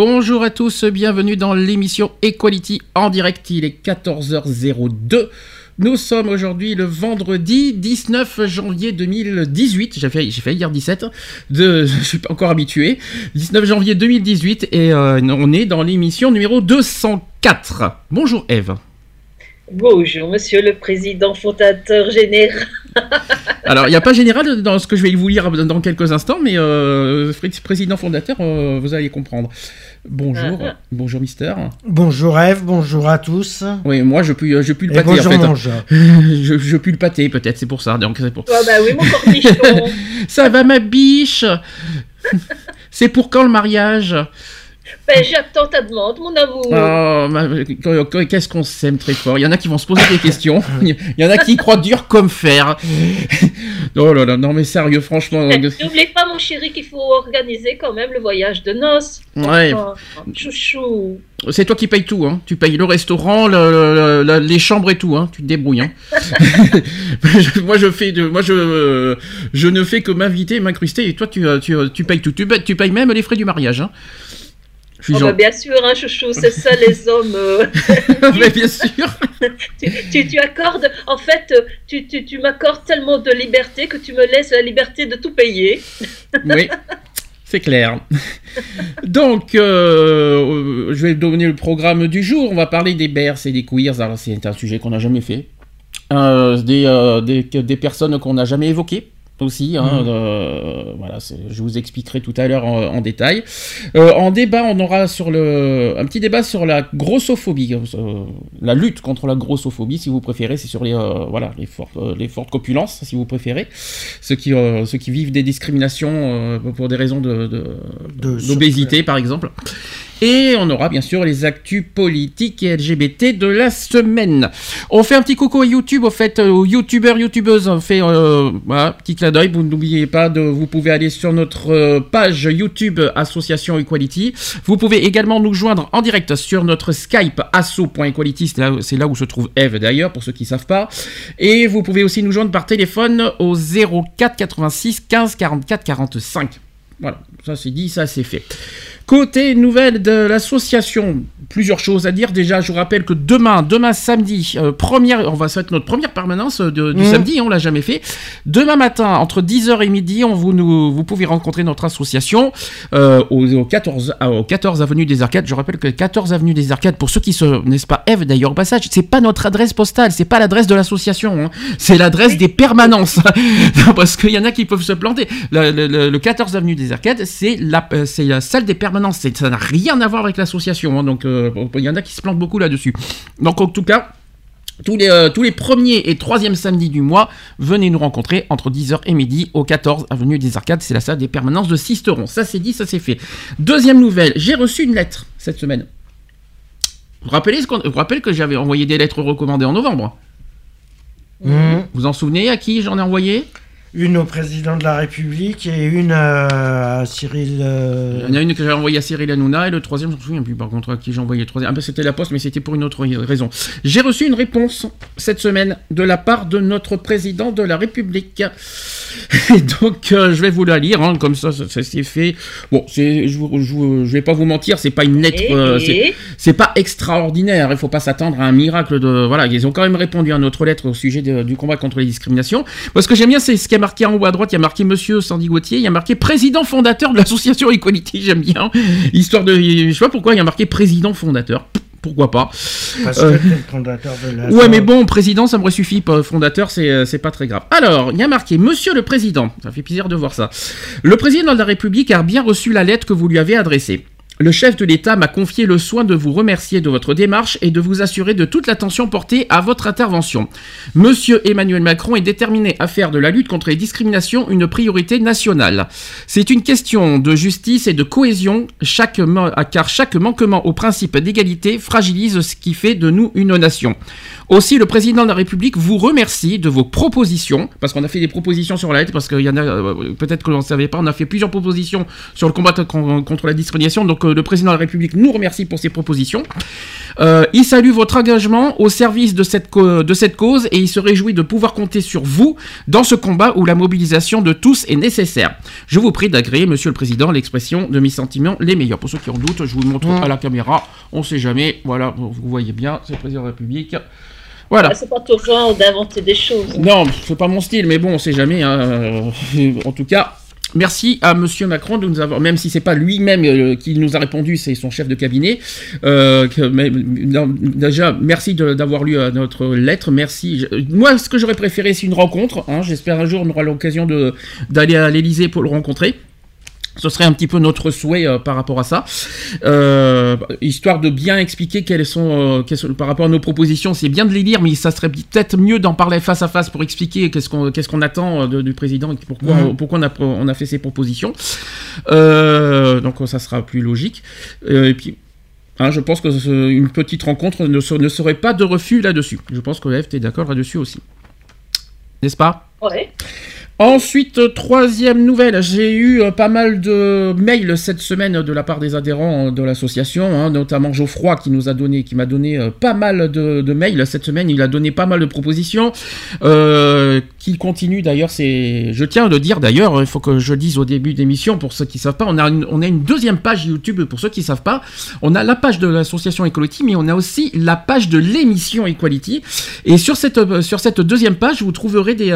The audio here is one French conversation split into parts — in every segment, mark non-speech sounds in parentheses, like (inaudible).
Bonjour à tous, bienvenue dans l'émission Equality en direct, il est 14h02. Nous sommes aujourd'hui le vendredi 19 janvier 2018, j'ai fait, j'ai fait hier 17, de, (laughs) je suis pas encore habitué, 19 janvier 2018 et euh, on est dans l'émission numéro 204. Bonjour Eve. Bonjour, monsieur le président fondateur général. (laughs) Alors, il n'y a pas général dans ce que je vais vous lire dans quelques instants, mais euh, président fondateur, euh, vous allez comprendre. Bonjour, Ah, ah. bonjour Mister. Bonjour Eve, bonjour à tous. Oui, moi je pue, je pue le pâté bonjour en fait. (laughs) je, je pue le pâté peut-être, c'est pour ça. Donc c'est pour. Ah bah oui, mon cornichon. (laughs) Ça va ma biche? C'est pour quand le mariage? Ben, j'attends ta demande, mon amour. Oh, Qu'est-ce qu'on s'aime très fort. Il y en a qui vont se poser des questions. (laughs) Il y en a qui croient dur comme fer. (laughs) Oh là là, non mais sérieux, franchement. Eh, N'oublie pas, mon chéri, qu'il faut organiser quand même le voyage de noces. Ouais, Oh, chouchou. c'est toi qui payes tout. Hein. Tu payes le restaurant, le- le- le- les chambres et tout. Hein. Tu te débrouilles. Hein. (laughs) Moi, je fais de, moi, je, je ne fais que m'inviter et m'incruster. Et toi, tu, tu, tu payes tout. Tu, payes- tu payes même les frais du mariage. Hein. Oh, genre- bah, bien sûr, hein, chouchou, c'est ça les (laughs) hommes. euh, (laughs) Mais bien sûr. tu, tu, tu accordes, en fait, euh, tu, tu, tu m'accordes tellement de liberté que tu me laisses la liberté de tout payer. (laughs) Oui, c'est clair. Donc, euh, je vais donner le programme du jour. On va parler des BERS et des queers. Alors, c'est un sujet qu'on n'a jamais fait. Euh, des, euh, des, des personnes qu'on n'a jamais évoquées aussi. hein, Mhm. euh, voilà, je vous expliquerai tout à l'heure en, en détail. Euh, en débat, on aura sur le, un petit débat sur la grossophobie, euh, la lutte contre la grossophobie, si vous préférez. C'est sur les, euh, voilà, les, fortes, euh, les fortes copulences, si vous préférez. Ceux qui, euh, ceux qui vivent des discriminations euh, pour des raisons de, de- De d'obésité, par exemple. Et on aura bien sûr les actus politiques et LGBT de la semaine. On fait un petit coucou à YouTube, au fait, euh, aux youtubeurs, youtubeuses. On fait euh, voilà, petit clin d'œil. Vous n'oubliez pas de, vous pouvez aller sur notre euh, page YouTube Association Equality. Vous pouvez également nous joindre en direct sur notre Skype asso.equality. C'est là, là où se trouve Eve d'ailleurs, pour ceux qui savent pas. Et vous pouvez aussi nous joindre par téléphone au 04 86 15 44 45. Voilà, ça c'est dit, ça c'est fait. Côté nouvelle de l'association, plusieurs choses à dire. Déjà, je vous rappelle que demain, demain samedi, euh, première, on va être notre première permanence euh, de- du Mhm. samedi, hein, on l'a jamais fait. Demain matin, entre 10h et midi, on vous, nous, vous pouvez rencontrer notre association euh, au, au 14, ah, au 14 avenue des Arcades. Je rappelle que 14 avenue des Arcades, pour ceux qui se, n'est-ce pas, Eve d'ailleurs au passage, c'est pas notre adresse postale, c'est pas l'adresse de l'association, hein. c'est l'adresse des permanences. (laughs) Parce qu'il y en a qui peuvent se planter. Le, le- le- le 14 avenue des Arcades, c'est la, c'est la salle des permanences. C'est- Ça n'a rien à voir avec l'association. hein. Donc, euh, il y en a qui se plantent beaucoup là-dessus. Donc, en tout cas, tous les, euh, tous les premiers et troisièmes samedis du mois, venez nous rencontrer entre 10h et midi au 14 avenue des Arcades. C'est la salle des permanences de Sisteron. Ça, c'est dit, ça, c'est fait. Deuxième nouvelle, j'ai reçu une lettre cette semaine. Vous vous rappelez, ce qu'on- vous rappelez que j'avais envoyé des lettres recommandées en novembre? Mhm. Vous en souvenez à qui j'en ai envoyé? Une au président de la République et une euh, à Cyril. euh, Il y en a une que j'ai envoyée à Cyril Hanouna et le troisième, je me souviens plus par contre à qui j'ai envoyé le troisième. Ah ben c'était la poste, mais c'était pour une autre raison. J'ai reçu une réponse cette semaine de la part de notre président de la République. (laughs) Et donc euh, je vais vous la lire, hein, comme ça, ça, ça s'est fait. Bon, c'est, je, vous- je, je vais pas vous mentir, c'est pas une lettre, Et- euh, c'est, et- c'est pas extraordinaire. Il faut pas s'attendre à un miracle de. Voilà, ils ont quand même répondu à notre lettre au sujet de- du combat contre les discriminations. Moi, ce que j'aime bien, c'est ce qui est marqué en haut à droite. Il y a marqué Monsieur Sandy Gauthier. Il y a marqué président fondateur de l'association Equality. J'aime bien. Histoire de. Je sais pas pourquoi il y a marqué président fondateur. Pourquoi pas Parce Euh, que le fondateur de la. Ouais, mais bon, président, ça me suffit. Fondateur, c'est euh, c'est pas très grave. Alors, il y a marqué Monsieur le Président. Ça fait plaisir de voir ça. Le président de la République a bien reçu la lettre que vous lui avez adressée. Le chef de l'État m'a confié le soin de vous remercier de votre démarche et de vous assurer de toute l'attention portée à votre intervention. Monsieur Emmanuel Macron est déterminé à faire de la lutte contre les discriminations une priorité nationale. C'est une question de justice et de cohésion, car chaque manquement au principe d'égalité fragilise ce qui fait de nous une nation. Aussi, le président de la République vous remercie de vos propositions, parce qu'on a fait des propositions sur la lettre, parce qu'il y en a, euh, peut-être que l'on ne savait pas, on a fait plusieurs propositions sur le combat contre la discrimination, donc euh, le président de la République nous remercie pour ces propositions. Euh, il salue votre engagement au service de cette, de cette cause et il se réjouit de pouvoir compter sur vous dans ce combat où la mobilisation de tous est nécessaire. Je vous prie d'agréer, monsieur le président, l'expression de mes sentiments les meilleurs. Pour ceux qui en doutent, je vous le montre à la caméra, on ne sait jamais, voilà, vous voyez bien, c'est le président de la République. Voilà. Ah, c'est pas ton genre d'inventer des choses. Non, c'est pas mon style, mais bon, on sait jamais. Hein. (laughs) En tout cas, Merci à Monsieur Macron de nous avoir, même si c'est pas lui-même euh, qui nous a répondu, c'est son chef de cabinet. Euh, déjà, merci d'avoir lu euh, notre lettre. Merci. moi, ce que j'aurais préféré, c'est une rencontre. Hein. J'espère un jour on aura l'occasion d'aller à l'Élysée pour le rencontrer. Ce serait un petit peu notre souhait euh, par rapport à ça, euh, histoire de bien expliquer quelles sont, euh, par rapport à nos propositions. C'est bien de les lire, mais ça serait peut-être mieux d'en parler face à face pour expliquer qu'est-ce qu'on qu'est-ce qu'on attend du président et pourquoi, mhm. pourquoi on, a, on a fait ces propositions. donc ça sera plus logique. et puis hein, je pense que une petite rencontre ne, ne serait pas de refus là-dessus. Je pense que F, est d'accord là-dessus aussi. N'est-ce pas? Ouais. Ensuite, troisième nouvelle, j'ai eu euh, pas mal de mails cette semaine de la part des adhérents euh, de l'association, hein, notamment Geoffroy qui nous a donné, qui m'a donné euh, pas mal de, mails cette semaine. Il a donné pas mal de propositions, qui continue d'ailleurs. C'est, je tiens à le dire d'ailleurs, il faut que je dise au début d'émission pour ceux qui savent pas, on a une, on a une deuxième page YouTube pour ceux qui savent pas. On a la page de l'association Equality, mais on a aussi la page de l'émission Equality. Et sur cette sur cette deuxième page, vous trouverez des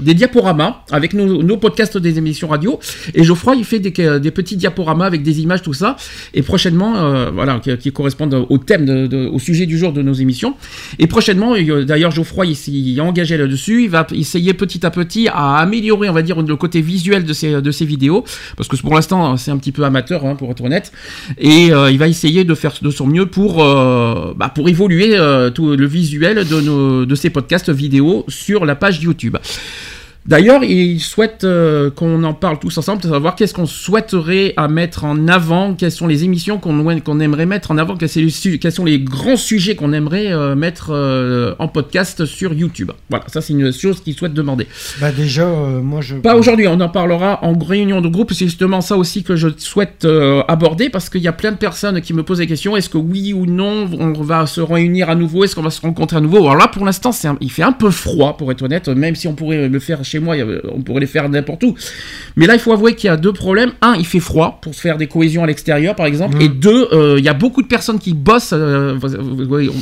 des diapositives diaporamas avec nos, podcasts des émissions radio. Et Geoffroy, il fait des, des, petits diaporamas avec des images, tout ça. Et prochainement, euh, voilà, qui, correspondent au thème, au sujet du jour de nos émissions. Et prochainement, d'ailleurs, Geoffroy, il s'est engagé là-dessus. Il va essayer petit à petit à améliorer, on va dire, le côté visuel de ces, de vidéos. Parce que pour l'instant, c'est un petit peu amateur, hein, pour être honnête. Et euh, il va essayer de faire de son mieux pour, euh, bah, pour évoluer tout le visuel de, nos, de podcasts vidéo sur la page YouTube. D'ailleurs, il souhaite euh, qu'on en parle tous ensemble, de savoir qu'est-ce qu'on souhaiterait à mettre en avant, quelles sont les émissions qu'on aimerait mettre en avant, quels, sont les grands sujets qu'on aimerait euh, mettre euh, en podcast sur YouTube. Voilà, ça c'est une chose qu'il souhaite demander. Bah déjà, moi je... Pas aujourd'hui, on en parlera en réunion de groupe, c'est justement ça aussi que je souhaite aborder, parce qu'il y a plein de personnes qui me posent des questions, est-ce que oui ou non, on va se réunir à nouveau, est-ce qu'on va se rencontrer à nouveau? Alors là, pour l'instant, il fait un peu froid, pour être honnête, même si on pourrait le faire chez moi, on pourrait les faire n'importe où. Mais là, il faut avouer qu'il y a deux problèmes. Un, il fait froid pour se faire des cohésions à l'extérieur, par exemple. Mmh. Et deux, euh, il y a beaucoup de personnes qui bossent. Euh,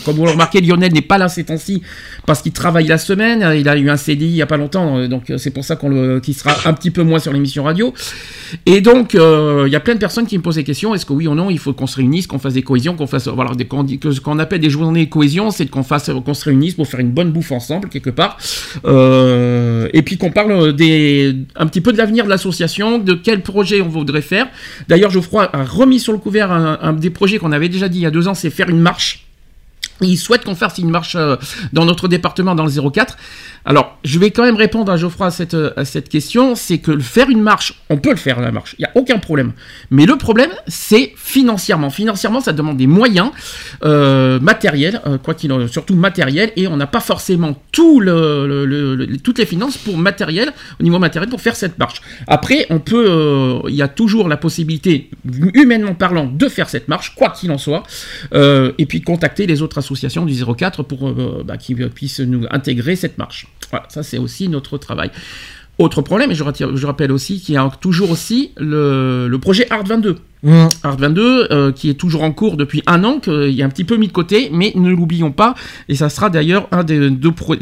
comme vous le remarquez, Lionel n'est pas là ces temps-ci parce qu'il travaille la semaine. Il a eu un CDI il n'y a pas longtemps, euh, donc c'est pour ça qu'on qu'il sera un petit peu moins sur l'émission radio. Et donc, il y a plein de personnes qui me posent des questions. Est-ce que oui ou non, il faut qu'on se réunisse, qu'on fasse des cohésions, qu'on fasse, voilà, des, qu'on appelle des journées de cohésion, c'est qu'on fasse, qu'on se réunisse pour faire une bonne bouffe ensemble quelque part, et puis qu'on parle des, un petit peu de l'avenir de l'association, de quel projet on voudrait faire. D'ailleurs, Geoffroy a remis sur le couvert un des projets qu'on avait déjà dit il y a deux ans, c'est faire une marche. Il souhaite qu'on fasse une marche euh, dans notre département dans le 04. Alors, je vais quand même répondre à Geoffroy à cette, cette question, c'est que faire une marche, on peut le faire la marche, il n'y a aucun problème. Mais le problème, c'est financièrement. Financièrement, ça demande des moyens euh, matériels, euh, quoi qu'il en surtout matériels, et on n'a pas forcément toutes les finances pour matériel, au niveau matériel, pour faire cette marche. Après, on peut, euh, il y a toujours la possibilité, humainement parlant, de faire cette marche, quoi qu'il en soit, et puis contacter les autres associations du 04 pour bah, qu'ils puissent nous intégrer cette marche. Voilà, ça c'est aussi notre travail. Autre problème, et je, je rappelle aussi qu'il y a toujours aussi le, projet Art 22. Mmh. Art 22, euh, qui est toujours en cours depuis un an, qu'il est un petit peu mis de côté, mais ne l'oublions pas, et ça sera d'ailleurs un des,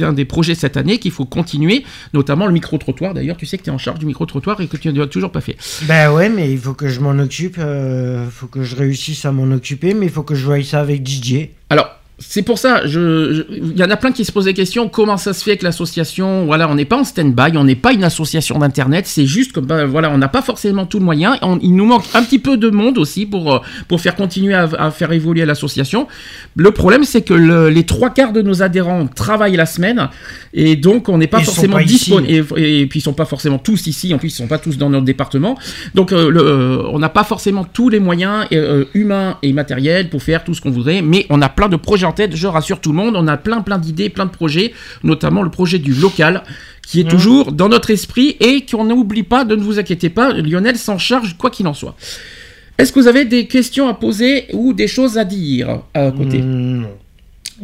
un des projets cette année qu'il faut continuer, notamment le micro-trottoir. D'ailleurs, tu sais que tu es en charge du micro-trottoir et que tu ne l'as toujours pas fait. Ben ouais, mais il faut que je m'en occupe, il euh, faut que je réussisse à m'en occuper, mais il faut que je voie ça avec DJ. Alors, c'est pour ça, je, je- il y en a plein qui se posent des questions. Comment ça se fait que l'association, voilà, on n'est pas en stand-by, on n'est pas une association d'internet. C'est juste que, ben, voilà, on n'a pas forcément tout le moyen. On- il nous manque un petit peu de monde aussi pour euh, pour faire continuer à, à faire évoluer l'association. Le problème, c'est que le- les trois quarts de nos adhérents travaillent la semaine et donc on n'est pas Ils forcément disponible. Et, et puis ils sont pas forcément tous ici. En plus, ils sont pas tous dans notre département. Donc euh, le, euh, on n'a pas forcément tous les moyens euh, humains et matériels pour faire tout ce qu'on voudrait, mais on a plein de projets en tête. Je rassure tout le monde. On a plein plein d'idées, plein de projets, notamment le projet du local qui est Mhm. toujours dans notre esprit et qu'on n'oublie pas. De ne vous inquiétez pas, Lionel s'en charge quoi qu'il en soit. Est-ce que vous avez des questions à poser ou des choses à dire à côté? Mm, non.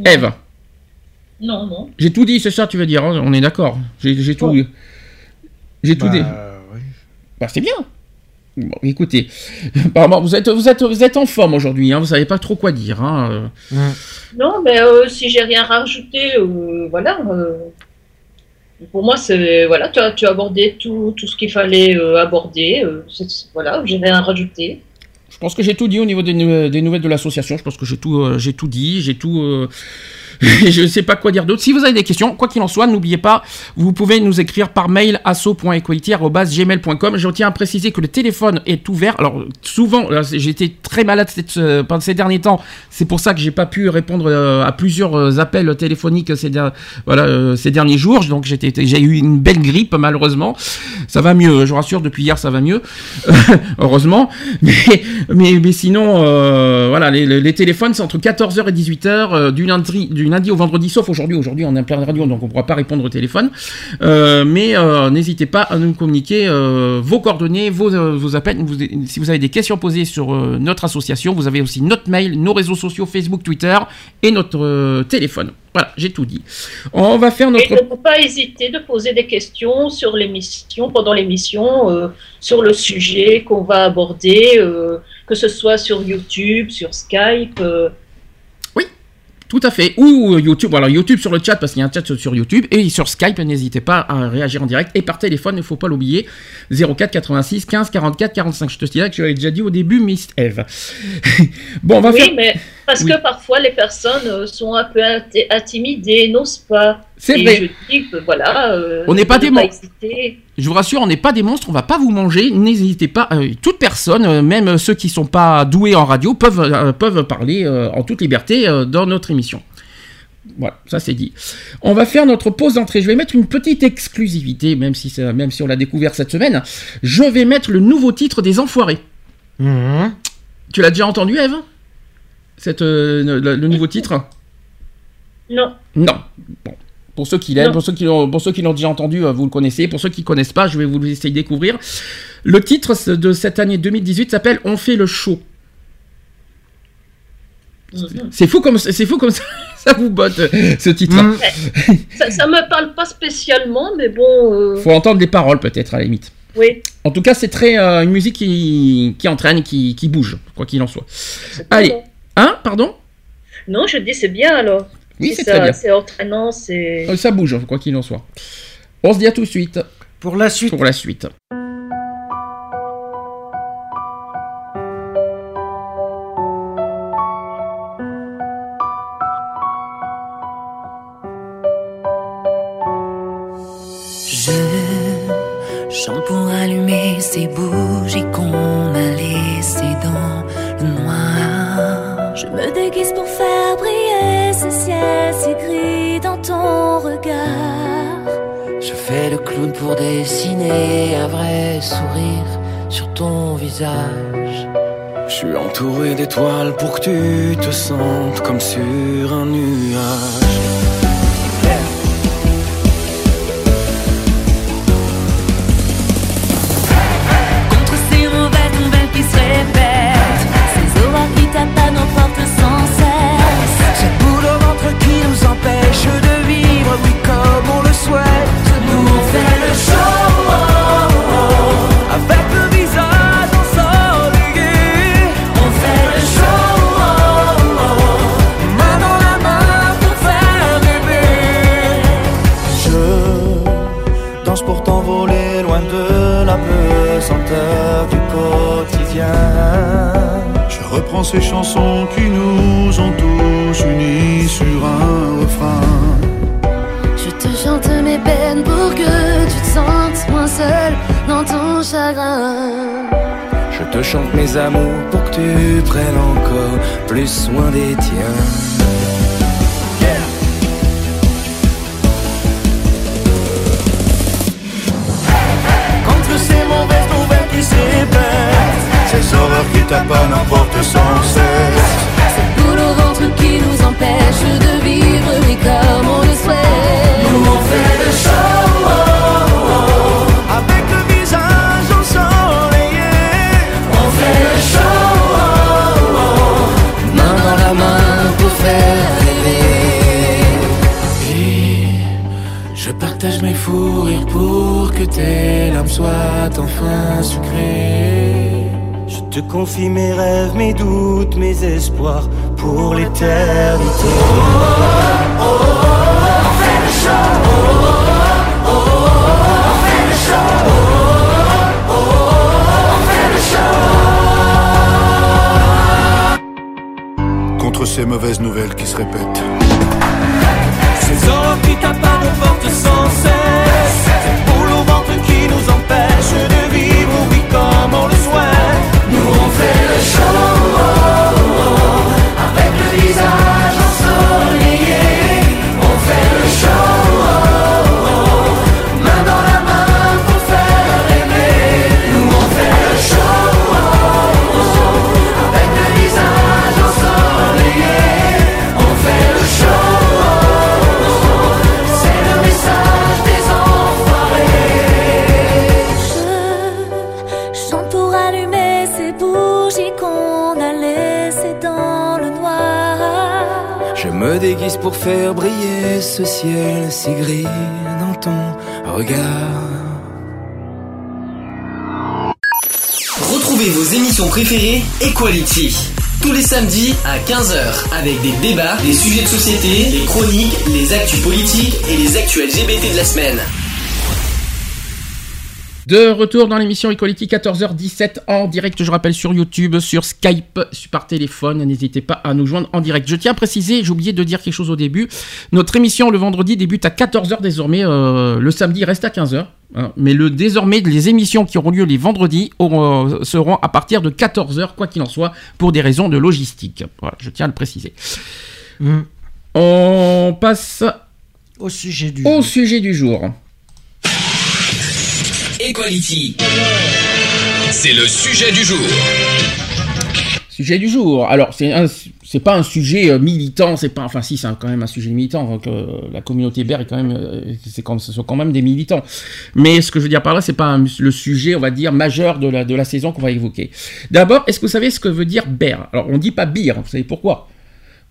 Eve, Non, non. j'ai tout dit, c'est ça tu veux dire hein? On est d'accord. J'ai tout. J'ai tout Bah, dit. oui. Bah, c'est bien. Bon, écoutez, (laughs) apparemment, vous êtes, vous êtes, vous êtes en forme aujourd'hui, hein, vous savez pas trop quoi dire. Hein. euh. Mm. Non, mais euh, si j'ai rien rajouté, euh, voilà. euh, pour moi, c'est voilà, tu as, tu as abordé tout, tout ce qu'il fallait euh, aborder. euh, c'est- voilà, j'ai rien rajouté. Je pense que j'ai tout dit au niveau des, des nouvelles de l'association. Je pense que j'ai tout, euh, j'ai tout dit, j'ai tout. (laughs) je ne sais pas quoi dire d'autre. Si vous avez des questions, quoi qu'il en soit, n'oubliez pas, vous pouvez nous écrire par mail asso.equality@gmail.com. Je tiens à préciser que le téléphone est ouvert. Alors souvent, été très malade euh, pendant ces derniers temps. C'est pour ça que j'ai pas pu répondre euh, à plusieurs euh, appels téléphoniques ces, derniers jours. Donc j'étais, j'ai eu une belle grippe malheureusement. Ça va mieux, je vous rassure. Depuis hier, ça va mieux, (laughs) heureusement. (laughs) Mais sinon, voilà, les, téléphones, c'est entre 14h et 18h, euh, du, lundi, lundi au vendredi, sauf aujourd'hui. Aujourd'hui, on est en plein radio, donc on ne pourra pas répondre au téléphone. Euh, mais euh, n'hésitez pas à nous communiquer euh, vos coordonnées, vos, vos appels. Si vous avez des questions posées sur notre association, vous avez aussi notre mail, nos réseaux sociaux, Facebook, Twitter et notre téléphone. Voilà, j'ai tout dit. On va faire Et notre... ne faut pas hésiter de poser des questions sur l'émission, pendant l'émission, sur le sujet qu'on va aborder, que ce soit sur YouTube, sur Skype. Tout à fait. Ou euh, YouTube. Alors YouTube sur le chat parce qu'il y a un chat sur YouTube et sur Skype. N'hésitez pas à réagir en direct et par téléphone. Il ne faut pas l'oublier. 04 86 15 44 45. Je te dirais que je l'avais déjà dit au début, Miss Eve. (laughs) bon, on va oui, faire. mais parce Oui. que parfois les personnes euh, sont un peu inti- intimidées, n'osent pas. C'est vrai. je dis que voilà. euh, On n'est pas de des ne mon- hésiter. Je vous rassure, on n'est pas des monstres. On va pas vous manger. N'hésitez pas. euh, toute personne, euh, même ceux qui sont pas doués en radio, peuvent euh, peuvent parler euh, en toute liberté euh, dans notre émission. Voilà, ça c'est dit. On va faire notre pause d'entrée. Je vais mettre une petite exclusivité, même si, ça- même si on l'a découvert cette semaine. Je vais mettre le nouveau titre des Enfoirés. Mhm. Tu l'as déjà entendu, Eve? Cette, euh, le, le nouveau titre? Non. Non. Bon. Pour ceux qui l'aiment, pour ceux qui l'ont, pour ceux qui l'ont déjà entendu, euh, vous le connaissez. Pour ceux qui ne connaissent pas, je vais vous le laisser découvrir. Le titre de cette année 2018 s'appelle On fait le show. C'est fou comme c'est fou comme ça, (laughs) ça vous botte euh, ce titre. Mm. (laughs) Ça, ça me parle pas spécialement, mais bon. euh, Faut entendre les paroles peut-être à la limite. oui. En tout cas, c'est très euh, une musique qui, qui entraîne, qui, qui bouge, quoi qu'il en soit. Allez. bon. Hein Pardon? Non, je dis c'est bien alors. Oui, c'est ça- très bien. C'est entraînant, c'est. Euh, Ça bouge, quoi qu'il en soit. On se dit à tout de suite Pour la suite. pour la suite. Je chante pour allumer ces bougies qu'on a laissées dans le noir. Je me déguise pour faire briller ce ciel si gris dans ton regard. Je fais le clown pour dessiner un vrai sourire sur ton visage. Je suis entouré d'étoiles pour que tu te sentes comme sur un nuage. oui comme on le souhaite. Nous on fait le show. Avec le visage ensoleillé. On fait le show. Main dans la main pour faire rêver. Je danse pour t'envoler loin de la pesanteur du quotidien. Je reprends ces chansons qui nous ont tous unis sur un seul dans ton chagrin. Je te chante mes amours pour que tu prennes encore plus soin des tiens. Ces mauvaises nouvelles qui se répètent, ces horreurs qui tapent n'importe sans cesse. Cette boule au ventre qui nous empêche de vivre, oui, comme on le souhaite. Nous on fait le show, pour que tes larmes soient enfin sucrées. Je te confie mes rêves, mes doutes, mes espoirs pour l'éternité. Contre ces mauvaises nouvelles qui se répètent. Ces horreurs qui tapent à nos portes sans cesse. On le souhaite. Nous on fait le show, pour faire briller ce ciel si gris dans ton regard. Retrouvez vos émissions préférées Equality. Tous les samedis à 15h avec des débats, des sujets de société, des chroniques, les actus politiques et les actus LGBT de la semaine. De retour dans l'émission Equality 14h17 en direct, je rappelle sur YouTube, sur Skype, par téléphone, n'hésitez pas à nous joindre en direct. Je tiens à préciser, j'ai oublié de dire quelque chose au début, notre émission le vendredi débute à 14h désormais, euh, le samedi reste à 15h. hein. mais le désormais les émissions qui auront lieu les vendredis auront, euh, seront à partir de 14h quoi qu'il en soit pour des raisons de logistique. Voilà, je tiens à le préciser. Hmm. On passe Au sujet du au jour. sujet du jour. Equality. C'est le sujet du jour. Sujet du jour. Alors, c'est un- c'est pas un sujet euh, militant, c'est pas, enfin si, c'est quand même un sujet militant. euh, la communauté BER est quand même, euh, ce sont quand même des militants. Mais ce que je veux dire par là, c'est pas le sujet, on va dire, majeur de la, de la saison qu'on va évoquer. D'abord, est-ce que vous savez ce que veut dire BER? Alors, on dit pas BIR, vous savez pourquoi?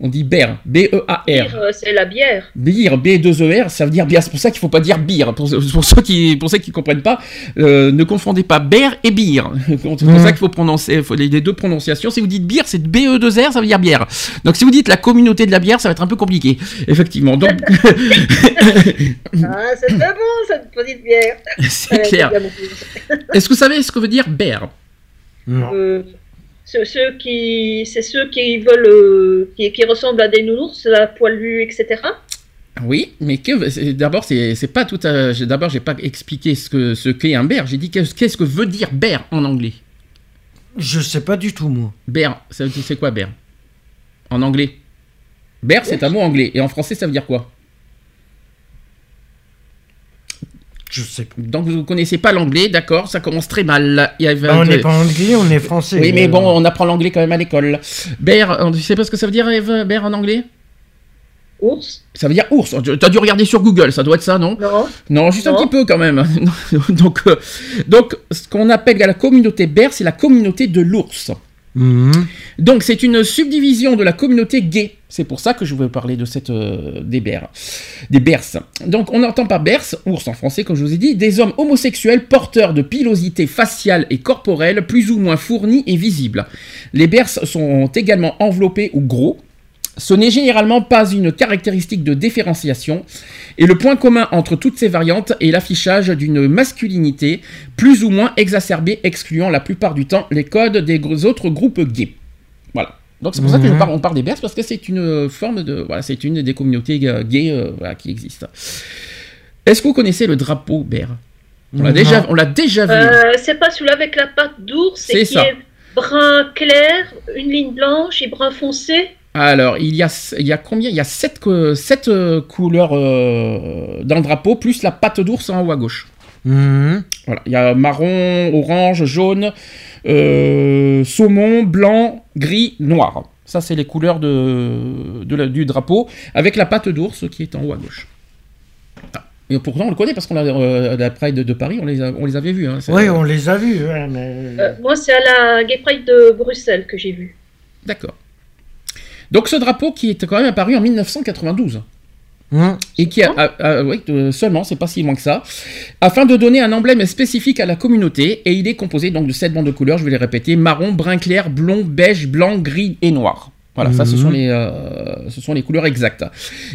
On dit BER, B-E-A-R. Dire, euh, C'est la bière. Beer, B2ER, ça veut dire bière. C'est pour ça qu'il faut pas dire beer. Pour, pour ceux qui, pour ceux qui comprennent pas, euh, ne confondez pas beer et beer. (laughs) C'est pour Mhm. ça qu'il faut prononcer faut les, les deux prononciations. Si vous dites beer, c'est BE2R, ça veut dire bière. Donc si vous dites la communauté de la bière, ça va être un peu compliqué. Effectivement. Donc (laughs) (laughs) Ah, c'est très bon cette petite bière. c'est Ouais, clair. Est-ce que vous savez ce que veut dire bear Non. Euh, ceux, ceux qui, c'est ceux qui veulent, euh, qui, qui ressemblent à des nounours, à poilus, etc. Oui, mais que c'est- d'abord c'est c'est pas tout. à- j'ai- D'abord j'ai pas expliqué ce que ce qu'est un bear. J'ai dit qu'est-ce qu'est-ce que veut dire bear en anglais? Je sais pas du tout, moi. Bear, ça veut dire c'est quoi bear En anglais Bear, c'est un mot anglais. Et en français, ça veut dire quoi? Je sais pas. Donc vous ne connaissez pas l'anglais, d'accord Ça commence très mal. Il y avait Bah, on n'est pas anglais, on est français. Oui, mais bon, on apprend l'anglais quand même à l'école. Bear, on- tu sais pas ce que ça veut dire, Eve, bear en anglais? Ours Ça veut dire ours. T'as dû regarder sur Google, ça doit être ça, non? Non. Non, juste un petit peu quand même. (laughs) donc, euh, donc, ce qu'on appelle la communauté bear, c'est la communauté de l'ours. Mhm. Donc c'est une subdivision de la communauté gay. C'est pour ça que je veux parler de cette euh, des bers, des. Donc on entend par bers, ours en français comme je vous ai dit, des hommes homosexuels porteurs de pilosité faciale et corporelle plus ou moins fournis et visibles. Les bers sont également enveloppés ou gros. Ce n'est généralement pas une caractéristique de différenciation, et le point commun entre toutes ces variantes est l'affichage d'une masculinité plus ou moins exacerbée, excluant la plupart du temps les codes des autres groupes gays. Voilà. Donc c'est pour ça que Mhm. je parle- on parle des Bears parce que c'est une forme de, voilà, c'est une des communautés euh, gays euh, voilà, qui existent. Est-ce que vous connaissez le drapeau bear On l'a déjà, on l'a déjà vu. Euh, c'est pas celui-là avec la patte d'ours C'est qui ça. est brun clair, une ligne blanche et brun foncé? Alors, il y a, il y a combien? Il y a sept, co- sept, euh, couleurs euh, dans le drapeau, plus la patte d'ours en haut à gauche. Mhm. Voilà, il y a marron, orange, jaune, euh, saumon, blanc, gris, noir. Ça, c'est les couleurs de, de la- du drapeau, avec la patte d'ours qui est en haut à gauche. Ah. Et pourtant, on le connaît parce qu'on a euh, la Pride de, de Paris, on les, a- on les avait vus. hein. Oui, on les a vus, ouais, mais... Euh, moi, c'est à la Gay Pride de Bruxelles que j'ai vu. D'accord. Donc, ce drapeau qui est quand même apparu en 1992. Hum. et qui a, a- a- oui, euh, seulement, c'est pas si loin que ça, afin de donner un emblème spécifique à la communauté, et il est composé donc de sept bandes de couleurs, je vais les répéter, marron, brun clair, blond, beige, blanc, gris et noir. Voilà, ça ce Mhm. sont, les, euh, ce sont les couleurs exactes.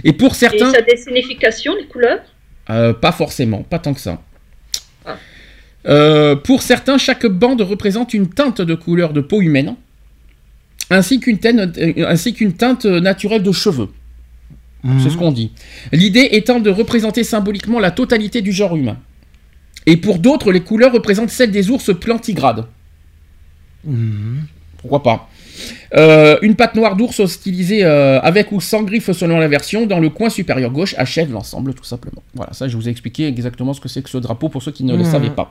Et pour Et certains, ça a des significations, les couleurs? Euh, pas forcément, pas tant que ça. Ah. Euh, pour certains, chaque bande représente une teinte de couleur de peau humaine, ainsi qu'une teinte, euh, ainsi qu'une teinte naturelle de cheveux. Mhm. C'est ce qu'on dit. L'idée étant de représenter symboliquement la totalité du genre humain. Et pour d'autres, les couleurs représentent celles des ours plantigrades. Mhm. Pourquoi pas Euh, Une patte noire d'ours stylisée euh, avec ou sans griffes selon la version dans le coin supérieur gauche achève l'ensemble tout simplement. Voilà, ça je vous ai expliqué exactement ce que c'est que ce drapeau pour ceux qui ne le Mhm. savaient pas.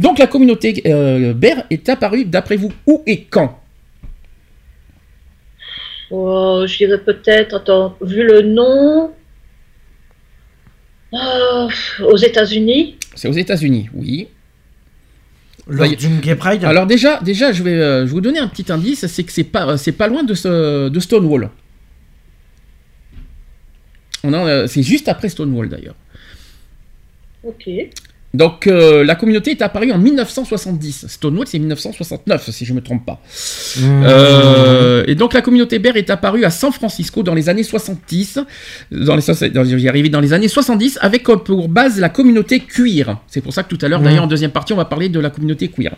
Donc la communauté euh, Bear est apparue d'après vous où et quand? Oh, je dirais peut-être, attends, vu le nom, euh, aux États-Unis. C'est aux États-Unis, oui. Lors Bah, d'une gay pride Alors déjà, déjà, je vais, euh, je vous donner un petit indice, c'est que c'est pas, c'est pas loin de, ce- de Stonewall. On a, euh, c'est juste après Stonewall d'ailleurs. Ok. Donc euh, la communauté est apparue en 1970. Stonewall c'est 1969 si je me trompe pas. Mhm. Euh, et donc la communauté Bear est apparue à San Francisco dans les années 70, dans les, dans- j'y arrivais dans les années 70 avec pour base la communauté cuir. C'est pour ça que tout à l'heure Mhm. d'ailleurs en deuxième partie on va parler de la communauté queer.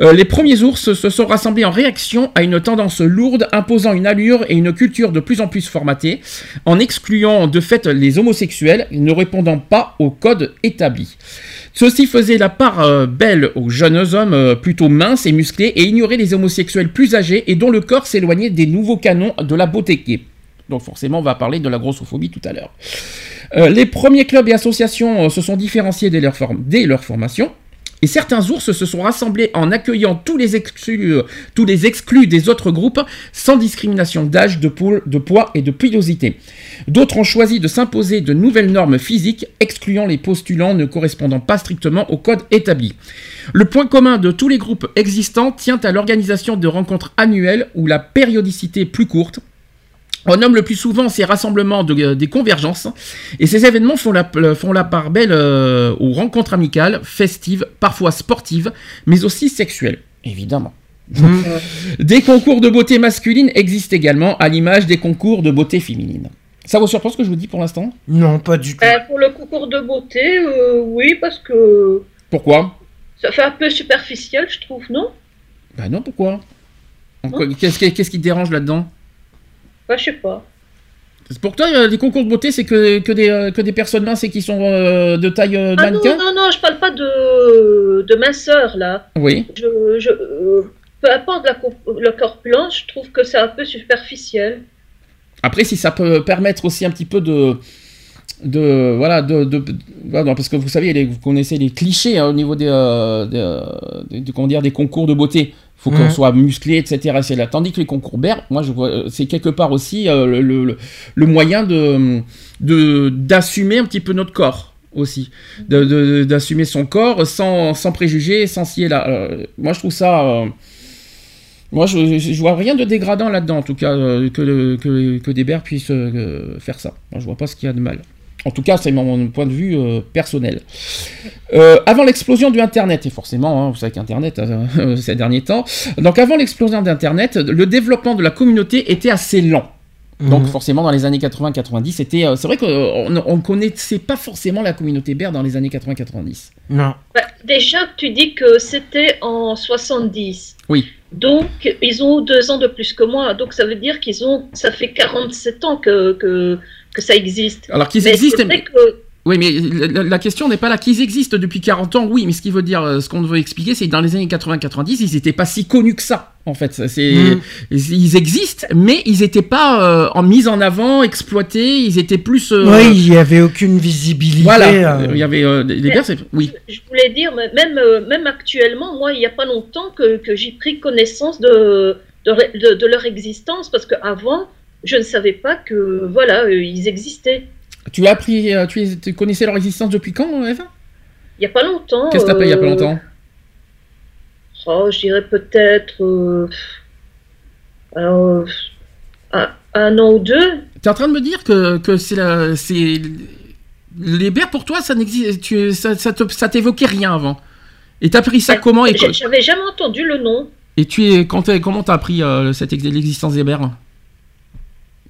Euh, les premiers ours se sont rassemblés en réaction à une tendance lourde imposant une allure et une culture de plus en plus formatée, en excluant de fait les homosexuels ne répondant pas au code établi. Ceci faisait la part euh, belle aux jeunes hommes euh, plutôt minces et musclés et ignorait les homosexuels plus âgés et dont le corps s'éloignait des nouveaux canons de la beauté gay. Donc forcément, on va parler de la grossophobie tout à l'heure. Euh, les premiers clubs et associations se sont différenciés dès leur formation. Et certains ours se sont rassemblés en accueillant tous les exclus, euh, des autres groupes sans discrimination d'âge, de, de poids et de pilosité. D'autres ont choisi de s'imposer de nouvelles normes physiques, excluant les postulants ne correspondant pas strictement au code établi. Le point commun de tous les groupes existants tient à l'organisation de rencontres annuelles où la périodicité plus courte, on nomme le plus souvent ces rassemblements de- euh, des convergences, et ces événements font la, font la part belle euh, aux rencontres amicales, festives, parfois sportives, mais aussi sexuelles, évidemment. Mhm. (laughs) Des concours de beauté masculine existent également, à l'image des concours de beauté féminine. Ça vous surprend ce que je vous dis pour l'instant? Non, pas du tout. Euh, pour le concours de beauté, euh, oui, parce que Pourquoi? ça fait un peu superficiel, je trouve, non? Bah non, pourquoi? Qu'est-ce qui, qu'est-ce qui te dérange là-dedans? Bah, je sais pas. Pour toi, euh, les concours de beauté, c'est que, que, des, euh, que des personnes minces et qui sont euh, de taille euh, Ah non, mannequin non, non, je parle pas de, de minceur, là. Oui. Je, je, euh, peu importe la, le corpulence, je trouve que c'est un peu superficiel. Après, si ça peut permettre aussi un petit peu de. de voilà, de, de- de- parce que vous savez, les- vous connaissez les clichés hein, au niveau des- des- comment dire, des concours de beauté. Faut qu'on soit musclé, etc. C'est là. Tandis que les concours BER, moi, je vois, euh, c'est quelque part aussi euh, le, le- le moyen de de- d'assumer un petit peu notre corps aussi, De- de- d'assumer son corps sans, sans préjugés, sans s'y là. Euh, moi, je trouve ça. euh, moi, je, vois rien de dégradant là-dedans, en tout cas, que, que, que des bears puissent faire ça. Moi, je vois pas ce qu'il y a de mal. En tout cas, c'est mon point de vue euh, personnel. Euh, avant l'explosion du Internet, et forcément, hein, vous savez qu'Internet, euh, (laughs) ces derniers temps, donc avant l'explosion d'Internet, le développement de la communauté était assez lent. Donc Mhm. forcément, dans les années 80-90, c'était, euh, c'est vrai qu'on ne connaissait pas forcément la communauté bear dans les années 80-90. Non. Bah, déjà, tu dis que c'était en 70. Oui. Donc, ils ont deux ans de plus que moi. Donc, ça veut dire qu'ils ont, ça fait 47 ans que, que, que ça existe. Alors qu'ils Mais existent. que- Oui, mais la, la question n'est pas là. Qu'ils existent depuis 40 ans, oui, mais ce qui veut dire, euh, ce qu'on veut expliquer, c'est que dans les années 80-90, ils n'étaient pas si connus que ça, en fait. C'est, Mhm. Ils existent, mais ils n'étaient pas euh, en mise en avant, exploités, ils étaient plus. euh, Oui, il n'y avait aucune visibilité. Voilà, euh. il y avait euh, Mais- Bears, c'est- oui. je voulais dire, mais même, même actuellement, moi, il n'y a pas longtemps que, que j'ai pris connaissance de, de, ré- de- de leur existence, parce qu'avant, je ne savais pas que, voilà, euh, ils existaient. Tu as appris, euh, tu, es- tu connaissais leur existence depuis quand, Eva? Il n'y a pas longtemps. Qu'est-ce que t'as appris il y a pas euh, longtemps? Oh, je dirais peut-être. alors, un, un an ou deux. T'es en train de me dire que, que c'est la, c'est les Bears pour toi, ça n'existe, tu, ça, ça, te- ça t'évoquait rien avant. Et t'as appris ça comment et, J'avais jamais entendu le nom. et tu es, quand comment t'as appris euh, cette ex- l'existence des Bears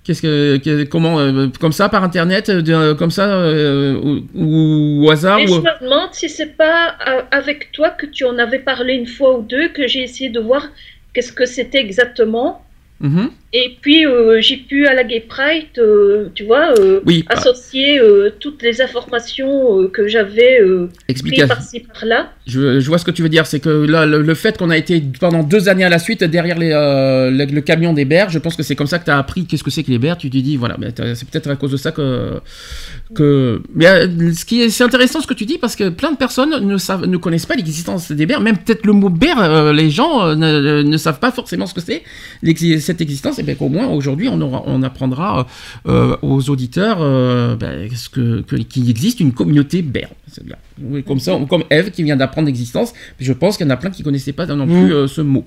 Qu'est-ce que, que- comment, euh, comme ça par internet, euh, comme ça, euh, ou, ou au hasard Et ou- je me demande si c'est pas euh, avec toi que tu en avais parlé une fois ou deux, que j'ai essayé de voir qu'est-ce que c'était exactement. Mhm. Et puis euh, j'ai pu à la Gay Pride, euh, tu vois, euh, Oui, associer toutes les informations que j'avais prises par-ci par-là. Je, je vois ce que tu veux dire, c'est que là, le, le fait qu'on a été pendant deux années à la suite derrière les, le, le camion des Bears, je pense que c'est comme ça que tu as appris qu'est-ce que c'est que les Bears. Tu te dis, voilà, c'est peut-être à cause de ça que. que... Mais ce qui est, c'est intéressant ce que tu dis parce que plein de personnes ne, savent, ne connaissent pas l'existence des Bears, même peut-être le mot euh, les gens ne, ne savent pas forcément ce que c'est, cette existence, et bien qu'au moins aujourd'hui on, aura, on apprendra euh, aux auditeurs euh, ben, ce que, que- qu'il existe une communauté Bear. C'est bien. Oui, Comme ça, comme Eve qui vient d'apprendre l'existence, je pense qu'il y en a plein qui connaissaient pas non Mm. plus euh, ce mot.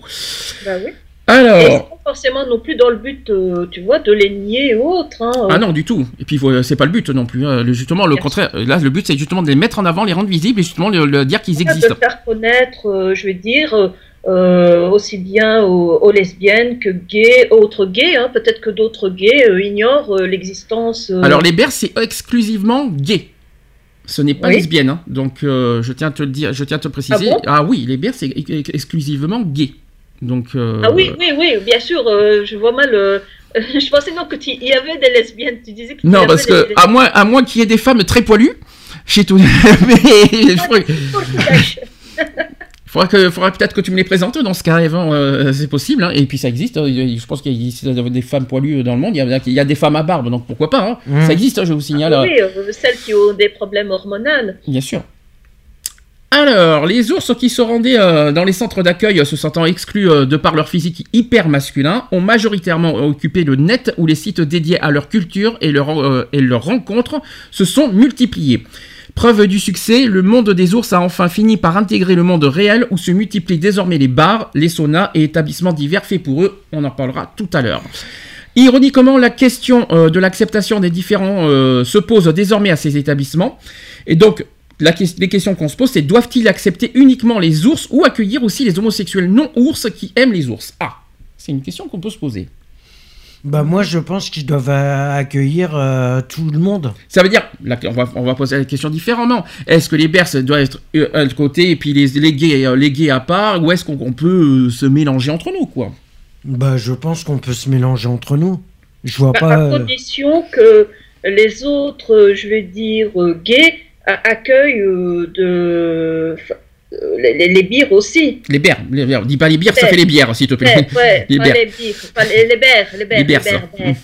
Bah oui. Alors. pas forcément non plus dans le but, euh, tu vois, de les nier ou autre. Hein, Ah non, du tout. Et puis, c'est pas le but non plus. hein. Le- Justement, le contraire. Là, le but, c'est justement de les mettre en avant, les rendre visibles et justement le, le dire qu'ils existent. De faire connaître, euh, je veux dire, euh, aussi bien aux, aux lesbiennes que gays, autres gays. hein. Peut-être que d'autres gays euh, ignorent euh, l'existence. Alors, les Bears, c'est exclusivement gay. Ce n'est pas Oui. lesbienne. hein. Donc, je tiens à te le dire, je tiens à te préciser. Ah bon oui, les Bears, c'est ex- exclusivement gay. Donc. Ah oui, oui, oui, bien sûr, je vois mal. (laughs) je pensais non que tu- y avait des lesbiennes. Tu disais y Non, parce que à moins, à moins qu'il y ait des femmes très poilues (laughs) chez tout. Mais faudra que, faudra peut-être que tu me les présentes dans ce cas, euh, c'est possible. hein. Et puis ça existe. hein. Je pense qu'il y a des femmes poilues dans le monde. Il y a, il y a des femmes à barbe, donc pourquoi pas. hein. Mm. Ça existe, hein, je vous signale. Ah oui, euh, celles qui ont des problèmes hormonaux. Bien sûr. Alors, les ours qui se rendaient euh, dans les centres d'accueil, euh, se sentant exclus euh, de par leur physique hyper masculin, ont majoritairement occupé le net où les sites dédiés à leur culture et leur, euh, et leurs rencontres se sont multipliés. Preuve du succès, le monde des ours a enfin fini par intégrer le monde réel où se multiplient désormais les bars, les saunas et établissements divers faits pour eux. On en parlera tout à l'heure. Ironiquement, la question euh, de l'acceptation des différents euh, se pose désormais à ces établissements? Et donc, la ques- les questions qu'on se pose, c'est doivent-ils accepter uniquement les ours ou accueillir aussi les homosexuels non-ours qui aiment les ours? Ah, c'est une question qu'on peut se poser. Bah moi je pense qu'ils doivent euh, accueillir euh, tout le monde. Ça veut dire, là, on, va, on va poser la question différemment. Est-ce que les berces doivent être euh, à côté et puis les, les, gays, les gays à part, ou est-ce qu'on peut se mélanger entre nous, quoi? Bah je pense qu'on peut se mélanger entre nous. Je vois À, pas. à condition que les autres, je vais dire, gays accueillent de, les, les, les bières aussi. Les bières, les bières. Dis pas les bières, ça fait les bières, s'il te plaît. Ouais, (laughs) Les pas bières. les bières, pas les, bières, les bières, Les bières, les bières,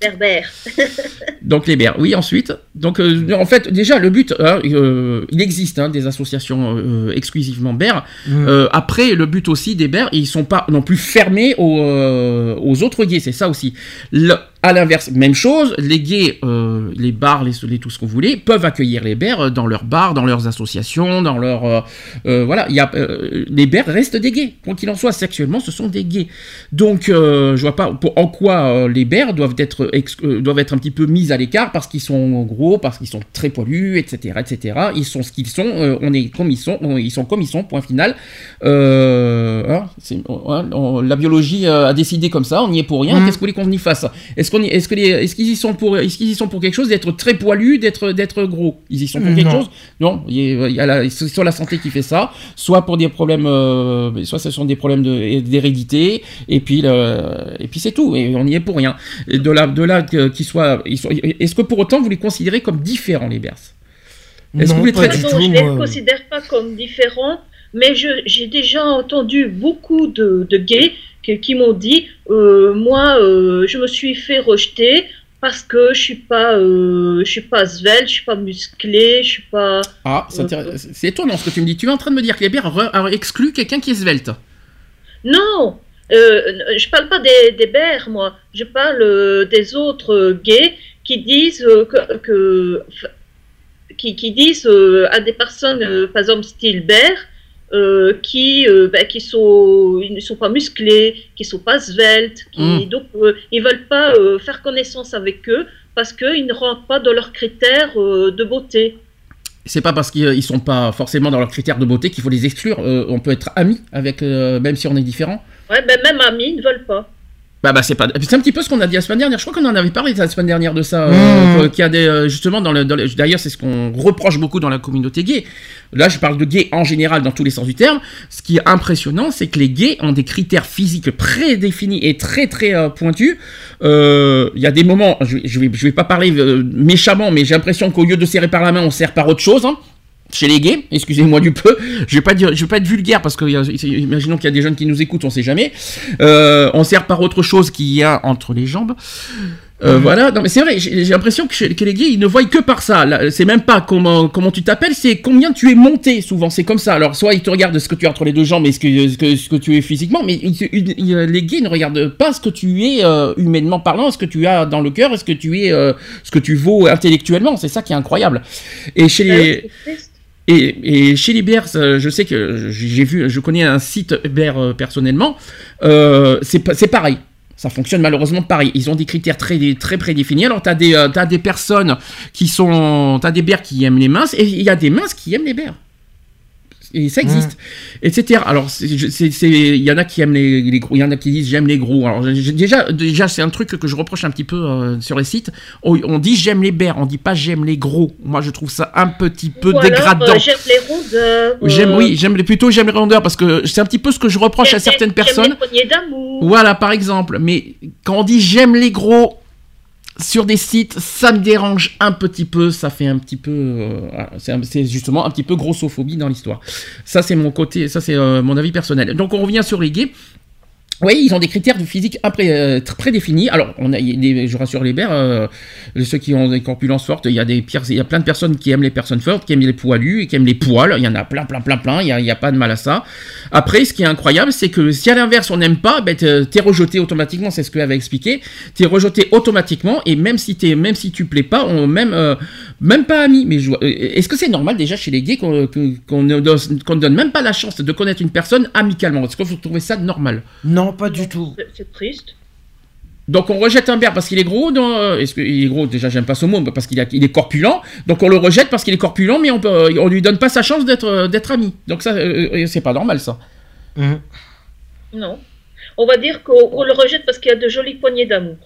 berbères. (laughs) Donc les bières, oui, ensuite. Donc euh, en fait, déjà, le but, hein, euh, il existe hein, des associations euh, exclusivement bières. mm. Euh, après, le but aussi des bières, ils sont pas non plus fermés aux, euh, aux autres gays, c'est ça aussi. Le- à l'inverse, même chose, les gays, euh, les bars, les, les tout ce que vous voulez, peuvent accueillir les bières dans leurs bars, dans leurs associations, dans leur... euh, euh, voilà, il y a, euh, les bières restent des gays. Quoi qu'il en soit, sexuellement, ce sont des gays. Donc, euh, je vois pas pour, en quoi euh, les bières doivent doivent être, euh, doivent être un petit peu mis à l'écart parce qu'ils sont gros, parce qu'ils sont très poilus, etc., etc. Ils sont ce qu'ils sont, euh, on est comme ils sont, on- ils sont comme ils sont, point final. Euh, hein, hein, on- la biologie a décidé comme ça, on y est pour rien. Mhm. Qu'est-ce que vous voulez qu'on y fasse Est-ce qu'on, y- est-ce que les, est-ce qu'ils y sont pour, est-ce qu'ils y sont pour quelque chose d'être très poilus, d'être, d'être gros? Ils y sont pour quelque Non. chose? Non, il y a, il y a la, c'est sur la santé qui fait ça, soit pour des problèmes, soit ce sont des problèmes de- d'hérédité, et puis, le- et puis c'est tout, et on y est pour rien. Et de là, de là qu'ils soient, est-ce que pour autant vous les considérez comme différents les Bers Est-ce que vous les traitez du non, tout, je ne les considère pas comme différents, mais j'ai déjà entendu beaucoup de, de gays qui, qui m'ont dit euh, Moi, euh, je me suis fait rejeter parce que je suis pas, euh, je suis pas svelte, je suis pas musclé, je suis pas. Ah, c'est intéressant. c'est étonnant ce que tu me dis. Tu es en train de me dire que les Bers re- a exclu quelqu'un qui est svelte? Non, euh, je parle pas des, des bères, moi. Je parle euh, des autres euh, gays qui disent que, qui, qui disent à des personnes, par exemple style bear, euh, qui euh, ben, qui sont ils ne sont pas musclés, qui sont pas sveltes, qui Mm. donc euh, ils veulent pas faire connaissance avec eux parce qu'ils ne rentrent pas dans leurs critères de beauté. C'est pas parce qu'ils ils sont pas forcément dans leurs critères de beauté qu'il faut les exclure. On peut être amis avec, même si on est différent. Ouais, ben même amis ils ne veulent pas. Bah, bah c'est pas. C'est un petit peu ce qu'on a dit la semaine dernière. Je crois qu'on en avait parlé la semaine dernière de ça. Mmh. euh, qu'il y a des euh, justement dans le. D'ailleurs, c'est ce qu'on reproche beaucoup dans la communauté gay. Là, je parle de gays en général dans tous les sens du terme. Ce qui est impressionnant, c'est que les gays ont des critères physiques prédéfinis et très très euh, pointus. Euh, Il y a des moments, je, vais- je vais je vais pas parler euh, méchamment, mais j'ai l'impression qu'au lieu de serrer par la main, on serre par autre chose. hein. Chez les gays, excusez-moi du peu, je vais pas dire, je vais pas être vulgaire parce que imaginons qu'il y a des jeunes qui nous écoutent, on sait jamais. Euh, on sert par autre chose qu'il y a entre les jambes. Euh, Voilà, non mais c'est vrai, j'ai l'impression que, chez- que les gays ils ne voient que par ça. C'est même pas comment comment tu t'appelles, c'est combien tu es monté. Souvent c'est comme ça. Alors soit ils te regardent ce que tu as entre les deux jambes et ce que ce que, ce que tu es physiquement, mais ils- ils- ils- les gays ne regardent pas ce que tu es euh, humainement parlant, ce que tu as dans le cœur, ce que tu es, euh, ce que tu vaux intellectuellement. C'est ça qui est incroyable. Et chez Ben les. Et, chez les Bears, euh, je sais que j'ai vu, je connais un site Bear euh, personnellement, euh, c'est pa- c'est pareil. Ça fonctionne malheureusement pareil. Ils ont des critères très, très prédéfinis. Alors, tu as, des, des personnes qui sont. Tu as des bears qui aiment les minces et il y a des minces qui aiment les bears. Et ça existe, etc. Alors, il y en a qui aiment les, les gros, il y en a qui disent j'aime les gros. Alors, déjà, déjà c'est un truc que je reproche un petit peu euh, sur les sites. On, on dit j'aime les bears, on dit pas j'aime les gros. Moi, je trouve ça un petit peu Ou dégradant. euh, j'aime les rondeurs. J'aime, euh, oui, j'aime les, plutôt j'aime les rondeurs parce que c'est un petit peu ce que je reproche à certaines personnes. les. Voilà, par exemple. Mais quand on dit j'aime les gros sur des sites, ça me dérange un petit peu. Ça fait un petit peu. euh, voilà, c'est justement un petit peu grossophobie dans l'histoire. Ça, c'est mon côté, ça, c'est euh, mon avis personnel. Donc, on revient sur les. Oui, ils ont des critères de physique euh, très prédéfinis. Alors, on a, je rassure les bers, euh, ceux qui ont des corpulences fortes, il y a des pires, il y a plein de personnes qui aiment les personnes fortes, qui aiment les poilus qui aiment les poils. Il y en a plein, plein, plein, plein. Il y a, a pas de mal à ça. Après, ce qui est incroyable, c'est que si à l'inverse on n'aime pas, ben t'es rejeté automatiquement. C'est ce que avait expliqué. T'es rejeté automatiquement et même si t'es, même si tu plais pas, on même, euh, même pas ami. Mais est-ce que c'est normal déjà chez les gays qu'on qu'on ne donne même pas la chance de connaître une personne amicalement? Est-ce que vous trouvez ça normal? Non, pas du tout. C'est- triste. Donc on rejette un bear parce qu'il est gros. non, euh, Est-ce qu'il est gros? Déjà j'aime pas ce mot parce qu'il il est corpulent. Donc on le rejette parce qu'il est corpulent, mais on peut, on lui donne pas sa chance d'être euh, d'être ami. Donc ça euh, euh, c'est pas normal ça. Mhm. Non. On va dire qu'on on le rejette parce qu'il y a de jolies poignées d'amour.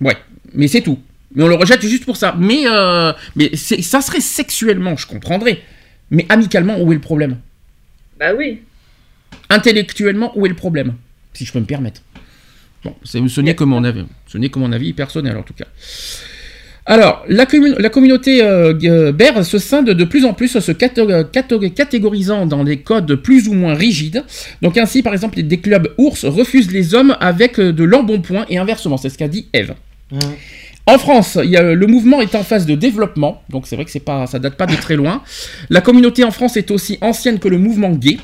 Ouais, mais c'est tout. Mais on le rejette juste pour ça. Mais euh, mais ça serait sexuellement, je comprendrais. Mais amicalement, où est le problème? Bah oui. Intellectuellement, où est le problème Si je peux me permettre. Bon, ce n'est que mon avis. Ce n'est que mon avis personnel en tout cas. Alors, la, commu- la communauté euh, euh, BER se scinde de plus en plus, se catégorisant dans des codes plus ou moins rigides. Donc ainsi, par exemple, des clubs ours refusent les hommes avec euh, de l'embonpoint et inversement. C'est ce qu'a dit Eve. Mhm. En France, il y a- le mouvement est en phase de développement, donc c'est vrai que c'est pas, ça date pas de très loin. La communauté en France est aussi ancienne que le mouvement gay.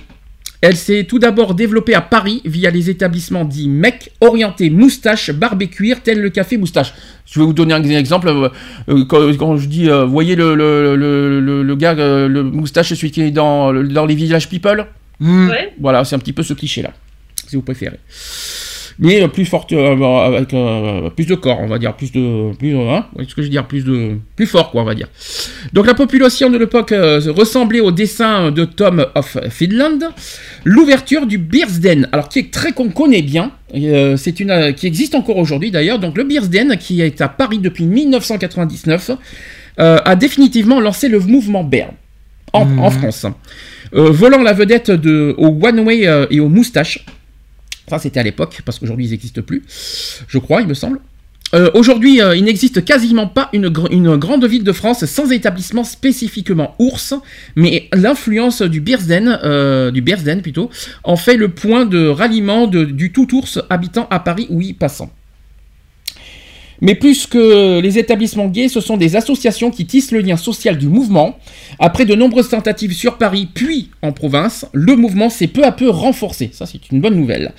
Elle s'est tout d'abord développée à Paris via les établissements dits MEC, orientés moustache, barbe et cuir, tel le café moustache. Je vais vous donner un exemple. euh, euh, quand, quand je dis, euh, voyez le, le, le, le- le gars, le moustache, celui qui est dans, dans les villages people? Ouais. voilà, c'est un petit peu ce cliché-là, si vous préférez. Mais plus forte, euh, avec euh, plus de corps, on va dire, plus de, plus, hein, ce que je veux dire, plus de, plus fort, quoi, on va dire. Donc la population de l'époque euh, ressemblait au dessin de Tom of Finland. L'ouverture du Beersden, alors qui est très qu'on connaît bien, euh, c'est une euh, qui existe encore aujourd'hui d'ailleurs. Donc le Beersden, qui est à Paris depuis 1999, euh, a définitivement lancé le mouvement Bear en, en France, Euh, volant la vedette de, au One Way euh, et aux moustaches. Ça, c'était à l'époque, parce qu'aujourd'hui, ils n'existent plus, je crois, il me semble. Euh, Aujourd'hui, euh, il n'existe quasiment pas une, gr- une grande ville de France sans établissement spécifiquement ours, mais l'influence du Beersden, euh, du plutôt, en fait le point de ralliement du tout ours habitant à Paris ou y passant. Mais plus que les établissements gays, ce sont des associations qui tissent le lien social du mouvement. Après de nombreuses tentatives sur Paris, puis en province, le mouvement s'est peu à peu renforcé. Ça, c'est une bonne nouvelle.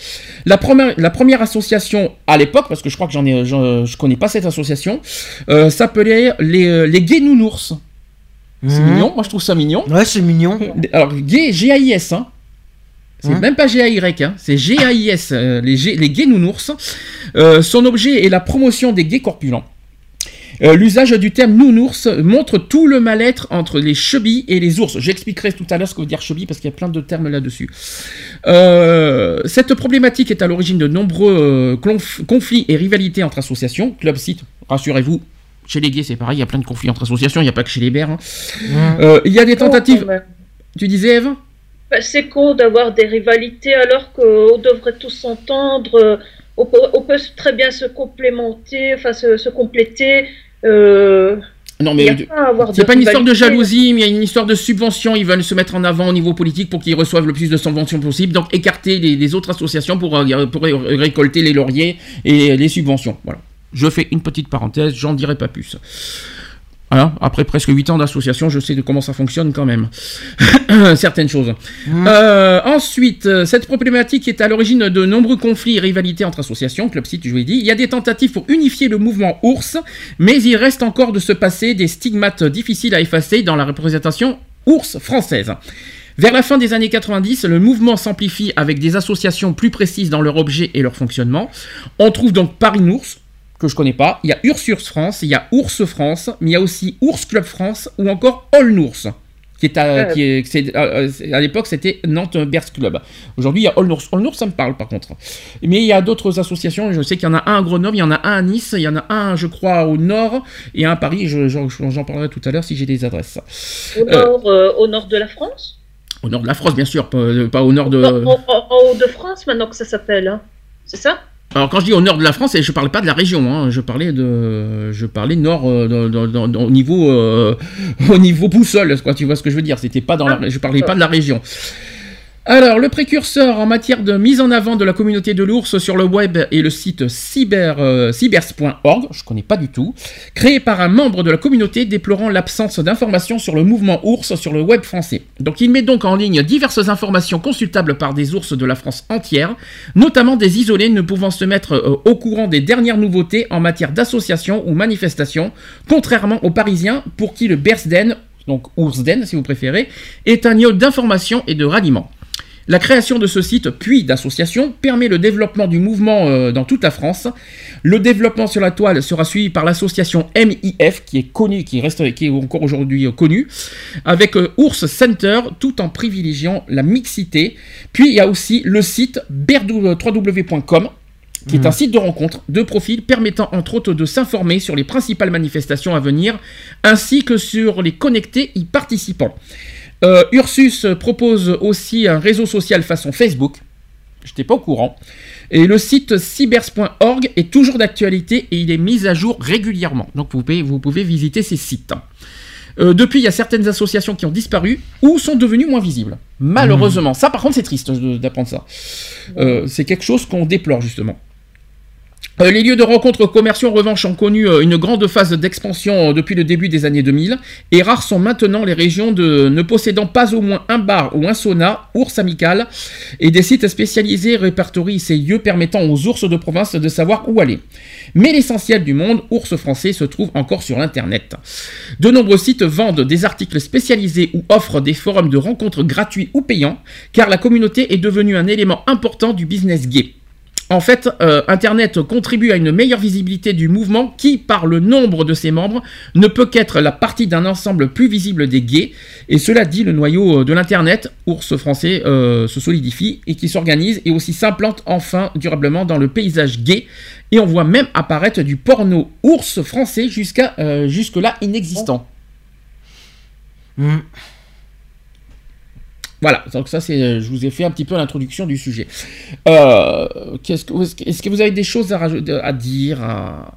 La première, la première association à l'époque, parce que je crois que j'en ai, j'en- je connais pas cette association, euh, s'appelait les, euh, les gays nounours. C'est Mhm. mignon, moi je trouve ça mignon. Ouais, c'est mignon. (laughs) Alors, gay, G-A-I-S, hein. C'est Hein même pas G-A-Y, hein. c'est G-A-I-S, euh, les, G- les gays nounours. Euh, son objet est la promotion des gays corpulents. Euh, L'usage du terme nounours montre tout le mal-être entre les chebilles et les ours. J'expliquerai tout à l'heure ce que veut dire chebille parce qu'il y a plein de termes là-dessus. Euh, cette problématique est à l'origine de nombreux conf- conflits et rivalités entre associations. Club site, rassurez-vous, chez les gays c'est pareil, il y a plein de conflits entre associations, il n'y a pas que chez les bears. hein. Euh, il y a des tentatives. quand même. Tu disais Eve? Bah, c'est con d'avoir des rivalités alors qu'on devrait tous s'entendre. euh, On peut, on peut très bien se complémenter, enfin se, se compléter. euh, Non mais a pas c'est pas une histoire de jalousie, mais il y a une histoire de subvention. Ils veulent se mettre en avant au niveau politique pour qu'ils reçoivent le plus de subventions possible, donc écarter les, les autres associations pour, euh, pour ré- récolter les lauriers et les subventions. Voilà. Je fais une petite parenthèse, j'en dirai pas plus. Voilà, après presque 8 ans d'association, je sais de comment ça fonctionne quand même. (laughs) Certaines choses. Euh, ensuite, euh, cette problématique est à l'origine de nombreux conflits et rivalités entre associations, Club Site, je vous l'ai dit. Il y a des tentatives pour unifier le mouvement ours, mais il reste encore de se passer des stigmates difficiles à effacer dans la représentation ours française. Vers la fin des années 90, le mouvement s'amplifie avec des associations plus précises dans leur objet et leur fonctionnement. On trouve donc Paris Nours, que je connais pas. Il y a Ursus France, il y a Ours France, mais il y a aussi Ours Club France ou encore All Nours. Qui est à, qui est- c'est- euh, euh, à l'époque, c'était Nantes Bears Club. Aujourd'hui, il y a All Nours. All Nours, ça me parle par contre. Mais il y a d'autres associations. Je sais qu'il y en a un à Grenoble, il y en a un à Nice, il y en a un, je crois, au nord et un à Paris. Je- J'en parlerai tout à l'heure si j'ai des adresses. Au nord, euh, au nord de la France? Au nord de la France, bien sûr, pas, pas au nord de. En, en- en haut de France, maintenant que ça s'appelle. hein. C'est ça? Alors quand je dis au nord de la France, je parlais pas de la région, hein, je parlais de, je parlais nord euh, au niveau, euh, (laughs) au niveau boussole, quoi. Tu vois ce que je veux dire? C'était pas dans la, je parlais pas de la région. Alors, le précurseur en matière de mise en avant de la communauté de l'ours sur le web est le site euh, cybers.org, je connais pas du tout, créé par un membre de la communauté déplorant l'absence d'informations sur le mouvement ours sur le web français. Donc il met donc en ligne diverses informations consultables par des ours de la France entière, notamment des isolés ne pouvant se mettre euh, au courant des dernières nouveautés en matière d'associations ou manifestations, contrairement aux Parisiens pour qui le Bersden, donc Oursden si vous préférez, est un lieu d'information et de ralliement. La création de ce site, puis d'association, permet le développement du mouvement euh, dans toute la France. Le développement sur la toile sera suivi par l'association MIF, qui est connue, qui reste, qui est encore aujourd'hui euh, connue, avec euh, Ours Center, tout en privilégiant la mixité. Puis il y a aussi le site www.com, qui est un site de rencontre, de profil permettant entre autres de s'informer sur les principales manifestations à venir, ainsi que sur les connectés y participants. Euh, Ursus propose aussi un réseau social façon Facebook. Je n'étais pas au courant. Et le site cybers.org est toujours d'actualité et il est mis à jour régulièrement. Donc vous pouvez, vous pouvez visiter ces sites. Euh, depuis, il y a certaines associations qui ont disparu ou sont devenues moins visibles. Malheureusement. Ça, par contre, c'est triste d'apprendre ça. Euh, c'est quelque chose qu'on déplore justement. Euh, les lieux de rencontres commerciaux, en revanche, ont connu euh, une grande phase d'expansion euh, depuis le début des années 2000, et rares sont maintenant les régions de, ne possédant pas au moins un bar ou un sauna, ours amical, et des sites spécialisés répertorient ces lieux permettant aux ours de province de savoir où aller. Mais l'essentiel du monde, ours français, se trouve encore sur Internet. De nombreux sites vendent des articles spécialisés ou offrent des forums de rencontres gratuits ou payants, car la communauté est devenue un élément important du business gay. En fait, euh, Internet contribue à une meilleure visibilité du mouvement qui, par le nombre de ses membres, ne peut qu'être la partie d'un ensemble plus visible des gays. Et cela dit, le noyau euh, de l'Internet, ours français, euh, se solidifie et qui s'organise et aussi s'implante enfin durablement dans le paysage gay. Et on voit même apparaître du porno ours français jusqu'à jusque-là inexistant. Hmm. Voilà, donc ça c'est, je vous ai fait un petit peu l'introduction du sujet. Euh, qu'est-ce que, est-ce que- vous avez des choses à, dire à...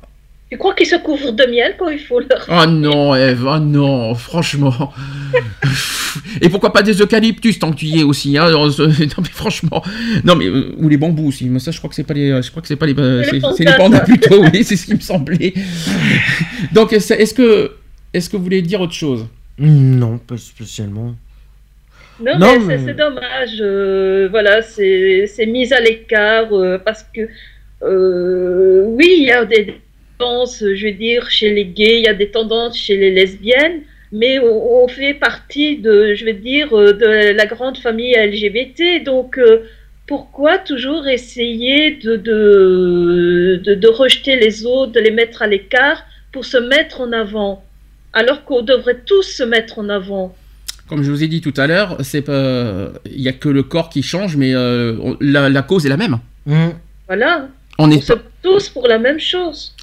Tu crois qu'ils se couvrent de miel quand il faut leur. Oh non, Eve, oh non, franchement. Et pourquoi pas des eucalyptus tant que tu y es aussi, hein (laughs) Non mais franchement, non mais euh, ou les bambous aussi. Mais ça, je crois que c'est pas les, je crois que c'est pas les, euh, C'est les c'est c'est les pandas, plutôt. Oui, c'est ce qui me semblait. Donc est-ce que, est-ce que vous voulez dire autre chose? Non, pas spécialement. Non, Non, mais, mais- c'est- dommage. euh, voilà, c'est mis à l'écart euh, parce que euh, oui, il y a des tendances, je veux dire, chez les gays, il y a des tendances chez les lesbiennes, mais on, on fait partie de, je veux dire, de la grande famille LGBT. Donc, pourquoi toujours essayer de, de, de, de rejeter les autres, de les mettre à l'écart pour se mettre en avant, alors qu'on devrait tous se mettre en avant? Comme je vous ai dit tout à l'heure, c'est pas, il y a que le corps qui change, mais euh, on- la, la cause est la même. Hmm. Voilà. On On est se tous pour la même chose.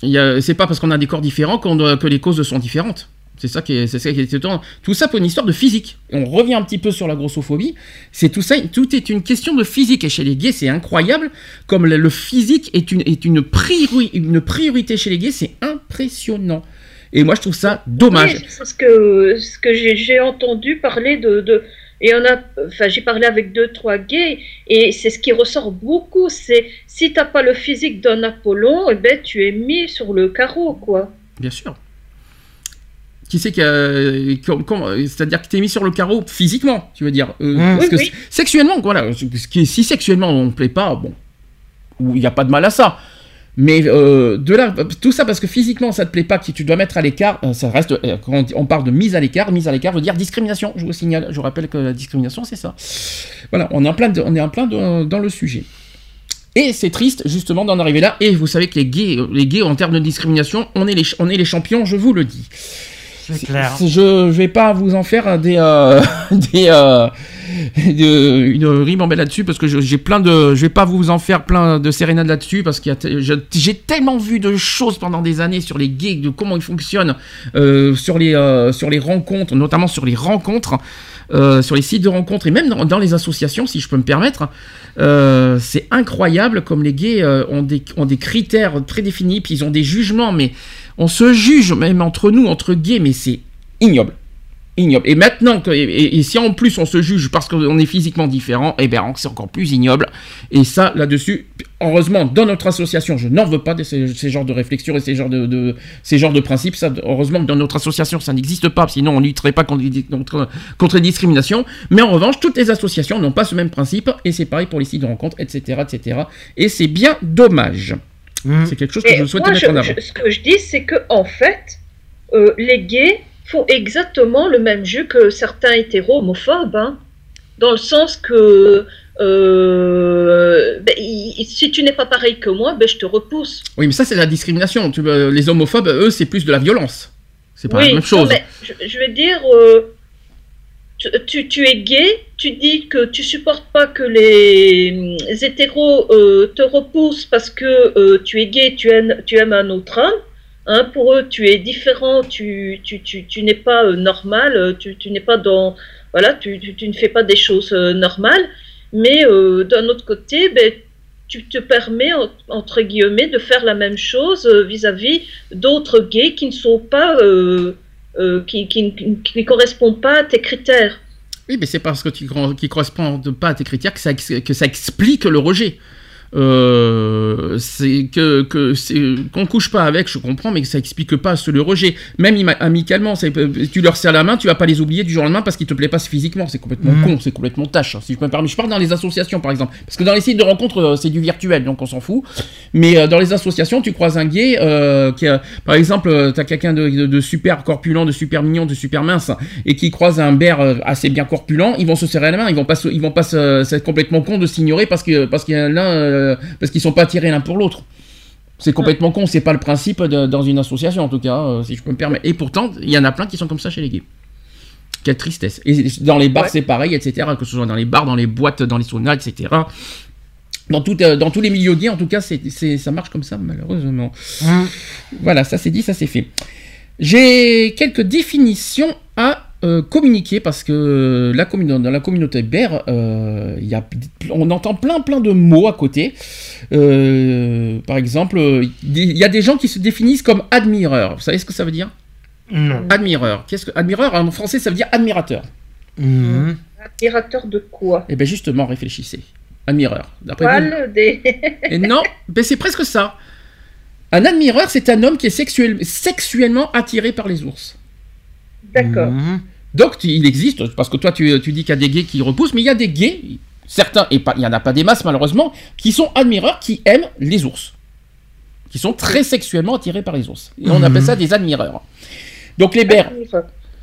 C'est pas parce qu'on a des corps différents qu'on doit- que les causes sont différentes. C'est ça qui est, c'est ça qui est étonnant. Tout ça pour une histoire de physique. Et on revient un petit peu sur la grossophobie. C'est tout ça, tout est une question de physique. Et chez les gays, c'est incroyable. Comme le, le physique est une, est une, priori- une priorité chez les gays, c'est impressionnant. Et moi, je trouve ça dommage. Oui, c'est ce que, ce que j'ai entendu parler de. de et on a, enfin, j'ai parlé avec deux, trois gays, et c'est ce qui ressort beaucoup, c'est si t'as pas le physique d'un Apollon, eh ben, tu es mis sur le carreau, quoi. Bien sûr. Qui c'est qui C'est-à-dire que t'es mis sur le carreau physiquement, tu veux dire. Euh, Mmh. parce Oui, que oui. sexuellement, voilà. ce qui est- Si sexuellement on ne plaît pas, bon, il n'y a pas de mal à ça. Mais euh, de là, tout ça parce que physiquement ça te plaît pas, que tu dois mettre à l'écart, euh, ça reste. euh, quand on, parle de mise à l'écart, mise à l'écart veut dire discrimination. Je vous signale, je vous rappelle que la discrimination c'est ça. Voilà, on est en plein, de- on est en plein de- dans le sujet. Et c'est triste justement d'en arriver là. Et vous savez que les gays, les gays en termes de discrimination, on est les, on est les champions, je vous le dis. C'est clair. Je, je vais pas vous en faire des, euh, (laughs) des euh, de- (laughs) une ribambelle là-dessus parce que j'ai plein de, je vais pas vous en faire plein de sérénades là-dessus parce je- j'ai tellement vu de choses pendant des années sur les gays, de comment ils fonctionnent, euh, sur les, euh, sur les rencontres, notamment sur les rencontres. euh, sur les sites de rencontres et même dans, les associations, si je peux me permettre, euh, c'est incroyable comme les gays euh, ont, des, ont des critères très définis, puis ils ont des jugements, mais on se juge même entre nous, entre gays, mais c'est ignoble. Ignoble. Et maintenant, et, et- et si en plus on se juge parce qu'on est physiquement différent, eh bien c'est encore plus ignoble. Et ça, là-dessus, heureusement, dans notre association, je n'en veux pas de ces, ces genres de réflexions et ces genres de, de- ces genres de principes. Ça, heureusement que dans notre association, ça n'existe pas, sinon on ne lutterait pas contre, les- contre, contre les discriminations. Mais en revanche, toutes les associations n'ont pas ce même principe, et c'est pareil pour les sites de rencontres, etc. etc. Et c'est bien dommage. Hmm. C'est quelque chose que Et je souhaitais moi, mettre je- en avant. je- ce que je dis, c'est que en fait, euh, les gays font exactement le même jeu que certains hétéros homophobes, hein, dans le sens que euh, ben, si tu n'es pas pareil que moi, ben, je te repousse. Oui, mais ça, c'est la discrimination. Les homophobes, eux, c'est plus de la violence. C'est pas Oui, la même non, chose. mais je, je veux dire, euh, tu, es gay, tu dis que tu supportes pas que les, hétéros euh, te repoussent parce que tu es gay, tu aimes, tu aimes un autre homme. Hein, pour eux, tu es différent, tu, tu, tu, tu n'es pas euh, normal, euh, tu, tu n'es pas dans. Voilà, tu, tu, ne fais pas des choses euh, normales. Mais d'un autre côté, ben, tu te permets, en- entre guillemets, de faire la même chose vis-à-vis d'autres gays qui ne sont pas. qui, qui, qui- ne correspondent pas à tes critères. Oui, mais c'est parce que tu ne correspond pas à tes critères que ça, que ça explique le rejet. Euh, c'est que, que c'est qu'on couche pas avec, je comprends, mais que ça explique pas ce, le rejet. Même amicalement, c'est- tu leur serres la main, tu vas pas les oublier du jour au lendemain parce qu'ils te plaisent pas physiquement. C'est complètement Mhm. con, c'est complètement tâche. hein, Si je me permettre, je parle dans les associations par exemple, parce que dans les sites de rencontres euh, c'est du virtuel, donc on s'en fout. Mais euh, dans les associations, tu croises un gay euh, qui, a, par exemple, euh, t'as quelqu'un de, de- de super corpulent, de super mignon, de super mince, et qui croise un bear euh, assez bien corpulent, ils vont se serrer la main, ils vont pas, ils vont pas c'est complètement con de s'ignorer parce que parce qu'il y en a euh, parce qu'ils sont pas attirés l'un pour l'autre. C'est complètement con, c'est pas le principe de- dans une association en tout cas, euh, si je peux me permettre. Et pourtant, il y en a plein qui sont comme ça chez les gays. Quelle tristesse. Et dans les bars, Ouais. c'est pareil, etc. Que ce soit dans les bars, dans les boîtes, dans les saunas, etc. Dans, tout, euh, dans tous les milieux gays, en tout cas, c'est, ça marche comme ça, malheureusement. Hum. Voilà, ça c'est dit, ça c'est fait. J'ai quelques définitions euh, communiquer parce que la dans la communauté BER, euh, il y a, on entend plein plein de mots à côté. Euh, par exemple, il y a des gens qui se définissent comme admireurs. Vous savez ce que ça veut dire? Non. Admireur. Qu'est-ce que admireur en français ça veut dire admirateur. Admirateur de quoi? Eh bien justement, réfléchissez. Admireur. D'après des. Et non, ben c'est presque ça. Un admireur, c'est un homme qui est sexuel- sexuellement attiré par les ours. D'accord. Hum. Donc tu- il existe, parce que toi tu, tu dis qu'il y a des gays qui repoussent, mais il y a des gays, certains, et pas- il n'y en a pas des masses malheureusement, qui sont admireurs, qui aiment les ours. Qui sont très sexuellement attirés par les ours. Et on Mhm. appelle ça des admireurs. Donc les bers,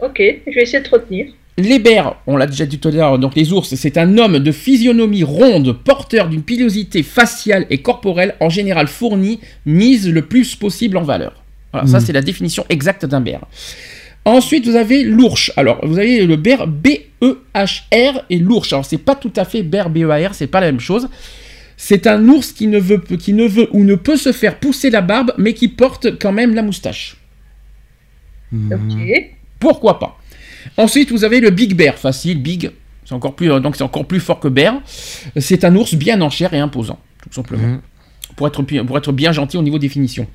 Ok, je vais essayer de te retenir. les bers, on l'a déjà dit tout à l'heure, donc les ours, c'est un homme de physionomie ronde, porteur d'une pilosité faciale et corporelle, en général fournie, mise le plus possible en valeur. Voilà, ça Mhm. c'est la définition exacte d'un ber. Ensuite, vous avez l'ourche. Alors, vous avez le ber B-E-H-R et l'ourche. Alors, c'est pas tout à fait ber B-E-A-R, c'est pas la même chose. C'est un ours qui ne, veut, qui ne veut ou ne peut se faire pousser la barbe, mais qui porte quand même la moustache. Ok. Pourquoi pas Ensuite, vous avez le Big Bear, facile, Big, c'est encore plus, euh, donc c'est encore plus fort que Bear. C'est un ours bien en chair et imposant, tout simplement. Mhm. Pour, être, pi- pour être bien gentil au niveau définition.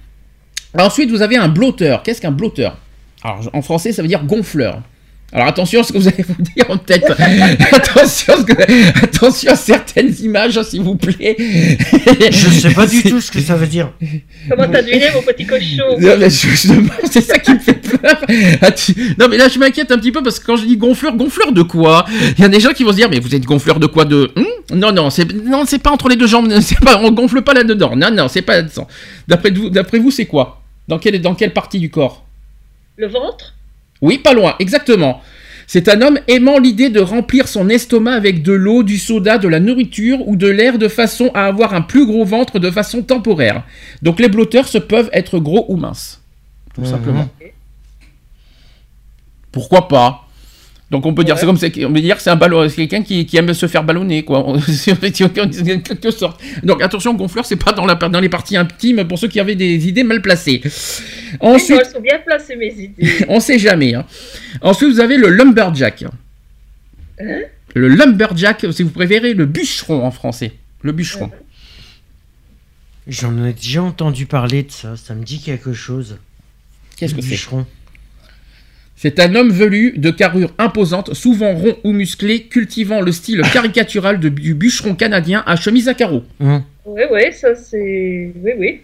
Ensuite, vous avez un blotteur. Qu'est-ce qu'un blotteur Alors, en français, ça veut dire gonfleur. Alors attention à ce que vous allez vous dire en tête. (laughs) attention, à ce que- attention à certaines images, s'il vous plaît. Je sais pas du tout ce que ça veut dire. Comment t'as deviné, mon petit cochon Non, mais justement, c'est ça qui me fait peur. Ah, Non, mais là, je m'inquiète un petit peu parce que quand je dis gonfleur, gonfleur de quoi? Il y a des gens qui vont se dire, mais vous êtes gonfleur de quoi De Hum Non, non, c'est non, c'est pas entre les deux jambes. (laughs) C'est pas, on gonfle pas là-dedans. Non, non, c'est pas là-dedans. D'après vous, d'après vous, c'est quoi? Dans quelle, dans quelle partie du corps? Le ventre? Oui, pas loin, exactement. C'est un homme aimant l'idée de remplir son estomac avec de l'eau, du soda, de la nourriture ou de l'air de façon à avoir un plus gros ventre de façon temporaire. Donc les blotteurs se peuvent être gros ou minces. Tout Mhm. simplement. Pourquoi pas? Donc on peut dire Ouais. c'est comme on peut dire que c'est un ballon c'est quelqu'un qui, qui aime se faire ballonner quoi (laughs) en quelque sorte. Donc attention gonfleur c'est pas dans la dans les parties intimes pour ceux qui avaient des idées mal placées. Oui, Ensuite Elles sont bien placées, mes idées. (laughs) on sait jamais. hein. Ensuite, vous avez le lumberjack. Hein? Le lumberjack, si vous préférez, le bûcheron en français. Le bûcheron. J'en ai déjà entendu parler de ça. Ça me dit quelque chose. Qu'est-ce que c'est? Bûcheron. C'est un homme velu, de carrure imposante, souvent rond ou musclé, cultivant le style (coughs) caricatural de- du bûcheron canadien à chemise à carreaux. Hum. Oui, oui, ça c'est. Oui, oui.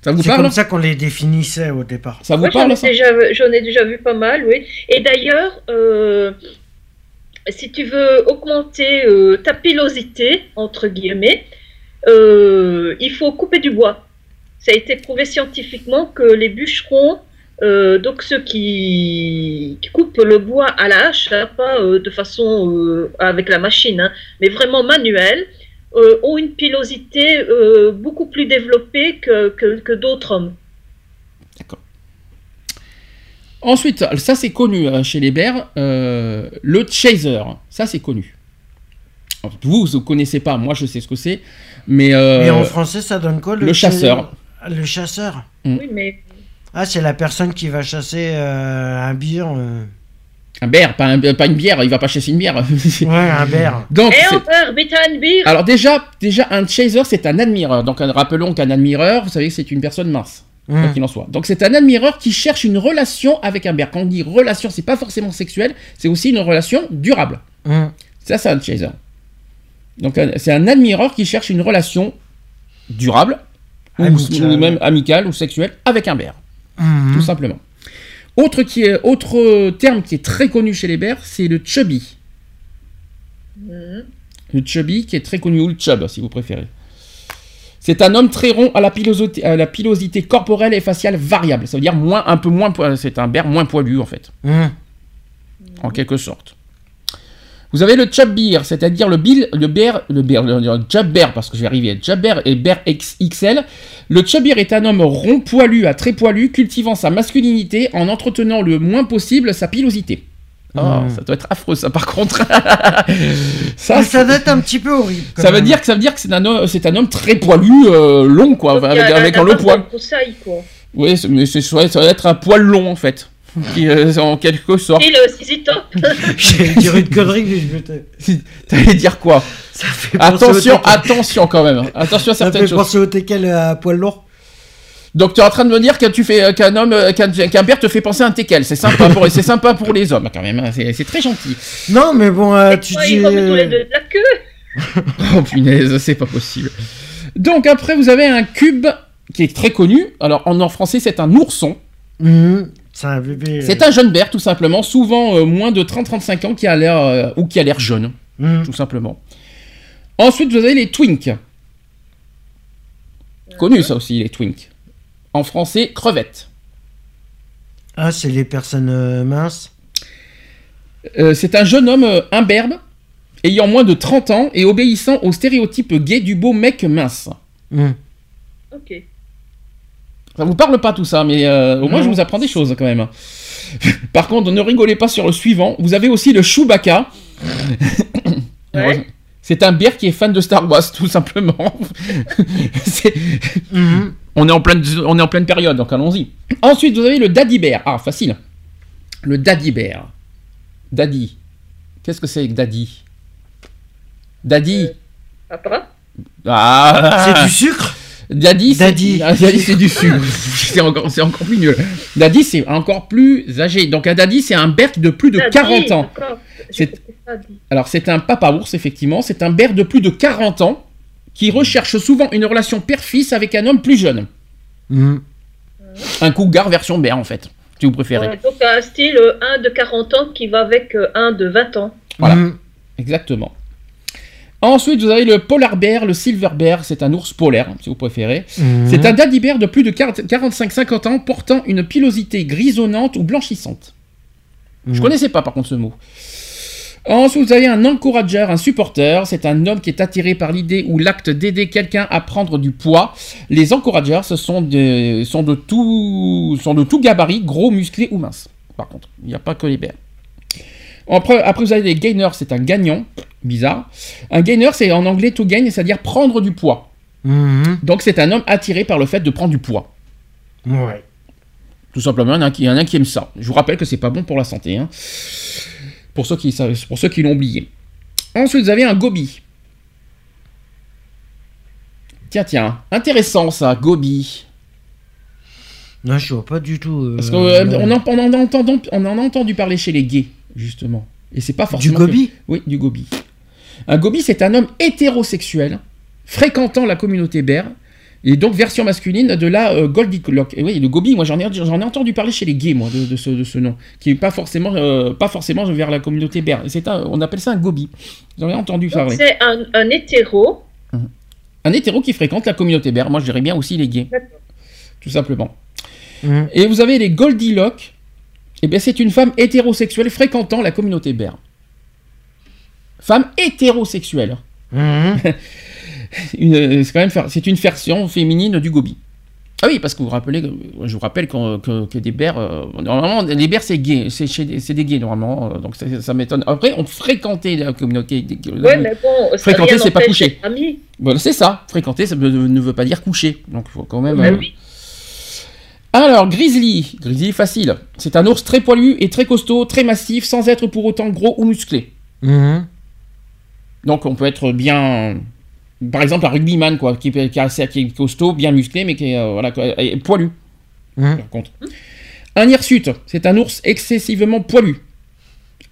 Ça vous C'est parle comme ça qu'on les définissait au départ. Ça vous Moi, j'en parle ai, ça déjà, j'en ai déjà vu pas mal, oui. Et d'ailleurs, euh, si tu veux augmenter euh, ta pilosité, entre guillemets, euh, il faut couper du bois. Ça a été prouvé scientifiquement que les bûcherons, euh, donc ceux qui, qui coupent le bois à la hache, hein, pas euh, de façon euh, avec la machine, hein, mais vraiment manuelle, euh, ont une pilosité euh, beaucoup plus développée que, que, que d'autres hommes. Ensuite, ça c'est connu chez les bears, euh, le chaser. Ça c'est connu. Vous, vous ne connaissez pas, moi je sais ce que c'est. Mais, euh, Et en français, ça donne quoi le chasseur. Le chasseur? Oui, mais Ah, c'est la personne qui va chasser euh, un bière. euh. Un bear, pas, un- pas une bière, il va pas chasser une bière. (laughs) Ouais, un bear. (laughs) Donc, Et c'est- on perd Bitan Bir. alors déjà, déjà, un chaser, c'est un admireur. Donc, un- rappelons qu'un admireur, vous savez que c'est une personne mince. Hum. Quoi qu'il en soit. Donc, c'est un admireur qui cherche une relation avec un bear. Quand on dit relation, c'est pas forcément sexuel, c'est aussi une relation durable. Hum. Ça, c'est un chaser. Donc, un- c'est un admireur qui cherche une relation durable, ou, Amicale. ou même amicale ou sexuelle, avec un bear. Hum. Tout simplement. Autre, qui est, autre terme qui est très connu chez les bears, c'est le chubby. Mhm. Le chubby qui est très connu, ou le chub si vous préférez. C'est un homme très rond à la, pilosité, à la pilosité corporelle et faciale variable. Ça veut dire moins, un peu moins, c'est un bear moins poilu en fait, Hum. en quelque sorte. Vous avez le chap beer, c'est-à-dire le bill, le bear, le bear, le, le chap bear, parce que je vais arriver, chap bear et bear XXL. Le chap beer est un homme rond poilu à très poilu, cultivant sa masculinité en entretenant le moins possible sa pilosité. Oh, ça doit être affreux, ça, par contre. (laughs) ça, ça doit être un petit peu horrible. quand ça veut dire que ça veut dire que c'est un homme, c'est un homme très poilu, euh, long quoi, Donc, avec, un long base poil. Oui, c'est- mais ça doit être un poil long en fait, qui, euh, en quelque sorte. Et le Top. (laughs) J'allais dire une connerie, mais je me. T'allais dire quoi Ça fait penser Attention, attention quand même. Attention à Ça certaines fait choses. penser au teckel à poil lourd. Donc tu es en train de me dire que tu fais euh, qu'un homme, euh, qu'un qu'un père te fait penser à un teckel. C'est sympa pour c'est sympa pour les hommes quand même. hein. C'est très gentil. Non, mais bon, euh, tu dis. ils remettent tous les deux de la queue? (laughs) Oh punaise, c'est pas possible. Donc après vous avez un cube qui est très connu. Alors en, en français c'est un ourson. Mhm, C'est un bébé. C'est un jeune bear tout simplement, souvent euh, moins de 30-35 ans qui a l'air euh, ou qui a l'air jeune, Mhm. tout simplement. Ensuite vous avez les twinks. Connu ça aussi les twinks. En français crevettes. Ah, c'est les personnes euh, minces. Euh, c'est un jeune homme euh, imberbe, ayant moins de 30 ans et obéissant au stéréotype gay du beau mec mince. Mhm. Ok. Ça vous parle pas tout ça, mais euh, au moins je vous apprends des choses quand même. (laughs) Par contre, ne rigolez pas sur le suivant. Vous avez aussi le Chewbacca. (coughs) Ouais. C'est un bear qui est fan de Star Wars, (laughs) tout simplement. (laughs) C'est- Mhm. on, est en pleine, on est en pleine période, donc allons-y. Ensuite, vous avez le Daddy Bear. Ah, facile. Le Daddy Bear. Daddy. Qu'est-ce que c'est que Daddy? Daddy. Papa Ah C'est du sucre? Daddy, c'est Daddy. (laughs) Ah, Daddy, c'est du sucre. (laughs) c'est encore, c'est encore plus nul. Daddy, c'est encore plus âgé. Donc un Daddy, c'est un berk de plus de Daddy, 40 ans. C'est-. Alors c'est un papa ours, effectivement. C'est un berk de plus de 40 ans qui recherche souvent une relation père-fils avec un homme plus jeune. Mhm. Un cougar version bear, en fait, si vous préférez. Ouais, donc un style euh, un de 40 ans qui va avec euh, un de 20 ans. Voilà. Mhm. Exactement. Ensuite, vous avez le polar bear, le silver bear, c'est un ours polaire, si vous préférez. Mhm. C'est un daddy bear de plus de 40 45-50 ans portant une pilosité grisonnante ou blanchissante. Je Mhm. connaissais pas par contre ce mot. Ensuite, vous avez un encourager, un supporter. C'est un homme qui est attiré par l'idée ou l'acte d'aider quelqu'un à prendre du poids. Les encouragers, ce sont, de, sont, de tout, sont de tout gabarit, gros, musclés ou minces. Par contre, il n'y a pas que les bears. Après, après, vous avez les gainers, c'est un gagnant. Bizarre. Un gainer, c'est en anglais to gain, c'est-à-dire prendre du poids. Mhm. Donc, c'est un homme attiré par le fait de prendre du poids. Ouais. Tout simplement, il y en a un qui, il y en a un qui aime ça. Je vous rappelle que c'est pas bon pour la santé. hein. Pour ceux qui, pour ceux qui l'ont oublié. Ensuite, vous avez un gobi. Tiens, tiens, intéressant ça, gobi. Non, je vois pas du tout. euh, Parce qu'on euh, en, on en a entendu, on en a entendu parler chez les gays, justement. Et c'est pas Du forcément. gobi que- Oui, du gobi. Un gobi, c'est un homme hétérosexuel, fréquentant la communauté bear, et donc version masculine de la euh, Goldie Lock. Et oui, le gobi, moi j'en ai, j'en ai entendu parler chez les gays, moi, de, de ce, de ce nom, qui est pas forcément, euh, pas forcément vers la communauté bear. Et C'est un, on appelle ça un gobi. J'en ai entendu Donc, parler. C'est un, un hétéro. Un hétéro qui fréquente la communauté bear. Moi, je dirais bien aussi les gays. Tout simplement. Mhm. Et vous avez les Goldilocks. Eh bien, c'est une femme hétérosexuelle fréquentant la communauté bear. Femme hétérosexuelle. Mhm. (laughs) Euh, c'est quand même faire- c'est une version féminine du gobi. Ah oui, parce que vous vous rappelez, je vous rappelle que, que des bears, euh, normalement, les bears c'est gay, c'est des- gays normalement, euh, donc ça, ça m'étonne. Après, on fréquentait la communauté. des- Ouais, mais bon, Fréquenter, c'est pas coucher. Voilà, c'est ça. Fréquenter, ça ne veut pas dire coucher. Donc, il faut quand même. Bah euh, oui. Alors, Grizzly. Grizzly, facile. C'est un ours très poilu et très costaud, très massif, sans être pour autant gros ou musclé. Mhm. Donc, on peut être bien. Par exemple, un rugbyman, quoi, qui, qui est assez qui est costaud, bien musclé, mais qui est euh, voilà, poilu, Mhm. par contre. Un hirsute. C'est un ours excessivement poilu.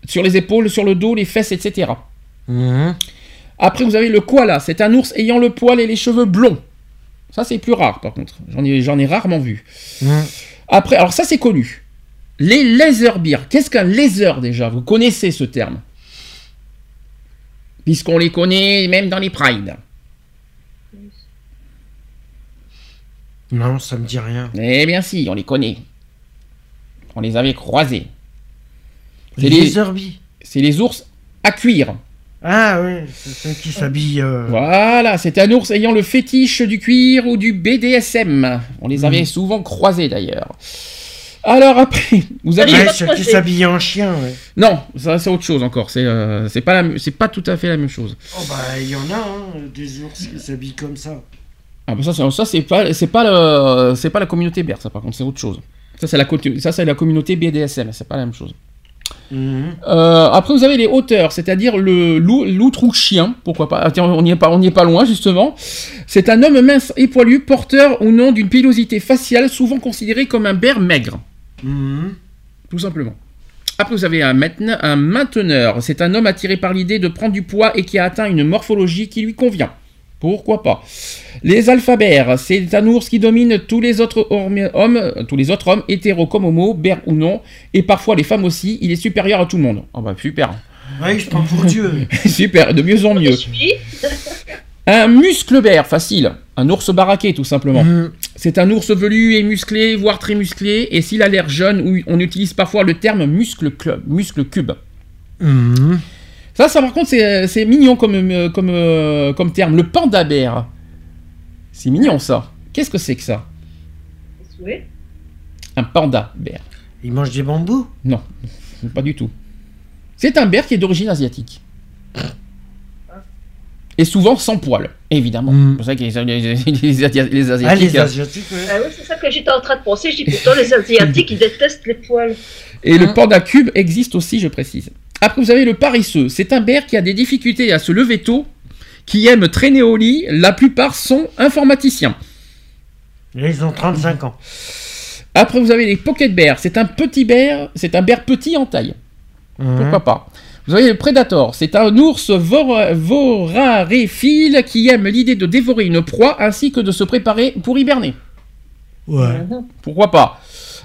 Sur les épaules, sur le dos, les fesses, etc. Mhm. Après, vous avez le koala. C'est un ours ayant le poil et les cheveux blonds. Ça, c'est plus rare, par contre. J'en ai, j'en ai rarement vu. Mhm. Après, alors ça, c'est connu. Les laser bears. Qu'est-ce qu'un laser, déjà? Vous connaissez ce terme? Puisqu'on les connaît même dans les prides. Non, ça me dit rien. Eh bien si, on les connaît. On les avait croisés. Les les, c'est les ours à cuir. Ah oui, c'est ceux qui s'habillent. euh, Voilà, c'est un ours ayant le fétiche du cuir ou du BDSM. On les avait souvent croisés d'ailleurs. Alors après, vous avez... Ouais, ceux qui s'habillent en chien, ouais. Non, ça c'est autre chose encore. C'est euh, c'est pas c'est pas tout à fait la même chose. Oh bah, il y en a, hein, des ours qui s'habillent comme ça. Ah bah ça c'est ça c'est pas c'est pas le c'est pas la communauté BR ça par contre c'est autre chose. Ça c'est la co- ça c'est la communauté BDSM c'est pas la même chose. Euh, après vous avez les hauteurs c'est-à-dire le loup loutre ou chien pourquoi pas Ah, on n'y est pas on n'y est pas loin justement. C'est un homme mince et poilu porteur ou non d'une pilosité faciale souvent considéré comme un bear maigre Mhm. tout simplement. Après, vous avez un mainteneur. C'est un homme attiré par l'idée de prendre du poids et qui a atteint une morphologie qui lui convient. Pourquoi pas Les alphabères, c'est un ours qui domine tous les autres hommes, tous les autres hommes, hétéros comme homo, bear ou non, et parfois les femmes aussi. Il est supérieur à tout le monde. Ah bah super, Ouais, je prends pour Dieu. (laughs) super, de mieux en mieux. (laughs) Un muscle bear, facile. Un ours baraqué, tout simplement. Mhm. C'est un ours velu et musclé, voire très musclé, et s'il a l'air jeune, on utilise parfois le terme muscle club, muscle cube. Mhm. Ça, ça par contre, c'est c'est mignon comme, euh, comme, euh, comme terme. Le panda bear. C'est mignon ça. Qu'est-ce que c'est que ça? Oui. Un panda bear. Ils mangent des bambous? Non, (laughs) pas du tout. C'est un bear qui est d'origine asiatique. Et souvent sans poils, évidemment. Mm. C'est pour ça que les, les- les Asia- les Ah, Asiatiques. les Asiatiques, ouais. Ah oui, c'est ça que j'étais en train de penser. Je dis pourtant, les Asiatiques, ils détestent les poils. Et le panda cube existe aussi, je précise. Après, vous avez le paresseux. C'est un bear qui a des difficultés à se lever tôt, qui aime traîner au lit. La plupart sont informaticiens. Là, ils ont 35 ans. Après, vous avez les pocket bears. C'est un petit bear, c'est un bear petit en taille. Mhm. Pourquoi pas? Vous avez le predator. C'est un ours vor- voraréphile qui aime l'idée de dévorer une proie ainsi que de se préparer pour hiberner. Ouais. Pourquoi pas?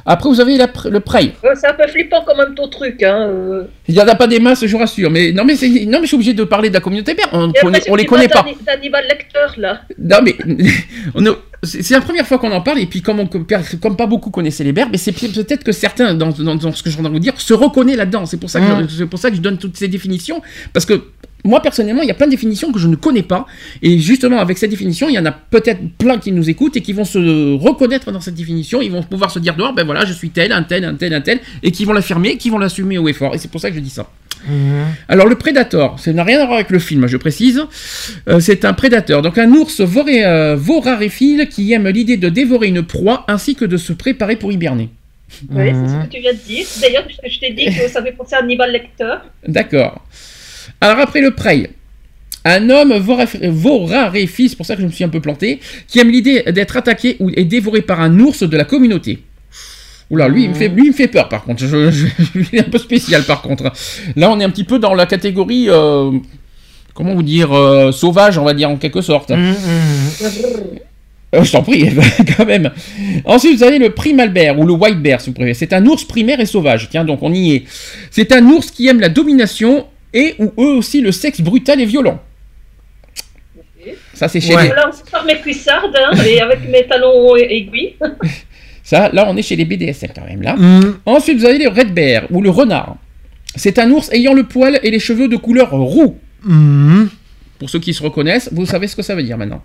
Après, vous avez la le prey. Ouais, c'est un peu flippant quand même ton truc. Hein. euh. Il n'y en a pas des masses, je vous rassure. Mais non, mais, non, mais je suis obligé de parler de la communauté bear. On, on les connaît pas. d'Hannibal Lecter, là. Non mais (laughs) on c'est la première fois qu'on en parle et puis comme, on- comme pas beaucoup connaissaient les berbes, mais c'est peut- peut-être que certains dans, dans- dans ce que je viens de vous dire se reconnaissent là-dedans. C'est pour ça que Mm. je, c'est pour ça que je donne toutes ces définitions parce que moi personnellement il y a plein de définitions que je ne connais pas et justement avec cette définition il y en a peut-être plein qui nous écoutent et qui vont se reconnaître dans cette définition. Ils vont pouvoir se dire dehors ben voilà je suis tel un tel un tel un tel et qui vont l'affirmer, qui vont l'assumer au effort et c'est pour ça que je dis ça. Mhm. Alors le prédateur, ça n'a rien à voir avec le film, je précise. Euh, c'est un prédateur, donc un ours voré, euh, voraréphile qui aime l'idée de dévorer une proie ainsi que de se préparer pour hiberner. Oui, c'est ce que tu viens de dire. D'ailleurs, je, je t'ai dit que ça fait penser à Hannibal Lecter. (laughs) D'accord. Alors après le prey. Un homme voraréphile, c'est pour ça que je me suis un peu planté, qui aime l'idée d'être attaqué ou est dévoré par un ours de la communauté. Oula, lui, il me fait, lui, il me fait peur par contre. Je, je- il est un peu spécial par contre. Là, on est un petit peu dans la catégorie, euh, comment vous dire, euh, sauvage, on va dire en quelque sorte. Mhm, mhm. Euh, je t'en prie, (laughs) quand même. Ensuite, vous avez le primal bear ou le white bear, si vous préférez. C'est un ours primaire et sauvage. Tiens, donc on y est. C'est un ours qui aime la domination et ou eux aussi le sexe brutal et violent. Ça, c'est chez Ouais. les... Voilà, on se part mes cuissardes hein, et avec mes talons aiguilles. (laughs) Ça, là, on est chez les BDSM quand même, là. Mhm. Ensuite, vous avez le red bear ou le renard. C'est un ours ayant le poil et les cheveux de couleur roux. Mhm. Pour ceux qui se reconnaissent, vous savez ce que ça veut dire maintenant.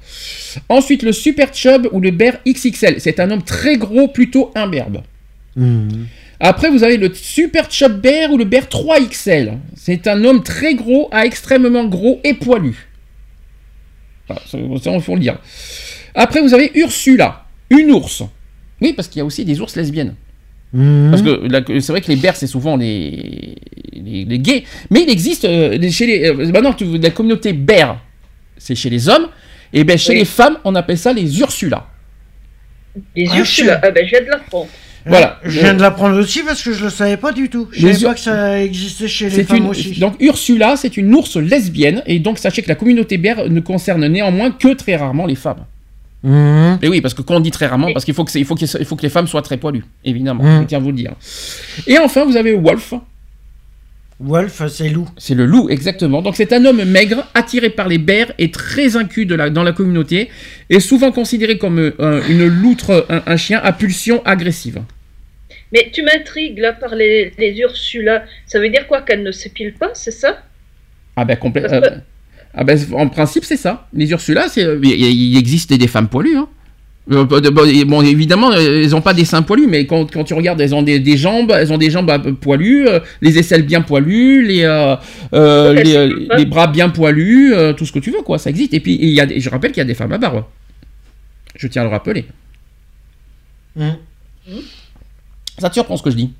Ensuite, le super chub ou le bear XXL. C'est un homme très gros, plutôt imberbe. Mhm. Après, vous avez le Super Chub Bear ou le Bear 3XL. C'est un homme très gros à extrêmement gros et poilu. Ça, ça, il faut le dire. Après, vous avez Ursula, une ours. Oui, parce qu'il y a aussi des ours lesbiennes. Mhm. Parce que c'est vrai que les bears, c'est souvent les, les, les gays. Mais il existe euh, chez les. euh, maintenant, tu- la communauté bear, c'est chez les hommes. Et ben chez Oui. les femmes, on appelle ça les Ursula. Les Ah, Ursula, je- ah ben, je viens de l'apprendre. Voilà. Je viens de l'apprendre aussi parce que je le savais pas du tout. Je Les savais ur- pas que ça existait chez les femmes une, aussi. donc Ursula, c'est une ours lesbienne, et donc sachez que la communauté bear ne concerne néanmoins que très rarement les femmes. Mhm. Et oui, parce que quand on dit très rarement, parce qu'il faut que il faut que il faut que les femmes soient très poilues, évidemment. Mm. Je tiens à vous le dire. Et enfin, vous avez Wolf. Wolf, c'est loup. C'est le loup, exactement. Donc c'est un homme maigre, attiré par les bears et très de la, dans la communauté, et souvent considéré comme euh, une loutre, un, un chien à pulsion agressive. Mais tu m'intrigues là par les, les Ursula. Ça veut dire quoi qu'elles ne s'épilent pas, c'est ça? Ah ben complète. Euh, ah ben, en principe c'est ça. Les Ursula, c'est il existe des femmes poilues. Hein. Euh, bon, évidemment, euh, elles ont pas des seins poilus, mais quand, quand tu regardes, elles ont des, des jambes, elles ont des jambes euh, poilues, euh, les aisselles bien poilues, les, euh, euh, euh, bras bien poilus, euh, tout ce que tu veux, quoi. Ça existe. Et puis, il y a, des- je rappelle qu'il y a des femmes à barbe. Je tiens à le rappeler. Mm. Ça te surprend ce que je dis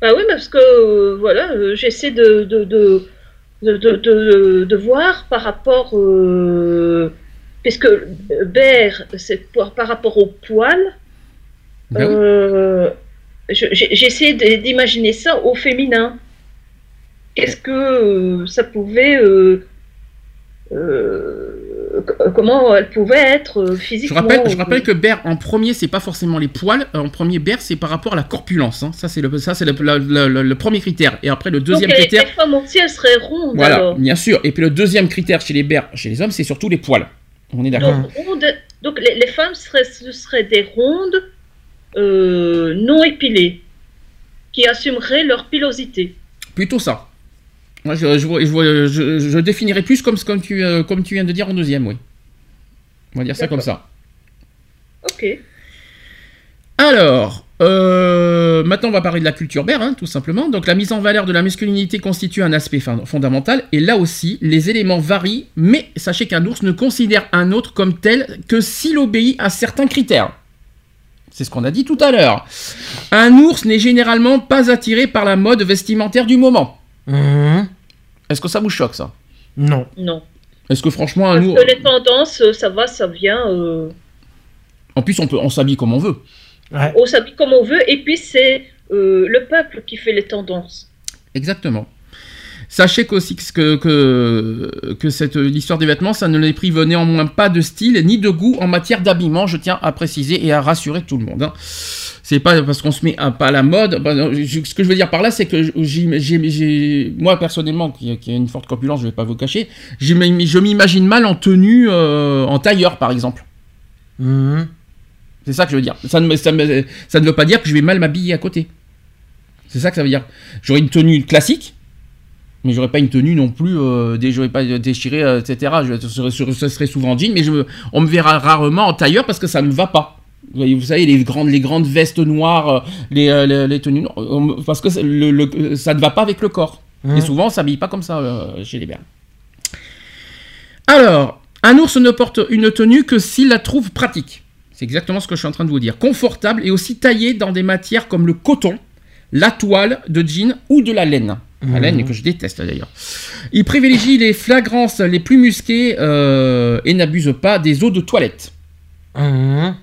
Bah oui, parce que euh, voilà, euh, j'essaie de, de, de, de, de, de- de voir par rapport. Euh, puisque Bear, c'est par, rapport au poil. Ben euh, j'essaie d'imaginer ça au féminin. Est-ce que ça pouvait. euh, euh, comment elle pouvait être euh, Je physiquement rappelle, je euh, rappelle que Ber en premier, c'est pas forcément les poils. En premier, Ber, c'est par rapport à la corpulence. hein. Ça, c'est le, ça, c'est le, le- le- le premier critère. Et après, le deuxième Donc, critère. Les femmes aussi, elles seraient rondes Voilà, alors. bien sûr. Et puis le deuxième critère chez les Bers, chez les hommes, c'est surtout les poils. On est d'accord. Donc, donc les, les femmes seraient, ce seraient des rondes euh, non épilées qui assumeraient leur pilosité. Plutôt ça. Moi, je, je, je, vois- je- je définirais plus comme, comme, tu, euh, comme tu viens de dire en deuxième, oui. On va dire ça comme ça. Ok. Alors, euh, maintenant on va parler de la culture Ber, hein, tout simplement. Donc la mise en valeur de la masculinité constitue un aspect fondamental, et là aussi, les éléments varient, mais sachez qu'un ours ne considère un autre comme tel que s'il obéit à certains critères. C'est ce qu'on a dit tout à l'heure. Un ours n'est généralement pas attiré par la mode vestimentaire du moment. Mhm. Est-ce que ça vous choque ça? Non. Non. Est-ce que franchement Parce ours... que les tendances, euh, ça va, ça vient. euh, En plus on peut on s'habille comme on veut. Ouais. on s'habille comme on veut, et puis c'est euh, le peuple qui fait les tendances. Exactement. Sachez qu'aussi que, que, que cette l'histoire des vêtements, ça ne les prive néanmoins pas de style ni de goût en matière d'habillement, je tiens à préciser et à rassurer tout le monde. hein. C'est pas parce qu'on se met à, pas à la mode. bah, je- ce que je veux dire par là, c'est que j'ai, moi personnellement, qui, qui a une forte corpulence, je vais pas vous cacher, je m'im- je m'imagine mal en tenue, euh, en tailleur par exemple. Mhm. C'est ça que je veux dire. Ça ne, ça ne veut pas dire que je vais mal m'habiller à côté. C'est ça que ça veut dire. J'aurais une tenue classique, mais j'aurais pas une tenue non plus, euh, j'aurais pas déchiré, euh, etc. Je, ce, serait, ce serait souvent en jean, mais je me- on me verra rarement en tailleur parce que ça ne me va pas. Vous, savez, les grandes, les grandes vestes noires, euh, les, euh, les, les tenues noires, parce que c'est- le- le- ça ne va pas avec le corps. Mhm. Et souvent, on s'habille pas comme ça euh, chez les bernes. Alors, un ours ne porte une tenue que s'il la trouve pratique. C'est exactement ce que je suis en train de vous dire. Confortable et aussi taillé dans des matières comme le coton, la toile de jean ou de la laine. La laine que je déteste d'ailleurs. Il privilégie les flagrances les plus musquées euh, et n'abuse pas des eaux de toilette. Mhm.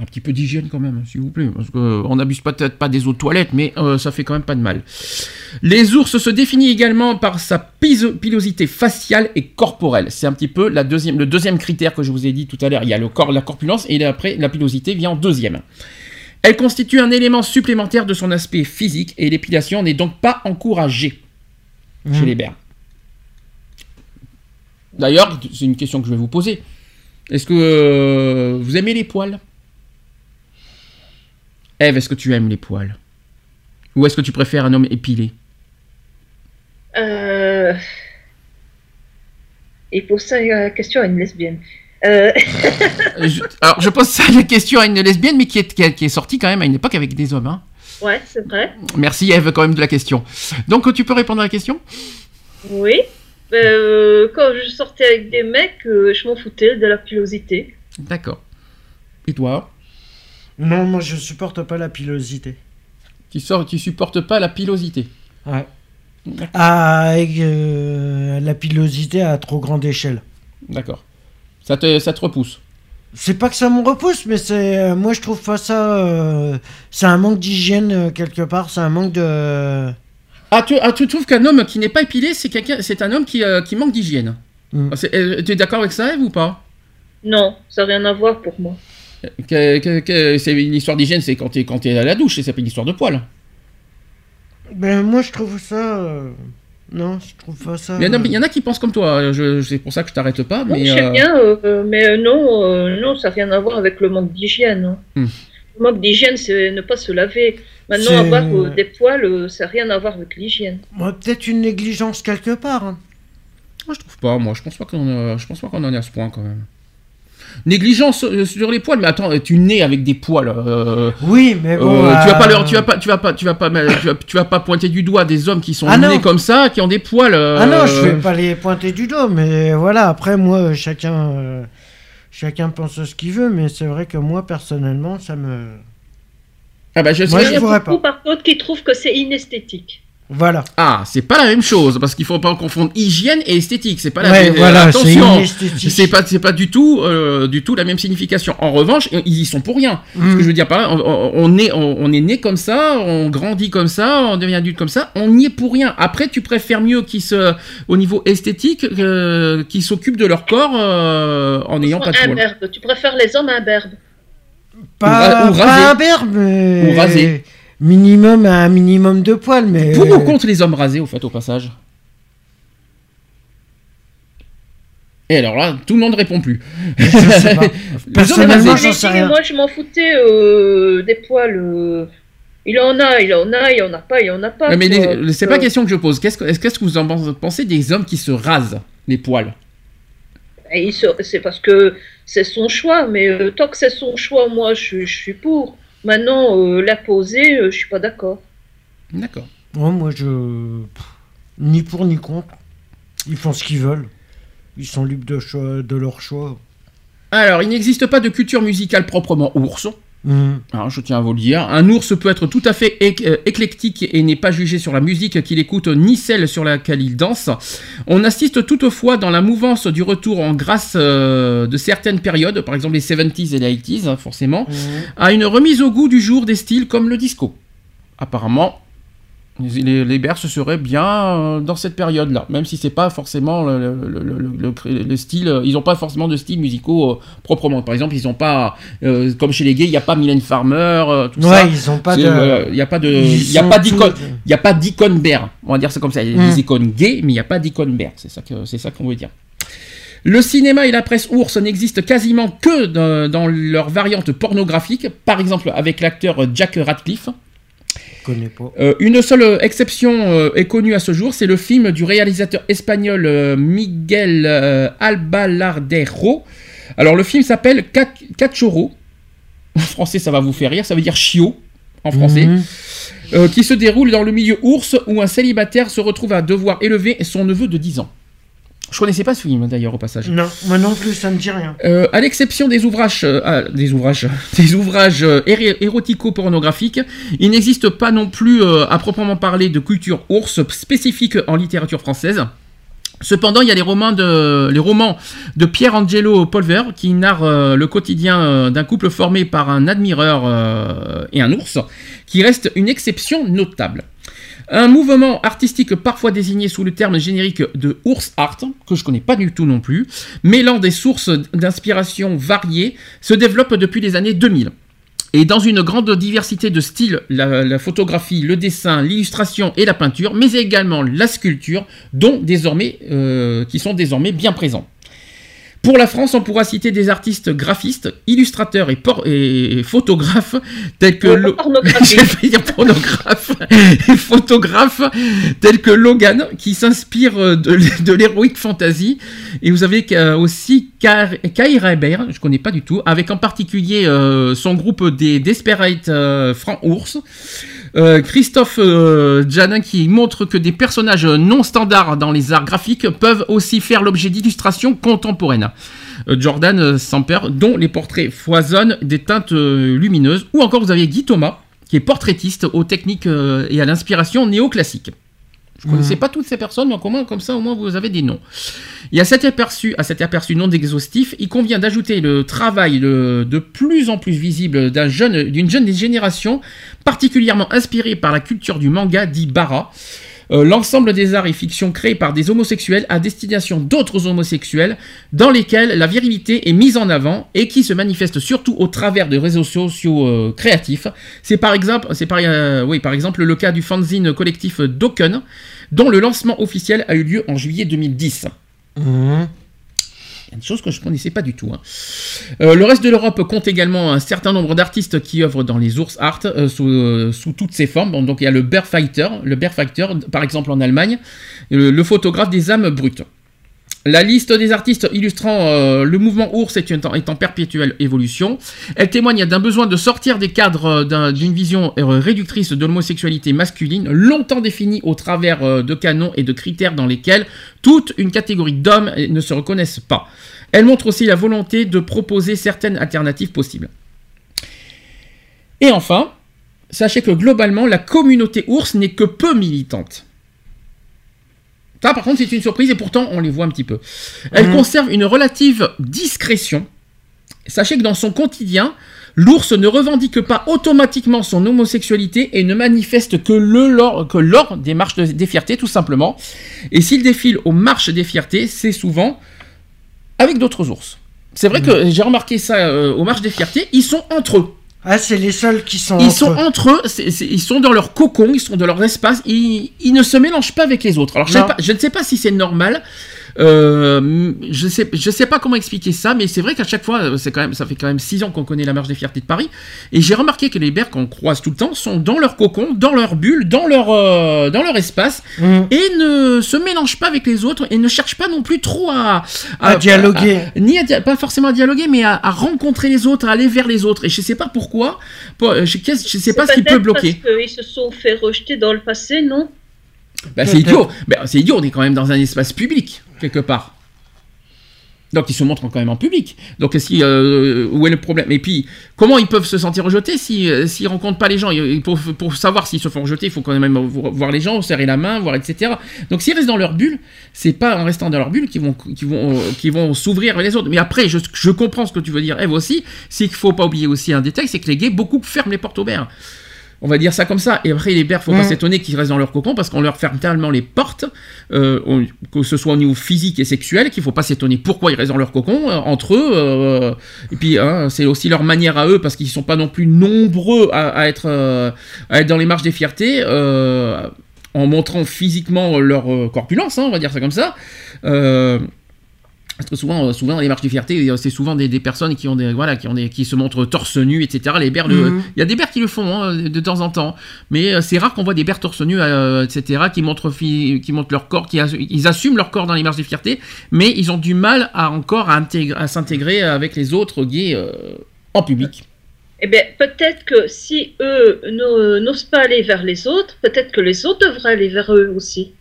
Un petit peu d'hygiène quand même, s'il vous plaît, parce qu'on n'abuse peut-être pas des eaux de toilette, mais euh, ça fait quand même pas de mal. Les ours se définit également par sa pilosité faciale et corporelle. C'est un petit peu la deuxième, le deuxième critère que je vous ai dit tout à l'heure. Il y a le corps, la corpulence, et après la pilosité vient en deuxième. Elle constitue un élément supplémentaire de son aspect physique, et l'épilation n'est donc pas encouragée chez Mhm. les bers. D'ailleurs, c'est une question que je vais vous poser. Est-ce que euh, vous aimez les poils? Eve, est-ce que tu aimes les poils? Ou est-ce que tu préfères un homme épilé? Euh... Il pose ça la question à une lesbienne. Euh, (laughs) je- Alors, je pose ça la question à une lesbienne, mais qui est, qui est, qui est sortie quand même à une époque avec des hommes. hein. ouais, c'est vrai. Merci Eve quand même de la question. Donc, tu peux répondre à la question? Oui. Euh, quand je sortais avec des mecs, euh, je m'en foutais de la pilosité. D'accord. Et toi? Non, moi je supporte pas la pilosité. tu, sors, tu supportes pas la pilosité? Ouais. Ah, avec, euh, la pilosité à trop grande échelle. D'accord. Ça te, ça te repousse C'est pas que ça me repousse, mais c'est euh, moi je trouve pas ça. euh, c'est un manque d'hygiène euh, quelque part. C'est un manque de. Ah, tu, ah, tu trouves qu'un homme qui n'est pas épilé, c'est quelqu'un, c'est un homme qui, euh, qui manque d'hygiène Mm. Tu es d'accord avec ça, Eve, ou pas? Non, ça n'a rien à voir pour moi. Que- que- que- C'est une histoire d'hygiène, c'est quand tu es, quand t'es à la douche, et c'est pas une histoire de poils. Ben moi je trouve ça. Euh, Non, je trouve pas ça. Il y, en a, euh, il y en a qui pensent comme toi, je, c'est pour ça que je t'arrête pas, Non, mais... je sais euh, bien, euh, mais euh, non, euh, non, ça n'a rien à voir avec le manque d'hygiène. hein. Hmm. Le manque d'hygiène, c'est ne pas se laver. Maintenant, C'est- avoir euh, des poils, euh, ça n'a rien à voir avec l'hygiène. Peut-être une négligence quelque part. hein. Moi, je trouve pas, moi, je pense pas qu'on a- je pense pas qu'on en est à ce point quand même. Négligence euh, sur les poils, mais attends, tu nais avec des poils. euh, Oui, mais bon. euh, tu vas pas euh, leur, tu vas pas, tu vas pas, tu vas pas, tu vas, tu vas pas pointer du doigt des hommes qui sont Ah nés comme ça, qui ont des poils. euh, Ah non, je vais pas les pointer du doigt, mais voilà, après, moi, chacun, euh, chacun pense ce qu'il veut, mais c'est vrai que moi, personnellement, ça me. Ah bah je Moi, sais- je Il y a pourrais beaucoup, pas. par contre, qui trouvent que c'est inesthétique. Voilà. Ah, c'est pas la même chose parce qu'il faut pas confondre hygiène et esthétique. C'est pas la Ouais, même. voilà, c'est attention, c'est pas, c'est pas du tout, euh, du tout la même signification. En revanche, ils y sont pour rien. Ce Mm. que je veux dire par là, on, est, on, on est né comme ça, on grandit comme ça, on devient adulte comme ça, on n'y est pour rien. Après, tu préfères mieux qu'ils se, au niveau esthétique, euh, qu'ils s'occupent de leur corps euh, en n'ayant pas de. Tu préfères les hommes imberbes. Pas, ou pas rasé. un berbe, mais. Ou rasé. Minimum, un minimum de poils, mais. Pour ou contre les hommes rasés, au fait, au passage Et alors là, tout le monde répond plus. Je sais pas. (laughs) Personnellement, j'en sais Mais rien. Moi, je m'en foutais euh, des poils. euh, Il en a, il en a, il en a pas, il en a pas. Mais c'est pas question que je pose. Qu'est-ce que, est-ce- qu'est-ce que vous en pensez des hommes qui se rasent les poils? C'est parce que c'est son choix, mais euh, tant que c'est son choix, moi, je, je suis pour. Maintenant, euh, la poser, euh, je suis pas d'accord. D'accord. Ouais, moi, je. pff, Ni pour ni contre. Ils font ce qu'ils veulent. Ils sont libres de, choix, de leur choix. Alors, il n'existe pas de culture musicale proprement ours. Mhm. Hein, je tiens à vous le dire. Un ours peut être tout à fait euh, éclectique et n'est pas jugé sur la musique qu'il écoute ni celle sur laquelle il danse. On assiste toutefois dans la mouvance du retour en grâce euh, de certaines périodes, par exemple les 70s et les 80s, hein, forcément, Mhm. à une remise au goût du jour des styles comme le disco. Apparemment, les, les Berces seraient bien euh, dans cette période-là, même si c'est pas forcément le, le- le- le- le- le style, euh, ils n'ont pas forcément de style musicaux euh, proprement. Par exemple, ils n'ont pas, euh, comme chez les gays, il n'y a pas Mylène Farmer, euh, tout Ouais, ça. ils ont pas C'est, de. Il n'y a pas de, Ils il y a pas d'icône, il a pas d'icône. On va dire ça comme ça. Il y a Mm. des icônes gays, mais il n'y a pas d'icône Ber. C'est ça que, c'est ça qu'on veut dire. Le cinéma et la presse ours n'existent quasiment que dans, dans leur variante pornographique, par exemple avec l'acteur Jack Radcliffe. Je connais pas. Euh, une seule euh, exception euh, est connue à ce jour, c'est le film du réalisateur espagnol euh, Miguel Albalardero. Alors le film s'appelle Cachorro. En français, ça va vous faire rire, ça veut dire chiot en français. Mhm. Qui se déroule dans le milieu ours où un célibataire se retrouve à devoir élever son neveu de 10 ans. Je connaissais pas ce film d'ailleurs au passage. Non, moi non plus, ça me dit rien. Euh, à l'exception des ouvrages, euh, ah, des ouvrages, (laughs) des ouvrages euh, érotico-pornographiques, il n'existe pas non plus euh, à proprement parler de culture ours spécifique en littérature française. Cependant, il y a les romans de, les romans de Pierre Angelo Polver qui narrent le quotidien d'un couple formé par un admireur et un ours, qui reste une exception notable. Un mouvement artistique parfois désigné sous le terme générique de ours art, que je connais pas du tout non plus, mêlant des sources d'inspiration variées, se développe depuis les années 2000. Et dans une grande diversité de styles, la, la photographie, le dessin, l'illustration et la peinture, mais également la sculpture, dont désormais, euh, qui sont désormais bien présents. Pour la France, on pourra citer des artistes graphistes, illustrateurs et, por- et photographes tels que... (laughs) Pornographe et photographes tels que Logan qui s'inspire euh, de, de l'heroic fantasy et vous avez euh, aussi Kai Reber, je connais pas du tout, avec en particulier euh, son groupe des Desperate euh, Franc Ours. Euh, Christophe euh, Janin qui montre que des personnages non standards dans les arts graphiques peuvent aussi faire l'objet d'illustrations contemporaines. Euh, Jordan Samper, dont les portraits foisonnent des teintes lumineuses. Ou encore vous avez Guy Thomas, qui est portraitiste aux techniques et à l'inspiration néoclassique. Je ne connaissais pas toutes ces personnes, mais au moins, comme ça, au moins, vous avez des noms. Et à cet aperçu, à cet aperçu non exhaustif, il convient d'ajouter le travail de, de plus en plus visible d'un jeune, d'une jeune génération, particulièrement inspirée par la culture du manga dit Bara. Euh, L'ensemble des arts et fictions créés par des homosexuels à destination d'autres homosexuels, dans lesquels la virilité est mise en avant et qui se manifeste surtout au travers de réseaux sociaux euh, créatifs. C'est par exemple, par, euh, oui, par exemple le cas du fanzine collectif Dokken, dont le lancement officiel a eu lieu en juillet 2010. Mhm. Des choses que je ne connaissais pas du tout. hein. Euh, le reste de l'Europe compte également un certain nombre d'artistes qui œuvrent dans les ours art euh, sous, euh, sous toutes ses formes. Donc il y a le bear fighter, le bear fighter par exemple en Allemagne, le, le photographe des âmes brutes. La liste des artistes illustrant euh, le mouvement ours est, en perpétuelle évolution. Elle témoigne d'un besoin de sortir des cadres euh, d'un- d'une vision euh, réductrice de l'homosexualité masculine, longtemps définie au travers de canons et de critères dans lesquels toute une catégorie d'hommes ne se reconnaissent pas. Elle montre aussi la volonté de proposer certaines alternatives possibles. Et enfin, sachez que globalement, la communauté ours n'est que peu militante. Ça, par contre, c'est une surprise et pourtant, on les voit un petit peu. Elle Mhm. conserve une relative discrétion. Sachez que dans son quotidien, l'ours ne revendique pas automatiquement son homosexualité et ne manifeste que, le, lors, que lors des marches de- des fiertés, tout simplement. Et s'il défile aux marches des fiertés, c'est souvent avec d'autres ours. C'est vrai que j'ai remarqué ça euh, aux marches des fiertés, ils sont entre eux. Ah, c'est les seuls qui sont. Ils entre sont eux. entre eux, ils sont dans leur cocon, ils sont dans leur espace, ils, ils ne se mélangent pas avec les autres. Alors je, sais Non. pas- je ne sais pas si c'est normal, euh, je sais, je sais pas comment expliquer ça, mais c'est vrai qu'à chaque fois, c'est quand même, ça fait quand même six ans qu'on connaît la marche des fiertés de Paris, et j'ai remarqué que les bears qu'on croise tout le temps sont dans leur cocon, dans leur bulle, dans leur, euh, dans leur espace, Mhm. et ne se mélangent pas avec les autres, et ne cherchent pas non plus trop à, À dialoguer. à- ni à pas forcément à dialoguer, mais à, à rencontrer les autres, à aller vers les autres. Et je sais pas pourquoi, pour- je, je sais pas ce qui peut bloquer. Parce qu'ils se sont fait rejeter dans le passé, non? Bah, c'est idiot. Bah, c'est idiot, on est quand même dans un espace public, quelque part. Donc ils se montrent quand même en public. Donc si, euh, où est le problème? Et puis, comment ils peuvent se sentir rejetés euh, s'ils rencontrent pas les gens? Pour, pour savoir s'ils se font rejeter, il faut quand même vo- voir les gens, serrer la main, voir, etc. Donc s'ils restent dans leur bulle, c'est pas en restant dans leur bulle qu'ils vont, qu'ils vont, euh, qu'ils vont s'ouvrir vers les autres. Mais après, je, je comprends ce que tu veux dire, Eve aussi, c'est qu'il faut pas oublier aussi un détail, c'est que les gays, beaucoup ferment les portes aux bers. On va dire ça comme ça. Et après, les bears, faut pas Mm. s'étonner qu'ils restent dans leur cocon parce qu'on leur ferme tellement les portes, euh, que ce soit au niveau physique et sexuel, qu'il faut pas s'étonner pourquoi ils restent dans leur cocon, euh, entre eux. euh, et puis, hein, c'est aussi leur manière à eux parce qu'ils sont pas non plus nombreux à, à être, à être dans les marches des fiertés. en montrant physiquement leur corpulence, hein, on va dire ça comme ça. Euh, parce que souvent, euh, souvent dans les marches de fierté, euh, c'est souvent des, des personnes qui ont des, voilà, qui ont des, qui se montrent torse nu, etc. Les Mhm. il y a des bears qui le font hein, de temps en temps, mais euh, c'est rare qu'on voit des bears torse nu, euh, etc. qui montrent, qui montrent leur corps, qui ils assument leur corps dans les marches de fierté, mais ils ont du mal à encore à, intégrer- à s'intégrer avec les autres gays euh, en public. Eh bien, peut-être que si eux n'o- n'osent pas aller vers les autres, peut-être que les autres devraient aller vers eux aussi.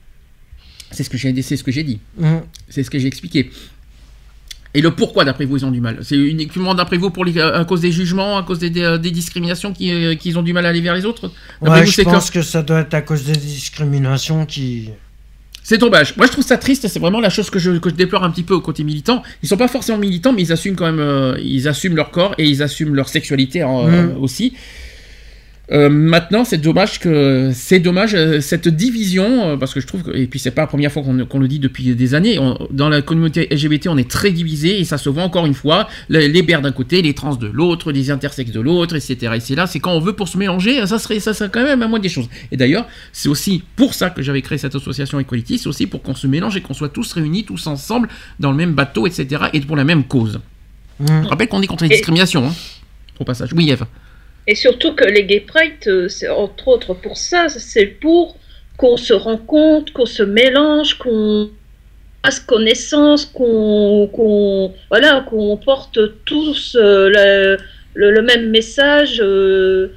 C'est ce que j'ai, c'est ce que j'ai dit. Mhm. C'est ce que j'ai expliqué. Et le pourquoi, d'après vous, ils ont du mal? C'est uniquement, d'après vous, pour les- à cause des jugements, à cause des, des- des discriminations euh, qu'ils ont du mal à aller vers les autres? Ouais, vous, je pense que ça doit être à cause des discriminations qui. C'est dommage. Moi, je trouve ça triste. C'est vraiment la chose que je, que je déplore un petit peu au côté militant. Ils sont pas forcément militants, mais ils assument quand même. euh, ils assument leur corps et ils assument leur sexualité Mhm. euh, aussi. Euh, maintenant, c'est dommage que c'est dommage euh, cette division euh, parce que je trouve que et puis c'est pas la première fois qu'on le dit depuis des années. On- dans la communauté LGBT, on est très divisé et ça se voit encore une fois. Les, les d'un côté, les trans de l'autre, les intersexes de l'autre, etc. Et c'est là, c'est quand on veut pour se mélanger, ça serait ça serait quand même à moins des choses. Et d'ailleurs, c'est aussi pour ça que j'avais créé cette association Equality, c'est aussi pour qu'on se mélange et qu'on soit tous réunis, tous ensemble dans le même bateau, etc. Et pour la même cause. Mhm. Je rappelle qu'on est contre les Et- discriminations. Hein, au passage. Oui, Eve. Et surtout que les gay pride, euh, entre autres pour ça, c'est pour qu'on se rencontre, qu'on se mélange, qu'on fasse connaissance, qu'on voilà, qu'on porte tous euh, le, même message euh,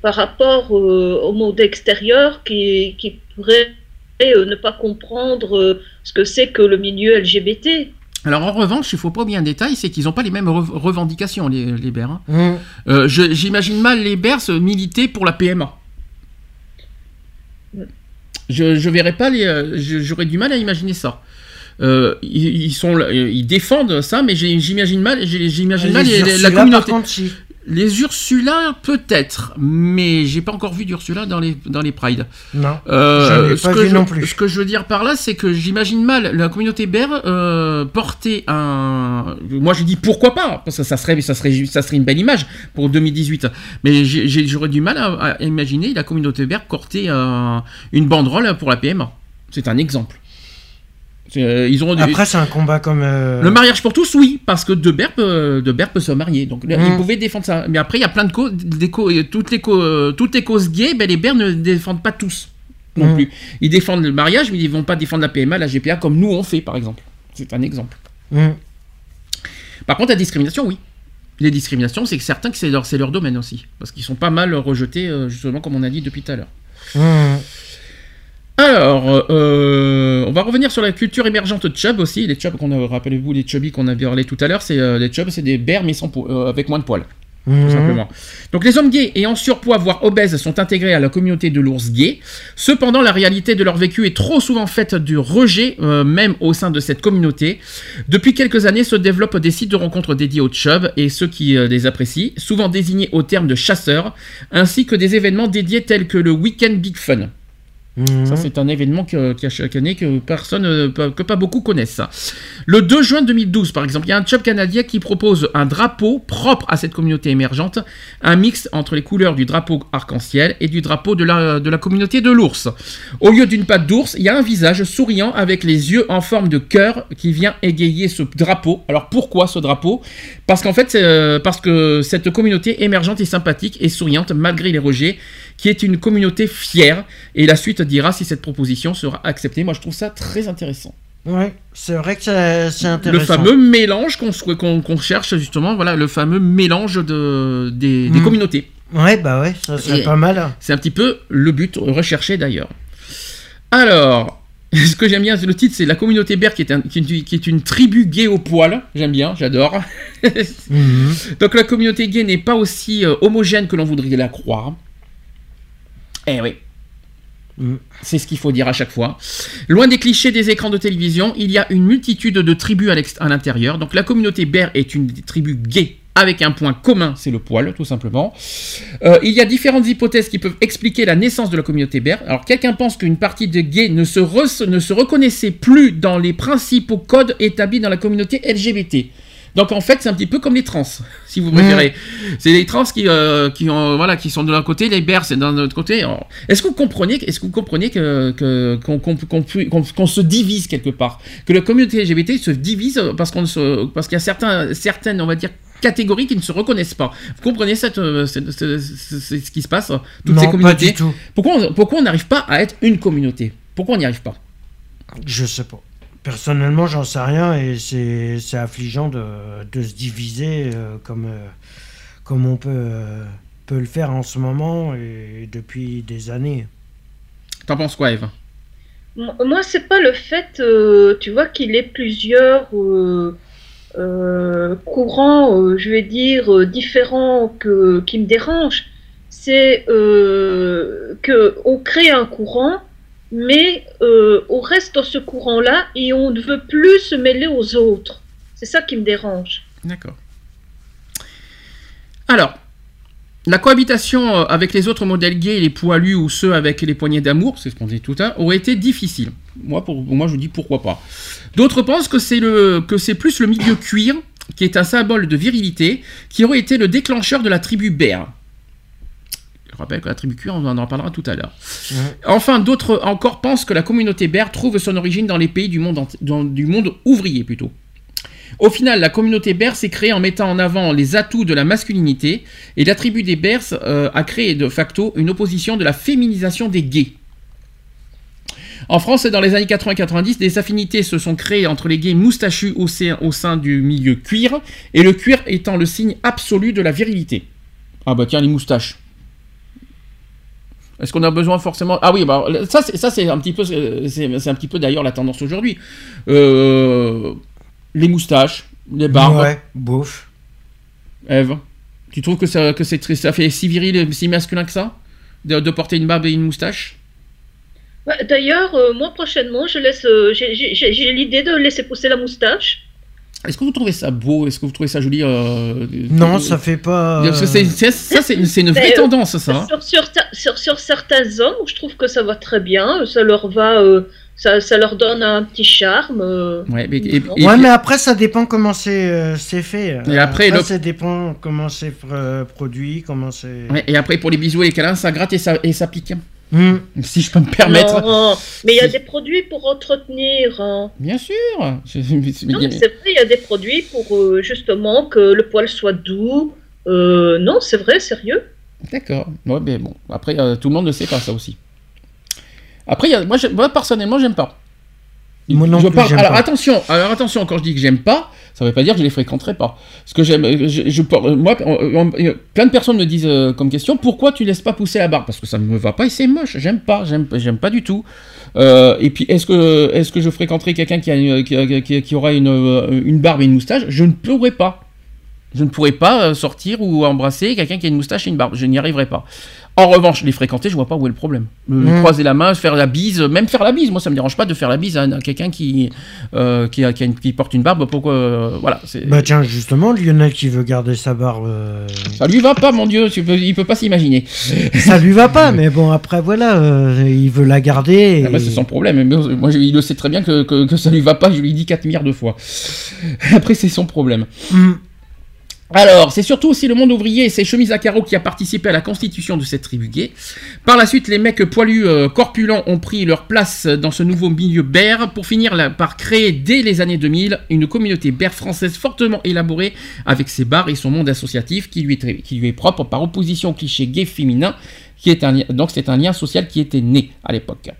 par rapport au monde extérieur qui, qui pourrait ne pas comprendre ce que c'est que le milieu LGBT. Alors en revanche, il faut pas oublier un détail, c'est qu'ils n'ont pas les mêmes rev- revendications, les, les hein. Mhm. Euh, J'imagine mal les Bears se militer pour la PMA. Je, je verrais pas les. euh, J'aurais du mal à imaginer ça. Euh, ils, ils sont, là- ils défendent ça, mais j'imagine mal, j'imagine mal les- la communauté. contre. Les Ursula, peut-être, mais j'ai pas encore vu d'Ursula dans les, dans les Prides. Non. Euh, ce, pas que vu je, non plus. ce que je veux dire par là, c'est que j'imagine mal la communauté bear euh, porter un. Moi, je dis pourquoi pas, parce que ça serait, ça serait, ça serait une belle image pour 2018. Mais j'aurais du mal à, à imaginer la communauté bear porter un- une banderole pour la PMA. C'est un exemple. Euh, ils ont Après, c'est un combat comme. euh, le mariage pour tous, oui, parce que De Beer peut, De peut se marier, donc là, Mm. ils pouvaient défendre ça. Mais après, il y a plein de causes, euh, toutes les causes, euh, toutes les causes gays, ben les Beer ne défendent pas tous non Mm. plus. Ils défendent le mariage, mais ils vont pas défendre la PMA, la GPA, comme nous on fait, par exemple. C'est un exemple. mm. Par contre, la discrimination, oui. Les discriminations, c'est que certains que c'est leur, leur domaine aussi, parce qu'ils sont pas mal rejetés, euh, justement, comme on a dit depuis tout à l'heure. Alors, euh, on va revenir sur la culture émergente Chubb aussi. Les Chubb qu'on a, rappelez-vous, les Chubby qu'on avait parlé tout à l'heure, c'est euh, les Chubb, c'est des bears mais sans euh, avec moins de poils, Mhm. tout simplement. Donc les hommes gays et en surpoids voire obèses sont intégrés à la communauté de l'ours gay. Cependant, la réalité de leur vécu est trop souvent faite du rejet, euh, même au sein de cette communauté. Depuis quelques années se développent des sites de rencontres dédiés aux Chubb et ceux qui euh, les apprécient, souvent désignés au terme de chasseurs, ainsi que des événements dédiés tels que le Weekend Big Fun. Mhm. Ça, c'est un événement y a chaque année que personne, euh, que pas beaucoup connaissent. Le 2 juin 2012, par exemple, il y a un chub canadien qui propose un drapeau propre à cette communauté émergente, un mix entre les couleurs du drapeau arc-en-ciel et du drapeau de la, de la communauté de l'ours. Au lieu d'une patte d'ours, il y a un visage souriant avec les yeux en forme de cœur qui vient égayer ce drapeau. Alors pourquoi ce drapeau? Parce qu'en fait, euh, parce que cette communauté émergente est sympathique et souriante malgré les rejets, qui est une communauté fière. Et la suite dira si cette proposition sera acceptée. Moi, je trouve ça très intéressant. Ouais, c'est vrai que c'est intéressant. Le fameux mélange qu'on qu'on qu'on cherche justement, voilà, le fameux mélange de, des, des Mm. communautés. Ouais, bah ouais, ça serait pas mal. C'est un petit peu le but recherché d'ailleurs. Alors, (laughs) ce que j'aime bien, c'est le titre, c'est La communauté Bear qui est, un- qui, est une- qui est une tribu gay au poil. J'aime bien, j'adore. (laughs) Mhm. Donc la communauté gay n'est pas aussi euh, homogène que l'on voudrait la croire. Eh oui. Mm. C'est ce qu'il faut dire à chaque fois. Loin des clichés des écrans de télévision, il y a une multitude de tribus à l'intérieur. Donc la communauté Bear est une tribu gay avec un point commun, c'est le poil, tout simplement. Euh, il y a différentes hypothèses qui peuvent expliquer la naissance de la communauté Bear. Alors quelqu'un pense qu'une partie des gays ne se reconnaissait plus dans les principaux codes établis dans la communauté LGBT. Donc en fait, c'est un petit peu comme les trans, (laughs) si vous préférez. C'est les trans qui, euh, qui, ont, voilà, qui sont de l'un côté, les bears c'est d'un autre côté. Est-ce que vous comprenez, est-ce que vous comprenez que, qu'on, se divise quelque part, que la communauté LGBT se divise parce qu'on parce qu'il y a certains, certaines, on va dire catégories qui ne se reconnaissent pas. Vous comprenez cette, euh, cette- cette- ce qui se passe toutes Non, ces pas communautés? du tout. Pourquoi, on- pourquoi on n'arrive pas à être une communauté? Pourquoi on n'y arrive pas? Je sais pas. Personnellement, j'en sais rien et c'est affligeant de, de se diviser euh, comme, euh, comme on peut, euh, peut le faire en ce moment et depuis des années. T'en penses quoi, Eve Mo- Moi, c'est pas le fait, euh, tu vois, qu'il ait plusieurs euh, euh, courants, euh, je vais dire, euh, différents que, qui me dérangent. C'est euh, qu'on crée un courant, mais euh, on reste dans ce courant-là et on ne veut plus se mêler aux autres. C'est ça qui me dérange. D'accord. Alors, la cohabitation euh, avec les autres modèles gays, les poilus ou ceux avec les poignées d'amour, c'est ce qu'on dit tout à l'heure, aurait été difficile. Moi, pour, moi, je vous dis pourquoi pas. D'autres pensent que c'est le que c'est plus le milieu cuir, qui est un symbole de virilité, qui aurait été le déclencheur de la tribu bear. Je rappelle que la tribu cuir, on en en parlera tout à l'heure. Enfin, d'autres encore pensent que la communauté bear trouve son origine dans les pays du monde, enti- dans- du monde ouvrier plutôt. Au final, la communauté Bears s'est créée en mettant en avant les atouts de la masculinité et la tribu des Bears euh, a créé de facto une opposition de la féminisation des gays. En France, dans les années 80-90, des affinités se sont créées entre les gays moustachus au sein, au sein du milieu cuir, et le cuir étant le signe absolu de la virilité. Ah bah tiens, les moustaches. Est-ce qu'on a besoin forcément? Ah oui, bah ça c'est ça c'est un petit peu c'est c'est un petit peu d'ailleurs la tendance aujourd'hui. Euh, les moustaches, les barbes. Ouais, bouffe. Eve, tu trouves que ça que c'est très- ça fait si viril si masculin que ça? De, de porter une barbe et une moustache? Ouais, D'ailleurs, euh, moi prochainement, je laisse, euh, j'ai- j'ai j'ai- j'ai l'idée de laisser pousser la moustache. Est-ce que vous trouvez ça beau? Est-ce que vous trouvez ça joli euh, Non, euh, ça fait pas. Parce que c'est- c'est- ça c'est une- vraie euh, tendance ça. hein. Sur, sur, sur, sur certains hommes, je trouve que ça va très bien. Ça leur va, euh, ça, ça leur donne un petit charme. euh. Ouais, mais- et- et- Ouais, mais après, ça dépend comment c'est euh, fait. Et après, ça dépend comment c'est euh, produit, comment c'est. Ouais, et après pour les bisous et les câlins, ça gratte et ça et ça pique. Hmm. Si je peux me permettre. Non, mais il y a des produits pour entretenir. hein. Bien sûr. (laughs) Je- Non, mais c'est vrai, il y a des produits pour euh, justement que le poil soit doux. Euh, non, c'est vrai, sérieux. D'accord. Ouais, mais bon. Après, euh, tout le monde ne sait pas ça aussi. Après, il y a- moi, j'aime- moi, personnellement, j'aime pas. Moi non Je plus, parle- j'aime alors pas. attention, alors attention, quand je dis que j'aime pas, ça veut pas dire que je les fréquenterai pas. Parce que j'aime, je, je- pour- moi, on- on- plein de personnes me disent euh, comme question, pourquoi tu laisses pas pousser la barbe Parce que ça ne me va pas et c'est moche. J'aime pas, j'aime, j'aime pas du tout. Euh, et puis, est-ce que, est-ce que je fréquenterai quelqu'un qui, a une- qui, a- qui- qui aura une, euh, une barbe et une moustache? Je ne pourrais pas. Je ne pourrais pas euh, sortir ou embrasser quelqu'un qui a une moustache et une barbe. Je n'y arriverai pas. En revanche, les fréquenter, je vois pas où est le problème. Mm. Croiser la main, faire la bise, même faire la bise, moi ça me dérange pas de faire la bise à, à quelqu'un qui, euh, qui, a- qui a une- qui porte une barbe. Pourquoi euh, Voilà. Bah tiens, justement, Lionel qui veut garder sa barbe, euh, Ça lui va pas, mon Dieu. tu peux- il peut pas s'imaginer. (laughs) ça lui va pas, mais bon, après, voilà, il veut la garder. Ah bah, et- c'est son problème. Mais moi, je- il le sait très bien que, que, que ça lui va pas. Je lui dis 4 milliards de fois. (laughs) Après, c'est son problème. Hmm. Alors, c'est surtout aussi le monde ouvrier et ses chemises à carreaux qui a participé à la constitution de cette tribu gay. Par la suite, les mecs poilus euh, corpulents ont pris leur place dans ce nouveau milieu bear pour finir par créer dès les années 2000 une communauté bear française fortement élaborée avec ses bars et son monde associatif qui lui est, propre par opposition au cliché gay féminin qui est donc c'est un lien social qui était né à l'époque.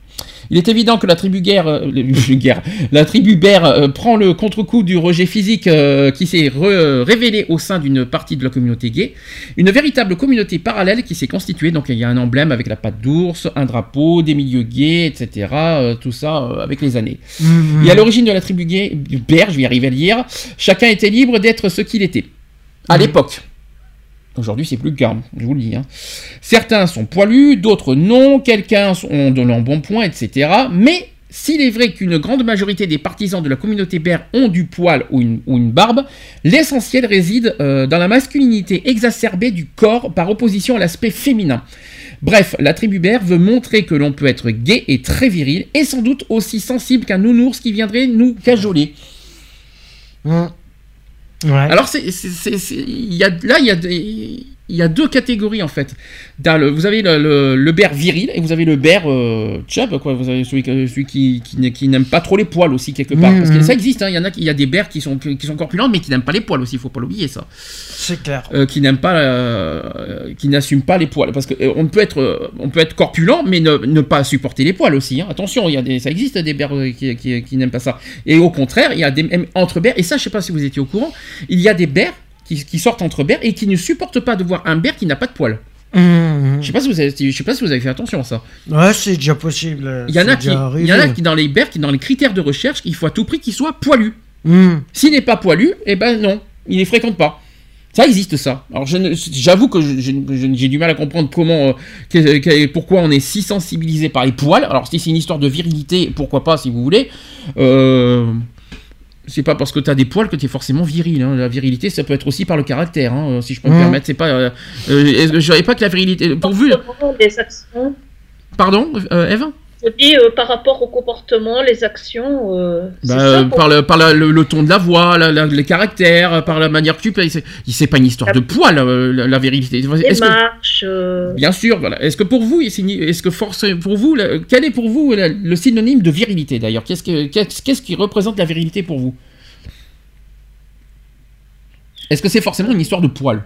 Il est évident que la tribu guerre, euh, (laughs) guerre, la tribu bear euh, prend le contre-coup du rejet physique euh, qui s'est révélé au sein d'une partie de la communauté gay. Une véritable communauté parallèle qui s'est constituée. Donc il y a un emblème avec la patte d'ours, un drapeau, des milieux gays, etc. tout ça avec les années. Mhm. Et à l'origine de la tribu gay, bear, je vais y arriver à le dire, chacun était libre d'être ce qu'il était. À Mhm. l'époque. Aujourd'hui, c'est plus le cas, je vous le dis. hein. Certains sont poilus, d'autres non, quelqu'un ont de l'embonpoint, etc. Mais s'il est vrai qu'une grande majorité des partisans de la communauté bear ont du poil ou une, barbe, l'essentiel réside euh, dans la masculinité exacerbée du corps par opposition à l'aspect féminin. Bref, la tribu bear veut montrer que l'on peut être gay et très viril, et sans doute aussi sensible qu'un nounours qui viendrait nous cajoler. Hmm. Alors, c'est, là, il y a, des- il y a deux catégories en fait. Dans le- vous avez le, le, le bear viril et vous avez le bear euh, chub, quoi. Vous avez celui, qui, qui, n'a- qui n'aime pas trop les poils aussi, quelque part. Mhm. Parce que ça existe, hein. il y en a, il y a des bears qui sont, qui sont corpulents, mais qui n'aiment pas les poils aussi, il faut pas l'oublier ça. c'est clair. Euh, qui n'aiment pas, euh, qui n'assument pas les poils. Parce qu'on peut être, euh, on peut être corpulent, mais ne, ne pas supporter les poils aussi. hein. Attention, il y a des, ça existe des bears euh, qui, qui, qui n'aiment pas ça. Et au contraire, il y a des entre bears. Et ça, je sais pas si vous étiez au courant. Il y a des bears qui, qui sortent entre bears et qui ne supportent pas de voir un bear qui n'a pas de poils. Je sais pas si vous avez, je sais pas si vous avez fait attention à ça. Ouais, c'est déjà possible. Il y en a qui, il y en a qui dans les bears, qui dans les critères de recherche, il faut à tout prix qu'il soit poilu. Hmm. S'il n'est pas poilu, eh ben non, il les fréquente pas. Ça existe ça. Alors ne- j'avoue que j'ai du mal à comprendre comment, euh, que- que- pourquoi on est si sensibilisé par les poils. Alors si c'est une histoire de virilité, pourquoi pas si vous voulez. Euh, c'est pas parce que tu as des poils que tu es forcément viril. hein. La virilité, ça peut être aussi par le caractère, hein, si je peux me Mhm. permettre. C'est pas. Euh, euh, je savais pas que la virilité. Pourvu. Pardon, euh, Eve? Je dis euh, par rapport au comportement, les actions. euh, Bah, ça, euh, par le, par la- le, le ton de la voix, la- la- les caractères, par la manière que tu payes. C'est pas une histoire de poil, euh, la, la virilité. les que- marches. euh, Bien sûr, voilà. Est-ce que pour vous, est-ce que force, pour vous, la- quel est pour vous la- le synonyme de virilité d'ailleurs? Qu'est-ce que- qu'est-ce qu'est-ce qui représente la virilité pour vous? Est-ce que c'est forcément une histoire de poil?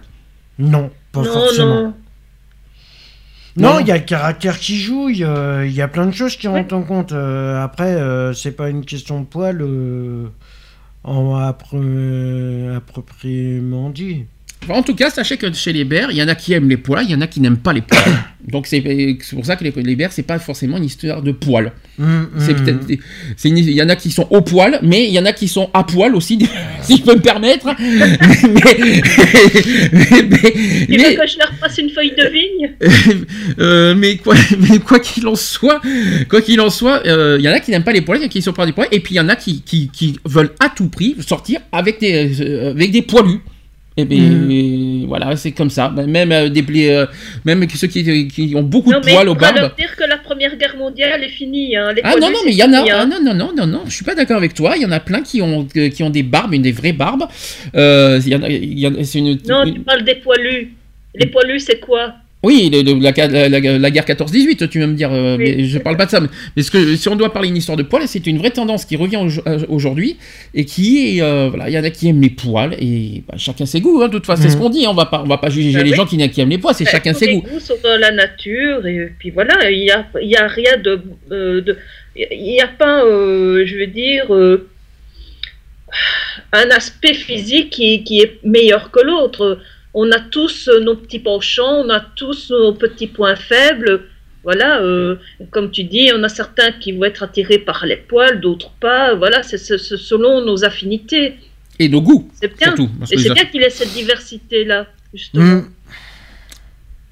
Non, pas non, forcément. non. Non, il y a le caractère qui joue, il y, a- il y a plein de choses qui Ouais. rentrent en compte. Euh, après, euh, c'est pas une question de poil euh, en appropriément dit. En tout cas, sachez que chez les bears, il y en a qui aiment les poils, il y en a qui n'aiment pas les poils. (coughs) Donc c'est pour ça que les, les bears, c'est pas forcément une histoire de poils. C'est hum. peut-être, c'est il y en a qui sont au poil, mais il y en a qui sont à poil aussi, (laughs) si je peux me permettre. mais, mais- mais- mais- que je leur passe une feuille de vigne (laughs) Euh, mais quoi (laughs) mais quoi qu'il en soit, quoi qu'il en soit, euh, il y en a qui n'aiment pas les poils, il y en a qui sont pas des poils, et puis il y en a qui, qui, qui veulent à tout prix sortir avec des euh, avec des poilus. Et ben voilà, c'est comme ça. Même euh, des euh, même ceux qui, qui ont beaucoup Non, de poils il au barbe. leur dire que la Première Guerre mondiale est finie. Hein. Les Ah non non mais il y en a fini, ah, hein. non non non non non je suis pas d'accord avec toi il y en a plein qui ont euh, qui ont des barbes une des vraies barbes euh, il y en a, il y en a- c'est une, Non, une- tu parles des poilus. Les poilus, c'est quoi? Oui, le- le- la, la- la- guerre 14-18, tu vas me dire, euh, Oui, mais je parle pas de ça. Mais mais ce que, si on doit parler d'une histoire de poils, c'est une vraie tendance qui revient au- euh, aujourd'hui et qui est, euh, voilà, il y en a qui aiment les poils et bah, chacun ses goûts. Hein, de toute façon, c'est ce Mhm. qu'on dit. hein, on va pas, on va pas juger Bah les oui. gens qui, qui aiment les poils, c'est Bah, chacun tous ses les goûts. goûts sont dans la nature et puis voilà, il y a, il y a rien de, euh, de- il n'y a pas, euh, je veux dire, euh, un aspect physique qui, qui est meilleur que l'autre. On a tous euh, nos petits penchants, on a tous nos petits points faibles. Voilà, euh, comme tu dis, on a certains qui vont être attirés par les poils, d'autres pas. Voilà, c'est selon nos affinités. Et nos goûts, C'est bien. surtout. parce Et c'est bien qu'il ait cette diversité-là, justement. Mm.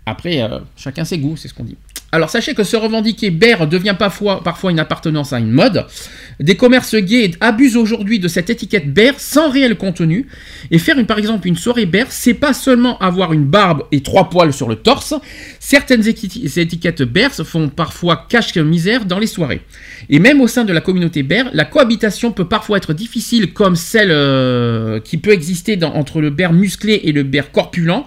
Après, euh, chacun ses goûts, c'est ce qu'on dit. Alors sachez que se revendiquer bear devient parfois, une appartenance à une mode. Des commerces gays abusent aujourd'hui de cette étiquette bear sans réel contenu. Et faire par exemple une soirée bear, c'est pas seulement avoir une barbe et trois poils sur le torse. Certaines éti- étiquettes bear font parfois cache-misère dans les soirées. Et même au sein de la communauté bear, la cohabitation peut parfois être difficile comme celle euh, qui peut exister entre le bear musclé et le bear corpulent.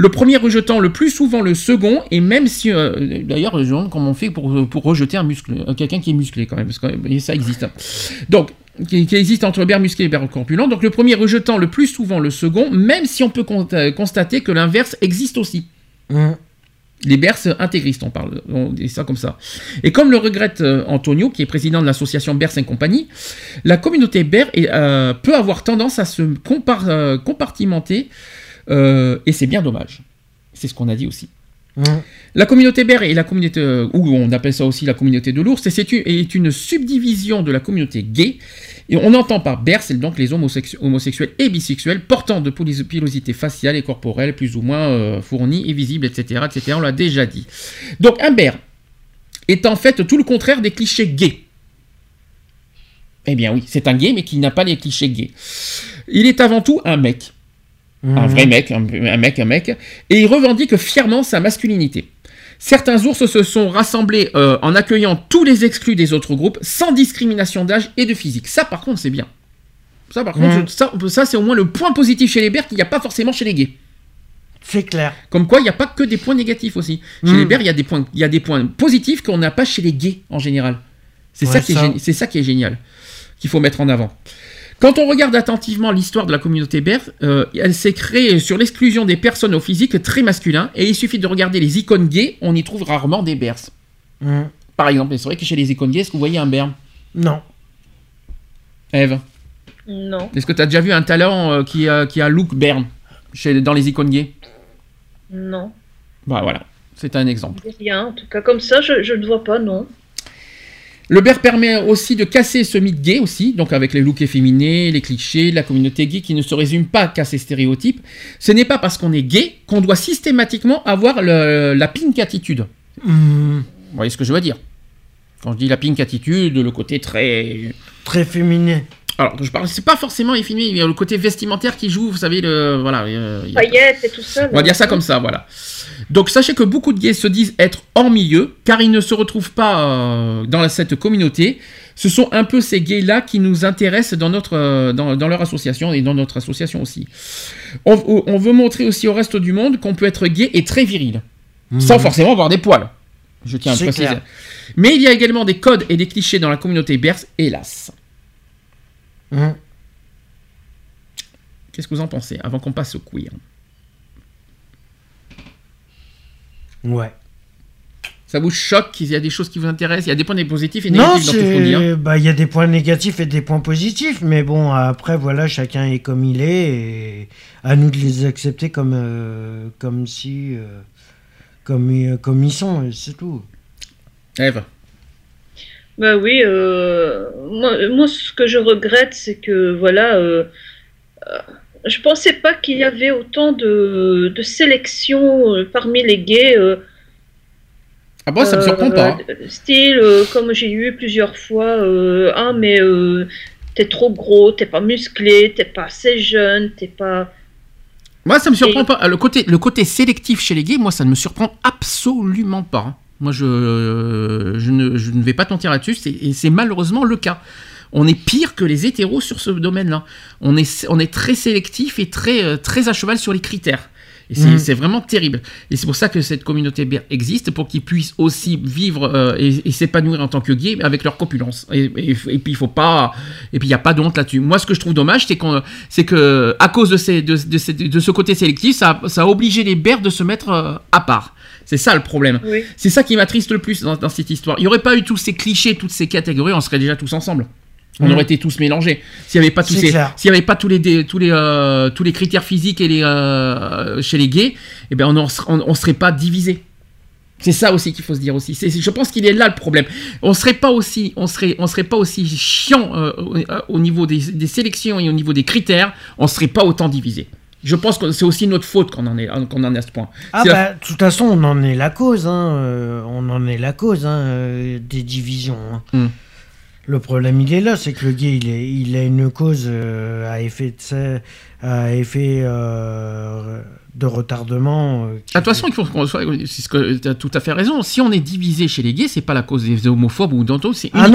Le premier rejetant le plus souvent le second, et même si, euh, d'ailleurs, je comment on fait pour, pour rejeter un muscle, euh, quelqu'un qui est musclé quand même, parce que et ça existe. hein. Donc, qui, qui existe entre bear musclé et bear corpulent. Donc, le premier rejetant le plus souvent le second, même si on peut con- euh, constater que l'inverse existe aussi. Mm. Les Bers intégristes, on parle, on dit ça comme ça. Et comme le regrette euh, Antonio, qui est président de l'association Bers et compagnie, la communauté Ber est, euh, peut avoir tendance à se compar- euh, compartimenter, euh, et c'est bien dommage. C'est ce qu'on a dit aussi. Mm. La communauté Ber et la communauté, euh, ou on appelle ça aussi la communauté de l'ours, et c'est une, est une subdivision de la communauté gay. Et on entend par Ber, c'est donc les homosexu- homosexuels et bisexuels portant de pilosité faciale et corporelle plus ou moins euh, fournie et visible, etc., etc. On l'a déjà dit. Donc un Ber est en fait tout le contraire des clichés gays. Eh bien oui, c'est un gay, mais qui n'a pas les clichés gays. Il est avant tout un mec un Mm. vrai mec, un, un mec, un mec, et il revendique fièrement sa masculinité. Certains ours se sont rassemblés euh, en accueillant tous les exclus des autres groupes, sans discrimination d'âge et de physique. Ça, par contre, c'est bien. Ça, par contre, Mm. ça, ça, c'est au moins le point positif chez les Bers qu'il n'y a pas forcément chez les gays. C'est clair. Comme quoi, il n'y a pas que des points négatifs aussi. Chez les Bers, il y, a des points- y a des points positifs qu'on n'a pas chez les gays en général. C'est ça, Ouais, qui est ça. gé- c'est ça qui est génial, qu'il faut mettre en avant. Quand on regarde attentivement l'histoire de la communauté Ber, euh, elle s'est créée sur l'exclusion des personnes au physique très masculin, et il suffit de regarder les icônes gays, on y trouve rarement des Bers. Mm. Par exemple, c'est vrai que chez les icônes gays, est-ce que vous voyez un Ber Non. Eve, Non, est-ce que tu as déjà vu un talent euh, qui, a, qui a look Bern chez, dans les icônes gays? Non, Bah voilà, c'est un exemple. rien. En tout cas, comme ça, je, je ne vois pas, non. Le bear permet aussi de casser ce mythe gay aussi, donc avec les looks efféminés, les clichés, la communauté gay qui ne se résume pas qu'à ces stéréotypes. Ce n'est pas parce qu'on est gay qu'on doit systématiquement avoir le- la pink attitude. Mm. Vous voyez ce que je veux dire? Quand je dis la pink attitude, le côté très... Très féminin. Alors, je parle, c'est pas forcément efféminé, il y a le côté vestimentaire qui joue, vous savez, le... Voilà. euh, il y a- Paillettes et tout ça. on va dire ça comme ça, voilà. Donc sachez que beaucoup de gays se disent être hors milieu, car ils ne se retrouvent pas euh, dans cette communauté. Ce sont un peu ces gays-là qui nous intéressent dans, notre, euh, dans, dans leur association et dans notre association aussi. On, on veut montrer aussi au reste du monde qu'on peut être gay et très viril, sans forcément avoir des poils. Je tiens à préciser. clair. Mais il y a également des codes et des clichés dans la communauté berce, hélas. Mm. Qu'est-ce que vous en pensez avant qu'on passe au queer? Ouais. Ça vous choque Il y a des choses qui vous intéressent? Il y a des points positifs et Non, négatifs dans tout ce qu'on dit. hein. Bah, il y a des points négatifs et des points positifs, mais bon, après, voilà, chacun est comme il est, et à nous de les accepter comme, euh, comme si. euh, comme, euh, comme ils sont, c'est tout. Ève Bah oui, euh, moi, moi, ce que je regrette, c'est que voilà, euh, euh, je pensais pas qu'il y avait autant de, de sélection parmi les gays. Ah bon, ça me surprend pas. hein. Style, comme j'ai eu plusieurs fois, ah mais t'es trop gros, t'es pas musclé, t'es pas assez jeune, t'es pas. Moi, ça me surprend et- pas. Le côté, le côté sélectif chez les gays, moi, ça ne me surprend absolument pas. Moi, je, je, ne, je ne vais pas mentir là-dessus, et c'est malheureusement le cas. On est pire que les hétéros sur ce domaine-là. On est, on est très sélectif et très, euh, très à cheval sur les critères. Et c'est Mhm. c'est vraiment terrible. Et c'est pour ça que cette communauté existe, pour qu'ils puissent aussi vivre euh, et, et s'épanouir en tant que gays avec leur copulence. Et, et- et puis il faut pas, et puis il y a pas de honte là-dessus. Moi, ce que je trouve dommage, c'est qu'on, c'est que à cause de ces, de, de ces- de ce côté sélectif, ça, ça a obligé les bers de se mettre euh, à part. C'est ça le problème. Oui. C'est ça qui m'attriste le plus dans, dans cette histoire. Il n'y aurait pas eu tous ces clichés, toutes ces catégories, on serait déjà tous ensemble. On Mhm. aurait été tous mélangés. S'il n'y avait pas tous C'est ces, clair. s'il y avait pas tous les dé- tous les euh, tous les critères physiques et les euh, chez les gays, eh ben on en ser- on, on serait pas divisé. C'est ça aussi qu'il faut se dire aussi. C'est, je pense qu'il est là le problème. On serait pas aussi, on serait, on serait pas aussi chiant euh, au, au niveau des, des sélections et au niveau des critères. On serait pas autant divisé. Je pense que c'est aussi notre faute qu'on en est, qu'on en est à ce point. Ah la- bah, de toute façon, on en est la cause, hein, euh, on en est la cause hein, euh, des divisions. hein. Hmm. Le problème, il est là, c'est que le gay, il, est, il a une cause euh, à effet de, serre- à effet euh, de retardement. euh, Ah, De toute façon, il faut qu'on soit. C'est ce que tu as tout à fait raison. Si on est divisé chez les gays, c'est pas la cause des homophobes ou d'autres. C'est Ah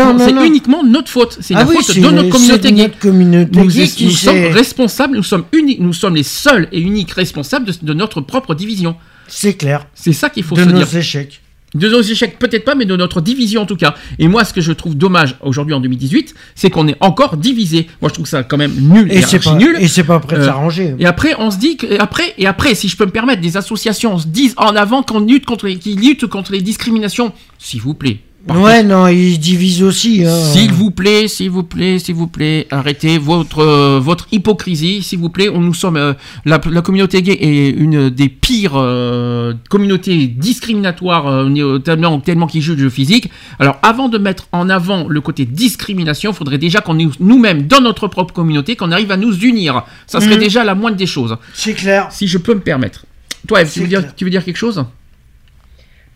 uniquement, notre faute. C'est Ah la oui, faute de notre communauté gay. notre communauté Nous, gay qui nous sommes responsables. Nous sommes uniques. Nous sommes les seuls et uniques responsables de, de notre propre division. C'est clair. C'est ça qu'il faut de se nos dire. échecs. De nos échecs, peut-être pas, mais de notre division en tout cas. Et moi, ce que je trouve dommage aujourd'hui en 2018, c'est qu'on est encore divisé. Moi, je trouve ça quand même nul et, c'est pas, nul. et c'est pas prêt de Euh, s'arranger. Et après, on se dit que, et après, et après, si je peux me permettre, des associations se disent en avant qu'on lutte contre les, qui luttent contre les discriminations. S'il vous plaît. Par Ouais, non, ils divisent aussi. hein. S'il vous plaît, s'il vous plaît, s'il vous plaît, arrêtez votre euh, votre hypocrisie, s'il vous plaît. On, nous sommes euh, la, la communauté gay est une des pires euh, communautés discriminatoires tellement tellement qui jugent le physique. Alors, avant de mettre en avant le côté discrimination, il faudrait déjà qu'on nous- nous-mêmes dans notre propre communauté qu'on arrive à nous unir. Ça serait Mhm. déjà la moindre des choses. C'est clair. Si je peux me permettre. Toi, Eve, tu C'est veux dire clair. tu veux dire quelque chose?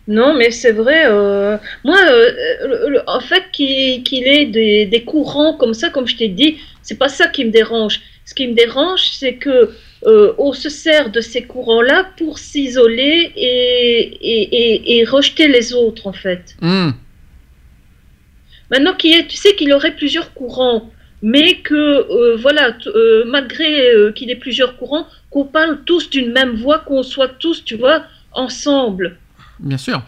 Non, mais c'est vrai. euh, moi, euh, le- le- en fait, qu'il ait des, des courants comme ça, comme je t'ai dit, c'est pas ça qui me dérange. Ce qui me dérange, c'est que euh, on se sert de ces courants-là pour s'isoler et, et, et, et rejeter les autres, en fait. Hmm. Maintenant, qu'il ait- tu sais qu'il aurait plusieurs courants, mais que, voilà, malgré qu'il ait plusieurs courants, qu'on parle tous d'une même voix, qu'on soit tous, tu vois, ensemble. Bien sûr.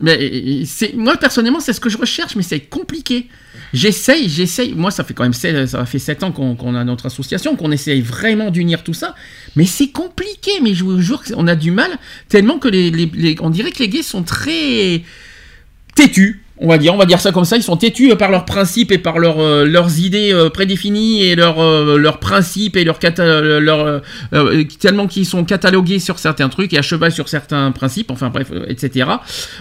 Mais c'est moi personnellement, c'est ce que je recherche, mais c'est compliqué. J'essaye, j'essaye. Moi, ça fait quand même sept- ça fait 7 ans qu'on a notre association, qu'on essaye vraiment d'unir tout ça. Mais c'est compliqué. Mais je vous jure qu'on a du mal tellement que on dirait que les gays sont très têtus. On va dire, on va dire ça comme ça. Ils sont têtus euh, par leurs principes et par leurs euh, leurs idées euh, prédéfinies et leurs leurs principes et leurs euh, tellement qu'ils sont catalogués sur certains trucs et à cheval sur certains principes. Enfin bref, etc.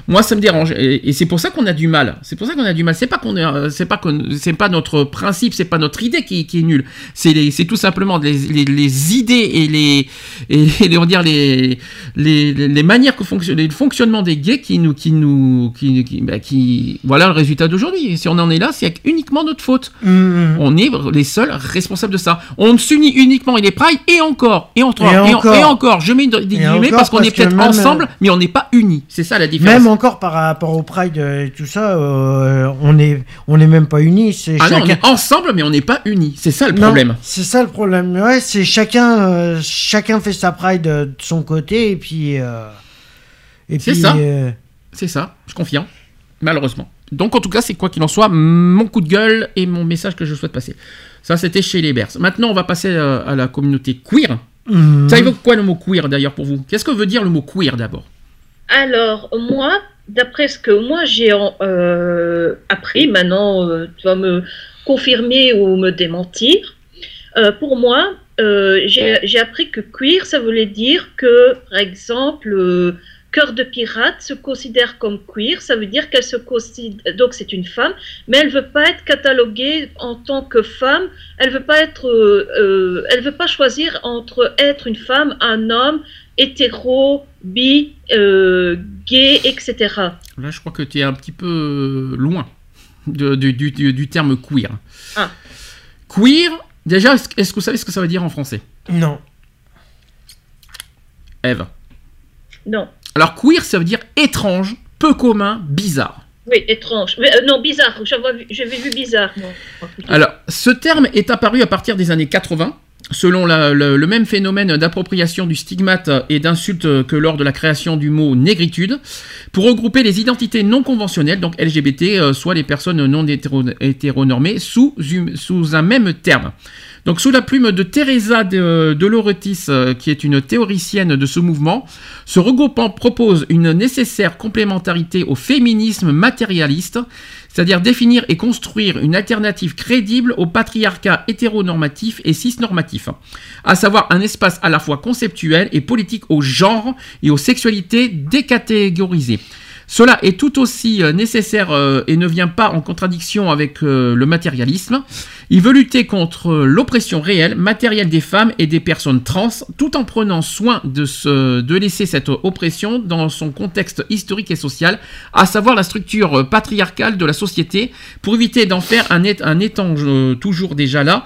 Moi, ça me dérange et, c'est pour ça qu'on a du mal. C'est pour ça qu'on a du mal. C'est pas qu'on est, c'est pas c'est pas notre principe, c'est pas notre idée qui, qui est nulle. C'est c'est tout simplement les, les, idées et les et (laughs) les, dire les les les manières que fonctionne le fonctionnement des gays qui nous qui nous qui, qui, bah, qui- voilà le résultat d'aujourd'hui. Si on en est là, c'est uniquement notre faute. Mhm. On est les seuls responsables de ça. On s'unit uniquement et les pride et encore et encore Et et, en- encore. et encore. Je mets des guillemets parce qu'on est peut-être ensemble, euh, mais on n'est pas unis. C'est ça la différence. Même encore par rapport au Pride et tout ça, euh, on est on est même pas unis. C'est Ah non, on chacun. est ensemble, mais on n'est pas unis. C'est ça le problème. C'est ça le problème. Ouais, c'est chacun euh, chacun fait sa Pride de son côté et puis. et C'est ça. C'est ça, je confirme. Malheureusement. Donc en tout cas, c'est quoi qu'il en soit, mon coup de gueule et mon message que je souhaite passer. Ça, c'était chez les Bers. Maintenant, on va passer euh, à la communauté queer. mhm. Ça évoque quoi le mot queer d'ailleurs pour vous? Qu'est-ce que veut dire le mot queer d'abord? Alors, moi, d'après ce que moi j'ai euh, appris, maintenant euh, tu vas me confirmer ou me démentir, euh, pour moi, euh, j'ai j'ai appris que queer, ça voulait dire que, par exemple, euh, Cœur de pirate se considère comme queer, ça veut dire qu'elle se considère, donc c'est une femme, mais elle veut pas être cataloguée en tant que femme, elle veut pas être, euh, euh, elle veut pas choisir entre être une femme, un homme, hétéro, bi, euh, gay, etc. Là, je crois que tu es un petit peu loin de- du, du- du- du terme queer. Ah. Queer, déjà, est-ce est-ce que vous savez ce que ça veut dire en français? Non. Eve. Non. Alors, queer, ça veut dire étrange, peu commun, bizarre. Oui, étrange. Mais, euh, non, bizarre. J'avais vu, bizarre. Alors, ce terme est apparu à partir des années 80 selon la- le, le même phénomène d'appropriation du stigmate et d'insulte que lors de la création du mot négritude, pour regrouper les identités non conventionnelles, donc LGBT, euh, soit les personnes non hétéro- hétéronormées, sous, une- sous un même terme. Donc sous la plume de Teresa de, de Lauretis, euh, qui est une théoricienne de ce mouvement, ce regroupement propose une nécessaire complémentarité au féminisme matérialiste, c'est-à-dire définir et construire une alternative crédible au patriarcat hétéronormatif et cisnormatif, à savoir un espace à la fois conceptuel et politique au genre et aux sexualités décatégorisées. Cela est tout aussi euh, nécessaire euh, et ne vient pas en contradiction avec euh, le matérialisme. Il veut lutter contre l'oppression réelle, matérielle des femmes et des personnes trans, tout en prenant soin de, se, de laisser cette oppression dans son contexte historique et social, à savoir la structure patriarcale de la société, pour éviter d'en faire un, é- un étange euh, toujours déjà là,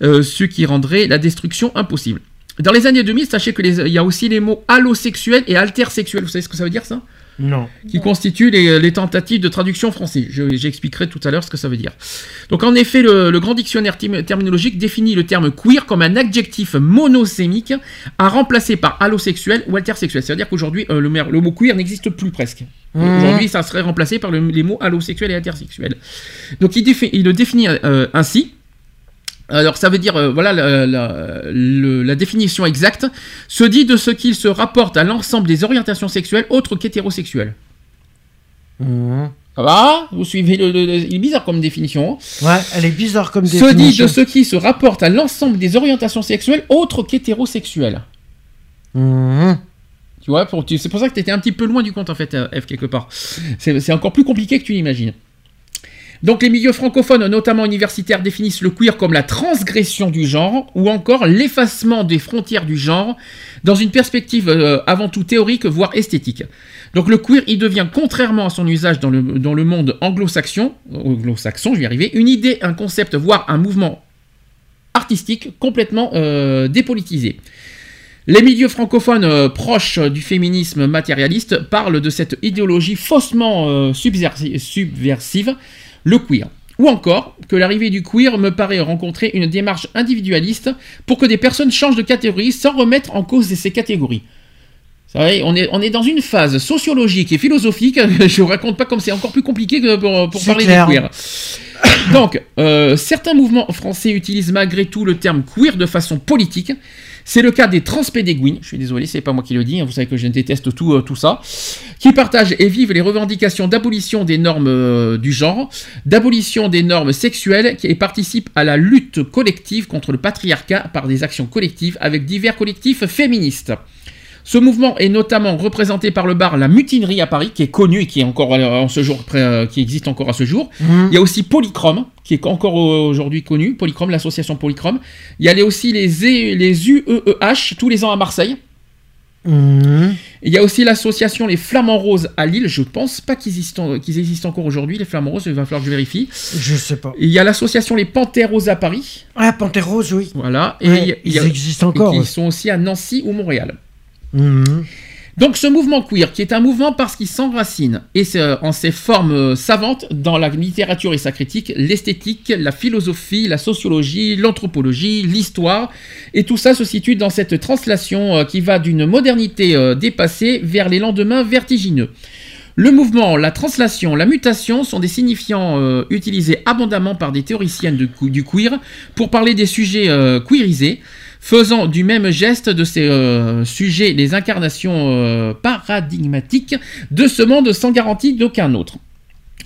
ce qui rendrait la destruction impossible. Dans les années 2000, sachez qu'il y a aussi les mots allosexuel et intersexuel. Vous savez ce que ça veut dire ça? Non. qui constituent les, les tentatives de traduction français. Je- J'expliquerai tout à l'heure ce que ça veut dire. Donc en effet, le, le grand dictionnaire terminologique définit le terme queer comme un adjectif monosémique à remplacer par allosexuel ou intersexuel. C'est-à-dire qu'aujourd'hui, euh, le, le mot queer n'existe plus presque. Mhm. Aujourd'hui, ça serait remplacé par le- les mots allosexuel et intersexuel. Donc il, défi- il le définit euh, ainsi. Alors ça veut dire, euh, voilà la, la- le- la définition exacte, se dit de ce qu'il se rapporte à l'ensemble des orientations sexuelles autres qu'hétérosexuelles. Mhm. Ça va? Vous suivez le, le- le- Il est bizarre comme définition. hein. Ouais, elle est bizarre comme Se définition. dit de ce qui se rapporte à l'ensemble des orientations sexuelles autres qu'hétérosexuelles. Mhm. Tu vois, pour- c'est pour ça que tu étais un petit peu loin du compte en fait, euh, F, quelque part. C'est c'est encore plus compliqué que tu l'imagines. Donc les milieux francophones, notamment universitaires, définissent le queer comme la transgression du genre ou encore l'effacement des frontières du genre dans une perspective euh, avant tout théorique, voire esthétique. Donc le queer, il devient, contrairement à son usage dans le, monde anglo-saxon, anglo-saxon, je vais arriver, une idée, un concept, voire un mouvement artistique complètement euh, dépolitisé. Les milieux francophones euh, proches du féminisme matérialiste parlent de cette idéologie faussement subversi- subversive, le queer. Ou encore que l'arrivée du queer me paraît rencontrer une démarche individualiste pour que des personnes changent de catégorie sans remettre en cause ces catégories. Vous savez, on est, on est dans une phase sociologique et philosophique. (laughs) Je vous raconte pas comme c'est encore plus compliqué que pour, parler clair. des queer. (coughs) Donc, euh, certains mouvements français utilisent malgré tout le terme queer de façon politique. C'est le cas des transpédéguines, je suis désolé, c'est pas moi qui le dis, hein, vous savez que je déteste tout, euh, tout ça, qui partagent et vivent les revendications d'abolition des normes euh, du genre, d'abolition des normes sexuelles et participent à la lutte collective contre le patriarcat par des actions collectives avec divers collectifs féministes. Ce mouvement est notamment représenté par le bar La Mutinerie à Paris, qui est connu et qui est encore euh, en ce jour, euh, qui existe encore à ce jour. Mhm. Il y a aussi Polychrome, qui est encore aujourd'hui connu, Polychrome, l'association Polychrome. Il y a aussi les, E- les UEEH, tous les ans à Marseille. Mhm. Il y a aussi l'association Les Flamands Roses à Lille. Je pense pas qu'ils existent, existent encore aujourd'hui, les Flamands Roses, il va falloir que je vérifie. Je sais pas. Il y a l'association Les Panthères Roses à Paris. Ah, Panthère Rose, oui. Voilà. Et Ouais, il y a- il y ils existent encore. ouais. qui sont aussi à Nancy ou Montréal. Donc ce mouvement queer, qui est un mouvement parce qu'il s'enracine et euh, en ses formes euh, savantes dans la littérature et sa critique, l'esthétique, la philosophie, la sociologie, l'anthropologie, l'histoire, et tout ça se situe dans cette translation euh, qui va d'une modernité dépassée vers les lendemains vertigineux. Le mouvement, la translation, la mutation sont des signifiants utilisés abondamment par des théoriciennes du queer pour parler des sujets queerisés, faisant du même geste de ces euh, sujets les incarnations euh, paradigmatiques de ce monde sans garantie d'aucun autre.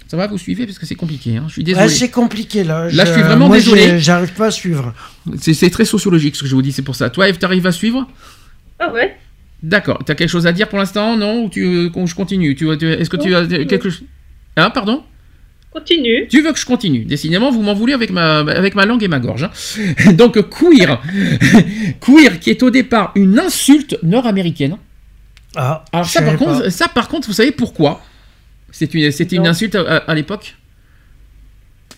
Ça va, vous suivez parce que c'est compliqué. hein je suis désolé. Ouais, c'est compliqué là. Là, je suis vraiment moi, désolé. J'arrive pas à suivre. c'est c'est très sociologique ce que je vous dis, c'est pour ça. Toi, Eve, t'arrives à suivre? Ah ouais D'accord. T'as quelque chose à dire pour l'instant? Non? Ou tu, euh, je continue tu, tu- Est-ce que tu as quelque chose? Hein, pardon? Continue. Tu veux que je continue Décidément, vous m'en voulez avec ma, avec ma langue et ma gorge. hein. (laughs) Donc, queer. (laughs) queer, qui est au départ une insulte nord-américaine. Ah, Alors, ça par, contre, pas. ça, par contre, vous savez pourquoi? Une, C'était une insulte à, à- à l'époque?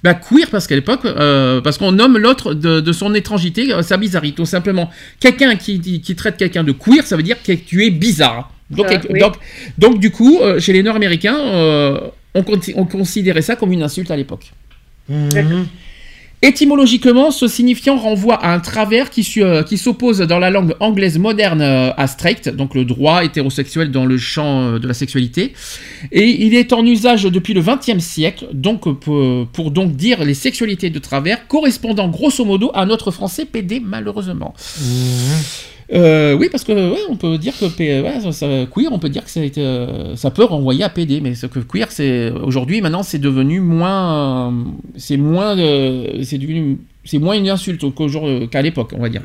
Bah queer parce qu'à l'époque, euh, parce qu'on nomme l'autre de, de son étrangité, euh, sa bizarrerie, tout simplement. Quelqu'un qui, qui traite quelqu'un de queer, ça veut dire que tu es bizarre. Donc, Ah, quelque- oui. donc, donc du coup, euh, chez les Nord-Américains, euh, on, con- on considérait ça comme une insulte à l'époque. Étymologiquement, ce signifiant renvoie à un travers qui, euh, qui s'oppose dans la langue anglaise moderne euh, à straight, donc le droit hétérosexuel dans le champ euh, de la sexualité. Et il est en usage depuis le XXe siècle, donc pour, pour donc dire les sexualités de travers, correspondant grosso modo à notre français PD malheureusement. Euh, oui, parce que ouais, on peut dire que ouais, ça- ça- queer, on peut dire que ça, a été, euh, ça peut renvoyer à PD, mais ce que queer, c'est aujourd'hui maintenant c'est devenu moins, euh, c'est moins, euh, c'est devenu, c'est moins une insulte qu'à l'époque, on va dire.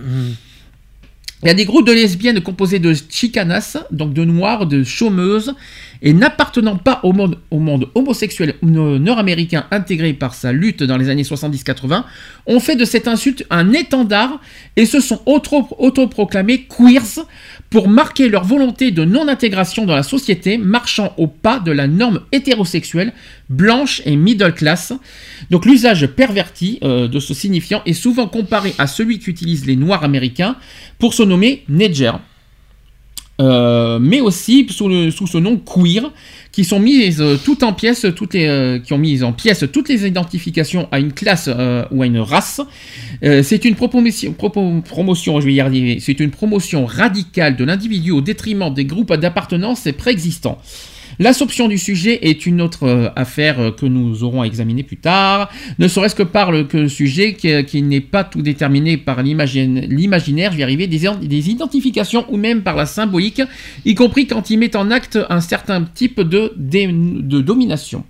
Il y a des groupes de lesbiennes composés de chicanas, donc de noirs, de chômeuses, et n'appartenant pas au monde, homosexuel no- nord-américain intégré par sa lutte dans les années 70-80, ont fait de cette insulte un étendard et se sont auto- autoproclamés queers pour marquer leur volonté de non-intégration dans la société, marchant au pas de la norme hétérosexuelle, blanche et middle class. Donc l'usage perverti euh, de ce signifiant est souvent comparé à celui qu'utilisent les noirs américains pour se nommer Nedger. Euh, mais aussi sous, le- sous ce nom queer, qui sont mises euh, toutes en pièces, toutes les, euh, qui ont mis en pièces toutes les identifications à une classe euh, ou à une race. Euh, c'est une promotion, promotion, je vais y arriver, c'est une promotion radicale de l'individu au détriment des groupes d'appartenance préexistants. L'assomption du sujet est une autre euh, affaire euh, que nous aurons à examiner plus tard, ne serait-ce que par le que sujet qui, qui n'est pas tout déterminé par l'imaginaire, je vais arriver, des, des identifications ou même par la symbolique, y compris quand il met en acte un certain type de, domination.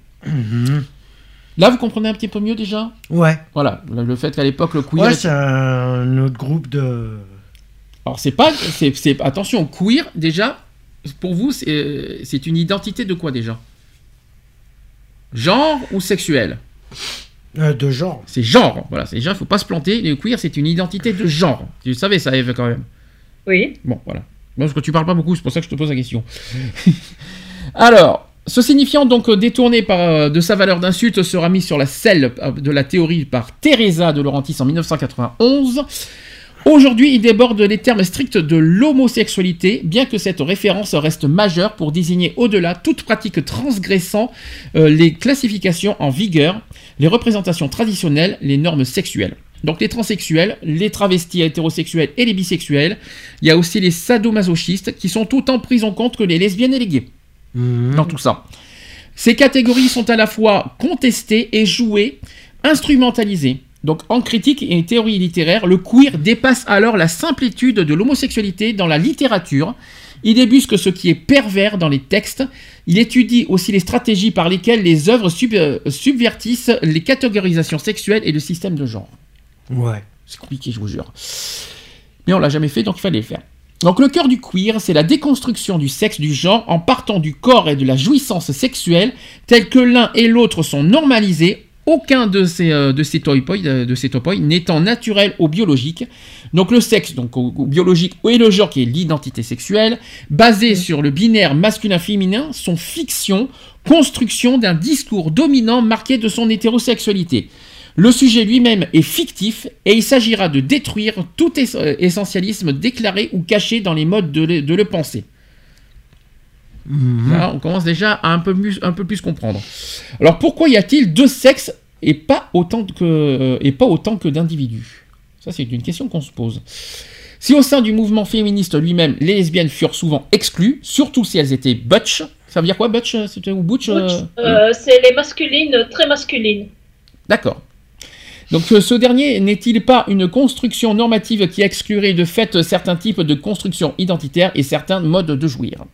Là, vous comprenez un petit peu mieux déjà? Ouais. Voilà, le, le fait qu'à l'époque le queer... Ouais, c'est un autre groupe de. Alors c'est pas, c'est- attention, queer déjà, pour vous, c'est, euh, c'est une identité de quoi déjà? Genre ou sexuel? Euh, de genre. C'est genre, voilà, c'est déjà, faut pas se planter. Le queer, c'est une identité de genre. Tu le savais ça, Eve, quand même? Oui. Bon, voilà. Bon, parce que tu parles pas beaucoup, c'est pour ça que je te pose la question. (laughs) Alors, ce signifiant donc euh, détourné par, de sa valeur d'insulte sera mis sur la selle de la théorie par Teresa de Laurentis en 1991. Aujourd'hui, il déborde les termes stricts de l'homosexualité, bien que cette référence reste majeure pour désigner au-delà toute pratique transgressant euh, les classifications en vigueur, les représentations traditionnelles, les normes sexuelles. Donc les transsexuels, les travestis hétérosexuels et les bisexuels. Il y a aussi les sadomasochistes qui sont autant pris en compte que les lesbiennes et les gays dans tout ça. Ces catégories sont à la fois contestées et jouées, instrumentalisées. Donc en critique et en théorie littéraire, le queer dépasse alors la simplitude de l'homosexualité dans la littérature. Il débusque ce qui est pervers dans les textes. Il étudie aussi les stratégies par lesquelles les œuvres sub- euh, subvertissent les catégorisations sexuelles et le système de genre. Ouais. C'est compliqué, je vous jure. Mais on l'a jamais fait, donc il fallait le faire. Donc le cœur du queer, c'est la déconstruction du sexe du genre en partant du corps et de la jouissance sexuelle, tels que l'un et l'autre sont normalisés. Aucun de ces, euh, de ces euh, de ces topoïs n'étant naturel ou biologique. Donc le sexe, donc au- au biologique, et le genre qui est l'identité sexuelle, basé sur le binaire masculin-féminin, sont fiction, construction d'un discours dominant marqué de son hétérosexualité. Le sujet lui-même est fictif et il s'agira de détruire tout euh, essentialisme déclaré ou caché dans les modes de le, de le penser. Là, on commence déjà à un peu, plus, un peu plus comprendre. Alors pourquoi y a-t-il deux sexes et pas autant que, et pas autant que d'individus? Ça c'est une question qu'on se pose. Si au sein du mouvement féministe lui-même, les lesbiennes furent souvent exclues, surtout si elles étaient butch, ça veut dire quoi butch euh, c'était- ou butch euh, Euh, c'est les masculines, très masculines. D'accord. Donc ce dernier n'est-il pas une construction normative qui exclurait de fait certains types de constructions identitaires et certains modes de jouir?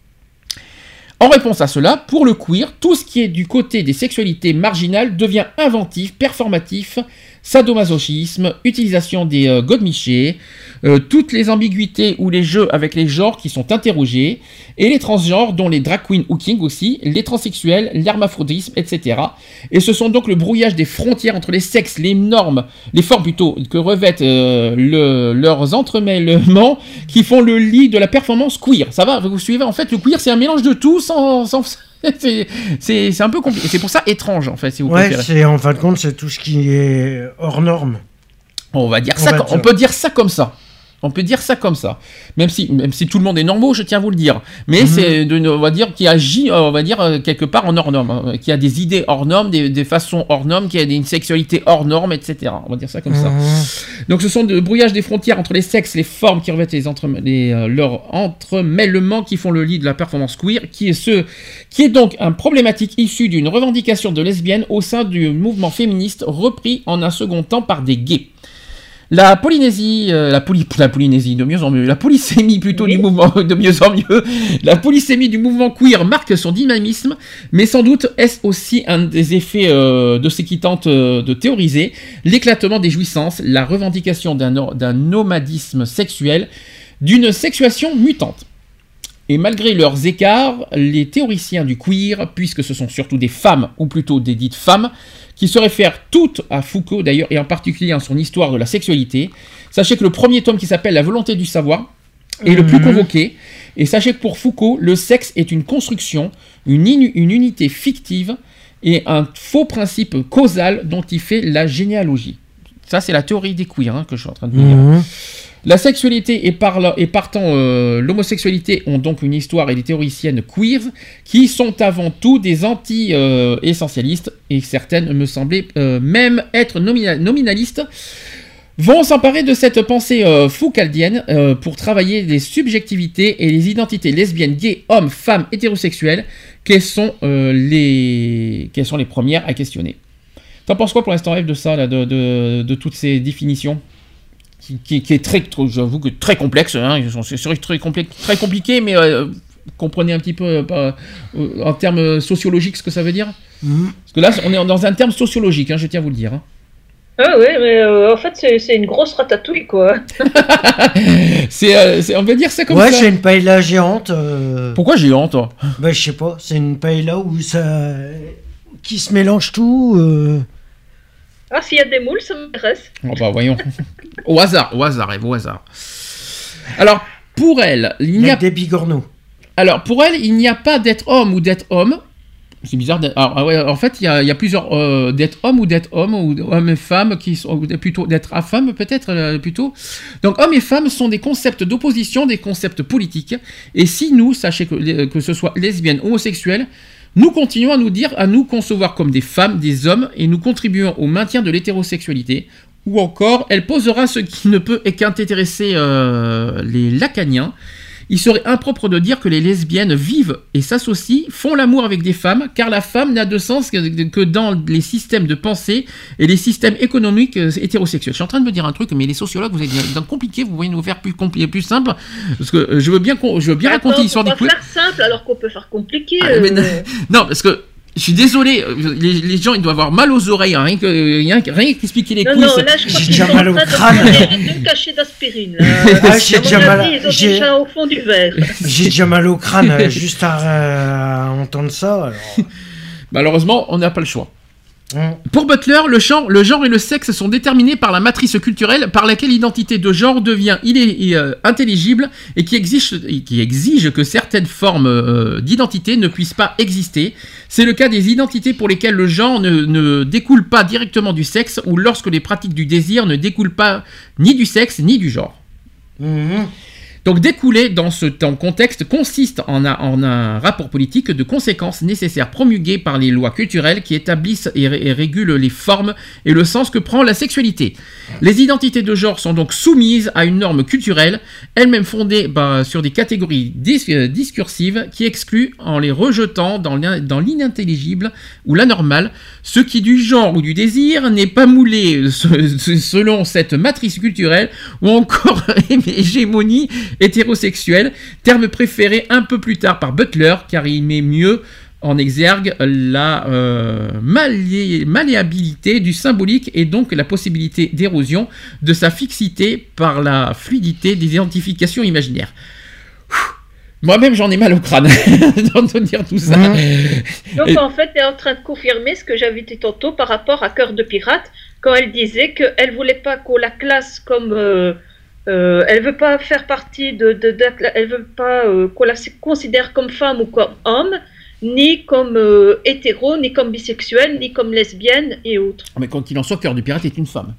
En réponse à cela, pour le queer, tout ce qui est du côté des sexualités marginales devient inventif, performatif, sadomasochisme, utilisation des euh, godemichés, euh, toutes les ambiguïtés ou les jeux avec les genres qui sont interrogés, et les transgenres, dont les drag queens hooking aussi, les transsexuels, l'hermaphrodisme, etc. Et ce sont donc le brouillage des frontières entre les sexes, les normes, les formes plutôt, que revêtent euh, le- leurs entremêlements qui font le lit de la performance queer. Ça va, vous suivez En fait, le queer, c'est un mélange de tout sans... sans- (laughs) c'est- un peu compliqué. C'est pour ça étrange, en fait, si vous Ouais, préférez. c'est en fin de compte, c'est tout ce qui est hors norme. On va dire On ça, va on peut dire ça comme ça. On peut dire ça comme ça. Même si, même si tout le monde est normaux, je tiens à vous le dire. Mais Mhm. c'est, de- on va dire, qui agit, euh, on va dire, euh, quelque part en hors norme. hein, Qui a des idées hors normes, des, des façons hors normes, qui a une sexualité hors norme, etc. On va dire ça comme ça. Mhm. Donc ce sont de brouillage des frontières entre les sexes, les formes qui revêtent les entre, les, euh, leurs entremêlements qui font le lit de la performance queer, qui est ce, qui est donc un problématique issu d'une revendication de lesbienne au sein du mouvement féministe repris en un second temps par des gays. La Polynésie, euh, la, poly- la Polynésie, de mieux en mieux, la polysémie plutôt du mouvement, (laughs) de mieux en mieux, la polysémie du mouvement queer marque son dynamisme, mais sans doute est-ce aussi un des effets euh, de ces qui tentent euh, de théoriser l'éclatement des jouissances, la revendication d'un nomadisme sexuel, d'une sexuation mutante. Et malgré leurs écarts, les théoriciens du queer, puisque ce sont surtout des femmes, ou plutôt des dites femmes, qui se réfèrent toutes à Foucault d'ailleurs, et en particulier en son histoire de la sexualité, sachez que le premier tome qui s'appelle La volonté du savoir est le plus Mhm. convoqué, et sachez que pour Foucault, le sexe est une construction, une, unité fictive, et un faux principe causal dont il fait la généalogie. Ça, c'est la théorie des queers hein, que je suis en train de vous dire. Mhm. La sexualité et, par partant euh, l'homosexualité ont donc une histoire et des théoriciennes queer qui sont avant tout des anti-essentialistes et certaines me semblaient euh, même être nomina- nominalistes vont s'emparer de cette pensée euh, foucaldienne euh, pour travailler les subjectivités et les identités lesbiennes, gays, hommes, femmes, hétérosexuelles, quelles sont, les... premières à questionner. T'en penses quoi pour l'instant, Eve, de ça, de toutes ces définitions? Qui, qui- qui est très, j'avoue que très complexe, hein, ils sont- c'est c'est très, complexe, très compliqué, mais euh, comprenez un petit peu euh, euh, en termes sociologiques ce que ça veut dire Mhm. Parce que là, on est dans un terme sociologique, hein, je tiens à vous le dire. hein. Ah oui, mais euh, en fait, c'est c'est une grosse ratatouille, quoi. (laughs) C'est, euh, on va dire ça comme ouais, ça. c'est une paella géante. euh, Pourquoi toi? Bah, je sais pas, c'est une paella où ça. qui se mélange tout. Ah, s'il y a des moules, ça m'intéresse. Oh bah voyons. au hasard, au hasard, Eve, au hasard. Alors, pour elle, il n'y a des bigorneaux. Alors, pour elle, il n'y a pas d'être homme ou d'être homme. C'est bizarre. d'être- alors, ah ouais, en fait, il y a, il y a plusieurs euh, d'être homme ou d'être homme, ou homme et femme, qui sont ou plutôt d'être à femme, peut-être euh, plutôt. Donc, homme et femme sont des concepts d'opposition, des concepts politiques. Et si nous, sachez que, que ce soit lesbienne, homosexuelle, nous continuons à nous dire, à nous concevoir comme des femmes, des hommes, et nous contribuons au maintien de l'hétérosexualité. Ou encore, elle posera ce qui ne peut qu'intéresser euh, les lacaniens. Il serait impropre de dire que les lesbiennes vivent et s'associent, font l'amour avec des femmes, car la femme n'a de sens que, dans les systèmes de pensée et les systèmes économiques euh, hétérosexuels. Je suis en train de me dire un truc, mais les sociologues, vous êtes dans compliqué, vous voyez nous faire plus compliqué, plus simple, parce que euh, je veux bien, je veux bien raconter l'histoire on des queers. faire simple alors qu'on peut faire compliqué. Ah, mais euh. non, parce que je suis désolé, euh, les, les gens ils doivent avoir mal aux oreilles, hein, rien que rien, que- rien qu'expliquer les Non, couilles. non, c'est- là, je crois J'ai déjà mal au crâne. d'aspirine. Ah, (laughs) j'ai déjà mal j'ai- au fond du verre. (laughs) J'ai déjà mal au crâne (laughs) juste à, euh, à entendre ça. Alors. Malheureusement, on n'a pas le choix. Hum. Pour Butler, le genre, le genre et le sexe sont déterminés par la matrice culturelle par laquelle l'identité de genre devient euh, intelligible et qui exige, et qui exige que certaines formes euh, d'identité ne puissent pas exister. C'est le cas des identités pour lesquelles le genre ne, ne découle pas directement du sexe ou lorsque les pratiques du désir ne découlent pas ni du sexe ni du genre. Mhm. Donc découler dans ce temps contexte consiste en un, rapport politique de conséquences nécessaires promulguées par les lois culturelles qui établissent et, ré- et régulent les formes et le sens que prend la sexualité. Les identités de genre sont donc soumises à une norme culturelle, elle-même fondée bah, sur des catégories euh, discursives qui excluent en les rejetant dans l'in- dans l'inintelligible ou l'anormal, ce qui du genre ou du désir n'est pas moulé euh, se- (laughs) selon cette matrice culturelle ou encore (laughs) hégémonie hétérosexuelle, terme préféré un peu plus tard par Butler car il met mieux en exergue la euh, malé- malléabilité du symbolique et donc la possibilité d'érosion de sa fixité par la fluidité des identifications imaginaires. Moi-même, j'en ai mal au crâne (laughs) d'entendre dire tout ça. Donc Et- en fait, elle est en train de confirmer ce que j'avais dit tantôt par rapport à Cœur de pirate, quand elle disait qu'elle voulait pas qu'on la classe comme, euh, euh, elle veut pas faire partie de, de, de- elle veut pas euh, qu'on la considère comme femme ou comme homme, ni comme euh, hétéro, ni comme bisexuelle, ni comme lesbienne et autres. Mais quand il en soit, Cœur du Pirate est une femme.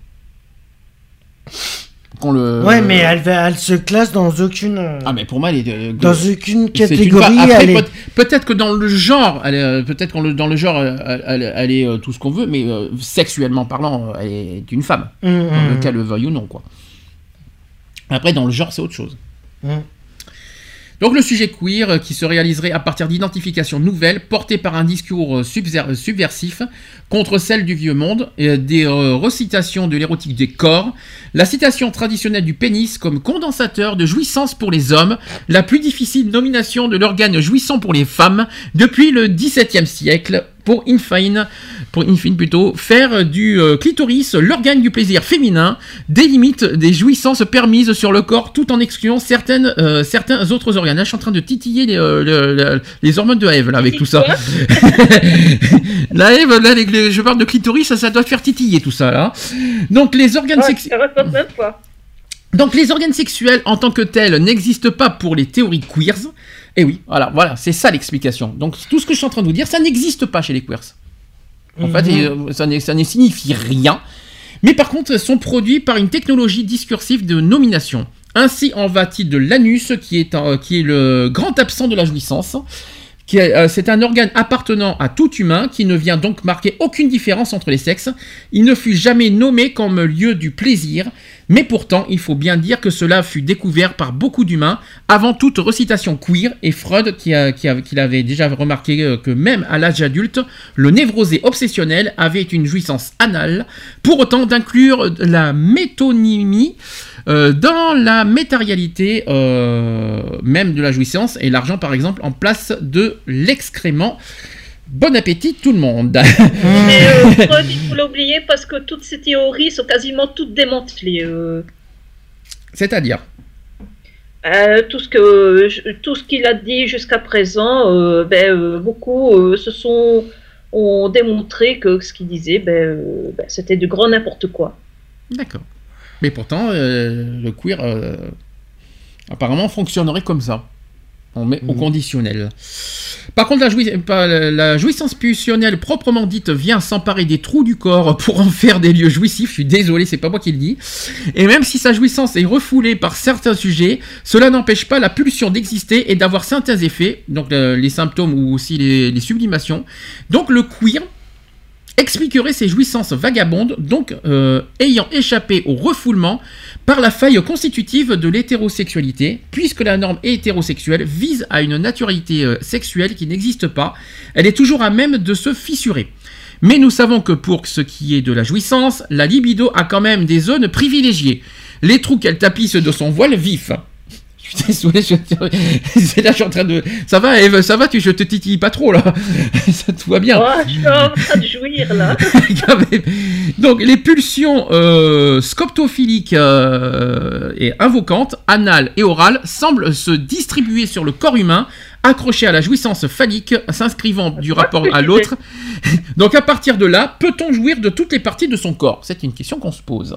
qu'on le. Ouais, mais elle, va- elle se classe dans aucune. euh, Ah mais pour moi, elle est euh, dans aucune catégorie. femme. Après, elle est- peut- peut-être que dans le genre, elle est, peut-être qu'on le dans le genre, elle, elle- elle est euh, tout ce qu'on veut, mais euh, sexuellement parlant, elle est une femme. Hum, Dans le cas le veuille ou non, quoi. Après, dans le genre, c'est autre chose. hum. Donc le sujet queer euh, qui se réaliserait à partir d'identifications nouvelles portées par un discours euh, subver- subversif contre celle du vieux monde, et des euh, recitations de l'érotique des corps, la citation traditionnelle du pénis comme condensateur de jouissance pour les hommes, la plus difficile nomination de l'organe jouissant pour les femmes depuis le XVIIe siècle pour infine, pour infine plutôt, faire du euh, clitoris l'organe du plaisir féminin, des limites des jouissances permises sur le corps tout en excluant certaines, euh, certains autres organes. Là, je suis en train de titiller les, euh, les hormones de Ève, là, avec tout ça. (laughs) la Ève, là, les- je parle de clitoris, ça, ça doit te faire titiller tout ça, là. Donc, les organes Ouais, sexuels. Donc les organes sexuels en tant que tels n'existent pas pour les théories queers. Et oui, voilà, voilà, c'est ça l'explication. Donc tout ce que je suis en train de vous dire, ça n'existe pas chez les queers. En fait, euh, ça, ne- ça ne signifie rien. Mais par contre, sont produits par une technologie discursive de nomination. Ainsi en va-t-il de l'anus, qui est, un- qui est le grand absent de la jouissance. euh, C'est un organe appartenant à tout humain qui ne vient donc marquer aucune différence entre les sexes. Il ne fut jamais nommé comme lieu du plaisir, mais pourtant il faut bien dire que cela fut découvert par beaucoup d'humains avant toute recitation queer et Freud qui, a- qui a- qui l'avait déjà remarqué euh, que même à l'âge adulte, le névrosé obsessionnel avait une jouissance anale. Pour autant d'inclure la métonymie euh, dans la matérialité euh, même de la jouissance et l'argent par exemple en place de l'excrément. Bon appétit tout le monde. (laughs) Mais euh, Freud, (laughs) il faut l'oublier parce que toutes ces théories sont quasiment toutes démantelées. euh. C'est-à-dire Euh, tout ce que je- tout ce qu'il a dit jusqu'à présent, euh, ben, euh, beaucoup euh, se sont ont démontré que ce qu'il disait, ben, euh, ben, c'était du grand n'importe quoi. D'accord. Mais pourtant, euh, le queer euh, apparemment fonctionnerait comme ça. On met au conditionnel. Par contre, la jouissance pulsionnelle proprement dite vient s'emparer des trous du corps pour en faire des lieux jouissifs. Je suis désolé, c'est pas moi qui le dis. Et même si sa jouissance est refoulée par certains sujets, cela n'empêche pas la pulsion d'exister et d'avoir certains effets, donc euh, les symptômes ou aussi les, les sublimations. Donc le queer expliquerait ces jouissances vagabondes, donc euh, ayant échappé au refoulement par la faille constitutive de l'hétérosexualité, puisque la norme hétérosexuelle vise à une naturalité euh, sexuelle qui n'existe pas, elle est toujours à même de se fissurer. Mais nous savons que pour ce qui est de la jouissance, la libido a quand même des zones privilégiées, les trous qu'elle tapisse de son voile vif. Je suis désolé, je... (laughs) c'est là je suis en train de... Ça va Eve, ça va, tu... je te titille pas trop là (laughs) Ça te va bien Oh, je suis en train de jouir là. (laughs) Donc les pulsions euh, scoptophiliques euh, et invocantes, anales et orales, semblent se distribuer sur le corps humain, accrochées à la jouissance phallique, s'inscrivant du rapport à l'autre. Donc à partir de là, peut-on jouir de toutes les parties de son corps? C'est une question qu'on se pose.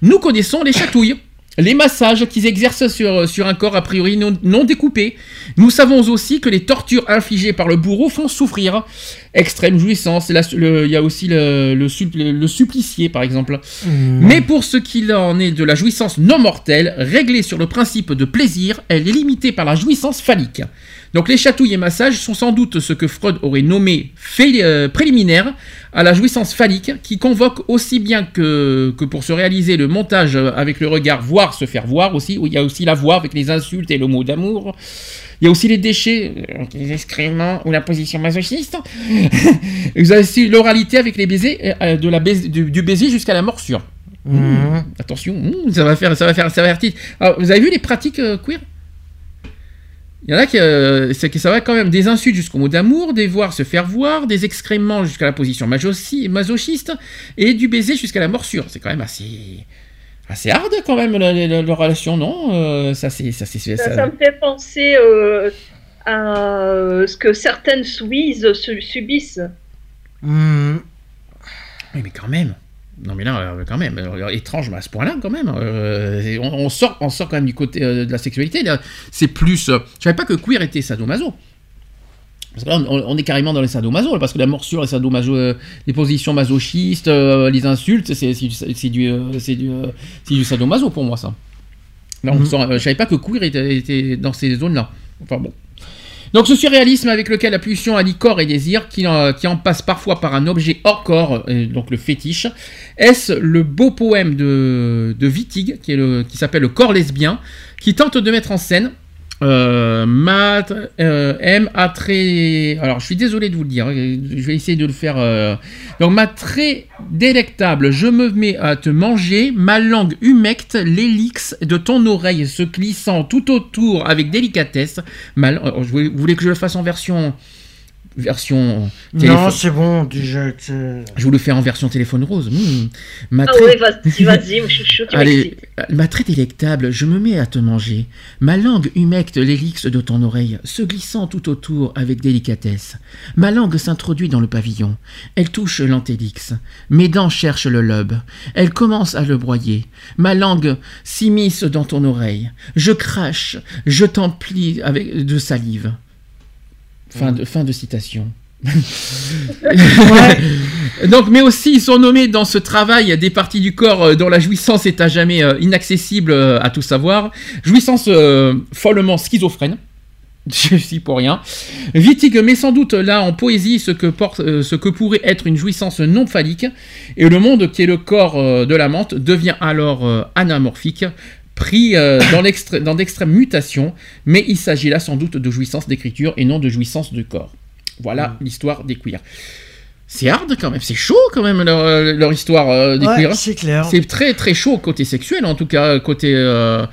Nous connaissons les chatouilles. Les massages qu'ils exercent sur, sur un corps a priori non découpé. Nous savons aussi que les tortures infligées par le bourreau font souffrir. Extrême jouissance. Il y a aussi le, le, sup- le supplicié, par exemple. Mais pour ce qu'il en est de la jouissance non mortelle, réglée sur le principe de plaisir, elle est limitée par la jouissance phallique. Donc les chatouilles et massages sont sans doute ce que Freud aurait nommé fait, euh, préliminaire à la jouissance phallique, qui convoque aussi bien que, que pour se réaliser le montage avec le regard, voire se faire voir aussi, où il y a aussi la voix avec les insultes et le mot d'amour. Il y a aussi les déchets, euh, les excréments ou la position masochiste. (laughs) Vous avez aussi l'oralité avec les baisers, euh, de la du, du baiser jusqu'à la morsure. Mhm. Attention, mmh, ça va faire, ça va faire, ça va faire. Alors, vous avez vu les pratiques euh, queer? Il y en a qui, euh, que ça va quand même des insultes jusqu'au mot d'amour, des voir se faire voir, des excréments jusqu'à la position masochi- masochiste et du baiser jusqu'à la morsure. C'est quand même assez, assez hard quand même la, la- la- leur relation, non Euh, Ça c'est, ça c'est, Ça, ça- ça me fait penser euh, à euh, ce que certaines Suisses su- subissent. Mhm. Oui, mais quand même. Non, mais là, quand même, étrange, mais à ce point-là, quand même. euh, on, on sort, on sort quand même du côté euh, de la sexualité. C'est plus. je savais pas que queer était sadomaso. Parce que là, on, on est carrément dans les sadomaso, parce que la morsure, les sadomaso, euh, les positions masochistes, euh, les insultes, c'est du, du, euh, du, sadomaso pour moi, ça. Là, on Mhm. sent- je savais pas que queer était, était dans ces zones-là. Enfin bon. Donc ce surréalisme avec lequel la pulsion allie corps et désir, qui en, qui en passe parfois par un objet hors corps, donc le fétiche, est-ce le beau poème de, de Wittig, qui s'appelle Le corps lesbien, qui tente de mettre en scène euh, euh, M a très. Alors, je suis désolé de vous le dire. hein, Je vais essayer de le faire. euh, Donc, ma très délectable, je me mets à te manger, ma langue humecte l'hélix de ton oreille se glissant tout autour avec délicatesse. Ma... euh, je voulais- Vous voulez que je le fasse en version. Version. Non, téléphone- c'est bon, déjà. Je vous le fais en version téléphone rose. Hmm. Ma Ah vas-y, vas-y, mon chouchou, tu (laughs) Allez, euh, ma très délectable, je me mets à te manger. Ma langue humecte l'hélix de ton oreille, se glissant tout autour avec délicatesse. Ma langue s'introduit dans le pavillon. Elle touche l'antélix. Mes dents cherchent le lobe. Elle commence à le broyer. Ma langue s'immisce dans ton oreille. Je crache, je t'emplis avec de salive. Fin de, fin de citation. (laughs) (laughs) Donc, mais aussi, ils sont nommés dans ce travail des parties du corps euh, dont la jouissance est à jamais euh, inaccessible euh, à tout savoir. Jouissance euh, follement schizophrène. (laughs) Je suis pour rien. Wittig met sans doute là en poésie ce que, porte, ce que pourrait être une jouissance non phallique, et le monde qui est le corps de l'amante devient alors anamorphique, pris euh, dans d'extrêmes mutations, mais il s'agit là sans doute de jouissance d'écriture et non de jouissance de corps. Voilà l'histoire des queers. C'est hard quand même, c'est chaud quand même leur, euh, leur histoire euh, des Ouais, queers. c'est clair. C'est très très chaud côté sexuel en tout cas, côté... euh,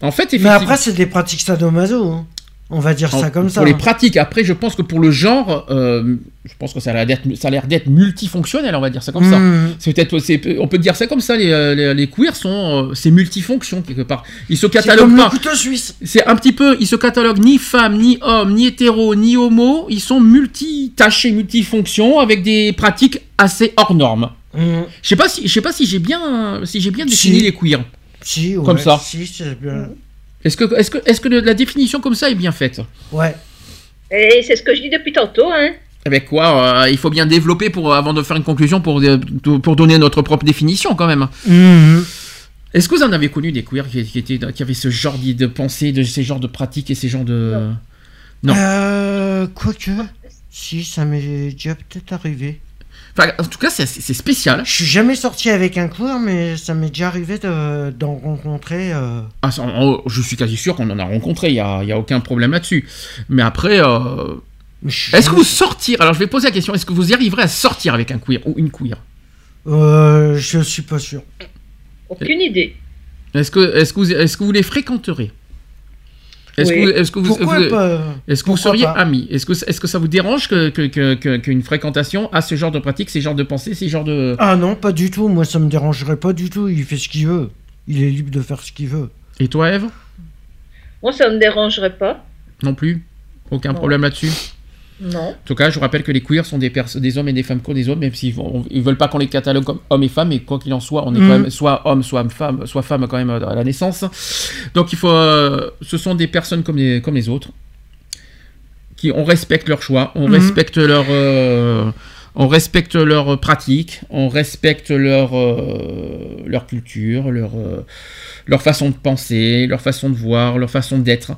En fait, Mais effectivement... après, c'est des pratiques sadomaso. hein. On va dire ça comme ça. Pour les hein. pratiques, après, je pense que pour le genre, euh, je pense que ça a l'air d'être, multifonctionnel, on va dire ça comme ça. Mhm. C'est peut-être, on peut dire ça comme ça. Les, euh, les, les queers sont, euh, c'est multifonction quelque part. Ils se C'est cataloguent comme le pas. couteau suisse. C'est un petit peu, ils se cataloguent ni femmes, ni hommes, ni hétéros, ni homo. Ils sont multitâchés, multifonctions, avec des pratiques assez hors normes. Mhm. Je sais pas si, je sais pas si j'ai bien, si j'ai bien défini Si. les queers. Si, ouais, Comme ça. Si, bien. Est-ce que, est-ce que, est-ce que la définition comme ça est bien faite? Ouais. Et c'est ce que je dis depuis tantôt, hein. Avec quoi euh, Il faut bien développer pour, avant de faire une conclusion pour, euh, pour donner notre propre définition quand même. Mhm. Est-ce que vous en avez connu des queers qui, qui, étaient, qui avaient ce genre de pensée, de ces genres de pratiques et ces genres de... Non. Euh, quoique. Si, ça m'est déjà peut-être arrivé. Enfin, en tout cas, c'est c'est spécial. Je suis jamais sorti avec un queer, mais ça m'est déjà arrivé de- d'en rencontrer. euh, Ah, ça, on- je suis quasi sûr qu'on en a rencontré, il n'y a, il y a aucun problème là-dessus. Mais après, euh, est-ce que vous sortir Alors je vais poser la question, est-ce que vous y arriverez à sortir avec un queer ou une queer Euh, je suis pas sûr. Aucune idée. Est-ce que, est que, vous- est que vous les fréquenterez? Est-ce Oui. que, vous- est-ce que vous, Pourquoi vous- pas Est-ce que vous Pourquoi seriez amis Est-ce que, est que ça vous dérange que, que- que- que- qu'une fréquentation a ce genre de pratique, ces genres de pensées, ces genres de... Ah non, pas du tout. Moi, ça me dérangerait pas du tout. Il fait ce qu'il veut. Il est libre de faire ce qu'il veut. Et toi, Eve Moi, ça ne me dérangerait pas. Non plus Aucun Non. problème là-dessus Non. En tout cas, je vous rappelle que les queers sont des, hommes et des femmes comme des autres, même s'ils ils veulent pas qu'on les catalogue comme hommes et femmes, et quoi qu'il en soit, on est Mhm. quand même soit homme, soit femme, soit femme quand même euh, à la naissance. Donc il faut, euh, ce sont des personnes comme les, comme les autres, qui on respecte leur choix, on Mhm. respecte leur, euh, on respecte leurs pratiques, on respecte leur, euh, leur culture, leur, leur façon de penser, leur façon de voir, leur façon d'être.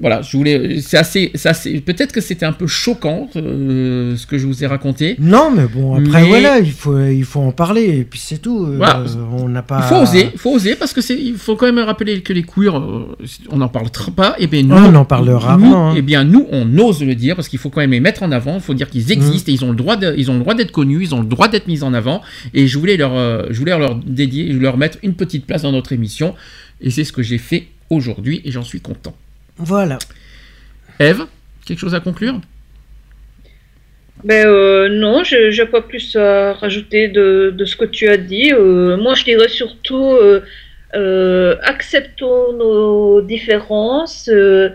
Voilà, je voulais. C'est assez, c'est assez- Peut-être que c'était un peu choquant euh, ce que je vous ai raconté. Non, mais bon, après, Mais- voilà, il faut, il faut en parler. Et puis c'est tout. Euh, Voilà. on n'a pas. Il faut oser, il faut oser parce que c'est, il faut quand même rappeler que les queers, euh, on n'en parle pas. Et bien nous, On en parle rarement, hein. Et bien nous, on ose le dire parce qu'il faut quand même les mettre en avant. Il faut dire qu'ils existent et ils ont le droit, de- ils ont le droit d'être connus, ils ont le droit d'être mis en avant. Et je voulais leur, euh, je voulais leur dédier, leur mettre une petite place dans notre émission. Et c'est ce que j'ai fait aujourd'hui et j'en suis content. Voilà. Eve, quelque chose à conclure? Ben euh, non, je n'ai pas plus à rajouter de, de ce que tu as dit. Euh, moi, je dirais surtout euh, euh, acceptons nos différences. euh,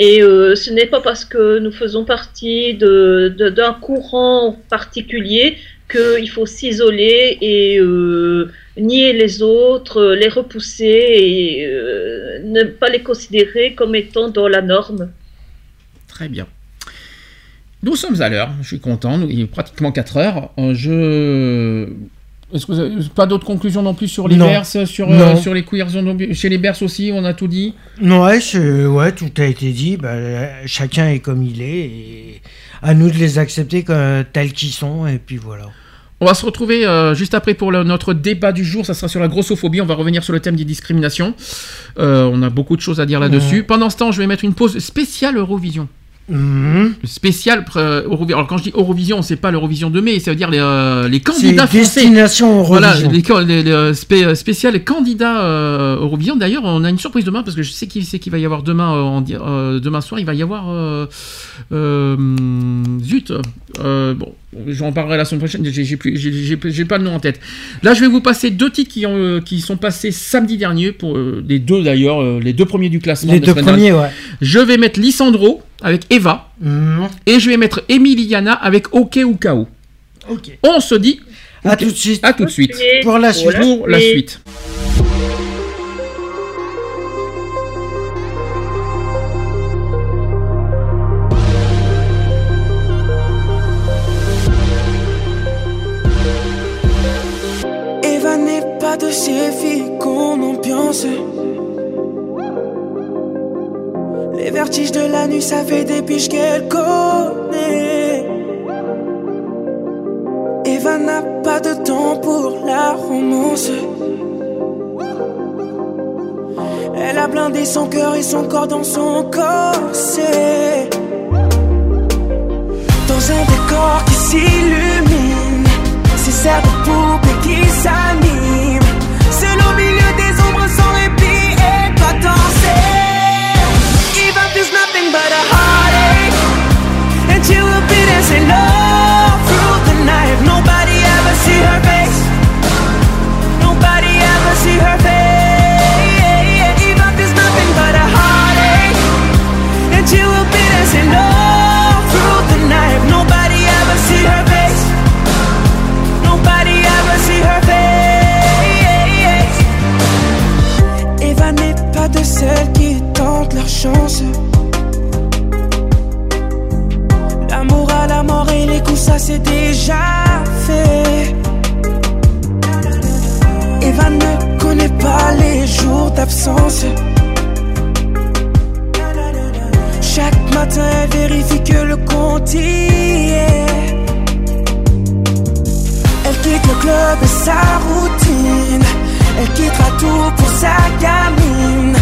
et euh, ce n'est pas parce que nous faisons partie de- de- d'un courant particulier qu'il faut s'isoler et euh, nier les autres, les repousser et euh, ne pas les considérer comme étant dans la norme. Très bien. Nous sommes à l'heure, je suis content, il est pratiquement 4 heures. Euh, je... Est-ce que vous avez pas d'autres conclusions non plus sur les Non. berces, sur, Non. euh, sur les queers Chez les berces aussi, on a tout dit? Ouais, c'est- ouais, tout a été dit. Bah, euh, chacun est comme il est. Et à nous de les accepter comme, tels qu'ils sont. Et puis voilà. On va se retrouver euh, juste après pour le- notre débat du jour. Ça sera sur la grossophobie. On va revenir sur le thème des discriminations. Euh, on a beaucoup de choses à dire là-dessus. Ouais. Pendant ce temps, je vais mettre une pause spéciale Eurovision. Mhm. Spéciale euh, Eurovision. Alors quand je dis Eurovision, c'est pas l'Eurovision de mai, ça veut dire les, euh, les candidats français. destination Voilà, Eurovision. les, can- les- les, euh, spé- spéciales candidats euh, Eurovision. D'ailleurs, on a une surprise demain parce que je sais qu'il va y avoir demain euh, en euh, demain soir. Il va y avoir euh, euh, hum, zut. Euh, bon, j'en parlerai la semaine prochaine. J'ai plus- pas le nom en tête. Là, je vais vous passer deux titres qui ont euh, qui sont passés samedi dernier pour euh, les deux d'ailleurs, euh, les deux premiers du classement. Les de deux premiers, ouais. Je vais mettre Lissandro avec Eva Mhm. et je vais mettre Emiliana avec OK ou KO. Ok. On se dit À tout de suite. à tout de suite. Et Pour la suite. Pour la suite. Filles qu'on ambiance. Les vertiges de la nuit, ça fait des piges qu'elle connaît. Eva n'a pas de temps pour la romance. Elle a blindé son cœur et son corps dans son corset. Dans un décor qui s'illumine, ces serres de poupées qui s'animent. enough fait. Eva ne connaît pas les jours d'absence. Chaque matin, elle vérifie que le compte y est. Elle quitte le club et sa routine. Elle quittera tout pour sa gamine.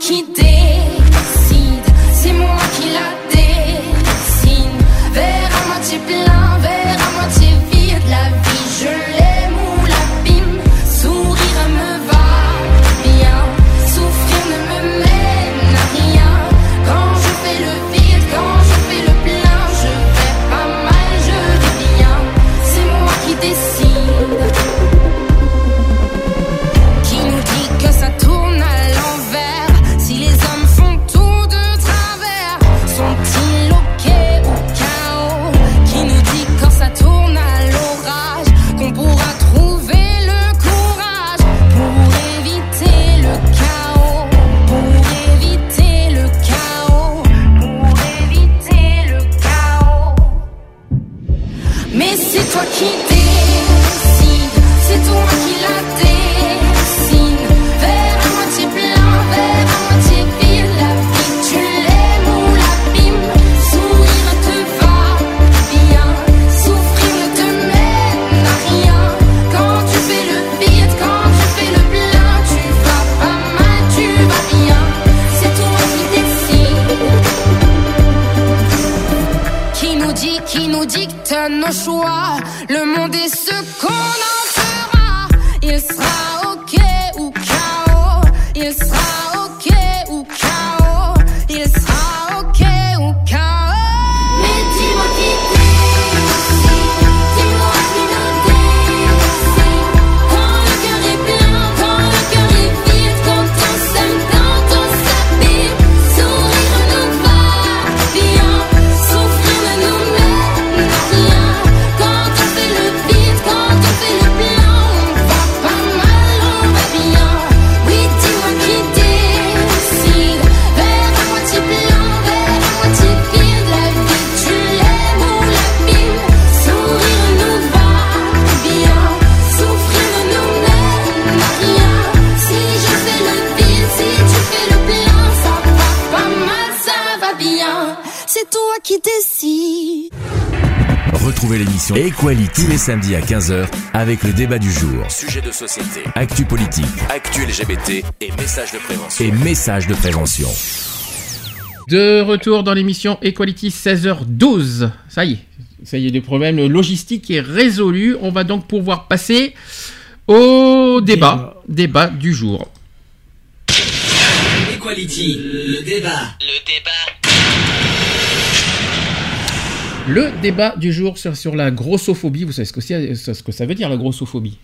C'est moi 说 Retrouvez l'émission Equality tous les samedis à 15h avec le débat du jour. Sujet de société, Actu politique actu LGBT et messages de prévention. et messages de prévention. De retour dans l'émission Equality 16h12. Ça y est, ça y est, le problème logistique est résolu. On va donc pouvoir passer au débat, débat du jour. Equality, le débat. Le débat. Le débat du jour sur, sur la grossophobie. Vous savez ce que, c'est- ce que ça veut dire la grossophobie?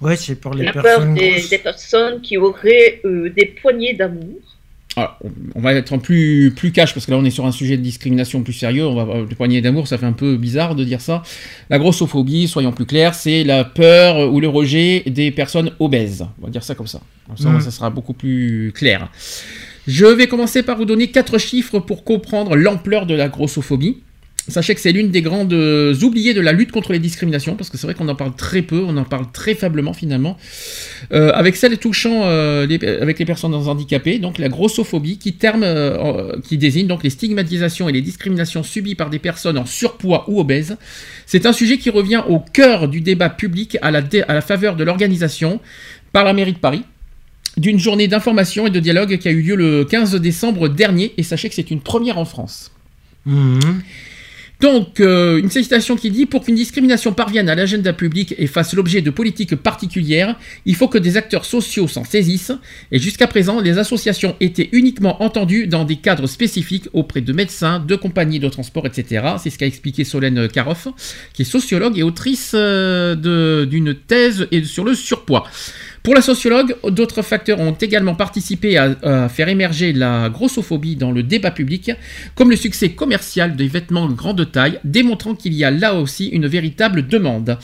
Ouais, c'est pour les La peur personnes des, grosses. des personnes qui auraient euh, des poignées d'amour. Alors, on- va être en plus, plus cash parce que là on est sur un sujet de discrimination plus sérieux. On va, le poignet d'amour, ça fait un peu bizarre de dire ça. La grossophobie, soyons plus clairs, c'est la peur ou le rejet des personnes obèses. On va dire ça comme ça. Comme ça, Mm. ça sera beaucoup plus clair. Je vais commencer par vous donner quatre chiffres pour comprendre l'ampleur de la grossophobie. Sachez que c'est l'une des grandes euh, oubliées de la lutte contre les discriminations, parce que c'est vrai qu'on en parle très peu, on en parle très faiblement finalement. Euh, avec celle touchant euh, les- avec les personnes handicapées, donc la grossophobie, qui, terme, qui désigne donc les stigmatisations et les discriminations subies par des personnes en surpoids ou obèses. C'est un sujet qui revient au cœur du débat public à la, faveur de l'organisation par la mairie de Paris d'une journée d'information et de dialogue qui a eu lieu le 15 décembre dernier, et sachez que c'est une première en France. Mhm. Donc, euh, une citation qui dit Pour qu'une discrimination parvienne à l'agenda public et fasse l'objet de politiques particulières, il faut que des acteurs sociaux s'en saisissent. Et jusqu'à présent, les associations étaient uniquement entendues dans des cadres spécifiques auprès de médecins, de compagnies de transport, etc. C'est ce qu'a expliqué Solène Karoff, qui est sociologue et autrice euh, d'une thèse sur le surpoids. Pour la sociologue, d'autres facteurs ont également participé à, faire émerger la grossophobie dans le débat public, comme le succès commercial des vêtements de grande taille, démontrant qu'il y a là aussi une véritable demande.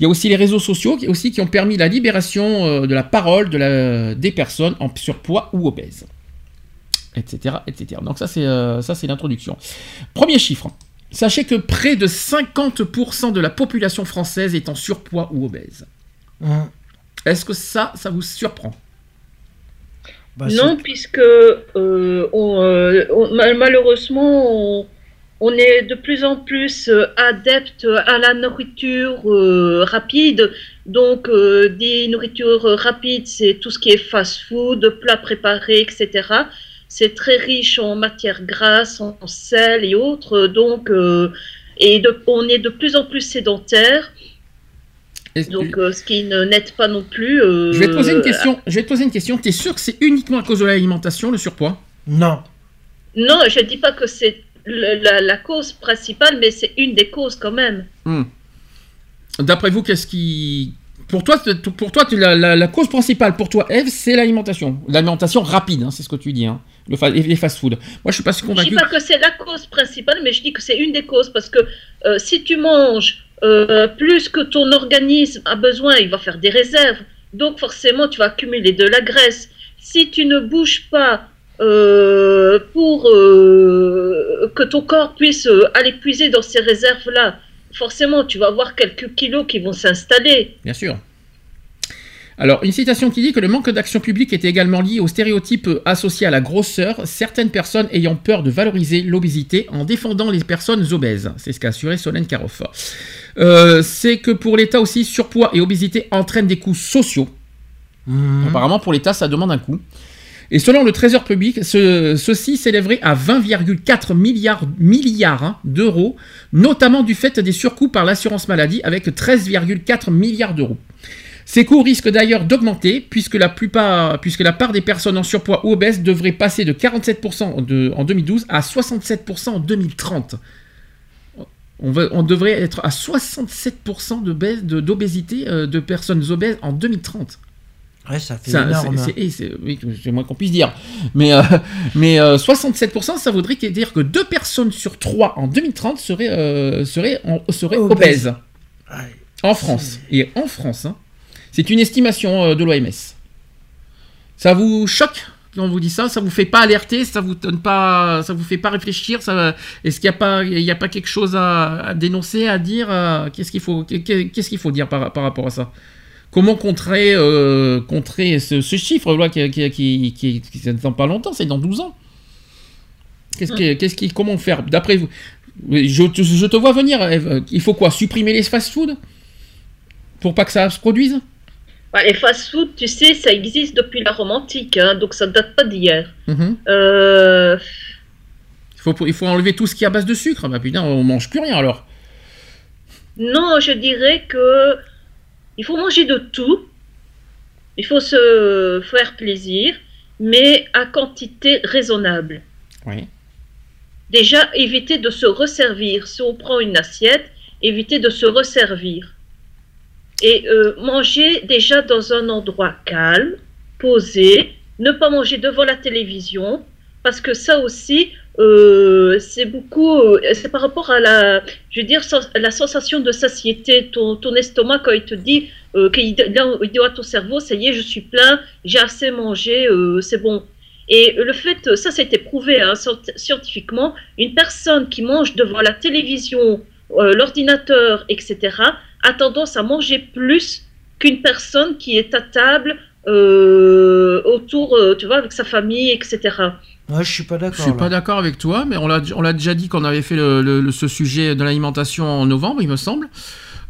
Il y a aussi les réseaux sociaux qui, aussi, qui ont permis la libération euh, de la parole de la- des personnes en surpoids ou obèses. Etc. Donc ça c'est euh, ça, c'est l'introduction. Premier chiffre. Sachez que près de 50% de la population française est en surpoids ou obèse. Hein. Est-ce que ça, ça vous surprend Bah, non, puisque euh, on, euh, on- malheureusement, on, on est de plus en plus euh, adepte à la nourriture euh, rapide. Donc, euh, des nourritures rapides, c'est tout ce qui est fast-food, plats préparés, etc. C'est très riche en matières grasses, en sel et autres. Donc, euh, et de- on est de plus en plus sédentaire. Donc, euh, ce qui ne n'aide pas non plus. euh, Je vais te poser une question. Je vais te poser une question. T'es sûr que c'est uniquement à cause de l'alimentation, le surpoids? Non. Non, je ne dis pas que c'est la, la cause principale, mais c'est une des causes quand même. Hmm. D'après vous, qu'est-ce qui pour toi, pour toi, la, la- la cause principale pour toi, Eve, c'est l'alimentation. L'alimentation rapide, hein, c'est ce que tu dis, hein. Le fa- les fast-food. Moi, je suis pas si Je ne dis convaincu. pas que c'est la cause principale, mais je dis que c'est une des causes parce que euh, si tu manges euh, plus que ton organisme a besoin, il va faire des réserves. Donc forcément, tu vas accumuler de la graisse. Si tu ne bouges pas euh, pour euh, que ton corps puisse euh, aller puiser dans ces réserves-là, forcément, tu vas avoir quelques kilos qui vont s'installer. Bien sûr. Alors, une citation qui dit que le manque d'action publique était également lié aux stéréotypes associés à la grosseur, certaines personnes ayant peur de valoriser l'obésité en défendant les personnes obèses. C'est ce qu'a assuré Solène Karoff. Euh, c'est que pour l'État aussi, surpoids et obésité entraînent des coûts sociaux. Mhm. Apparemment, pour l'État, ça demande un coût. Et selon le Trésor public, ce- ceci s'élèverait à 20,4 milliards, milliards d'euros, notamment du fait des surcoûts par l'assurance maladie avec 13,4 milliards d'euros. Ces coûts risquent d'ailleurs d'augmenter puisque la, plupart, puisque la part des personnes en surpoids ou obèses devrait passer de 47% de- en 2012 à 67% en 2030. On, va- on devrait être à 67% de baisse- de- d'obésité euh, de personnes obèses en 2030. Ouais, ça fait C'est un- énorme. c'est- oui, moins qu'on puisse dire. Mais, euh, mais euh, 67%, ça voudrait dire que deux personnes sur trois en 2030 seraient, euh, seraient, en- seraient Obèses. obèses. En France. Et en France. hein. C'est une estimation euh, de l'OMS. Ça vous choque quand on vous dit ça? Ça vous fait pas alerter? Ça vous donne pas Ça vous fait pas réfléchir? Ça, Est-ce qu'il n'y a, pas- il y a pas quelque chose à, à dénoncer, à dire Qu'est-ce qu'il faut, qu'est-ce qu'il faut dire par, par rapport à ça? Comment contrer, euh, contrer ce, ce chiffre-là qui, qui, qui, pas longtemps, c'est dans 12 ans. Qu'est-ce qui, qu'est-ce qui, comment faire? D'après vous, je, te- je te vois venir. Il faut quoi? Supprimer les fast-food pour pas que ça se produise? Les fast-food, tu sais, ça existe depuis la Rome antique, hein, donc ça date pas d'hier. Mhm. Euh, il, faut, il faut enlever tout ce qui est à base de sucre. Bah putain, on mange plus rien alors. non, je dirais que il faut manger de tout. Il faut se faire plaisir, mais à quantité raisonnable. Oui. Déjà, éviter de se resservir. Si on prend une assiette, éviter de se resservir. Et euh, manger déjà dans un endroit calme, posé, ne pas manger devant la télévision, parce que ça aussi, euh, c'est beaucoup, euh, c'est par rapport à la, je veux dire, la sensation de satiété. Ton, ton estomac, quand il te dit qu'il dit à ton cerveau, ça y est, je suis plein, j'ai assez mangé, c'est bon. Et le fait, ça, été prouvé hein, scient- scientifiquement, une personne qui mange devant la télévision, l'ordinateur, etc., a tendance à manger plus qu'une personne qui est à table euh, autour, euh, tu vois, avec sa famille, etc. Ouais, je suis pas Je d'accord. suis là. pas d'accord avec toi, mais on l'a, on l'a déjà dit qu'on avait fait le, le- le- ce sujet de l'alimentation en novembre, il me semble.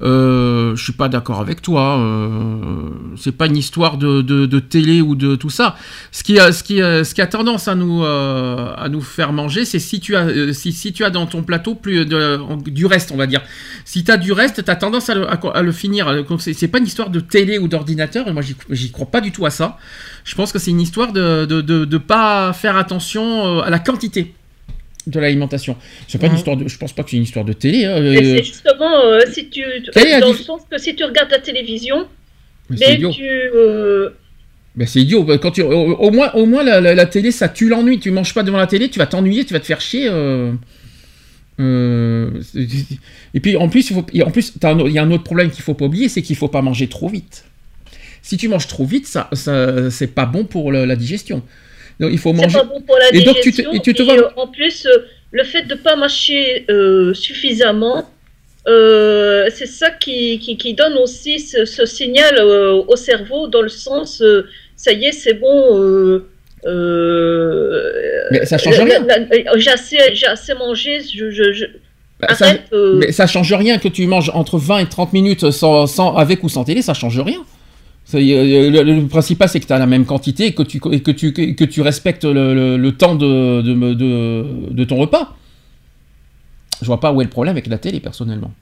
Euh, je suis pas d'accord avec toi. Euh, c'est pas une histoire de, télé ou de tout ça. Ce qui a, tendance à nous, euh, à nous faire manger, c'est si tu as, euh, dans ton plateau plus du reste, on va dire. Si tu as du reste, tu as tendance à le, à, à le finir. Donc, C'est, pas une histoire de télé ou d'ordinateur. Moi, j'y, crois pas du tout à ça. Je pense que c'est une histoire de de, de, pas faire attention euh, à la quantité de l'alimentation. C'est pas une Mhm. histoire de, je pense pas que c'est une histoire de télé. hein. Euh, c'est justement, euh, si tu, dans le sens que si tu regardes la télévision, Mais c'est mais idiot. tu, euh, Ben, c'est idiot. Quand tu, au, au moins, au moins la, la- la télé, ça tue l'ennui. Tu manges pas devant la télé, tu vas t'ennuyer, tu vas te faire chier. et puis en plus, il faut, en plus, il y a un autre problème qu'il faut pas oublier, c'est qu'il faut pas manger trop vite. Si tu manges trop vite, ça, ça c'est pas bon pour le- la digestion. Donc, il faut c'est manger. pas bon pour la et donc tu te, et tu te et, vois. euh, en plus, euh, le fait de pas mâcher euh, suffisamment, euh, c'est ça qui, qui, qui donne aussi ce, ce signal euh, au cerveau dans le sens, ça y est, c'est bon. Mais ça change rien. J'ai assez, assez mangé. Je, je, je- Bah, ça- arrête, euh, Mais ça change rien que tu manges entre 20 et 30 minutes sans, sans- avec ou sans télé, ça change rien. Le, principal, c'est que tu as la même quantité et que tu, et que tu, que tu respectes le, le- le temps de, de, de- de ton repas. Je vois pas où est le problème avec la télé, personnellement.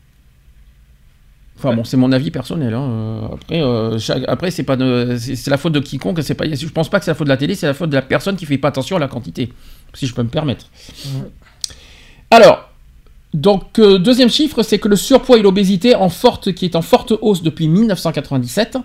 Enfin bon, c'est mon avis personnel. hein. Euh, Après, euh, chaque- après c'est pas c'est la faute de quiconque. C'est pas, je pense pas que c'est la faute de la télé, c'est la faute de la personne qui fait pas attention à la quantité, si je peux me permettre. Alors, donc, euh, deuxième chiffre, c'est que le surpoids et l'obésité en forte, qui est en forte hausse depuis 1997.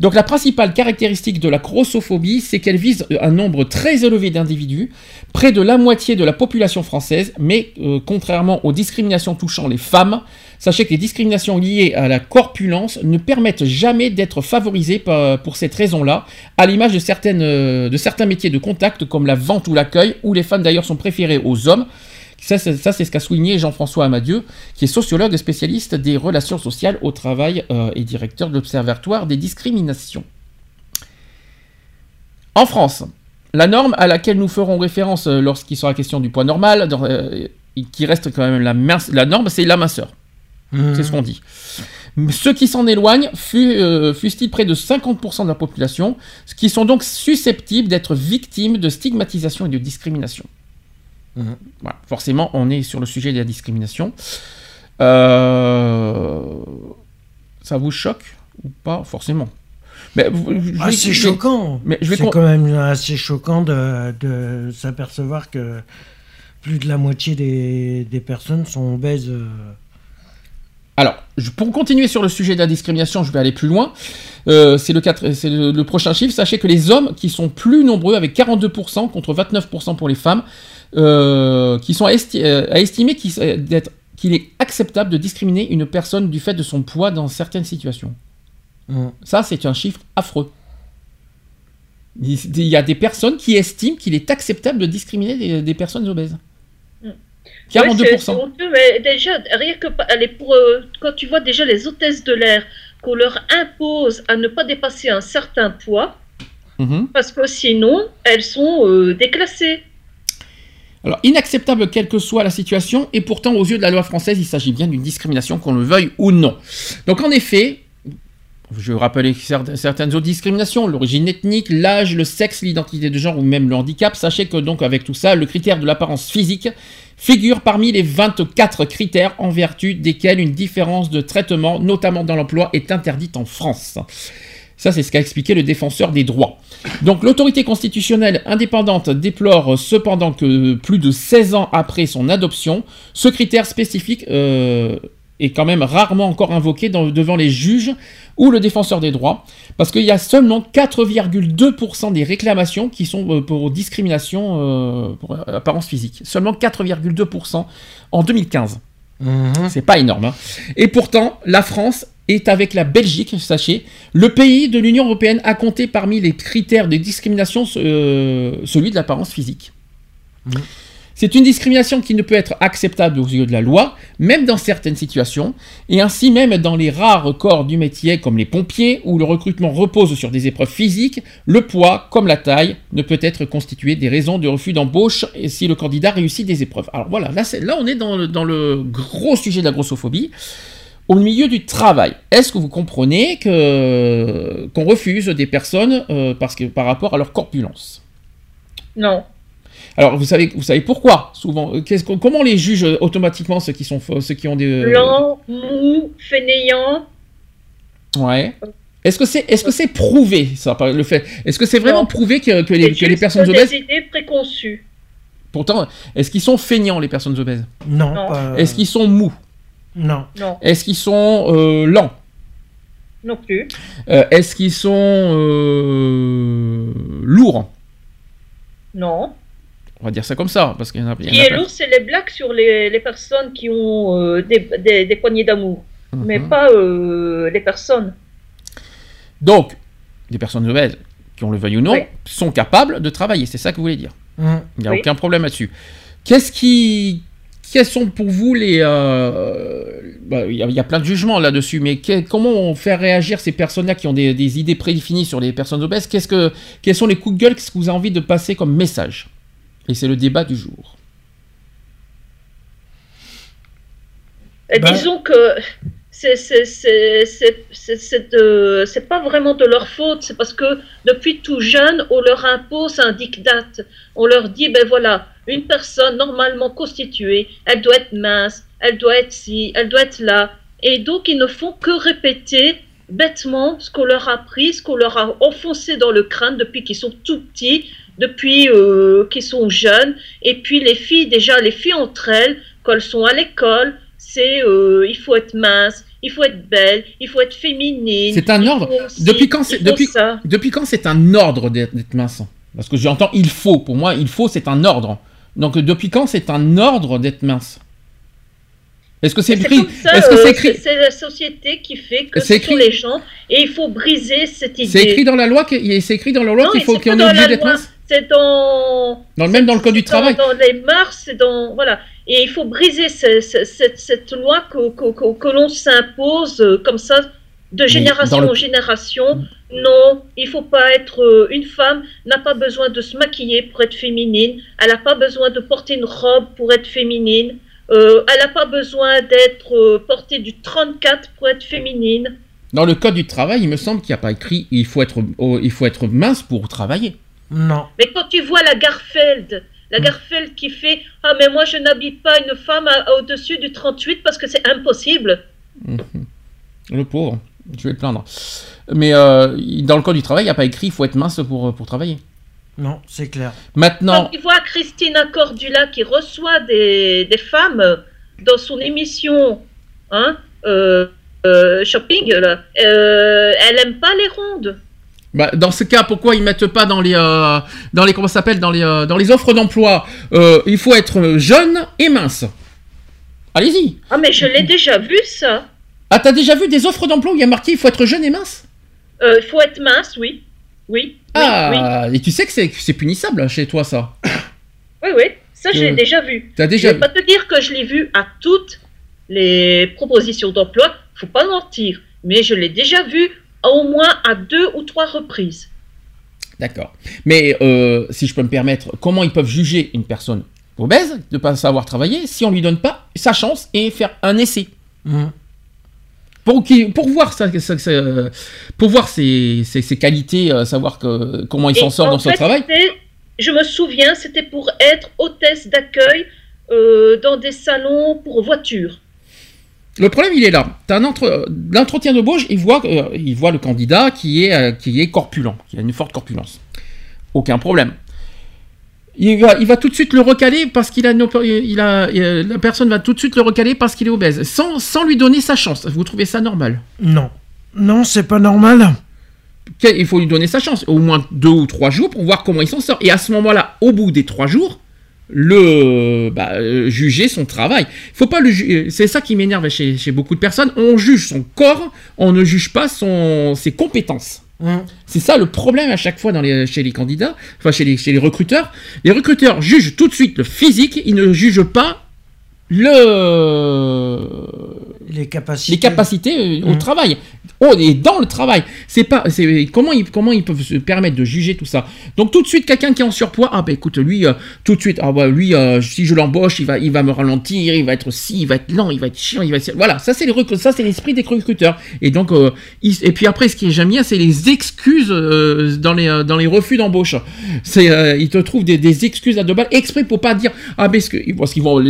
Donc, la principale caractéristique de la grossophobie, c'est qu'elle vise un nombre très élevé d'individus, près de la moitié de la population française, mais euh, contrairement aux discriminations touchant les femmes, sachez que les discriminations liées à la corpulence ne permettent jamais d'être favorisées pour cette raison-là, à l'image de, certaines, euh, de certains métiers de contact comme la vente ou l'accueil, où les femmes d'ailleurs sont préférées aux hommes. Ça, c'est ce qu'a souligné Jean-François Amadieu, qui est sociologue et spécialiste des relations sociales au travail euh, et directeur de l'Observatoire des discriminations. En France, la norme à laquelle nous ferons référence euh, lorsqu'il sera question du poids normal, euh, qui reste quand même la, mince- la norme, c'est la minceur. Mhm. C'est ce qu'on dit. Ceux qui s'en éloignent fu- euh, fussent-ils près de 50% de la population, qui sont donc susceptibles d'être victimes de stigmatisation et de discrimination. Voilà, forcément, on est sur le sujet de la discrimination. Euh, Ça vous choque ou pas Forcément? Mais, Ah, c'est choquant. Mais je vais c'est quand même assez choquant de, de s'apercevoir que plus de la moitié des, des personnes sont obèses. euh. Alors, pour continuer sur le sujet de la discrimination, je vais aller plus loin. Euh, c'est le prochain chiffre. Sachez que les hommes qui sont plus nombreux, avec 42% contre 29% pour les femmes, euh, qui sont esti- euh, à estimer qu'il d'être- qu'il est acceptable de discriminer une personne du fait de son poids dans certaines situations. Mm. Ça, c'est un chiffre affreux. Il y a des personnes qui estiment qu'il est acceptable de discriminer des, des personnes obèses. Mm. 42%. Ouais, c'est- c'est honteux, mais déjà, rien que pour, euh, quand tu vois déjà les hôtesses de l'air, qu'on leur impose à ne pas dépasser un certain poids, Mhm. parce que sinon, elles sont euh, déclassées. Alors, inacceptable quelle que soit la situation, et pourtant, aux yeux de la loi française, il s'agit bien d'une discrimination, qu'on le veuille ou non. Donc, en effet, je rappelle cer- certaines autres discriminations, l'origine ethnique, l'âge, le sexe, l'identité de genre ou même le handicap. Sachez que, donc, avec tout ça, le critère de l'apparence physique figure parmi les 24 critères en vertu desquels une différence de traitement, notamment dans l'emploi, est interdite en France. Ça, c'est ce qu'a expliqué le défenseur des droits. Donc, l'autorité constitutionnelle indépendante déplore cependant que plus de 16 ans après son adoption, ce critère spécifique euh, est quand même rarement encore invoqué dans- devant les juges ou le défenseur des droits, parce qu'il y a seulement 4,2% des réclamations qui sont euh, pour discrimination euh, pour apparence physique. Seulement 4,2% en 2015. C'est pas énorme. hein. Et pourtant, la France est avec la Belgique, sachez, le pays de l'Union européenne a compté parmi les critères de discrimination euh, celui de l'apparence physique. C'est une discrimination qui ne peut être acceptable aux yeux de la loi, même dans certaines situations, et ainsi même dans les rares corps du métier comme les pompiers, où le recrutement repose sur des épreuves physiques, le poids, comme la taille, ne peut être constitué des raisons de refus d'embauche et si le candidat réussit des épreuves. Alors voilà, là, on est dans le, dans le gros sujet de la grossophobie. Au milieu du travail, est-ce que vous comprenez que qu'on refuse des personnes euh, parce que par rapport à leur corpulence? Non. alors, vous savez, vous savez pourquoi souvent euh, qu'est-ce qu'on- Comment les juge euh, automatiquement ceux qui sont ceux qui ont des euh, Lent, mou, fainéant. Ouais. Est-ce que c'est est-ce que c'est prouvé ça par le fait Est-ce que c'est vraiment prouvé que, que les, que personnes des obèses idées préconçues. Pourtant, est-ce qu'ils sont feignants les personnes obèses? Non. Non. pas- Est-ce qu'ils sont mous? Non. Non, Est-ce qu'ils sont euh, lents? Non plus. Euh, Est-ce qu'ils sont euh, lourds? Non. On va dire ça comme ça parce qu'il y en a. Ce qui est lourd, c'est les blagues sur les, les personnes qui ont euh, des, des, des poignées d'amour, mais Mhm. pas euh, les personnes. Donc, les personnes obèses, qui on le veuille ou non, Oui. sont capables de travailler. C'est ça que vous voulez dire? Mm. Il n'y a Oui. aucun problème là-dessus. Qu'est-ce qui. Quels sont pour vous les. euh, bah, Il y, a- il y a plein de jugements là-dessus, mais que- comment on fait réagir ces personnes-là qui ont des, des idées prédéfinies sur les personnes obèses? Qu'est-ce que, Quels sont les coups de gueule? Que vous avez envie de passer comme message? Et c'est le débat du jour. Et Ben- disons que c'est c'est- c'est- c'est- c'est- c'est de- c'est pas vraiment de leur faute, c'est parce que depuis tout jeune, on leur impose un diktat. On leur dit, ben voilà, une personne normalement constituée, elle doit être mince, elle doit être ci, elle doit être là. Et donc, ils ne font que répéter bêtement ce qu'on leur a appris, ce qu'on leur a enfoncé dans le crâne depuis qu'ils sont tout petits, depuis euh, qu'ils sont jeunes. Et puis les filles, déjà, les filles entre elles, quand elles sont à l'école, c'est euh, il faut être mince, il faut être belle, il faut être féminine. C'est un ordre. Depuis quand c'est depuis, quand c'est un ordre d'être mince Parce que j'entends il faut. Pour moi, il faut, c'est un ordre. Donc depuis quand c'est un ordre d'être mince? Est-ce que c'est écrit Est-ce que euh, c'est écrit c'est- c'est la société qui fait que C'est ce sont écrit- les gens et il faut briser cette idée. C'est écrit dans la loi qu'il c'est écrit dans la loi qu'il faut qu'on dans obligé d'être mince C'est dans Dans le même dans le code du travail. dans les mœurs, c'est dans voilà. Et il faut briser ce- ce- cette, cette loi que, que, que- que l'on s'impose euh, comme ça de génération le- en génération. Non, il faut pas être euh, une femme n'a pas besoin de se maquiller pour être féminine. Elle n'a pas besoin de porter une robe pour être féminine. Euh, elle n'a pas besoin d'être euh, portée du 34 pour être féminine. Dans le code du travail, il me semble qu'il n'y a pas écrit il faut être, oh, il faut être mince pour travailler. Non. Mais quand tu vois la Garfeld, la Garfeld qui fait Ah, mais moi je n'habite pas une femme au-dessus du 38 parce que c'est impossible. Mhm. Le pauvre, je vais le plaindre. Mais euh, dans le code du travail, il n'y a pas écrit il faut être mince pour, pour travailler. Non, c'est clair. Maintenant, Quand tu vois Christina Cordula qui reçoit des, des femmes dans son émission hein, euh, euh, shopping, là, euh, elle aime pas les rondes. bah, dans ce cas, pourquoi ils mettent pas dans les, euh, dans les comment s'appelle dans les, euh, dans les offres d'emploi euh, Il faut être jeune et mince. Allez-y. Ah, mais je l'ai déjà vu ça. Ah, t'as déjà vu des offres d'emploi où il y a marqué il faut être jeune et mince? Euh, Il faut être mince, oui. Oui. Ah, et tu sais que c'est c'est punissable hein, chez toi ça? Oui, oui, ça je l'ai déjà vu. T'as déjà Je vais vu. pas te dire que je l'ai vu à toutes les propositions d'emploi, faut pas mentir, mais je l'ai déjà vu au moins à deux ou trois reprises. D'accord. Mais euh, si je peux me permettre, comment ils peuvent juger une personne obèse de ne pas savoir travailler si on lui donne pas sa chance et faire un essai? Mhm. Pour, voir ça, ça- ça- pour voir ses, ses- ses qualités, euh, savoir que, comment il s'en sort dans son travail. Je me souviens, c'était pour être hôtesse d'accueil euh, dans des salons pour voitures. Le problème, il est là. T'as un entre... L'entretien de bauche, il voit, euh, il voit le candidat qui est, euh, qui est corpulent, qui a une forte corpulence. Aucun problème. Il va, il va tout de suite le recaler parce qu'il a, une il a, la personne va tout de suite le recaler parce qu'il est obèse, sans, sans lui donner sa chance. Vous trouvez ça normal? Non. Non, c'est pas normal. Il faut lui donner sa chance, au moins deux ou trois jours pour voir comment il s'en sort. Et à ce moment-là, au bout des trois jours, le bah, juger son travail. Faut pas le C'est ça qui m'énerve chez, chez beaucoup de personnes. On juge son corps, on ne juge pas son, ses compétences. Mhm. C'est ça le problème à chaque fois dans les, chez les candidats, enfin chez les, chez les recruteurs. Les recruteurs jugent tout de suite le physique, ils ne jugent pas le Les capacités. les capacités euh, au Mhm. travail. Oh, et dans le travail. C'est pas, c'est comment ils, comment ils peuvent se permettre de juger tout ça? Donc tout de suite, quelqu'un qui est en surpoids, ah ben écoute, lui, euh, tout de suite, ah bah lui, euh, si je l'embauche, il va, il va me ralentir, il va être si, il va être lent, il va être chiant, il va être, voilà, ça c'est les ça c'est l'esprit des recruteurs. Et donc, euh, et puis après, ce qui est jamais bien, c'est les excuses dans les, dans les refus d'embauche. C'est, ils te trouvent des, des excuses à deux balles exprès pour pas dire, ah mais que, parce qu'ils vont,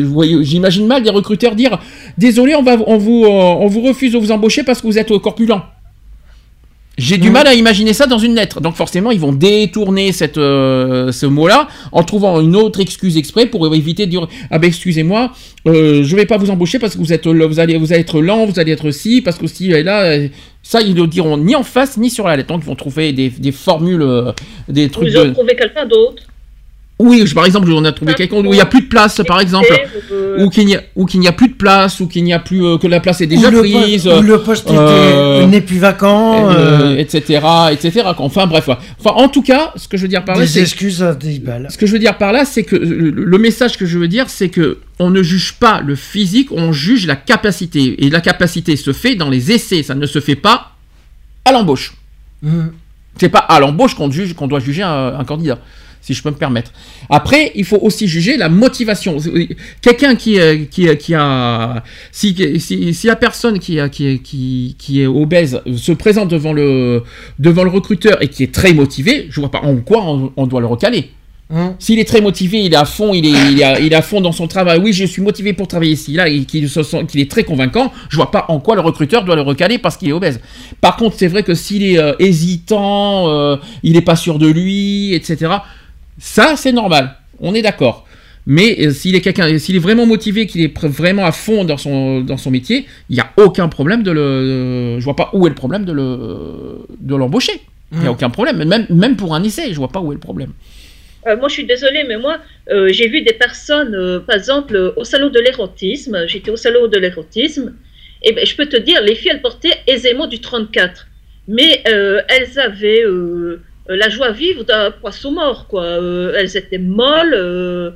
j'imagine mal des recruteurs dire, désolé, on va, on vous, on vous refuse de vous embaucher parce que vous êtes corpulent. J'ai du Mhm. mal à imaginer ça dans une lettre. Donc forcément, ils vont détourner cette, euh, ce mot-là en trouvant une autre excuse exprès pour éviter de dire ah ben excusez-moi, euh, je vais pas vous embaucher parce que vous êtes vous allez vous allez être lent, vous allez être si parce que si et là euh, ça ils le diront ni en face ni sur la lettre. Donc ils vont trouver des, des formules, euh, des trucs Ils ont de. trouvé quelqu'un d'autre. Oui, je- par exemple, on a trouvé quelqu'un où il y a plus de place, par exemple, Euh, ou qu'il n'y a n'y a plus de place, ou qu'il n'y a plus euh, que la place est déjà Ou le po- prise, ou le poste euh, n'est plus vacant, euh, euh, etc., etc. Enfin bref, ouais. enfin en tout cas, ce que je veux dire par là, des c'est excuses à 10 balles. ce que je veux dire par là, c'est que le le message que je veux dire, c'est que on ne juge pas le physique, on juge la capacité, et la capacité se fait dans les essais, ça ne se fait pas à l'embauche. Mhm. C'est pas à l'embauche qu'on juge, qu'on doit juger un, un candidat, si je peux me permettre. Après, il faut aussi juger la motivation. Quelqu'un qui, euh, qui, qui a, si, si, si la personne qui, a- qui, est- qui, qui est obèse se présente devant le, devant le recruteur et qui est très motivé, je vois pas en quoi on, on doit le recaler. Hum. S'il est très motivé, il est à fond, il est, il est, à, il est à fond dans son travail. Oui, je suis motivé pour travailler ici, là, et qu'il est très convaincant. Je vois pas en quoi le recruteur doit le recaler parce qu'il est obèse. Par contre, c'est vrai que s'il est euh, hésitant, euh, il est pas sûr de lui, etc. Ça, c'est normal. On est d'accord. Mais euh, s'il est quelqu'un, s'il est vraiment motivé, qu'il est vraiment à fond dans son dans son métier, il n'y a aucun problème de le. Je vois pas où est le problème de le de l'embaucher. Il n'y a aucun problème. Même même pour un essai, je vois pas où est le problème. Euh, moi, je suis désolée, mais moi, euh, j'ai vu des personnes, euh, par exemple, euh, au salon de l'érotisme. J'étais au salon de l'érotisme. Et ben, je peux te dire, les filles, elles portaient aisément du 34. Mais euh, elles avaient euh, euh, la joie vive d'un poisson mort, quoi. Euh, elles étaient molles. euh,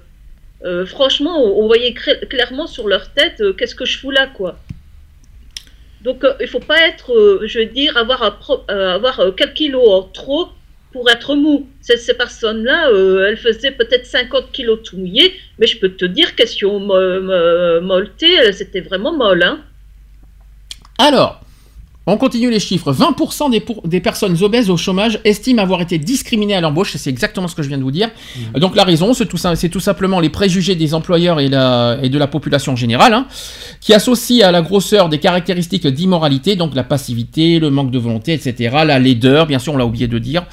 euh, franchement, on, voyait clairement sur leur tête, euh, qu'est-ce que je fous là, quoi. Donc, euh, il faut pas être, euh, je veux dire, avoir, un euh, avoir euh, quelques kilos en trop pour être mou. Ces, ces personnes-là, euh, elles faisaient peut-être 50 kilos tout mouillé, mais je peux te dire, question mo- mo- molletée, elles étaient vraiment molles. Hein. Alors, on continue les chiffres. 20% des, pour- des personnes obèses au chômage estiment avoir été discriminées à l'embauche. C'est exactement ce que je viens de vous dire. Donc la raison, c'est tout, simplement les préjugés des employeurs et, la- et de la population générale, hein, qui associent à la grosseur des caractéristiques d'immoralité, donc la passivité, le manque de volonté, etc., la laideur, bien sûr, on l'a oublié de dire,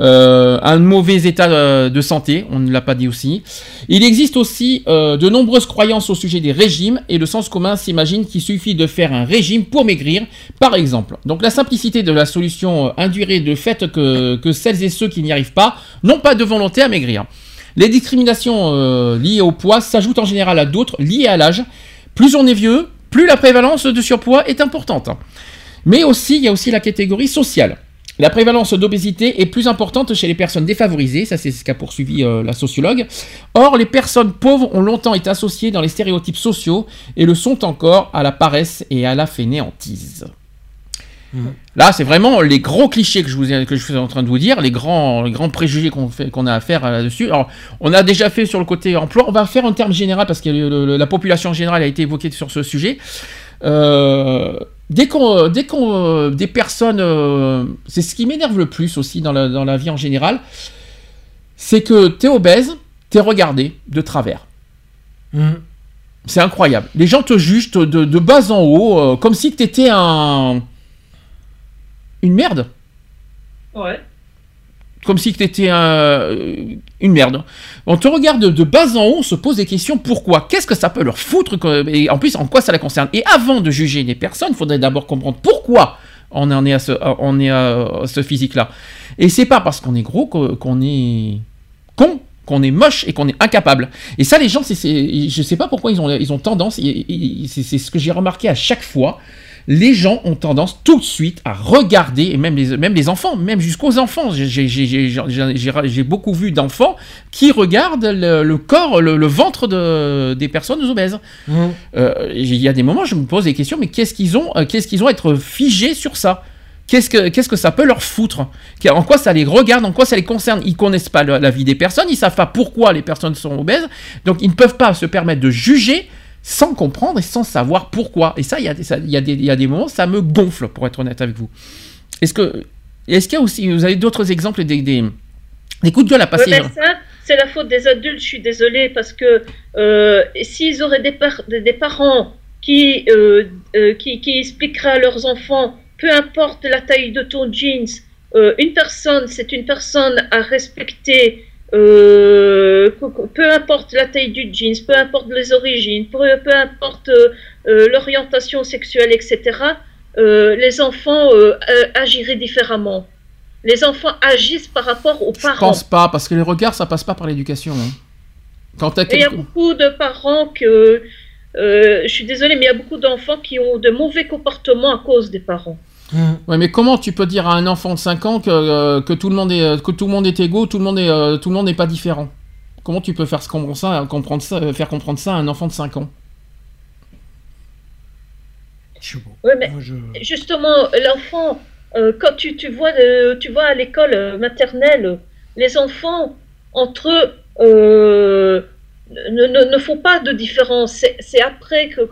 euh, un mauvais état euh, de santé, on ne l'a pas dit aussi. Il existe aussi euh, de nombreuses croyances au sujet des régimes et le sens commun s'imagine qu'il suffit de faire un régime pour maigrir, par exemple. Donc la simplicité de la solution euh, induirait le fait que, que celles et ceux qui n'y arrivent pas n'ont pas de volonté à maigrir. Les discriminations euh, liées au poids s'ajoutent en général à d'autres liées à l'âge. Plus on est vieux, plus la prévalence de surpoids est importante. Mais aussi, il y a aussi la catégorie sociale. La prévalence d'obésité est plus importante chez les personnes défavorisées, ça c'est ce qu'a poursuivi euh, la sociologue. Or, les personnes pauvres ont longtemps été associées dans les stéréotypes sociaux et le sont encore à la paresse et à la fainéantise. Là, c'est vraiment les gros clichés que je, vous ai, que je suis en train de vous dire, les grands, les grands préjugés qu'on a à faire euh, là-dessus. Alors, on a déjà fait sur le côté emploi, on va faire en termes général parce que le- le- la population générale a été évoquée sur ce sujet. Euh, dès qu'on, dès qu'on, euh, des personnes, euh, c'est ce qui m'énerve le plus aussi dans la, dans la vie en général, c'est que t'es obèse, t'es regardé de travers. C'est incroyable. Les gens te jugent de, de bas en haut, euh, comme si t'étais un une merde. Ouais. Comme si tu étais une merde. On te regarde de, bas en haut, on se pose des questions. Pourquoi? Qu'est-ce que ça peut leur foutre Et en plus, en quoi ça la concerne? Et avant de juger les personnes, il faudrait d'abord comprendre pourquoi on en est à ce, on est à ce physique-là. Et c'est pas parce qu'on est gros qu'on est con qu'on est moche et qu'on est incapable. Et ça, les gens, c'est, je sais pas pourquoi ils ont, ils ont tendance, c'est ce que j'ai remarqué à chaque fois, les gens ont tendance tout de suite à regarder, et même les, même les enfants, même jusqu'aux enfants, j'ai, beaucoup vu d'enfants qui regardent le, le corps, le, le ventre de, des personnes obèses. Euh, Il y a des moments, je me pose des questions, mais qu'est-ce qu'ils ont, euh, qu'est-ce qu'ils ont à être figés sur ça? Qu'est-ce que, qu'est-ce que ça peut leur foutre? En quoi ça les regarde En quoi ça les concerne? Ils connaissent pas le- la vie des personnes, ils savent pas pourquoi les personnes sont obèses, donc ils ne peuvent pas se permettre de juger sans comprendre et sans savoir pourquoi. Et ça, il y y y a des moments, ça me gonfle, pour être honnête avec vous. Est-ce que, est-ce qu'il y a aussi, vous avez d'autres exemples des, des, des coups de gueule à passer Ouais, ça, c'est la faute des adultes, je suis désolée, parce que euh, s'ils auraient des, par- des- des parents qui, euh, euh, qui, qui expliqueraient à leurs enfants, peu importe la taille de ton jeans, euh, une personne, c'est une personne à respecter, euh, peu- importe la taille du jeans, peu importe les origines, peu, peu importe euh, euh, l'orientation sexuelle, etc., euh, les enfants agiraient différemment. Les enfants agissent par rapport aux Je parents. pense pas, parce que les regards, ça passe pas par l'éducation. hein. Quand il y a beaucoup de parents que. je suis désolée, mais il y a beaucoup d'enfants qui ont de mauvais comportements à cause des parents. Ouais, mais comment tu peux dire à un enfant de 5 ans que, euh, que, tout, le monde est, que tout le monde est égaux, tout le monde est, euh, tout le monde n'est pas différent? Comment tu peux faire comprendre ça, comprendre ça, euh, faire comprendre ça à un enfant de 5 ans? Oui, mais justement, l'enfant, euh, quand tu, tu vois, euh, tu vois à l'école euh, maternelle, les enfants, entre eux, euh, ne, ne, ne font pas de différence. C'est- après que,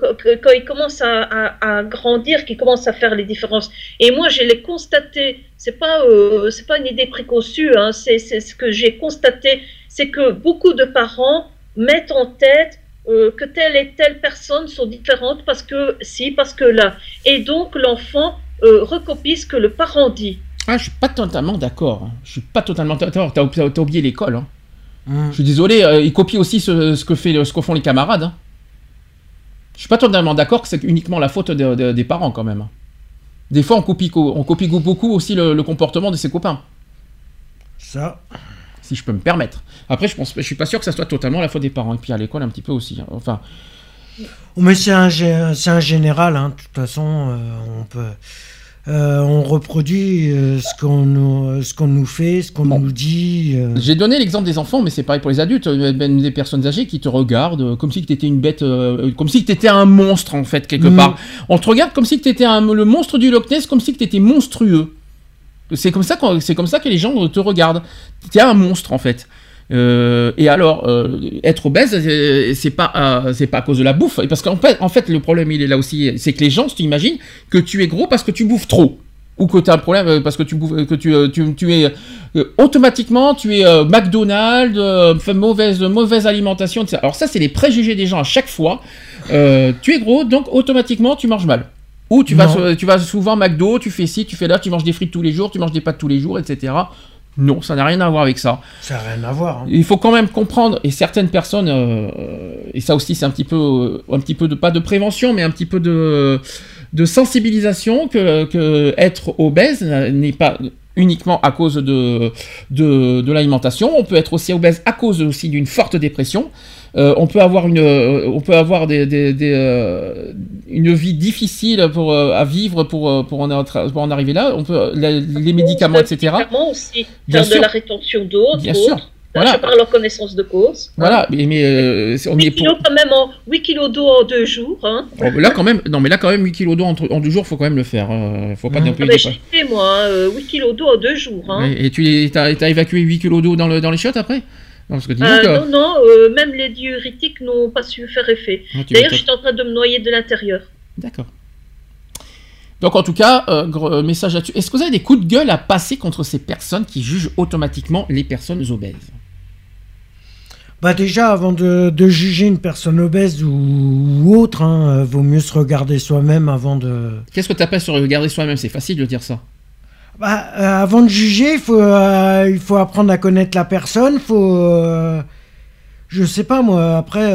quand ils commencent à, grandir qu'ils commencent à faire les différences. Et moi, je l'ai constaté. C'est pas, euh, c'est pas une idée préconçue. Hein, c'est ce que j'ai constaté. C'est que beaucoup de parents mettent en tête euh, que telle et telle personne sont différentes parce que si, parce que là. Et donc l'enfant euh, recopie ce que le parent dit. Ah, je suis pas totalement d'accord. hein. Je suis pas totalement d'accord. T'as t'as oublié l'école. hein. Je suis désolé, euh, ils copient aussi ce, ce que, fait, ce que font les camarades. hein. Je suis pas totalement d'accord que c'est uniquement la faute de- de- des parents quand même. Des fois, on copie, on copie beaucoup aussi le, le comportement de ses copains. Ça. Si je peux me permettre. Après, je pense, je suis pas sûr que ça soit totalement la faute des parents. Et puis à l'école, un petit peu aussi. hein. Enfin, Mais c'est un, gé- c'est un général, hein. de toute façon, euh, on peut. Euh, on reproduit euh, ce qu'on nous, fait, ce qu'on nous dit. euh. J'ai donné l'exemple des enfants, mais c'est pareil pour les adultes, même des personnes âgées qui te regardent comme si tu étais une bête, comme si tu étais un monstre en fait, quelque Mhm. part. On te regarde comme si tu étais le monstre du Loch Ness, comme si tu étais monstrueux. C'est comme ça comme ça que les gens te regardent. T'es un monstre en fait. Euh, et alors, euh, être obèse, euh, c'est pas, euh, c'est pas à cause de la bouffe. Parce qu'en fait, en fait, le problème, il est là aussi. C'est que les gens, tu imagines que tu es gros parce que tu bouffes trop. Ou que tu as un problème parce que tu bouffes, que tu, tu, tu es automatiquement, tu es McDonald's, mauvaise, mauvaise alimentation. etc. Alors ça, c'est les préjugés des gens à chaque fois. Tu es gros, donc automatiquement, tu manges mal. Ou tu vas, Non. tu vas souvent McDo, tu fais ci, tu fais là, tu manges des frites tous les jours, tu manges des pâtes tous les jours, etc. Non, ça n'a rien à voir avec ça. Ça n'a rien à voir. hein. Il faut quand même comprendre, et certaines personnes, euh, et ça aussi c'est un petit peu, euh, un petit peu de pas de prévention, mais un petit peu de, de sensibilisation que, que être obèse n'est pas uniquement à cause de, de, de l'alimentation. On peut être aussi obèse à cause aussi d'une forte dépression. Euh, on peut avoir une, euh, on peut avoir des, des- des, euh, une vie difficile pour, à vivre pour, pour, en, être- pour en arriver là. On peut, les, les médicaments, etc. Médicaments aussi, Bien sûr. de la rétention d'eau, Bien sûr. Voilà. Je parle en connaissance de cause. Voilà, mais, mais euh, on est 8 pour. kilos quand même en 8 kilos d'eau en deux jours. Hein. Oh, là quand même, non mais là quand même 8 kilos d'eau en, en deux jours, faut quand même le faire. euh, faut pas non plus Ah dépasser. j'ai fait moi hein, euh, 8 kilos d'eau en deux jours. Hein. Et tu t'as évacué 8 kilos d'eau dans, le, dans les chiottes après? Non, parce que dis donc, Euh, non, non, euh, même les diurétiques n'ont pas su faire effet. Ah, D'ailleurs, j'étais en train de me noyer de l'intérieur. D'accord. Donc en tout cas, gros, euh, message là-dessus. Est-ce que vous avez des coups de gueule à passer contre ces personnes qui jugent automatiquement les personnes obèses? Bah déjà, avant de, de juger une personne obèse ou, ou autre, hein, euh, vaut mieux se regarder soi-même avant de... Qu'est-ce que tu appelles sur regarder soi-même? C'est facile de dire ça. Bah, euh, avant de juger, il faut, euh, il faut apprendre à connaître la personne, faut... euh, je sais pas moi, après...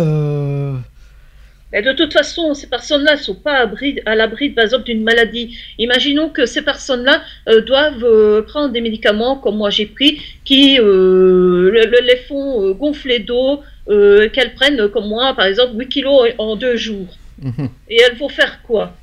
Mais de toute façon, ces personnes-là ne sont pas à l'abri, par exemple, d'une maladie. Imaginons que ces personnes-là euh, doivent euh, prendre des médicaments, comme moi j'ai pris, qui euh, le- le- les font gonfler d'eau, qu'elles prennent, comme moi, par exemple, 8 kilos en deux jours. Mhm. Et elles vont faire quoi?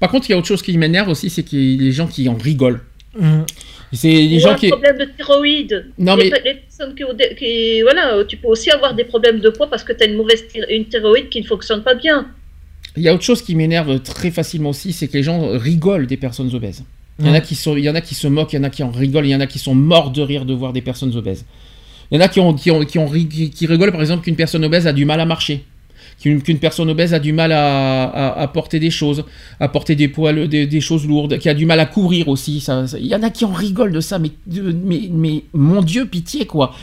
Par contre, il y a autre chose qui m'énerve aussi, c'est qu'il y a les gens qui en rigolent. Hum. C'est Ou gens un qui. problème de thyroïde. Non, les, mais- les personnes qui, des- voilà, tu peux aussi avoir des problèmes de poids parce que tu as une mauvaise une thyroïde qui ne fonctionne pas bien. Il y a autre chose qui m'énerve très facilement aussi, c'est que les gens rigolent des personnes obèses. Il y, en a qui sont, il y en a qui se moquent, il y en a qui en rigolent, il y en a qui sont morts de rire de voir des personnes obèses. Il y en a qui, ont, qui, ont, qui, ont qui- qui rigolent par exemple qu'une personne obèse a du mal à marcher. Qu'une personne obèse a du mal à, à- à porter des choses, à porter des poids, des, des choses lourdes, qui a du mal à courir aussi. Ça, ça- il y en a qui en rigolent de ça, mais, mais, mais mon Dieu, pitié quoi.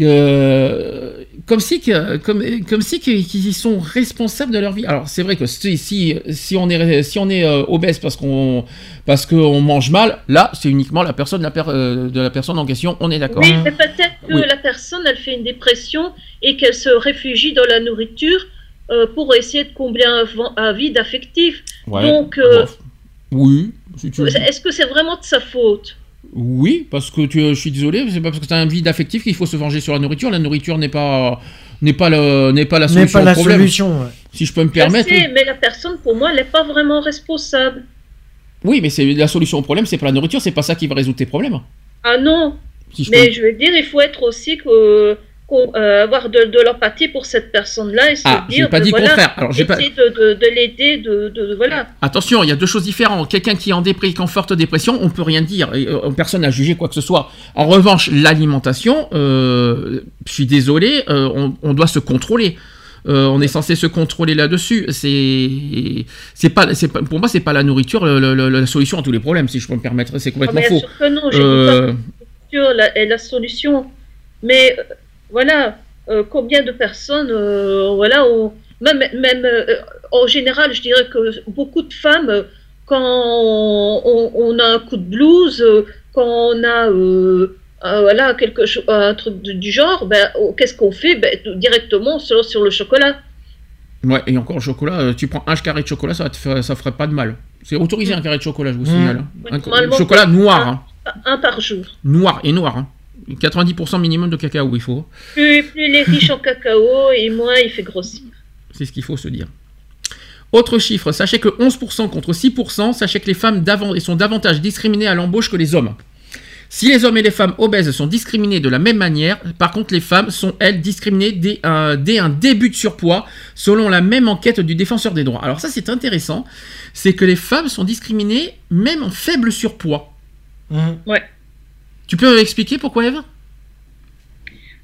Euh, comme si que, comme, comme si qu'ils sont responsables de leur vie. Alors c'est vrai que si, si, si on est si on est euh, obèse parce qu'on parce qu'on mange mal, là c'est uniquement la personne la per- euh, de la personne en question. On est d'accord. Oui, mais peut-être que Oui. la personne, elle fait une dépression et qu'elle se réfugie dans la nourriture euh, pour essayer de combler un, vide affectif. Ouais. Donc, euh, oui. si tu- est-ce que c'est vraiment de sa faute? Oui, parce que tu, je suis désolé, c'est pas parce que tu as un vide affectif qu'il faut se venger sur la nourriture. La nourriture n'est pas n'est pas le n'est pas la N'est solution pas la au problème. solution, ouais. Si je peux me permettre. sais, oui. mais la personne, pour moi, elle n'est pas vraiment responsable. Oui, mais c'est la solution au problème, c'est pas la nourriture, c'est pas ça qui va résoudre tes problèmes. Ah non Si je Mais peux- je veux dire, il faut être aussi que, euh, avoir de, de l'empathie pour cette personne-là et se Ah, dire, pas de, dit le voilà, contraire. Alors, j'ai pas- essayer de, de, de l'aider, de, voilà. Attention, il y a deux choses différentes. Quelqu'un qui est en en forte dépression, on peut rien dire. Et, euh, personne n'a jugé quoi que ce soit. En revanche, l'alimentation, euh, je suis désolé, on, on doit se contrôler. Euh, on est censé se contrôler là-dessus. C'est, c'est pas, c'est pas, pour moi, c'est pas la nourriture le- le- le- la solution à tous les problèmes, si je peux me permettre. C'est complètement bien faux. sûr que non, Euh, pas la nourriture est la solution. Mais voilà, euh, combien de personnes, euh, voilà, ont- même, même euh, en général, je dirais que beaucoup de femmes, quand on, on a un coup de blues, quand on a voilà, quelque chose, un truc du genre, ben, oh, qu'est-ce qu'on fait? Ben, Directement sur, sur le chocolat. Ouais, et encore le chocolat, tu prends un carré de chocolat, ça, faire- ça ferait pas de mal. C'est autorisé un carré de chocolat, je vous signale. hein. Oui, Un- chocolat noir, un- hein. Un par jour. noir et noir. hein. 90% minimum de cacao, il faut. Plus, plus il est riche en cacao et moins il fait grossir. C'est ce qu'il faut se dire. Autre chiffre, sachez que 11% contre 6%, sachez que les femmes d'avant- sont davantage discriminées à l'embauche que les hommes. Si les hommes et les femmes obèses sont discriminés de la même manière, par contre les femmes sont, elles, discriminées dès, un- dès un début de surpoids, selon la même enquête du défenseur des droits. Alors ça c'est intéressant, c'est que les femmes sont discriminées même en faible surpoids. Ouais. Tu peux expliquer pourquoi Eve?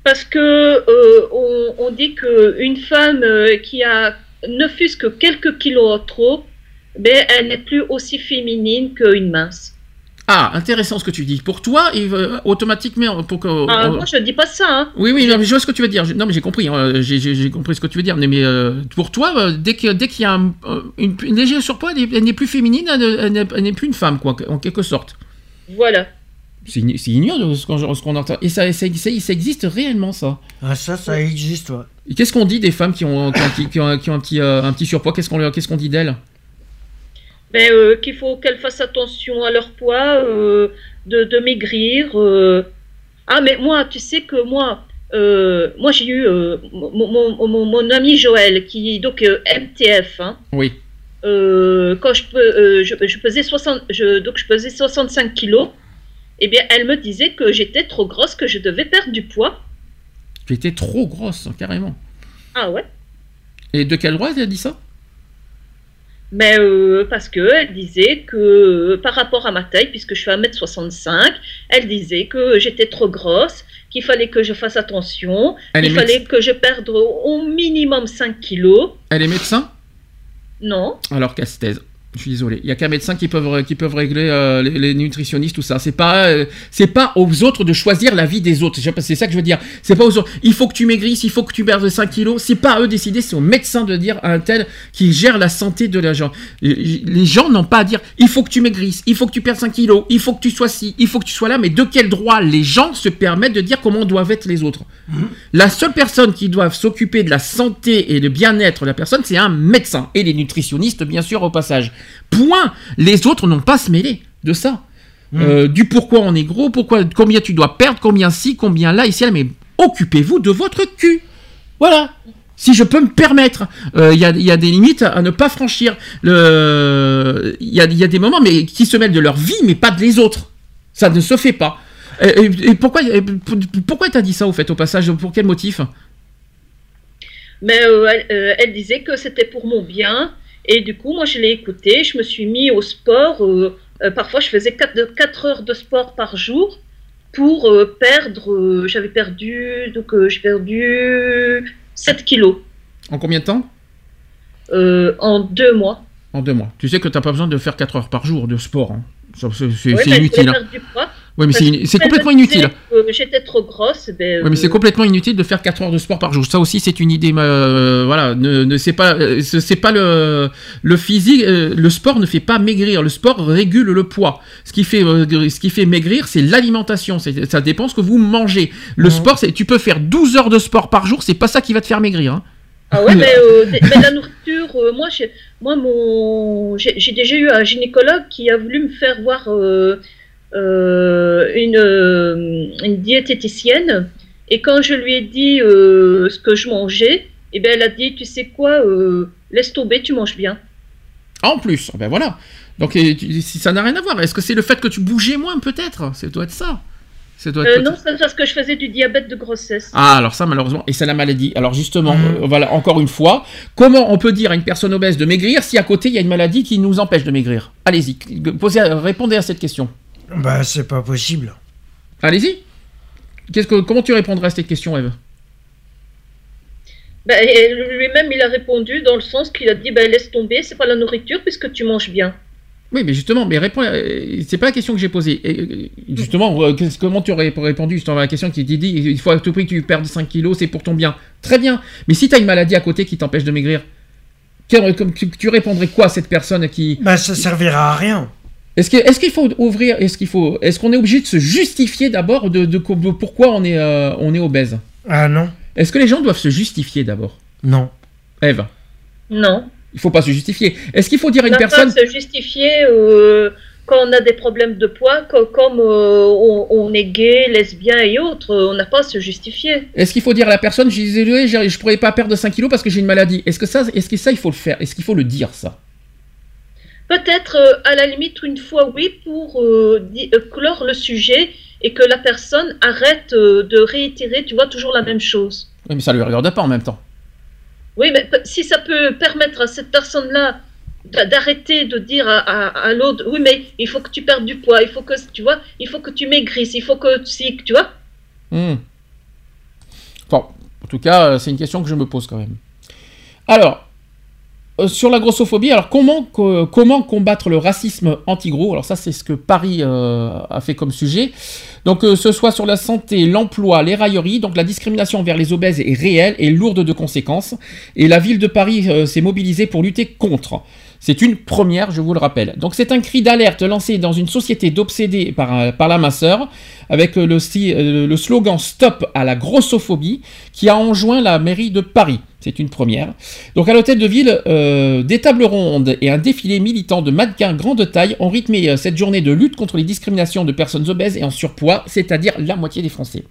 Parce que euh, on, on dit qu'une femme euh, qui a ne fût-ce que quelques kilos en trop, ben, elle n'est plus aussi féminine qu'une mince. Ah, intéressant ce que tu dis. Pour toi, va- automatiquement, pour que. Ah, euh, moi, je dis pas ça. Hein. Oui, oui, non, mais je vois ce que tu veux dire. Je- Non, mais j'ai compris. hein, J'ai compris ce que tu veux dire. Mais, mais, euh, pour toi, euh, dès qu'il y a un, euh, une, une légère surpoids, elle est- elle n'est plus féminine, elle n'est plus une femme, quoi, en quelque sorte. Voilà. C'est ign- c'est ignoble ce qu'on entend. Et ça, ça, ça- ça existe réellement, ça. Ah, ça, ça existe, ouais. Et qu'est-ce qu'on dit des femmes qui ont, qui ont, un petit- qui ont un- qui ont un, petit, euh, un petit surpoids? Qu'est-ce qu'on leur- qu'est-ce qu'on dit d'elles? Ben, euh, qu'il faut qu'elles fassent attention à leur poids, euh, de, de maigrir. euh. Ah, mais moi, tu sais que moi, euh, moi j'ai eu euh, mon, mon, mon, mon ami Joël, qui donc euh, MTF, hein, Oui. euh, quand je, peux, euh, je, je pesais 60, je, donc je pesais 65 kilos, eh bien, elle me disait que j'étais trop grosse, que je devais perdre du poids. Tu étais trop grosse, carrément. Ah ouais? Et de quel droit elle a dit ça? Mais euh, parce que elle disait que par rapport à ma taille, puisque je suis 1m65, elle disait que j'étais trop grosse, qu'il fallait que je fasse attention, qu'il fallait que je perde au minimum 5 kilos. Elle est médecin? Non. Alors qu'elle taise. Je suis désolé. Il y a qu'un médecin qui peuvent qui peuvent régler euh, les, les nutritionnistes tout ça. C'est pas euh, c'est pas aux autres de choisir la vie des autres. C'est ça que je veux dire. C'est pas aux autres. Il faut que tu maigrisses, il faut que tu perdes 5 kilos. C'est pas à eux de décider. C'est au médecin de dire à un tel qui gère la santé de la gens. Les gens n'ont pas à dire il faut que tu maigrisses, il faut que tu perdes 5 kilos, il faut que tu sois ci, il faut que tu sois là. Mais de quel droit les gens se permettent de dire comment doivent être les autres? La seule personne qui doit s'occuper de la santé et le bien-être de la personne, c'est un médecin. Et les nutritionnistes, bien sûr, au passage. Point. Les autres n'ont pas à se mêler de ça. Euh, du pourquoi on est gros, pourquoi, combien tu dois perdre, combien ci, combien là, ici, là. Mais occupez-vous de votre cul. Voilà. Si je peux me permettre, Euh, il y, a, il y a des limites à ne pas franchir. Le- Il y, a, il y a des moments mais, qui se mêlent de leur vie, mais pas de les autres. Ça ne se fait pas. Et, et- et pourquoi, et pour- pourquoi t'as dit ça au fait, au passage Pour quel motif? Mais euh, elle, euh, elle disait que c'était pour mon bien. Et du coup, moi, je l'ai écouté. Je me suis mis au sport. euh, euh, parfois, je faisais 4, heures de sport par jour pour euh, perdre. J'avais perdu. Donc, j'ai perdu 7 kilos En combien de temps? En deux mois. En deux mois. Tu sais que t'as pas besoin de faire 4 heures par jour de sport. hein. C'est Ouais, je inutile. hein. du poids. Ouais, mais c'est complètement inutile. que J'étais trop grosse. Ben, Oui, mais c'est euh, complètement inutile de faire 4 heures de sport par jour. Ça aussi, c'est une idée. euh, voilà, ne, ne c'est pas, euh, c'est pas le le physique. euh, le sport ne fait pas maigrir. Le sport régule le poids. Ce qui fait, euh, ce qui fait maigrir, c'est l'alimentation. Ça dépend ce que vous mangez. Le sport, c'est, tu peux faire 12 heures de sport par jour. C'est pas ça qui va te faire maigrir. hein. Ah ouais, (laughs) mais, euh, la nourriture, euh, moi, j'ai, moi mon, j'ai, déjà eu un gynécologue qui a voulu me faire voir euh, euh, une, euh, une diététicienne. Et quand je lui ai dit euh, ce que je mangeais, eh ben, elle a dit, tu sais quoi, euh, laisse tomber, tu manges bien. En plus, ben voilà. Donc, ça n'a rien à voir. Est-ce que c'est le fait que tu bougeais moins, peut-être? Ça doit être ça. Ça doit être Euh, non, c'est parce que je faisais du diabète de grossesse. Ah, alors ça, malheureusement, et c'est la maladie. Alors justement, euh, voilà, encore une fois, comment on peut dire à une personne obèse de maigrir si à côté il y a une maladie qui nous empêche de maigrir? Allez-y, posez, répondez à cette question. Bah, c'est pas possible. Allez-y. Qu'est-ce que, comment tu répondrais à cette question, Eve? Ben, et lui-même, il a répondu dans le sens qu'il a dit, ben, laisse tomber, c'est pas la nourriture puisque tu manges bien. Oui, mais justement, mais réponds. euh, C'est pas la question que j'ai posée. Et, euh, justement, euh, comment tu aurais répondu justement à la question qui dit il faut à tout prix que tu perdes 5 kilos, c'est pour ton bien. Très bien. Mais si tu as une maladie à côté qui t'empêche de maigrir, tu répondrais quoi à cette personne qui Bah, ça servira à rien. Est-ce que- est-ce qu'il faut ouvrir Est-ce qu'il faut Est-ce qu'on est obligé de se justifier d'abord de, de- de pourquoi on est euh, on est obèse? Ah non. Est-ce que les gens doivent se justifier d'abord? Non. Eve, Non. il faut pas se justifier. Est-ce qu'il faut dire à On une n'a personne pas à se justifier euh, quand on a des problèmes de poids, co- comme euh, on, on est gay, lesbien et autres, on n'a pas à se justifier. Est-ce qu'il faut dire à la personne, je j'ai- je pourrais pas perdre 5 kilos parce que j'ai une maladie? Est-ce que ça, est-ce que ça, il faut le faire? Est-ce qu'il faut le dire ça? Peut-être euh, à la limite une fois oui pour euh, euh, clore le sujet et que la personne arrête euh, de réitérer, tu vois, toujours la même chose. Oui, mais ça lui regarde pas en même temps. Oui, mais si ça peut permettre à cette personne-là d'a- d'arrêter de dire à, à- à l'autre, oui, mais il faut que tu perdes du poids, il faut que, tu vois, il faut que tu maigrisses, il faut que, si, tu vois. Bon, en tout cas, c'est une question que je me pose quand même. Alors, sur la grossophobie, alors comment, co- comment combattre le racisme anti-gros? Alors ça, c'est ce que Paris euh, a fait comme sujet. Donc, euh, ce soit sur la santé, l'emploi, les railleries, donc la discrimination envers les obèses est réelle et lourde de conséquences. Et la ville de Paris euh, s'est mobilisée pour lutter contre. C'est une première, je vous le rappelle. Donc c'est un cri d'alerte lancé dans une société d'obsédés par, la masseur, avec le, euh, slogan Stop à la grossophobie, qui a enjoint la mairie de Paris. C'est une première. Donc à l'hôtel de ville, euh, des tables rondes et un défilé militant de mannequins grande taille ont rythmé euh, cette journée de lutte contre les discriminations de personnes obèses et en surpoids, c'est-à-dire la moitié des Français.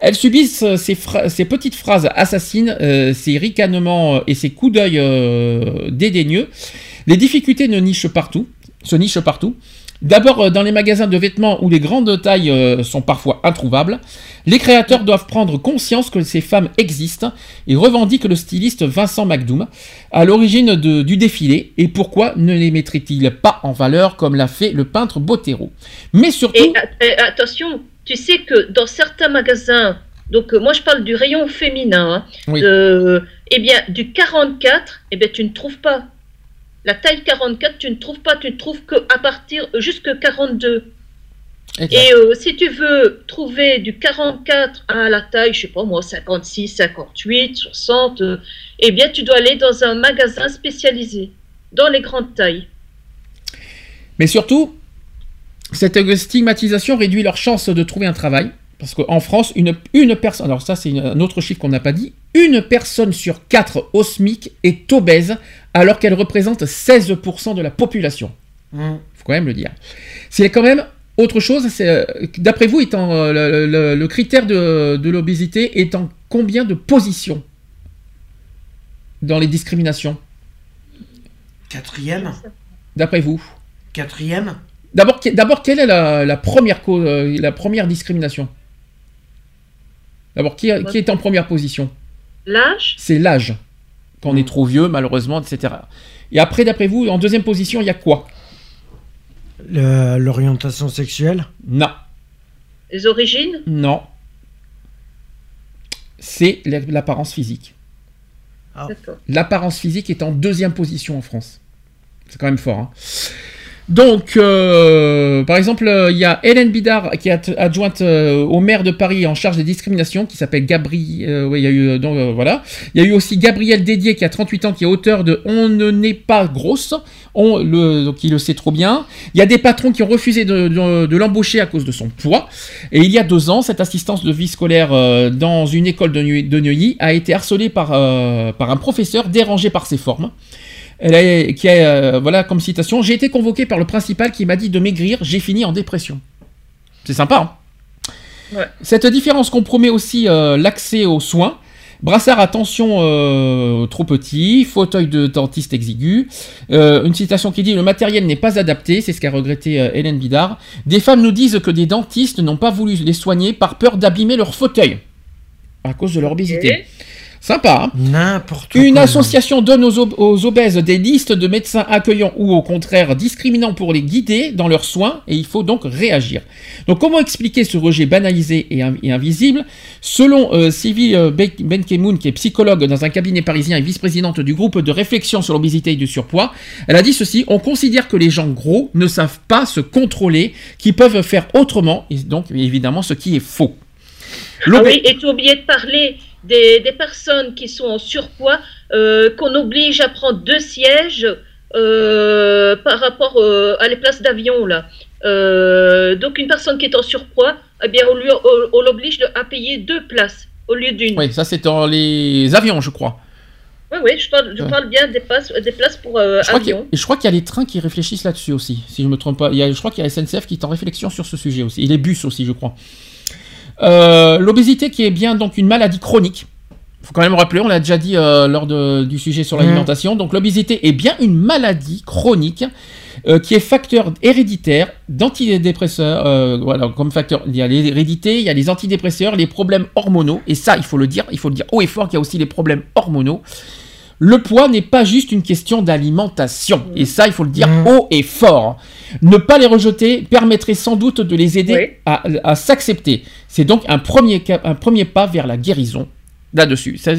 Elles subissent ces, petites phrases assassines, ces ricanements et ces coups d'œil dédaigneux. Les difficultés ne nichent partout, se nichent partout. D'abord euh, dans les magasins de vêtements où les grandes tailles euh, sont parfois introuvables. Les créateurs doivent prendre conscience que ces femmes existent et revendiquent le styliste Vincent McDoom à l'origine du défilé. Et pourquoi ne les mettrait-il pas en valeur comme l'a fait le peintre Bottero? Mais surtout... Et et attention, tu sais que dans certains magasins, donc euh, moi je parle du rayon féminin, hein, Oui. de- eh bien du 44, eh bien tu ne trouves pas. La taille 44, tu ne trouves pas, tu ne trouves que à partir jusque 42. Exact. Et euh, si tu veux trouver du 44 à la taille, je sais pas moi, 56, 58, 60, euh, eh bien tu dois aller dans un magasin spécialisé, dans les grandes tailles. Mais surtout, cette stigmatisation réduit leurs chances de trouver un travail. Parce qu'en France, une, une personne, alors ça c'est un autre chiffre qu'on n'a pas dit, une personne sur quatre au SMIC est obèse alors qu'elle représente 16% de la population. Mm. faut quand même le dire. C'est quand même autre chose, c'est, euh, d'après vous, étant, euh, le, le- le critère de, de l'obésité est en combien de positions dans les discriminations? Quatrième D'après vous? Quatrième D'abord, que- d'abord, quelle est la, la première, co- euh, la première discrimination? D'abord, qui, qui est en première position L'âge C'est l'âge. Quand on est trop vieux, malheureusement, etc. Et après, d'après vous, en deuxième position, il y a quoi L'orientation sexuelle Non. Les origines Non. C'est la- l'apparence physique. D'accord. L'apparence physique est en deuxième position en France. C'est quand même fort. hein. Donc, euh, par exemple, il y a Hélène Bidard qui est ad- adjointe euh, au maire de Paris en charge des discriminations, qui s'appelle Gabriel. euh, oui, il y a eu euh, donc, voilà. Il y a eu aussi Gabriel Dédier qui a 38 ans, qui est auteur de On ne n'est pas grosse. On le, donc il le sait trop bien. Il y a des patrons qui ont refusé de, l'embaucher à cause de son poids. Et il y a deux ans, cette assistance de vie scolaire dans une école de, Neuilly- a été harcelée par un professeur dérangé par ses formes. Elle a, qui a, euh, voilà, comme citation, j'ai été convoqué par le principal qui m'a dit de maigrir, j'ai fini en dépression. C'est sympa, hein Ouais. Cette différence compromet aussi euh, l'accès aux soins. Brassard à tension euh, trop petit, fauteuil de dentiste exigu. Euh, une citation qui dit Le matériel n'est pas adapté, c'est ce qu'a regretté euh, Hélène Bidard. Des femmes nous disent que des dentistes n'ont pas voulu les soigner par peur d'abîmer leur fauteuil à cause de leur obésité. Sympa, hein N'importe Une quoi. association donne aux, ob- aux obèses des listes de médecins accueillants ou au contraire discriminants pour les guider dans leurs soins et il faut donc réagir. Donc comment expliquer ce rejet banalisé et, in- et invisible? Selon euh, Sylvie euh, Be- Benkemoun, qui est psychologue dans un cabinet parisien et vice-présidente du groupe de réflexion sur l'obésité et du surpoids, elle a dit ceci, on considère que les gens gros ne savent pas se contrôler, qu'ils peuvent faire autrement, et donc évidemment ce qui est faux. Ah oui, et tu as oublié de parler des, des personnes qui sont en surpoids, euh, qu'on oblige à prendre deux sièges euh, par rapport euh, à les places d'avion. là. Donc une personne qui est en surpoids, eh bien, on, lui- on- on l'oblige à payer deux places au lieu d'une. Oui, ça c'est dans les avions, je crois. Oui, oui, je parle, je parle bien des places, des places pour euh, Je crois, a, je crois qu'il y a les trains qui réfléchissent là-dessus aussi, si je me trompe pas. Il y a, je crois qu'il y a SNCF qui est en réflexion sur ce sujet aussi. Et les bus aussi, je crois. Euh, L'obésité qui est bien donc une maladie chronique. faut quand même rappeler, on l'a déjà dit euh, lors de- du sujet sur l'alimentation. Donc l'obésité est bien une maladie chronique euh, qui est facteur héréditaire d'antidépresseurs. voilà, comme facteur, il y a l'hérédité, il y a les antidépresseurs, les problèmes hormonaux. Et ça, il faut le dire, il faut le dire haut et fort qu'il y a aussi les problèmes hormonaux. Le poids n'est pas juste une question d'alimentation. Et ça, il faut le dire haut et fort. Ne pas les rejeter permettrait sans doute de les aider à, à s'accepter. C'est donc un premier, cap- un premier pas vers la guérison là-dessus. Ce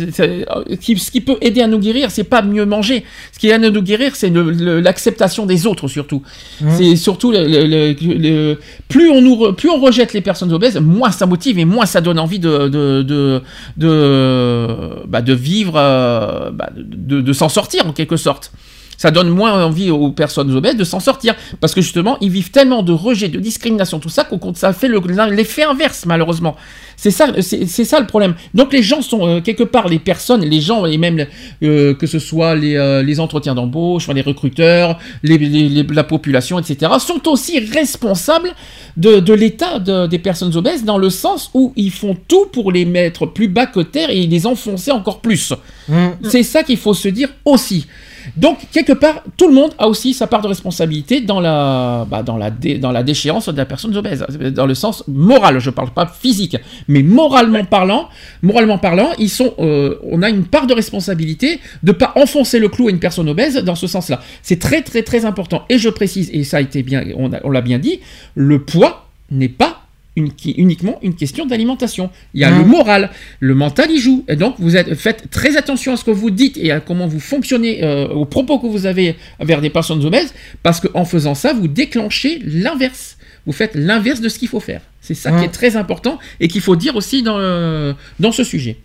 qui- peut aider à nous guérir, c'est pas mieux manger. Ce qui aide à nous guérir, c'est l'acceptation des autres surtout. Mhm. C'est surtout le, le- le- le- plus on nous plus on rejette les personnes obèses, moins ça motive et moins ça donne envie de de de de, bah, de vivre, euh, bah, de, de s'en sortir en quelque sorte. Ça donne moins envie aux personnes obèses de s'en sortir parce que justement ils vivent tellement de rejet, de discrimination, tout ça compte ça fait le- l'effet inverse malheureusement. C'est ça, c'est ça le problème. Donc les gens sont euh, quelque part les personnes, les gens et même euh, que ce soit les, euh, les entretiens d'embauche, les recruteurs, les, les- les- la population, etc. sont aussi responsables de, de l'état de- des personnes obèses dans le sens où ils font tout pour les mettre plus bas que terre et les enfoncer encore plus. C'est ça qu'il faut se dire aussi. Donc, quelque part, tout le monde a aussi sa part de responsabilité dans la, bah, dans la, dé- dans la déchéance de la personne obèse, dans le sens moral, je parle pas physique, mais moralement parlant, moralement parlant, ils sont, euh, on a une part de responsabilité de pas enfoncer le clou à une personne obèse dans ce sens-là. C'est très très très important. Et je précise, et ça a été bien, on l'a bien dit, le poids n'est pas une- qui- uniquement une question d'alimentation. Il y a Non. le moral, le mental y joue. Et donc, vous êtes, faites très attention à ce que vous dites et à comment vous fonctionnez euh, aux propos que vous avez vers des personnes obèses, parce qu'en faisant ça, vous déclenchez l'inverse. Vous faites l'inverse de ce qu'il faut faire. C'est ça qui Ouais. est très important et qu'il faut dire aussi dans, euh, dans ce sujet.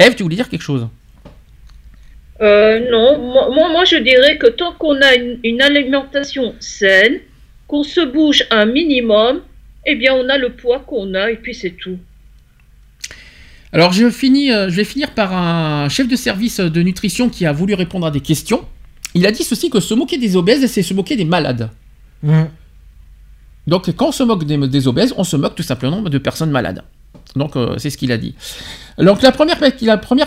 Eve, tu voulais dire quelque chose? Euh, non, moi, moi, moi, je dirais que tant qu'on a une, une alimentation saine, qu'on se bouge un minimum, eh bien on a le poids qu'on a et puis c'est tout. Alors je, finis, euh, je vais finir par un chef de service de nutrition qui a voulu répondre à des questions. Il a dit ceci que se moquer des obèses, c'est se moquer des malades. Mhm. Donc quand on se moque des, des obèses, on se moque tout simplement de personnes malades. Donc euh, c'est ce qu'il a dit. Donc la première,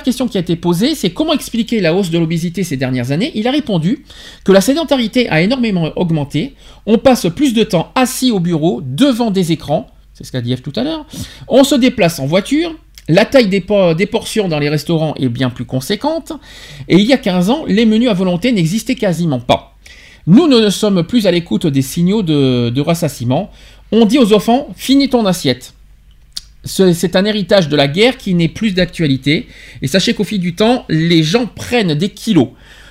question qui a été posée, c'est comment expliquer la hausse de l'obésité ces dernières années? Il a répondu que la sédentarité a énormément augmenté. On passe plus de temps assis au bureau, devant des écrans. C'est ce qu'a dit Eve tout à l'heure. On se déplace en voiture. La taille des portions dans les restaurants est bien plus conséquente. Et il y a 15 ans, les menus à volonté n'existaient quasiment pas. Nous ne sommes plus à l'écoute des signaux de, de rassasiement. On dit aux enfants, finis ton assiette. Ce- C'est un héritage de la guerre qui n'est plus d'actualité. Et sachez qu'au fil du temps, les gens prennent des kilos.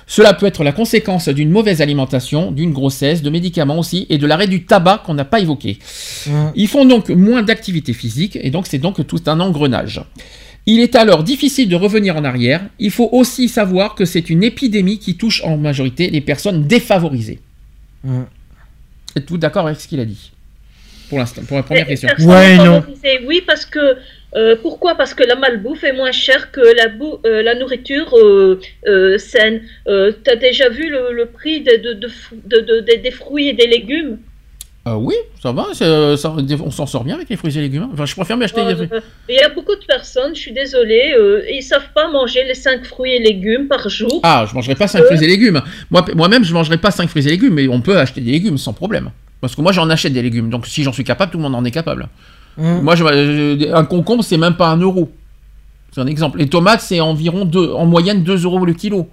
Cela peut être la conséquence d'une mauvaise alimentation, d'une grossesse, de médicaments aussi, et de l'arrêt du tabac qu'on n'a pas évoqué. Ils font donc moins d'activité physique, et donc c'est donc tout un engrenage. Il est alors difficile de revenir en arrière. Il faut aussi savoir que c'est une épidémie qui touche en majorité les personnes défavorisées. Êtes-vous d'accord avec ce qu'il a dit? Pour l'instant, pour la première Et question. personne favorisée, Oui, parce que euh, pourquoi? Parce que la malbouffe est moins chère que la, bou- euh, la nourriture euh, euh, saine. Euh, T'as déjà vu le, le prix de, de- de fr- de- de- de- des fruits et des légumes? Euh, oui, ça va, ça- on s'en sort bien avec les fruits et légumes. hein. Enfin, je préfère m'acheter des fruits. Il y a beaucoup de personnes, je suis désolée, euh, ils savent pas manger les 5 fruits et légumes par jour. Ah, je mangerai pas 5 fruits et légumes. Moi, moi-même, je mangerai pas 5 fruits et légumes, mais on peut acheter des légumes sans problème. Parce que moi, j'en achète des légumes. Donc, si j'en suis capable, tout le monde en est capable. Mhm. Moi, je- je- un concombre, c'est même pas un euro. C'est un exemple. Les tomates, c'est environ deux, en moyenne 2 euros le kilo.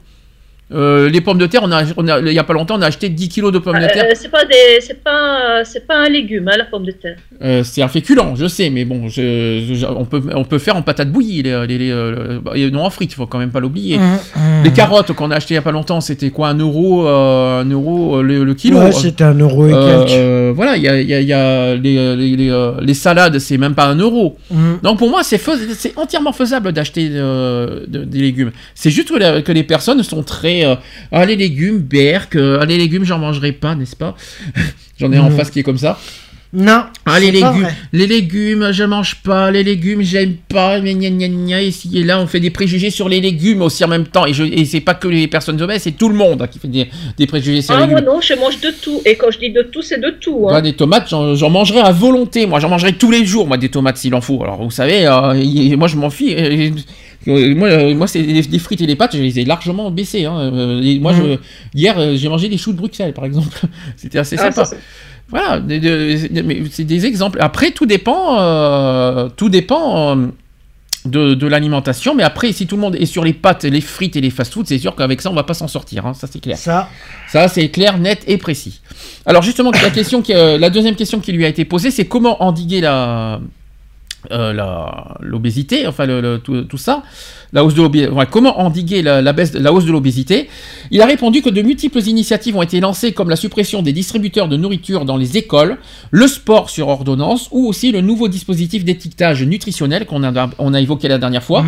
Euh, les pommes de terre, on a, on a- il y a pas longtemps, on a acheté 10 kilos de pommes de terre. Euh, c'est pas des, c'est pas, c'est pas un légume, hein, la pomme de terre. Euh, c'est un féculent, je sais, mais bon, je- je- on, peut, on peut faire en patate bouillie. Les, les, les, et non en frites, il faut quand même pas l'oublier. Mhm, mhm. Les carottes qu'on a acheté il y a pas longtemps, c'était quoi Un euro, euh, un euro euh, le, le kilo Ouais, c'était un euro et quelques. euh, voilà, il y a, il y a- il y a les, les, les, les salades, c'est même pas un euro. Mhm. Donc pour moi, c'est fais- c'est entièrement faisable d'acheter euh, de- des légumes. C'est juste que les personnes sont très. Euh, ah, les légumes, berk, euh, ah, les légumes, j'en mangerai pas, n'est-ce pas? (laughs) J'en ai en Mhm. face qui est comme ça. Non. Ah, les légumes, vrai. les légumes, je mange pas, les légumes, j'aime pas, gna gna gna gna, ici et là, on fait des préjugés sur les légumes aussi en même temps. Et, je, et c'est pas que les personnes obèses, c'est tout le monde qui fait des, des préjugés sur Ah, les moi légumes. non, je mange de tout. Et quand je dis de tout, c'est de tout. Moi, Hein. des tomates, j'en mangerai à volonté. Moi, j'en mangerai tous les jours, moi, des tomates s'il en faut. Alors, vous savez, euh, y- moi, je m'en fiche. Euh, moi, euh, moi c'est des, frites et des pâtes, je les ai largement baissées. hein. Moi, je, hier, j'ai mangé des choux de Bruxelles, par exemple. (laughs) C'était assez Ah, sympa. ça, voilà, c'est des exemples. Après, tout dépend. euh, tout dépend. euh, de, de l'alimentation. Mais après, si tout le monde est sur les pâtes, les frites et les fast-foods, c'est sûr qu'avec ça, on va pas s'en sortir. hein, ça, c'est clair. Ça, Ça, c'est clair, net et précis. Alors justement, la, question qui, euh, la deuxième question qui lui a été posée, c'est comment endiguer la euh, la- l'obésité, enfin le, le- tout, tout ça, la hausse de ouais, comment endiguer la, la baisse, la hausse de l'obésité? Il a répondu que de multiples initiatives ont été lancées, comme la suppression des distributeurs de nourriture dans les écoles, le sport sur ordonnance, ou aussi le nouveau dispositif d'étiquetage nutritionnel qu'on a, on a évoqué la dernière fois.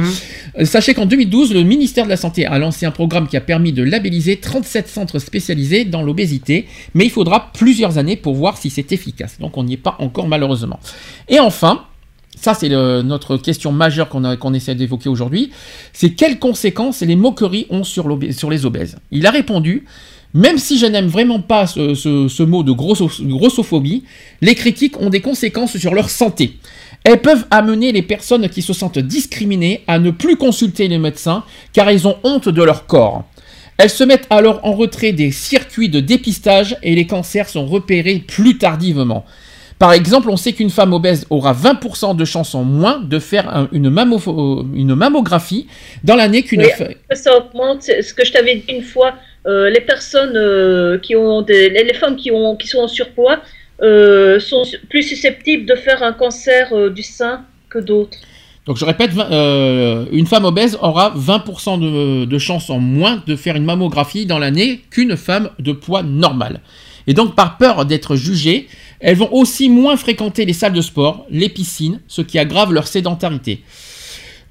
Euh, Sachez qu'en 2012, le ministère de la Santé a lancé un programme qui a permis de labelliser 37 centres spécialisés dans l'obésité, mais il faudra plusieurs années pour voir si c'est efficace. Donc on n'y est pas encore malheureusement. Et enfin, ça c'est notre question majeure qu'on essaie d'évoquer aujourd'hui, c'est quelles conséquences les moqueries ont sur, les obèses? Il a répondu, même si je n'aime vraiment pas ce, mot de grosso- grossophobie, les critiques ont des conséquences sur leur santé. Elles peuvent amener les personnes qui se sentent discriminées à ne plus consulter les médecins car elles ont honte de leur corps. Elles se mettent alors en retrait des circuits de dépistage et les cancers sont repérés plus tardivement. Par exemple, on sait qu'une femme obèse aura 20% de chances en moins de faire un- une, mammo- une mammographie dans l'année qu'une Oui, fa- ça augmente. Ce que je t'avais dit une fois. euh, les personnes euh, qui ont des, les, femmes qui ont qui sont en surpoids euh, sont plus susceptibles de faire un cancer du sein que d'autres. Donc je répète, une femme obèse aura 20% de, de chances en moins de faire une mammographie dans l'année qu'une femme de poids normal. Et donc par peur d'être jugées, elles vont aussi moins fréquenter les salles de sport, les piscines, ce qui aggrave leur sédentarité.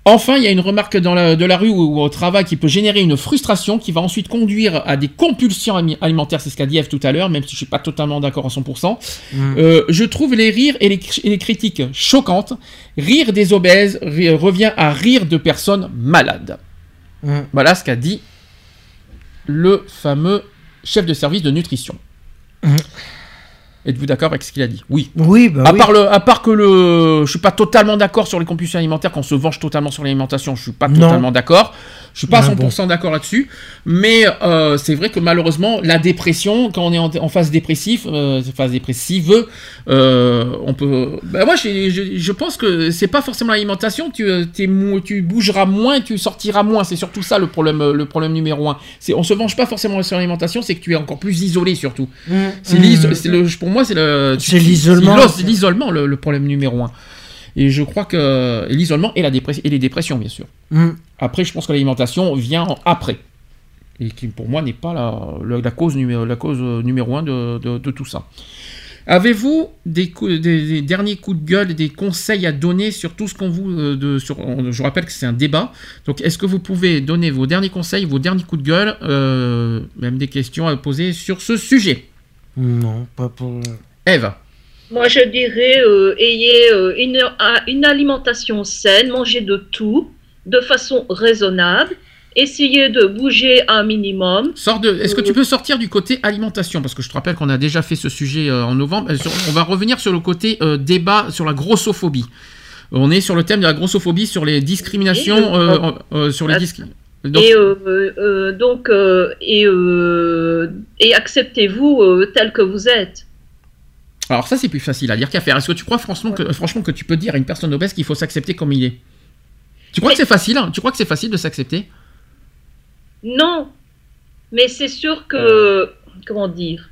Enfin, il y a une remarque dans la- de la rue ou, ou au travail qui peut générer une frustration qui va ensuite conduire à des compulsions alimentaires, c'est ce qu'a dit Eve tout à l'heure, même si je suis pas totalement d'accord à 100%. Mm. Euh, je trouve les rires et les, cri- et les critiques choquantes. Rire des obèses revient à rire de personnes malades. Mm. Voilà ce qu'a dit le fameux chef de service de nutrition. Mm. Êtes-vous d'accord avec ce qu'il a dit? Oui. Oui, bah à, oui. part le, à part que le, je suis pas totalement d'accord sur les compulsions alimentaires, qu'on se venge totalement sur l'alimentation, je suis pas Non. totalement d'accord. Je suis pas à Ah 100% d'accord là-dessus, mais euh, c'est vrai que malheureusement, la dépression, quand on est en, en phase dépressive, euh, phase dépressive, euh, on peut. Bah, moi, je, je pense que c'est pas forcément l'alimentation. Tu, bougeras moins, tu sortiras moins. C'est surtout ça le problème, le problème numéro un. C'est, on se venge pas forcément sur l'alimentation, c'est que tu es encore plus isolé surtout. Mm. C'est Mm. le, pour moi, c'est le. C'est l'isolement. Le problème numéro un. Et je crois que l'isolement et la et les dépressions, bien sûr. Mm. Après, je pense que l'alimentation vient en- après. Et qui, pour moi, n'est pas la, la- la cause, numéro, la cause euh, numéro un de, de- de tout ça. Avez-vous des, des- des derniers coups de gueule, des conseils à donner sur tout ce qu'on vous... euh, de, sur, on- je rappelle que c'est un débat. Donc, est-ce que vous pouvez donner vos derniers conseils, vos derniers coups de gueule, euh, même des questions à poser sur ce sujet? Non, pas pour. Eve Moi, je dirais, euh, ayez euh, une, alimentation saine, mangez de tout de façon raisonnable, essayez de bouger un minimum. Sors de. Est-ce que tu peux sortir du côté alimentation? Parce que je te rappelle qu'on a déjà fait ce sujet euh, en novembre. Euh, On va revenir sur le côté euh, débat sur la grossophobie. On est sur le thème de la grossophobie, sur les discriminations, euh, euh, euh, sur les discriminations. Donc, Et euh, euh, euh, donc, euh, et, euh, et acceptez-vous euh, tel que vous êtes. Alors ça c'est plus facile à dire qu'à faire. Est-ce que tu crois franchement que, franchement que tu peux dire à une personne obèse qu'il faut s'accepter comme il est? Tu crois que c'est facile hein? Tu crois que c'est facile de s'accepter? Non, mais c'est sûr que, comment dire,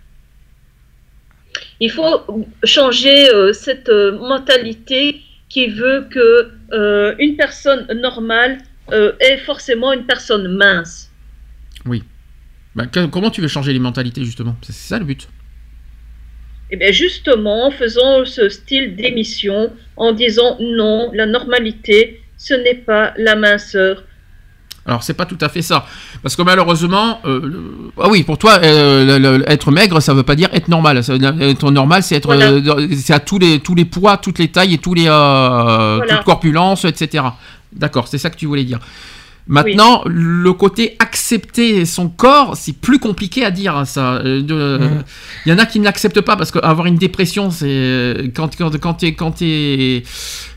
il faut changer euh, cette euh, mentalité qui veut que euh, une personne normale est forcément une personne mince. Oui. Bah, que- comment tu veux changer les mentalités justement? C'est ça le but. Et bien justement, en faisant ce style d'émission, en disant non, la normalité, ce n'est pas la minceur. Alors c'est pas tout à fait ça, parce que malheureusement, euh, le- ah oui, pour toi, euh, le- le- être maigre, ça veut pas dire être normal. Ça être normal, c'est être, Voilà. euh, c'est à tous les tous les poids, toutes les tailles et tous les euh, toute corpulence, etc. D'accord, c'est ça que tu voulais dire. Maintenant, le côté accepter son corps, c'est plus compliqué à dire hein, ça. Euh, de- Mhm. Il y en a qui ne l'acceptent pas parce qu'avoir une dépression, c'est quand quand quand t'es quand t'es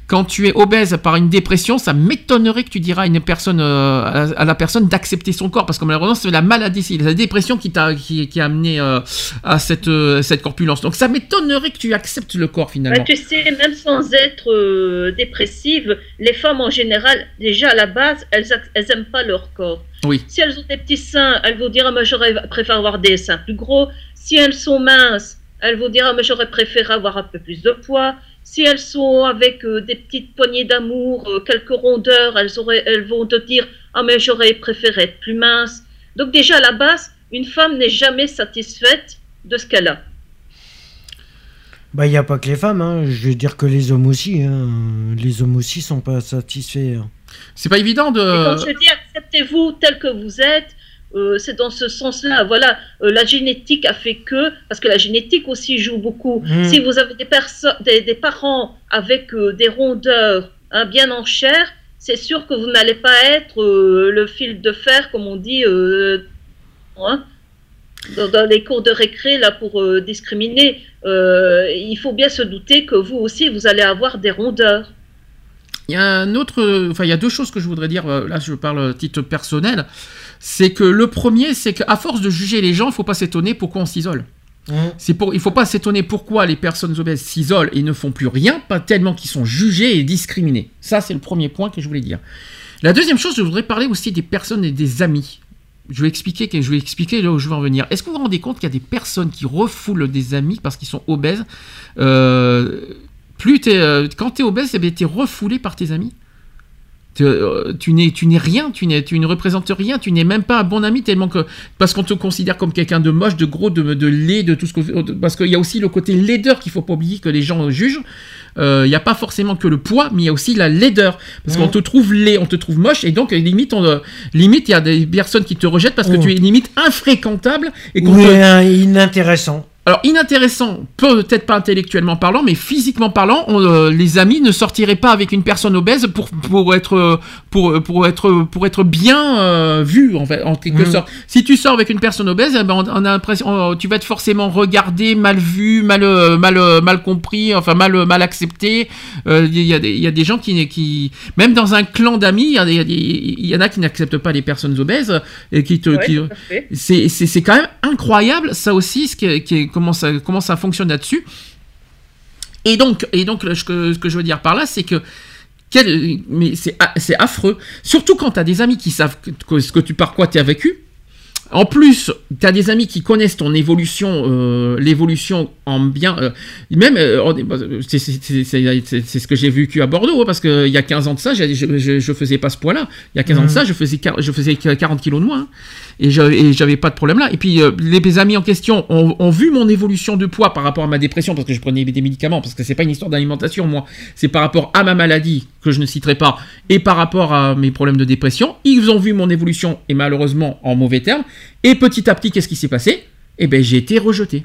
quand tu es obèse par une dépression, ça m'étonnerait que tu diras à une personne, euh, à, la- à la personne d'accepter son corps, parce que malheureusement c'est la maladie, c'est la dépression qui t'a qui, qui a amené euh, à cette euh, cette corpulence. Donc ça m'étonnerait que tu acceptes le corps Bah, finalement. tu sais, même sans être dépressive, les femmes en général, déjà à la base, elles, elles aiment pas leur corps. Oui. Si elles ont des petits seins, elles vont dire ah, moi j'aurais préféré avoir des seins plus gros. Si elles sont minces, elles vont dire ah, moi j'aurais préféré avoir un peu plus de poids. Si elles sont avec euh, des petites poignées d'amour, euh, quelques rondeurs, elles, auraient, elles vont te dire ah mais j'aurais préféré être plus mince. Donc déjà à la base, une femme n'est jamais satisfaite de ce qu'elle a. Bah, il n'y a pas que les femmes, hein. je veux dire que les hommes aussi. hein. Les hommes aussi sont pas satisfaits. hein. C'est pas évident de. Et quand je dis acceptez-vous tel que vous êtes, euh, c'est dans ce sens-là. Voilà, euh, la génétique a fait que, parce que la génétique aussi joue beaucoup. Mm. Si vous avez des, perso- des, des parents avec euh, des rondeurs hein, bien en chair, c'est sûr que vous n'allez pas être le fil de fer, comme on dit, hein, dans, dans les cours de récré là pour discriminer. Il faut bien se douter que vous aussi, vous allez avoir des rondeurs. Il y a un autre, enfin il y a deux choses que je voudrais dire. Là, je parle à titre personnel. C'est que le premier, c'est qu'à force de juger les gens, il faut pas s'étonner pourquoi on s'isole. C'est pour, il faut pas s'étonner pourquoi les personnes obèses s'isolent et ne font plus rien, pas tellement qu'ils sont jugés et discriminés. Ça, c'est le premier point que je voulais dire. La deuxième chose, je voudrais parler aussi des personnes et des amis. Je vais expliquer, que- je vais expliquer là où je veux en venir. Est-ce que vous vous rendez compte qu'il y a des personnes qui refoulent des amis parce qu'ils sont obèses Euh, Plus t'es, euh, quand tu es obèse, tu es refoulé par tes amis? Tu, euh, tu n'es tu n'es rien, tu, n'es, tu ne représentes rien, tu n'es même pas un bon ami tellement que parce qu'on te considère comme quelqu'un de moche, de gros, de, de laid, de tout ce que parce qu'il y a aussi le côté laideur qu'il faut pas oublier que les gens jugent. Euh, Il n'y a pas forcément que le poids, mais il y a aussi la laideur parce qu'on te trouve laid, on te trouve moche et donc limite on, euh, limite il y a des personnes qui te rejettent parce que Mhm. tu es limite infréquentable et qu'on Ou te- un inintéressant. Alors inintéressant, peut-être pas intellectuellement parlant, mais physiquement parlant, on, euh, les amis ne sortiraient pas avec une personne obèse pour pour être euh, pour pour être pour être bien euh, vu en fait en quelque Mhm. sorte. Si tu sors avec une personne obèse, eh ben, on, on a on- tu vas être forcément regardé, mal vu, mal euh, mal euh, mal compris, enfin mal euh, mal accepté. Euh, Il y, a des- y a des gens qui qui même dans un clan d'amis, il y, en a qui n'acceptent pas les personnes obèses et qui te Ouais, qui- c'est c'est- c'est quand même incroyable, ça aussi, ce qui qui est- comment, ça, comment ça fonctionne là-dessus. Et donc, et donc ce, que, ce que je veux dire par là, c'est que. quel- mais c'est affreux. Surtout quand tu as des amis qui savent que, ce que tu, par quoi tu as vécu. En plus, tu as des amis qui connaissent ton évolution, euh, l'évolution en bien. euh, même, euh, c'est ce que j'ai vécu à Bordeaux, hein, parce qu'il y a 15 ans de ça, je, je, je faisais pas ce poids-là. Il y a 15 ans de Mhm. ça, je faisais, je faisais 40 kilos de moins. hein. Et j'avais pas de problème là. Et puis, euh, les amis en question ont, ont vu mon évolution de poids par rapport à ma dépression, parce que je prenais des médicaments, parce que c'est pas une histoire d'alimentation, moi. C'est par rapport à ma maladie, que je ne citerai pas, et par rapport à mes problèmes de dépression. Ils ont vu mon évolution, et malheureusement, en mauvais termes. Et petit à petit, qu'est-ce qui s'est passé? Eh ben, j'ai été rejeté.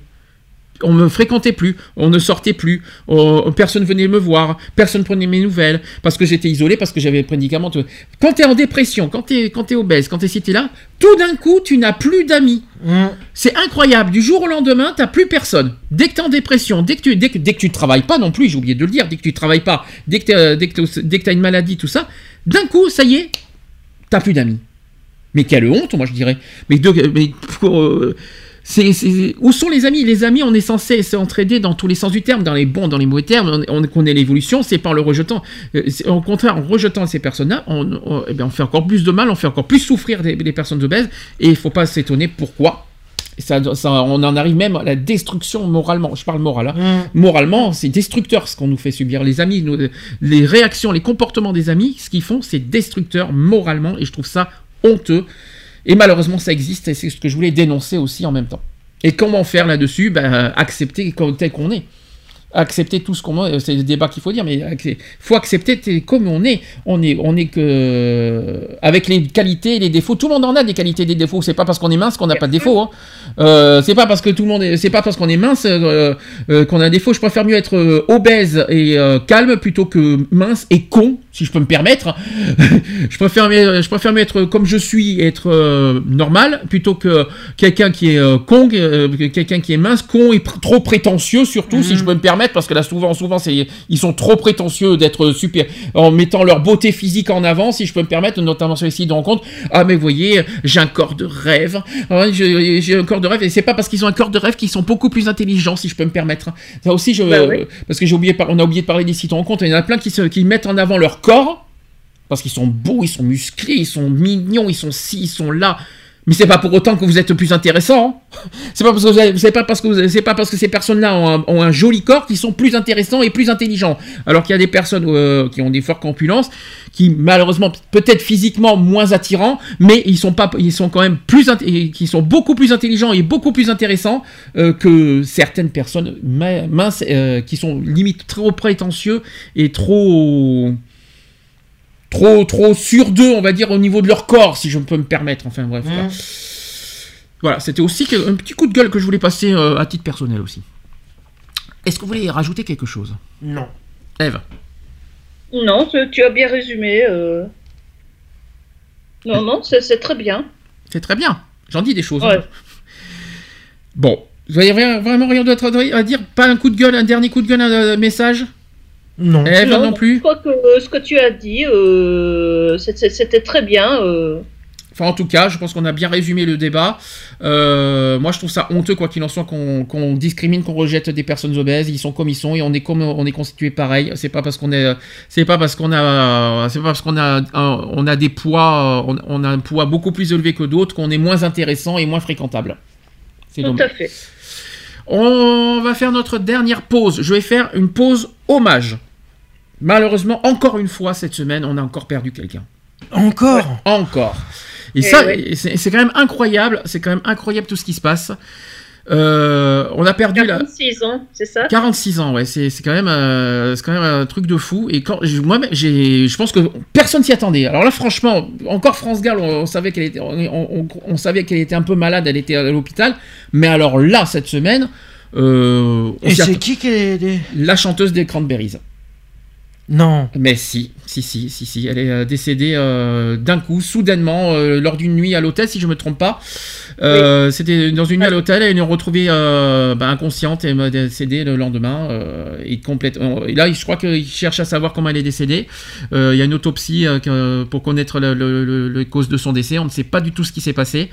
On me fréquentait plus, on ne sortait plus, on- personne venait me voir, personne prenait mes nouvelles, parce que j'étais isolé, parce que j'avais des médicaments. Quand tu es en dépression, quand tu es, quand t'es obèse, quand tu es cité là, tout d'un coup, tu n'as plus d'amis. C'est incroyable, du jour au lendemain, tu plus personne. Dès que tu es en dépression, dès que tu dès que, dès que tu travailles pas non plus, j'ai oublié de le dire, dès que tu travailles pas, dès que tu dès que t'es- dès que as une maladie, tout ça, d'un coup, ça y est, t'as plus d'amis. Mais quelle honte, moi je dirais. Mais, de, mais euh, c'est, c'est- où sont les amis? Les amis, on est censé s'entraider dans tous les sens du terme, dans les bons, dans les mauvais termes. On, on connaît l'évolution, c'est par le rejetant. Euh, c'est- Au contraire, en rejetant ces personnes-là, on, on- eh bien, on fait encore plus de mal, on fait encore plus souffrir des, des personnes obèses. Et il faut pas s'étonner pourquoi. Et Ça, ça- on en arrive même à la destruction moralement. Je parle moral. hein. Moralement, c'est destructeur ce qu'on nous fait subir. Les amis, nous- les réactions, les comportements des amis, ce qu'ils font, c'est destructeur moralement. Et je trouve ça honteux. Et malheureusement, ça existe. Et c'est ce que je voulais dénoncer aussi en même temps. Et comment faire là-dessus? Ben, Accepter comme tel qu'on est. Accepter tout ce qu'on est, c'est le débat qu'il faut dire, mais il faut accepter comme on est. On est, on est que avec les qualités et les défauts. Tout le monde en a des qualités et des défauts. C'est pas parce qu'on est mince qu'on n'a pas de défauts. hein. Euh, c'est pas parce que tout le monde, est- c'est pas parce qu'on est mince euh, euh, qu'on a un défaut. Je préfère mieux être euh, obèse et euh, calme plutôt que mince et con si je peux me permettre. (laughs) je préfère, je préfère être comme je suis, être euh, normal, plutôt que quelqu'un qui est euh, con, euh, quelqu'un qui est mince, con et pr- trop prétentieux, surtout si je peux me permettre, parce que là souvent, souvent, ils sont trop prétentieux d'être super, en mettant leur beauté physique en avant, si je peux me permettre, notamment sur les sites de rencontres. Ah mais vous voyez, j'ai un corps de rêve, Ah, j'ai un corps de rêve, et c'est pas parce qu'ils ont un corps de rêve qu'ils sont beaucoup plus intelligents, si je peux me permettre. Ça aussi, je, Bah oui. parce que j'ai oublié, on a oublié de parler des sites de rencontres, il y en a plein qui, se, qui mettent en avant leur corps, parce qu'ils sont beaux, ils sont musclés, ils sont mignons, ils sont ci, ils sont là. Mais c'est pas pour autant que vous êtes plus intéressant. hein. (laughs) C'est pas parce que vous pas parce que pas parce que ces personnes-là ont un, joli corps qu'ils sont plus intéressants et plus intelligents. Alors qu'il y a des personnes euh, qui ont des fortes corpulences, qui malheureusement peut-être physiquement moins attirants, mais ils sont pas, ils sont quand même plus, qui sont beaucoup plus intelligents et beaucoup plus intéressants euh, que certaines personnes minces euh, qui sont limite trop prétentieux et trop trop trop sur d'eux, on va dire, au niveau de leur corps, si je peux me permettre. Enfin bref. voilà. Voilà, c'était aussi un petit coup de gueule que je voulais passer euh, à titre personnel aussi. Est-ce que vous voulez rajouter quelque chose? Non. Eve? Non, tu, as bien résumé. euh. Non, non, c'est très bien. C'est très bien. J'en dis des choses. hein. Bon, vous avez rien- vraiment rien d'autre à à dire? Pas un coup de gueule, un dernier coup de gueule, un, euh, message? Non. Eve non, je plus crois que euh, ce que tu as dit, euh, c'était très bien. euh. Enfin, en tout cas, je pense qu'on a bien résumé le débat. Euh, moi, je trouve ça honteux, quoi qu'il en soit, qu'on discrimine, qu'on rejette des personnes obèses. Ils sont comme ils sont et on est comme on est constitué pareil. C'est pas parce qu'on est, c'est pas parce qu'on a, c'est pas parce qu'on a, un- on a des poids, on, on a un poids beaucoup plus élevé que d'autres qu'on est moins intéressant et moins fréquentable. C'est Tout dommage. à fait. On va faire notre dernière pause. Je vais faire une pause hommage. Malheureusement, encore une fois cette semaine, on a encore perdu quelqu'un. Encore Encore. Et Eh ça, ouais. c'est quand même incroyable. C'est quand même incroyable tout ce qui se passe. Euh, on a perdu la 46 ans, c'est ça? 46 ans, ouais. C'est c'est quand même, euh, c'est quand même un truc de fou. Et quand je- moi, j'ai, je pense que personne s'y attendait. Alors là, franchement, encore France Gall, on, on savait qu'elle était, on, on- on savait qu'elle était un peu malade. Elle était à l'hôpital. Mais alors là, cette semaine, euh, on Et c'est qui qui est. des- la chanteuse des Cranberries. Non. Mais si, si, si, si, si. Elle est euh, décédée euh, d'un coup, soudainement, euh, lors d'une nuit à l'hôtel, si je me trompe pas. Euh, C'était dans une nuit à l'hôtel, elle est retrouvée euh, bah, inconsciente et elle est décédée le lendemain. euh, et, complète, et là, je crois qu'il cherche à savoir comment elle est décédée. Euh, Il y a une autopsie euh, pour connaître le- le- le- les causes de son décès. On ne sait pas du tout ce qui s'est passé.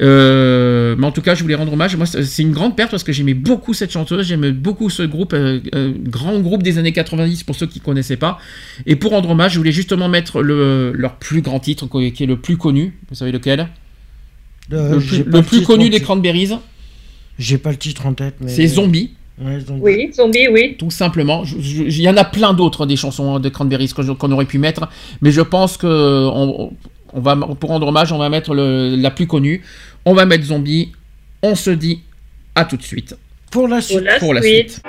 Euh, mais en tout cas, je voulais rendre hommage. Moi, c'est une grande perte parce que j'aimais beaucoup cette chanteuse, j'aimais beaucoup ce groupe, euh, euh, grand groupe des années 90 pour ceux qui connaissaient pas. Et pour rendre hommage, je voulais justement mettre le, leur plus grand titre, qui est le plus connu. Vous savez lequel? Le plus, le connu des. Cranberries, J'ai pas le titre en tête, mais. c'est Zombie. Ouais. Oui, zombie, oui. Tout simplement. Il y en a plein d'autres des chansons de Cranberries qu'on aurait pu mettre, mais je pense que on, on va, pour rendre hommage, on va mettre le- la plus connue. On va mettre Zombie. On se dit à tout de suite. Pour la suite. la Pour la suite. suite.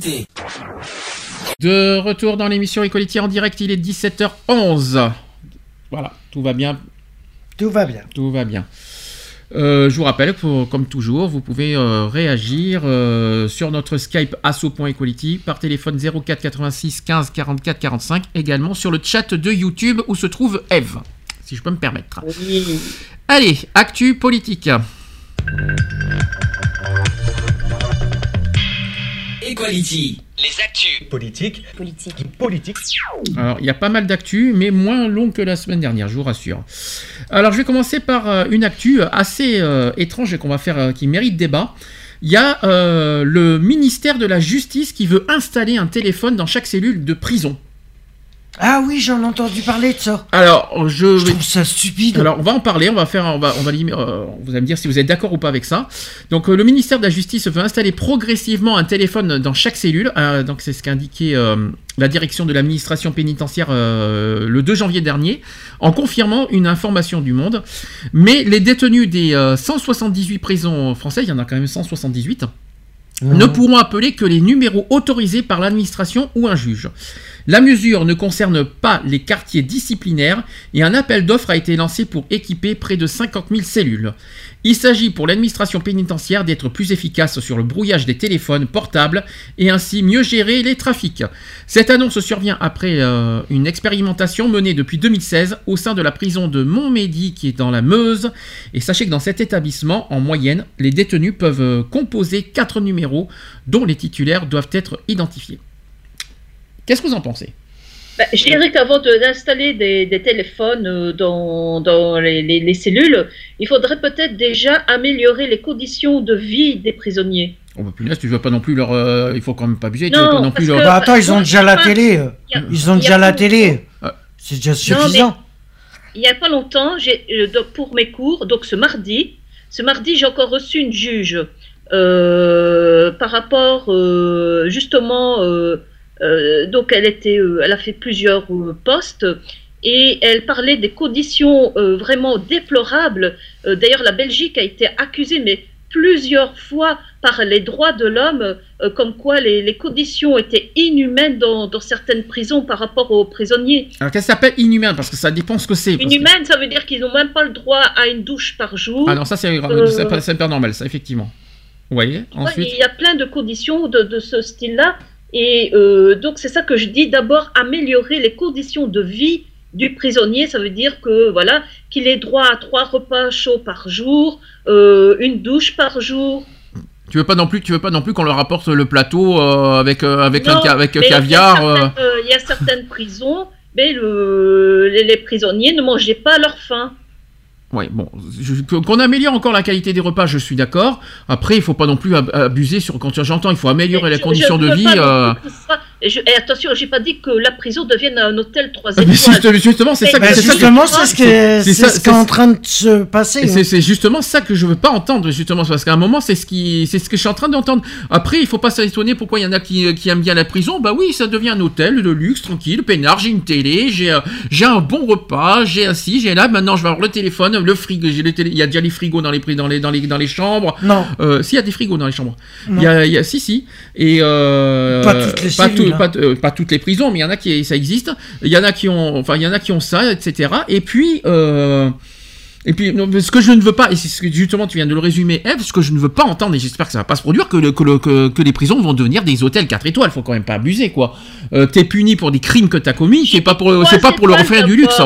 Solidarité. De retour dans l'émission Equality en direct, il est 17h11. Voilà, tout va bien. Tout va bien. Tout va bien. Euh, je vous rappelle que, comme toujours, vous pouvez euh, réagir euh, sur notre Skype asso.equality par téléphone 04 86 15 44 45, également sur le chat de YouTube où se trouve Eve, si je peux me permettre. Allez, actu politique. Equality, les actus Politique. Politique. Politique. Alors, il y a pas mal d'actu, mais moins long que la semaine dernière, je vous rassure. Alors, je vais commencer par euh, une actu assez euh, étrange et qu'on va faire, euh, qui mérite débat. Il y a euh, le ministère de la Justice qui veut installer un téléphone dans chaque cellule de prison. Ah oui, j'en ai entendu parler de ça. Alors, je, trouve ça stupide. Alors, on va en parler. On va faire, on va, on va euh, vous allez me dire si vous êtes d'accord ou pas avec ça. Donc, euh, le ministère de la Justice veut installer progressivement un téléphone dans chaque cellule. Euh, donc, c'est ce qu'a indiqué euh, la direction de l'administration pénitentiaire le 2 janvier dernier, en confirmant une information du Monde. Mais les détenus des euh, 178 prisons françaises, il y en a quand même 178 Mhm. ne pourront appeler que les numéros autorisés par l'administration ou un juge. La mesure ne concerne pas les quartiers disciplinaires et un appel d'offres a été lancé pour équiper près de 50 000 cellules. Il s'agit pour l'administration pénitentiaire d'être plus efficace sur le brouillage des téléphones portables et ainsi mieux gérer les trafics. Cette annonce survient après euh, une expérimentation menée depuis 2016 au sein de la prison de Montmédy qui est dans la Meuse. Et sachez que dans cet établissement, en moyenne, les détenus peuvent euh, composer quatre numéros dont les titulaires doivent être identifiés. Qu'est-ce que vous en pensez? Bah, je dirais qu'avant de- d'installer des, des téléphones euh, dans, dans les, les- les cellules, il faudrait peut-être déjà améliorer les conditions de vie des prisonniers. Oh bah punaise, tu veux pas non plus leur... euh, il faut quand même pas abuser, tu Non, veux pas non plus que- leur... Bah attends, ils ont déjà la télé. euh. Ils ont déjà la télé. C'est déjà suffisant. Il n'y a pas longtemps, euh, donc, pour mes cours, donc ce mardi, ce mardi, j'ai encore reçu une juge euh, par rapport euh, justement, euh, euh, donc elle était, euh, elle a fait plusieurs euh, postes et elle parlait des conditions euh, vraiment déplorables. Euh, D'ailleurs, la Belgique a été accusée, mais plusieurs fois par les droits de l'homme, euh, comme quoi les, les conditions étaient inhumaines dans, dans certaines prisons par rapport aux prisonniers. Alors qu'est-ce que ça s'appelle inhumain Parce que ça dépend ce que c'est. que- Inhumaine, ça veut dire qu'ils n'ont même pas le droit à une douche par jour. Ah non, ça c'est Euh, pas normal, ça, effectivement. Vous voyez Ensuite... il y a plein de conditions de, de ce style-là. Et euh, donc, c'est ça que je dis. D'abord, améliorer les conditions de vie du prisonnier. Ça veut dire que voilà, qu'il ait droit à trois repas chauds par jour, euh, une douche par jour. Tu veux pas non plus, tu veux pas non plus qu'on leur apporte le plateau euh, avec avec Non, un ca- avec il y caviar. Il y a certaines prisons, mais le- les, les prisonniers ne mangeaient pas à leur faim. Ouais, bon, qu'on améliore encore la qualité des repas, je suis d'accord. Après, il faut pas non plus ab- abuser sur quand j'entends, il faut améliorer les Je- conditions je de vie. pas euh, Et, je, et attention, j'ai pas dit que la prison devienne un hôtel 3 Ah, mais étoiles. juste- justement, c'est ça, Mais- que- c'est justement, c'est ce qui est, c'est ce qui est en train de se passer. Hein. c'est justement ça que je veux pas entendre, justement, parce qu'à un moment, c'est ce qui, c'est ce que je suis en train d'entendre. Après, il faut pas s'étonner pourquoi il y en a qui, qui aiment bien la prison. Bah oui, ça devient un hôtel de luxe, tranquille, peinard. J'ai une télé, j'ai, euh, j'ai un bon repas, j'ai assis, j'ai là. Maintenant, je vais avoir le téléphone, le frigo. J'ai. Il y a déjà les frigos dans les pri- dans les dans les dans les chambres. Non. Euh, si, il y a des frigos dans les chambres. Non. Il y a, il y a- si, si. Et euh, Pas toutes les pas, cellules, pas, euh, pas toutes les prisons, mais il y en a qui, ça existe. Il y en a qui ont, enfin, il y en a qui ont ça, etc. Et puis. Euh, et puis, non, ce que je ne veux pas, et c'est ce que justement tu viens de le résumer, Eve, ce que je ne veux pas entendre, et j'espère que ça va pas se produire, que, le- que, le- que, que les prisons vont devenir des hôtels 4 étoiles. Faut quand même pas abuser, quoi. Euh, T'es puni pour des crimes que t'as commis, c'est pas pour, c'est pas pour leur offrir du luxe.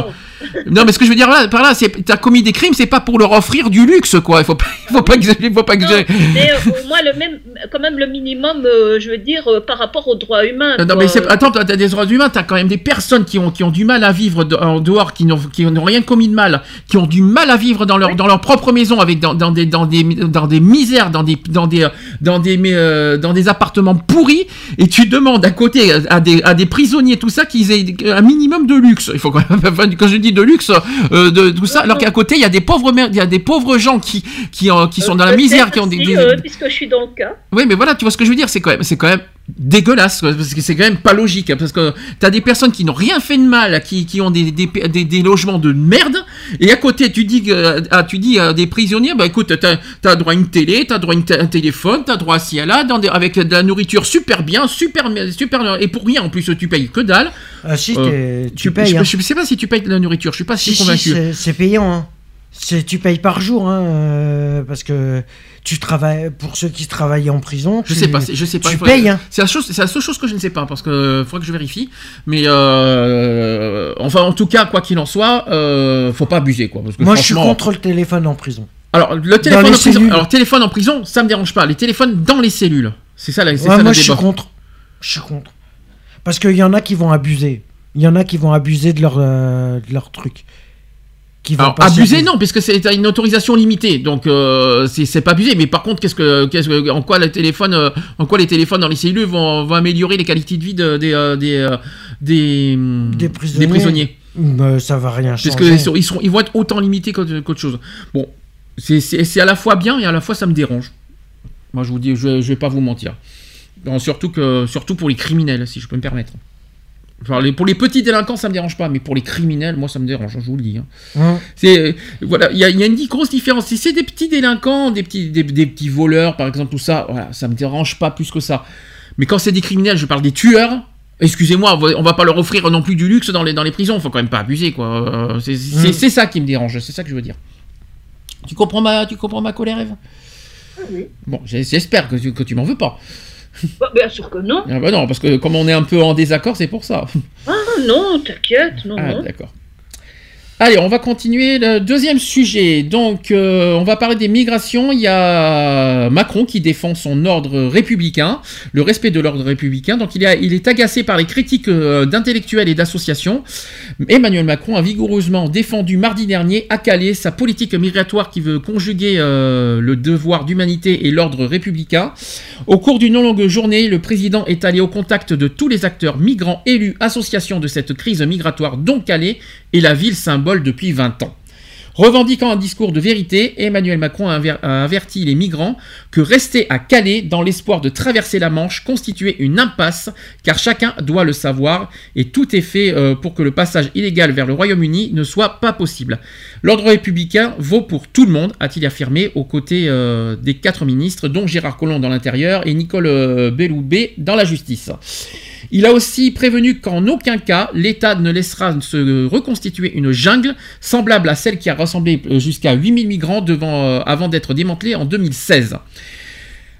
Non, mais ce que je veux dire là, par là, c'est t'as commis des crimes, c'est pas pour leur offrir du luxe, quoi. Il faut pas, il faut pas exagérer, faut pas exagérer. Mais euh, au moins, le même, quand même, le minimum, euh, je veux dire, euh, par rapport aux droits humains. Non, mais attends, t'as des droits humains, t'as quand même des personnes qui ont, qui ont du mal à vivre en dehors, qui n'ont qui n'ont rien commis de mal, qui ont du mal à vivre dans leur, dans leur propre maison, avec dans, dans des, dans, des, dans des misères, dans des, dans des, dans des, mais, dans des appartements pourris, et tu demandes à côté à des, à des prisonniers, tout ça, qu'ils aient un minimum de luxe. Il faut quand même, (laughs) quand je dis de luxe, euh, de tout ça, alors qu'à côté, il y a des pauvres, il y a des pauvres gens qui, qui, euh, qui sont dans la Peut-être misère, qui ont des, des- euh, puisque je suis dans le cas. oui, mais voilà, tu vois ce que je veux dire, c'est quand même, c'est quand même dégueulasse, parce que c'est quand même pas logique, hein, parce que t'as des personnes qui n'ont rien fait de mal, qui, qui ont des, des, des, des logements de merde, et à côté, tu dis, que, ah, tu dis à des prisonniers, bah écoute, t'as as droit à une télé, t'as droit à une un téléphone, t'as droit à ci, à là, dans avec de la nourriture super bien, super, super, et pour rien, en plus, tu payes que dalle. Ah si, Euh, tu payes. Je, hein. je sais pas si tu payes de la nourriture, je suis pas si, convaincu. c'est- c'est payant. Hein. C'est- Tu payes par jour, hein, euh, parce que tu travailles pour ceux qui travaillent en prison. Je tu- sais pas, je sais pas. Tu payes. Hein. C'est la chose, c'est la seule chose que je ne sais pas parce que euh, faudrait que je vérifie. Mais euh, enfin, en tout cas, quoi qu'il en soit, euh, faut pas abuser quoi. Parce que Moi, je suis contre le téléphone en prison. Alors le téléphone en prison, cellules. alors téléphone en prison, ça me dérange pas. Les téléphones dans les cellules, c'est ça, la- Ouais, ça moi, le je suis contre. Je suis contre. Parce qu'il y en a qui vont abuser. Il y en a qui vont abuser de leur, euh, de leur truc. Qui vont Alors pas servir. non, puisque c'est une autorisation limitée, donc euh, c'est pas abusé. Mais par contre, qu'est-ce que, qu'est-ce que, en quoi les téléphones, euh, en quoi les téléphones dans les cellules vont, vont améliorer les qualités de vie de- des, euh, des, euh, des, Des prisonniers. des prisonniers Bah, ça va rien changer. Parce qu'ils sont- ils, seront- ils vont être autant limités qu'autre chose. Bon, c'est- à la fois bien et à la fois ça me dérange. Moi, je vous dis, je, vais- je vais pas vous mentir. Non, surtout, que, surtout pour les criminels, si je peux me permettre. Enfin, les- pour les petits délinquants, ça me dérange pas, mais pour les criminels, moi, ça me dérange, je vous le dis. hein. Hein C'est euh, voilà, il y, a- il y a une grosse différence. Si c'est des petits délinquants, des petits, des, des petits voleurs, par exemple, tout ça, voilà, ça me dérange pas plus que ça. Mais quand c'est des criminels, je parle des tueurs. Excusez-moi, on va, on va pas leur offrir non plus du luxe dans les, dans les prisons. Faut quand même pas abuser, quoi. Euh, c'est c'est- Mm. c'est ça qui me dérange. C'est ça que je veux dire. Tu comprends ma, tu comprends ma colère, Eve? Oui. Bon, j'espère que tu, que tu m'en veux pas. Bah, bien sûr que non. Ah bah non, parce que comme on est un peu en désaccord, c'est pour ça. Ah non, t'inquiète, non, Ah, non. d'accord. Allez, on va continuer le deuxième sujet. Donc, euh, on va parler des migrations. Il y a Macron qui défend son ordre républicain, le respect de l'ordre républicain. Donc, il, est- agacé par les critiques euh, d'intellectuels et d'associations. Emmanuel Macron a vigoureusement défendu mardi dernier à Calais sa politique migratoire qui veut conjuguer euh, le devoir d'humanité et l'ordre républicain. Au cours d'une longue journée, le président est allé au contact de tous les acteurs migrants, élus, associations de cette crise migratoire dont Calais est la ville symbole depuis 20 ans. Revendiquant un discours de vérité, Emmanuel Macron a aver- a averti les migrants que rester à Calais dans l'espoir de traverser la Manche constituait une impasse, car chacun doit le savoir, et tout est fait euh, pour que le passage illégal vers le Royaume-Uni ne soit pas possible. L'ordre républicain vaut pour tout le monde, a-t-il affirmé, aux côtés euh, des quatre ministres, dont Gérard Collomb dans l'intérieur et Nicole euh, Belloubet dans la justice. Il a aussi prévenu qu'en aucun cas l'État ne laissera se reconstituer une jungle semblable à celle qui a rassemblé euh, jusqu'à 8000 migrants euh, avant d'être démantelée en 2016.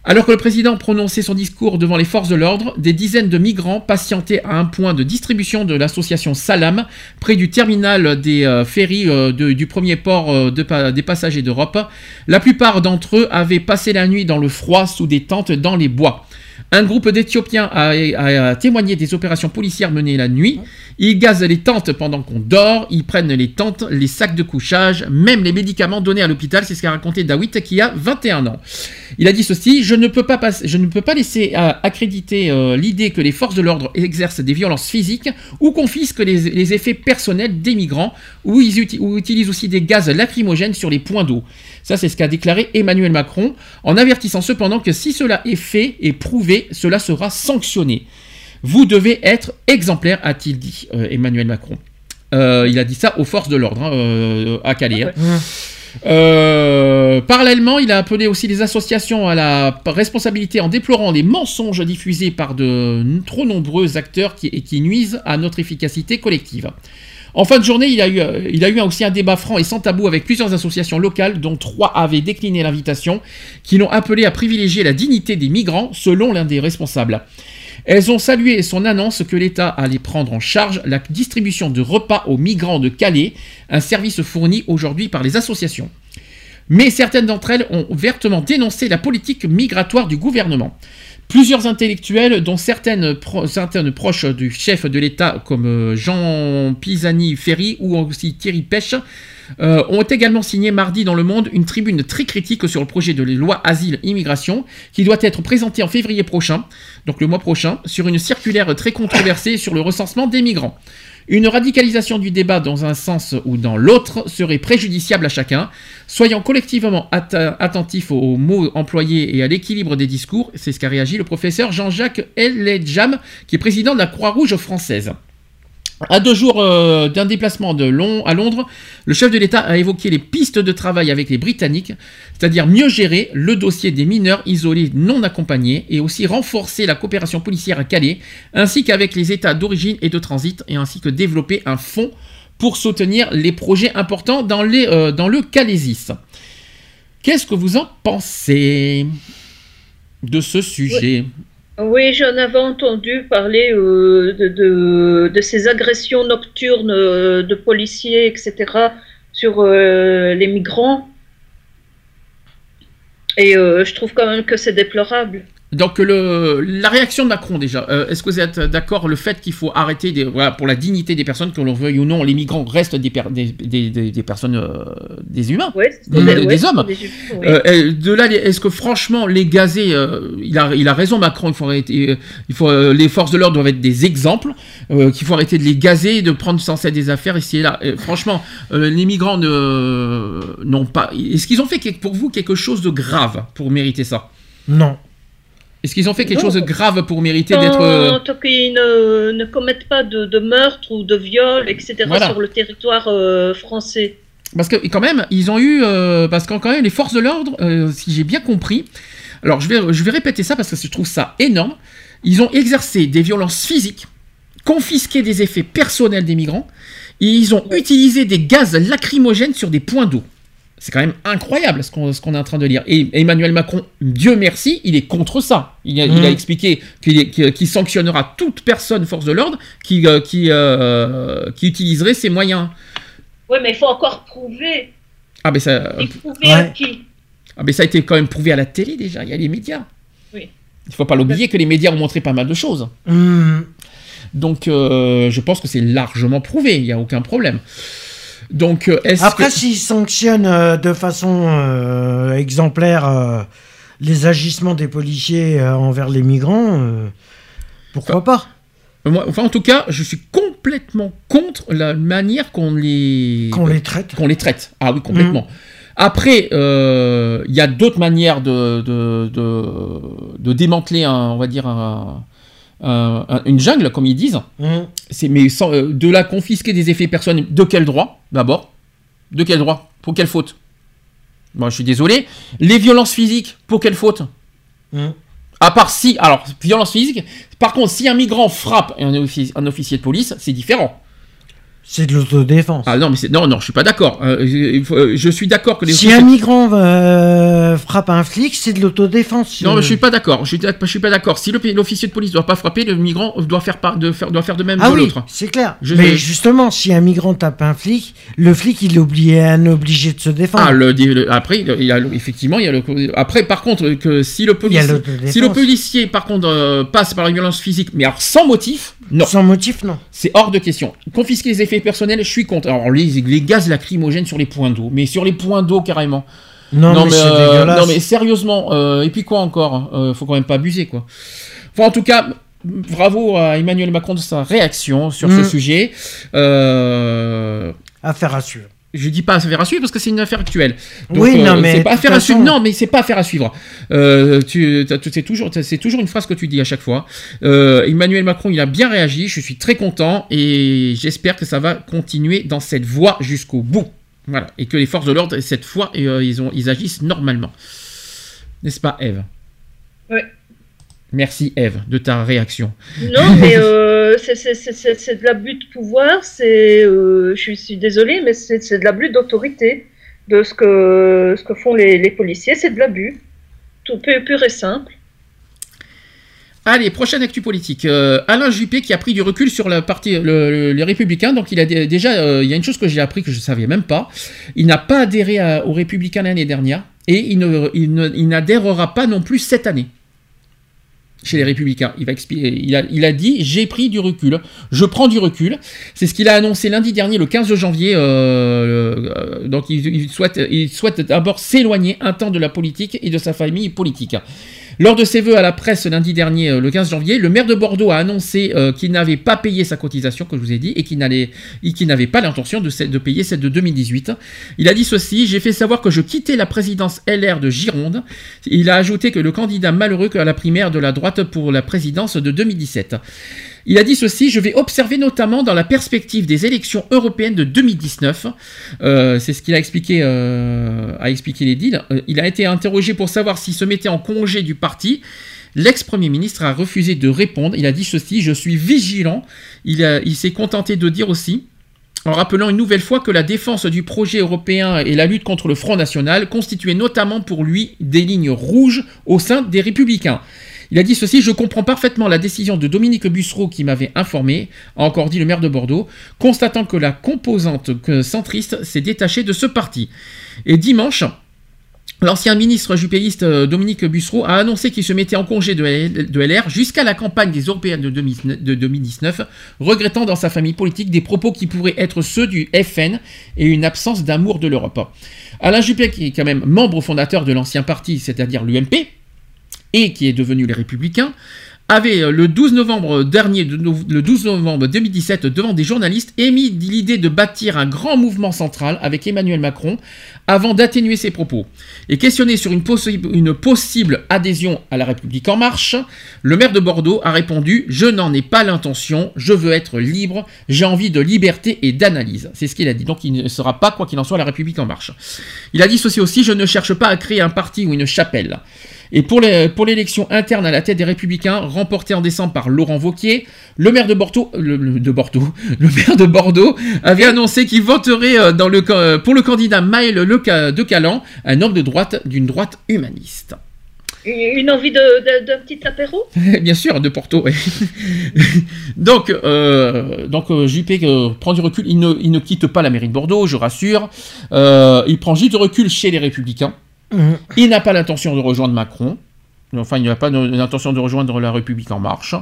Alors que le président prononçait son discours devant les forces de l'ordre, des dizaines de migrants patientaient à un point de distribution de l'association Salam, près du terminal des euh, ferries du premier port des passagers d'Europe. La plupart d'entre eux avaient passé la nuit dans le froid sous des tentes dans les bois. Un groupe d'Éthiopiens a, témoigné des opérations policières menées la nuit. Ils gazent les tentes pendant qu'on dort, ils prennent les tentes, les sacs de couchage, même les médicaments donnés à l'hôpital. C'est ce qu'a raconté Dawit qui a 21 ans. Il a dit ceci Je ne peux pas, passer- je laisser euh, accréditer euh, l'idée que les forces de l'ordre exercent des violences physiques ou confisquent les, effets personnels des migrants ou ils utilisent aussi des gaz lacrymogènes sur les points d'eau. Ça, c'est ce qu'a déclaré Emmanuel Macron, en avertissant cependant que si cela est fait et prouvé, cela sera sanctionné. Vous devez être exemplaire, a-t-il dit, euh, Emmanuel Macron. Euh, il a dit ça aux forces de l'ordre hein, euh, à Calais. hein. Euh, parallèlement, il a appelé aussi les associations à la responsabilité en déplorant les mensonges diffusés par de trop nombreux acteurs qui, et qui nuisent à notre efficacité collective. En fin de journée, il a, eu, euh, a eu aussi un débat franc et sans tabou avec plusieurs associations locales, dont trois avaient décliné l'invitation, qui l'ont appelé à privilégier la dignité des migrants, selon l'un des responsables. Elles ont salué son annonce que l'État allait prendre en charge la distribution de repas aux migrants de Calais, un service fourni aujourd'hui par les associations. Mais certaines d'entre elles ont vertement dénoncé la politique migratoire du gouvernement. Plusieurs intellectuels, dont certaines, pro- certaines proches du chef de l'État, comme euh, Jean Pisani-Ferry ou aussi Thierry Pêche, euh, ont également signé mardi dans Le Monde une tribune très critique sur le projet de loi Asile-Immigration qui doit être présenté en février prochain, donc le mois prochain, sur une circulaire très controversée sur le recensement des migrants. Une radicalisation du débat dans un sens ou dans l'autre serait préjudiciable à chacun. Soyons collectivement attentifs aux mots employés et à l'équilibre des discours. C'est ce qu'a réagi le professeur Jean-Jacques Eledjam, qui est président de la Croix-Rouge française. À deux jours euh, d'un déplacement de à Londres, le chef de l'État a évoqué les pistes de travail avec les Britanniques, c'est-à-dire mieux gérer le dossier des mineurs isolés non accompagnés et aussi renforcer la coopération policière à Calais, ainsi qu'avec les États d'origine et de transit, et ainsi que développer un fonds pour soutenir les projets importants dans, euh, le Calaisis. Qu'est-ce que vous en pensez de ce sujet? J'en avais entendu parler euh, de, ces agressions nocturnes euh, de policiers, etc., sur euh, les migrants. Et je trouve quand même que c'est déplorable. Donc le, la réaction de Macron déjà, euh, est-ce que vous êtes d'accord le fait qu'il faut arrêter des, voilà, pour la dignité des personnes, qu'on le veuille ou non, les migrants restent des, per- des, des, des- des personnes, euh, des humains, des, hommes. des humains, oui. Euh, et de là, est-ce que franchement les gazer, euh, il, a, il a raison Macron, il faut arrêter, il faut, les forces de l'ordre doivent être des exemples, euh, qu'il faut arrêter de les gazer, de prendre sans cesse des affaires ici et là. Et franchement, euh, les migrants ne- n'ont pas. Est-ce qu'ils ont fait quelque- pour vous quelque chose de grave pour mériter ça? Non. Est-ce qu'ils ont fait quelque Non. chose de grave pour mériter d'être. euh, tant qu'ils ne, ne commettent pas de, de meurtre ou de viol, etc., Voilà. sur le territoire euh, français. Parce que quand même, ils ont eu, euh, parce que quand même, les forces de l'ordre, euh, si j'ai bien compris, alors je vais, je vais répéter ça parce que je trouve ça énorme. Ils ont exercé des violences physiques, confisqué des effets personnels des migrants, et ils ont utilisé des gaz lacrymogènes sur des points d'eau. C'est quand même incroyable ce qu'on est en train de lire. Et Emmanuel Macron, Dieu merci, il est contre ça. Il a, il a Mhm. expliqué qu'il sanctionnera toute personne force de l'ordre qui, euh, qui, euh, qui utiliserait ces moyens. Oui, mais il faut encore prouver. Ah, ben ça. Et prouver à qui? Ah, mais ça a été quand même prouvé à la télé déjà, il y a les médias. Oui. Il faut pas l'oublier que les médias ont montré pas mal de choses. Hmm. Donc euh, je pense que c'est largement prouvé, il n'y a aucun problème. Donc euh, Après, que... s'ils sanctionnent euh, de façon euh, exemplaire les agissements des policiers envers les migrants, pourquoi pas? enfin, en tout cas, je suis complètement contre la manière qu'on les... Qu'on les traite. Qu'on les traite. Ah oui, complètement. Après, euh, il y a d'autres manières de, de, de, de démanteler, un, on va dire, un- un- une jungle, comme ils disent. Mhm. C'est mais sans, euh, de la confisquer des effets personnels. De quel droit, d'abord? De quel droit? Pour quelle faute? Moi, je suis désolé. Les violences physiques, pour quelle faute? Mhm. À part si, alors, violence physique. Par contre, si un migrant frappe un officier de police, c'est différent. C'est de l'autodéfense. Ah non, mais non, non, je suis pas d'accord. Euh, faut- euh, je suis d'accord que les Si un migrant euh, frappe un flic, c'est de l'autodéfense. Non, mais je suis pas d'accord. Je suis, d'ac- je suis pas d'accord. Si le- l'officier de police doit pas frapper, le migrant doit faire, de faire, doit faire de même Ah oui, l'autre. c'est clair. Je- mais justement, si un migrant tape un flic, le flic, il est obligé, un obligé de se défendre. Ah, le, le- après, il y a, le- effectivement, il y a le. Après, par contre, que si le policier, l'autodéfense. si le policier, par contre, euh, passe par la violence physique, mais alors sans motif, non. Sans motif, non. C'est hors de question. Confisquer les effets personnels, je suis contre. Alors, les, les gaz lacrymogènes sur les points d'eau, mais sur les points d'eau carrément. Non, mais c'est dégueulasse. non, mais sérieusement, euh, et puis quoi encore euh, Faut quand même pas abuser, quoi. Enfin, en tout cas, bravo à Emmanuel Macron de sa réaction sur ce Mm. sujet. Euh, Affaire à suivre. Je dis pas affaire à suivre parce que c'est une affaire actuelle. Oui, non, mais c'est pas affaire à suivre. Non, mais c'est pas affaire à suivre. Euh, c'est toujours, c'est toujours une phrase que tu dis à chaque fois. Euh, Emmanuel Macron, il a bien réagi. Je suis très content et j'espère que ça va continuer dans cette voie jusqu'au bout. Voilà, et que les forces de l'ordre cette fois, euh, ils ont, ils agissent normalement. N'est-ce pas, Eve? Ouais. Merci, Eve, de ta réaction. Non, (laughs) mais euh, c'est- de l'abus de pouvoir, c'est, euh, je suis- désolée, mais c'est de l'abus d'autorité, de ce que, ce que font les, les policiers, c'est de l'abus, tout pur, pur et simple. Allez, prochaine actu politique. Euh, Alain Juppé qui a pris du recul sur la partie, le- le- les Républicains. Donc, il a dé- déjà, euh, il y a une chose que j'ai appris que je savais même pas. Il n'a pas adhéré à- aux Républicains l'année dernière et il ne, il ne- il n'adhérera pas non plus cette année chez les Républicains. Il a, dit j'ai pris du recul. Je prends du recul. C'est ce qu'il a annoncé lundi dernier, le 15 janvier. euh, euh, donc, il souhaite d'abord s'éloigner un temps de la politique et de sa famille politique. Lors de ses vœux à la presse lundi dernier, euh, le 15 janvier, le maire de Bordeaux a annoncé euh, qu'il n'avait pas payé sa cotisation, que je vous ai dit, et qu'il n'avait pas l'intention de, de payer celle de 2018. Il a dit ceci J'ai fait savoir que je quittais la présidence LR de Gironde. Il a ajouté que le candidat malheureux à la primaire de la droite pour la présidence de 2017. Il a dit ceci, je vais observer notamment dans la perspective des élections européennes de 2019. Euh, c'est ce qu'il a expliqué, euh, les deals. Euh, il a été interrogé pour savoir s'il se mettait en congé du parti. L'ex-premier ministre a refusé de répondre. Il a dit ceci, je suis vigilant. Il s'est contenté de dire aussi, en rappelant une nouvelle fois que la défense du projet européen et la lutte contre le Front National constituaient notamment pour lui des lignes rouges au sein des républicains. Il a dit ceci, je comprends parfaitement la décision de Dominique Bussereau qui m'avait informé, a encore dit le maire de Bordeaux, constatant que la composante centriste s'est détachée de ce parti. Et dimanche, L'ancien ministre juppéiste euh, Dominique Bussereau a annoncé qu'il se mettait en congé de LR jusqu'à la campagne des européennes de 2019 de 2019, regrettant dans sa famille politique des propos qui pourraient être ceux du FN et une absence d'amour de l'Europe. Alain Juppé, qui est quand même membre fondateur de l'ancien parti, c'est-à-dire l'UMP, et qui est devenu les Républicains, avait euh, le 12 novembre dernier, le 12 novembre 2017, devant des journalistes, émis l'idée de bâtir un grand mouvement central avec Emmanuel Macron avant d'atténuer ses propos. Et questionné sur une, une possible adhésion à la République en marche, le maire de Bordeaux a répondu Je n'en ai pas l'intention, je veux être libre, j'ai envie de liberté et d'analyse. C'est ce qu'il a dit. Donc il ne sera pas, quoi qu'il en soit, la République en marche. Il a dit ceci aussi Je ne cherche pas à créer un parti ou une chapelle. Et pour l'élection interne à la tête des Républicains, remportée en décembre par Laurent Wauquiez, le maire de Bordeaux, le, le- de Bordeaux, (laughs) le maire de Bordeaux avait annoncé qu'il voterait euh, dans le, ca- pour le candidat Maël de Calan, un homme de droite d'une droite humaniste. Une envie de- de- d'un petit apéro? (laughs) Bien sûr, de Porto. (laughs) donc, euh, donc euh, Juppé euh, prend du recul. Il ne, il ne quitte pas la mairie de Bordeaux, je rassure. Euh, il prend juste du recul chez les Républicains. Mhm. Il n'a pas l'intention de rejoindre Macron. Enfin, il n'a pas l'intention de rejoindre la République en marche.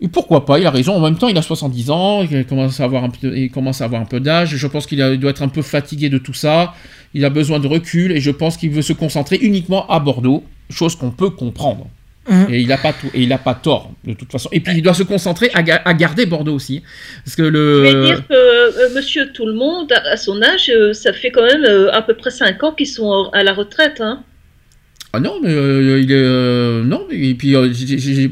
Et pourquoi pas Il a raison. En même temps, il a 70 ans. Il commence à avoir un peu, il commence à avoir un peu d'âge. Je pense qu'il doit être un peu fatigué de tout ça. Il a besoin de recul et je pense qu'il veut se concentrer uniquement à Bordeaux, chose qu'on peut comprendre. Mhm. Et il n'a pas tout, et il a pas tort de toute façon. Et puis il doit se concentrer à, ga- à garder Bordeaux aussi, parce que Je le. vais dire que euh, monsieur tout le monde, à, son âge, euh, ça fait quand même euh, à peu près 5 ans qu'ils sont à la retraite. Hein. Ah non, mais euh, il est euh, non. Et puis euh,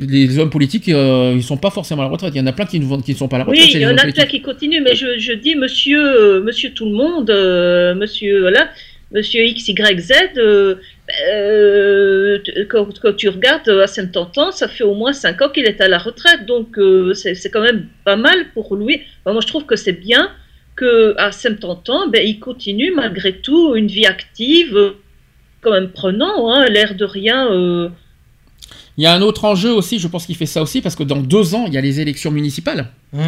les hommes politiques, euh, ils sont pas forcément à la retraite. Il y en a plein qui ne qui ne sont pas à la retraite. Oui, il y en a plein qui continuent, mais je, je dis monsieur, euh, monsieur tout le monde, euh, monsieur, voilà, Monsieur XYZ, euh, euh, t- quand, tu regardes euh, à 70 ans, ça fait au moins 5 ans qu'il est à la retraite, donc euh, c'est quand même pas mal pour lui. Moi, je trouve que c'est bien qu'à 70 ans, ben, il continue malgré tout une vie active, euh, quand même prenant, hein, l'air de rien. Il y a un autre enjeu aussi, je pense qu'il fait ça aussi, parce que dans deux ans, il y a les élections municipales. Mmh.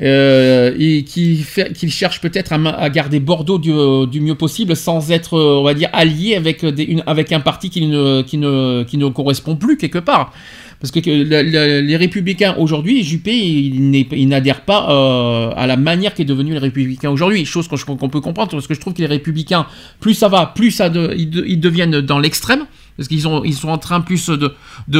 Euh, et qu'il cherche peut-être à, garder Bordeaux du, euh, du mieux possible sans être, euh, on va dire, allié avec, des- une- avec un parti qui ne, qui, ne, qui ne correspond plus quelque part. Parce que, que le- le- les républicains aujourd'hui, Juppé, il, n'adhère pas euh, à la manière qu'est devenu les républicains aujourd'hui. Chose qu'on peut comprendre, parce que je trouve que les républicains, plus ça va, plus ça de- ils, de- ils deviennent dans l'extrême. Parce qu'ils ont- ils sont en train plus de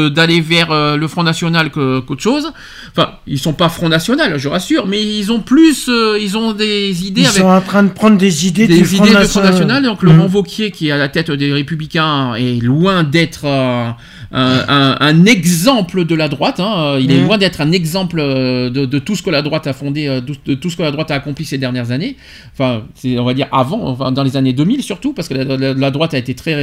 d'aller vers euh, le Front National qu'autre chose. Enfin, ils sont pas Front National, je rassure, mais ils ont plus, euh, ils ont des idées Ils avec sont en train de prendre des idées des du idées Front Front National. Donc Mmh. Laurent Wauquiez, qui est à la tête des Républicains, est loin d'être euh, un, un- un exemple de la droite. hein. Il est Mmh. loin d'être un exemple euh, de, de tout ce que la droite a fondé, de, tout ce que la droite a accompli ces dernières années. Enfin, on va dire avant, enfin, dans les années 2000 surtout, parce que la, la- la droite a été très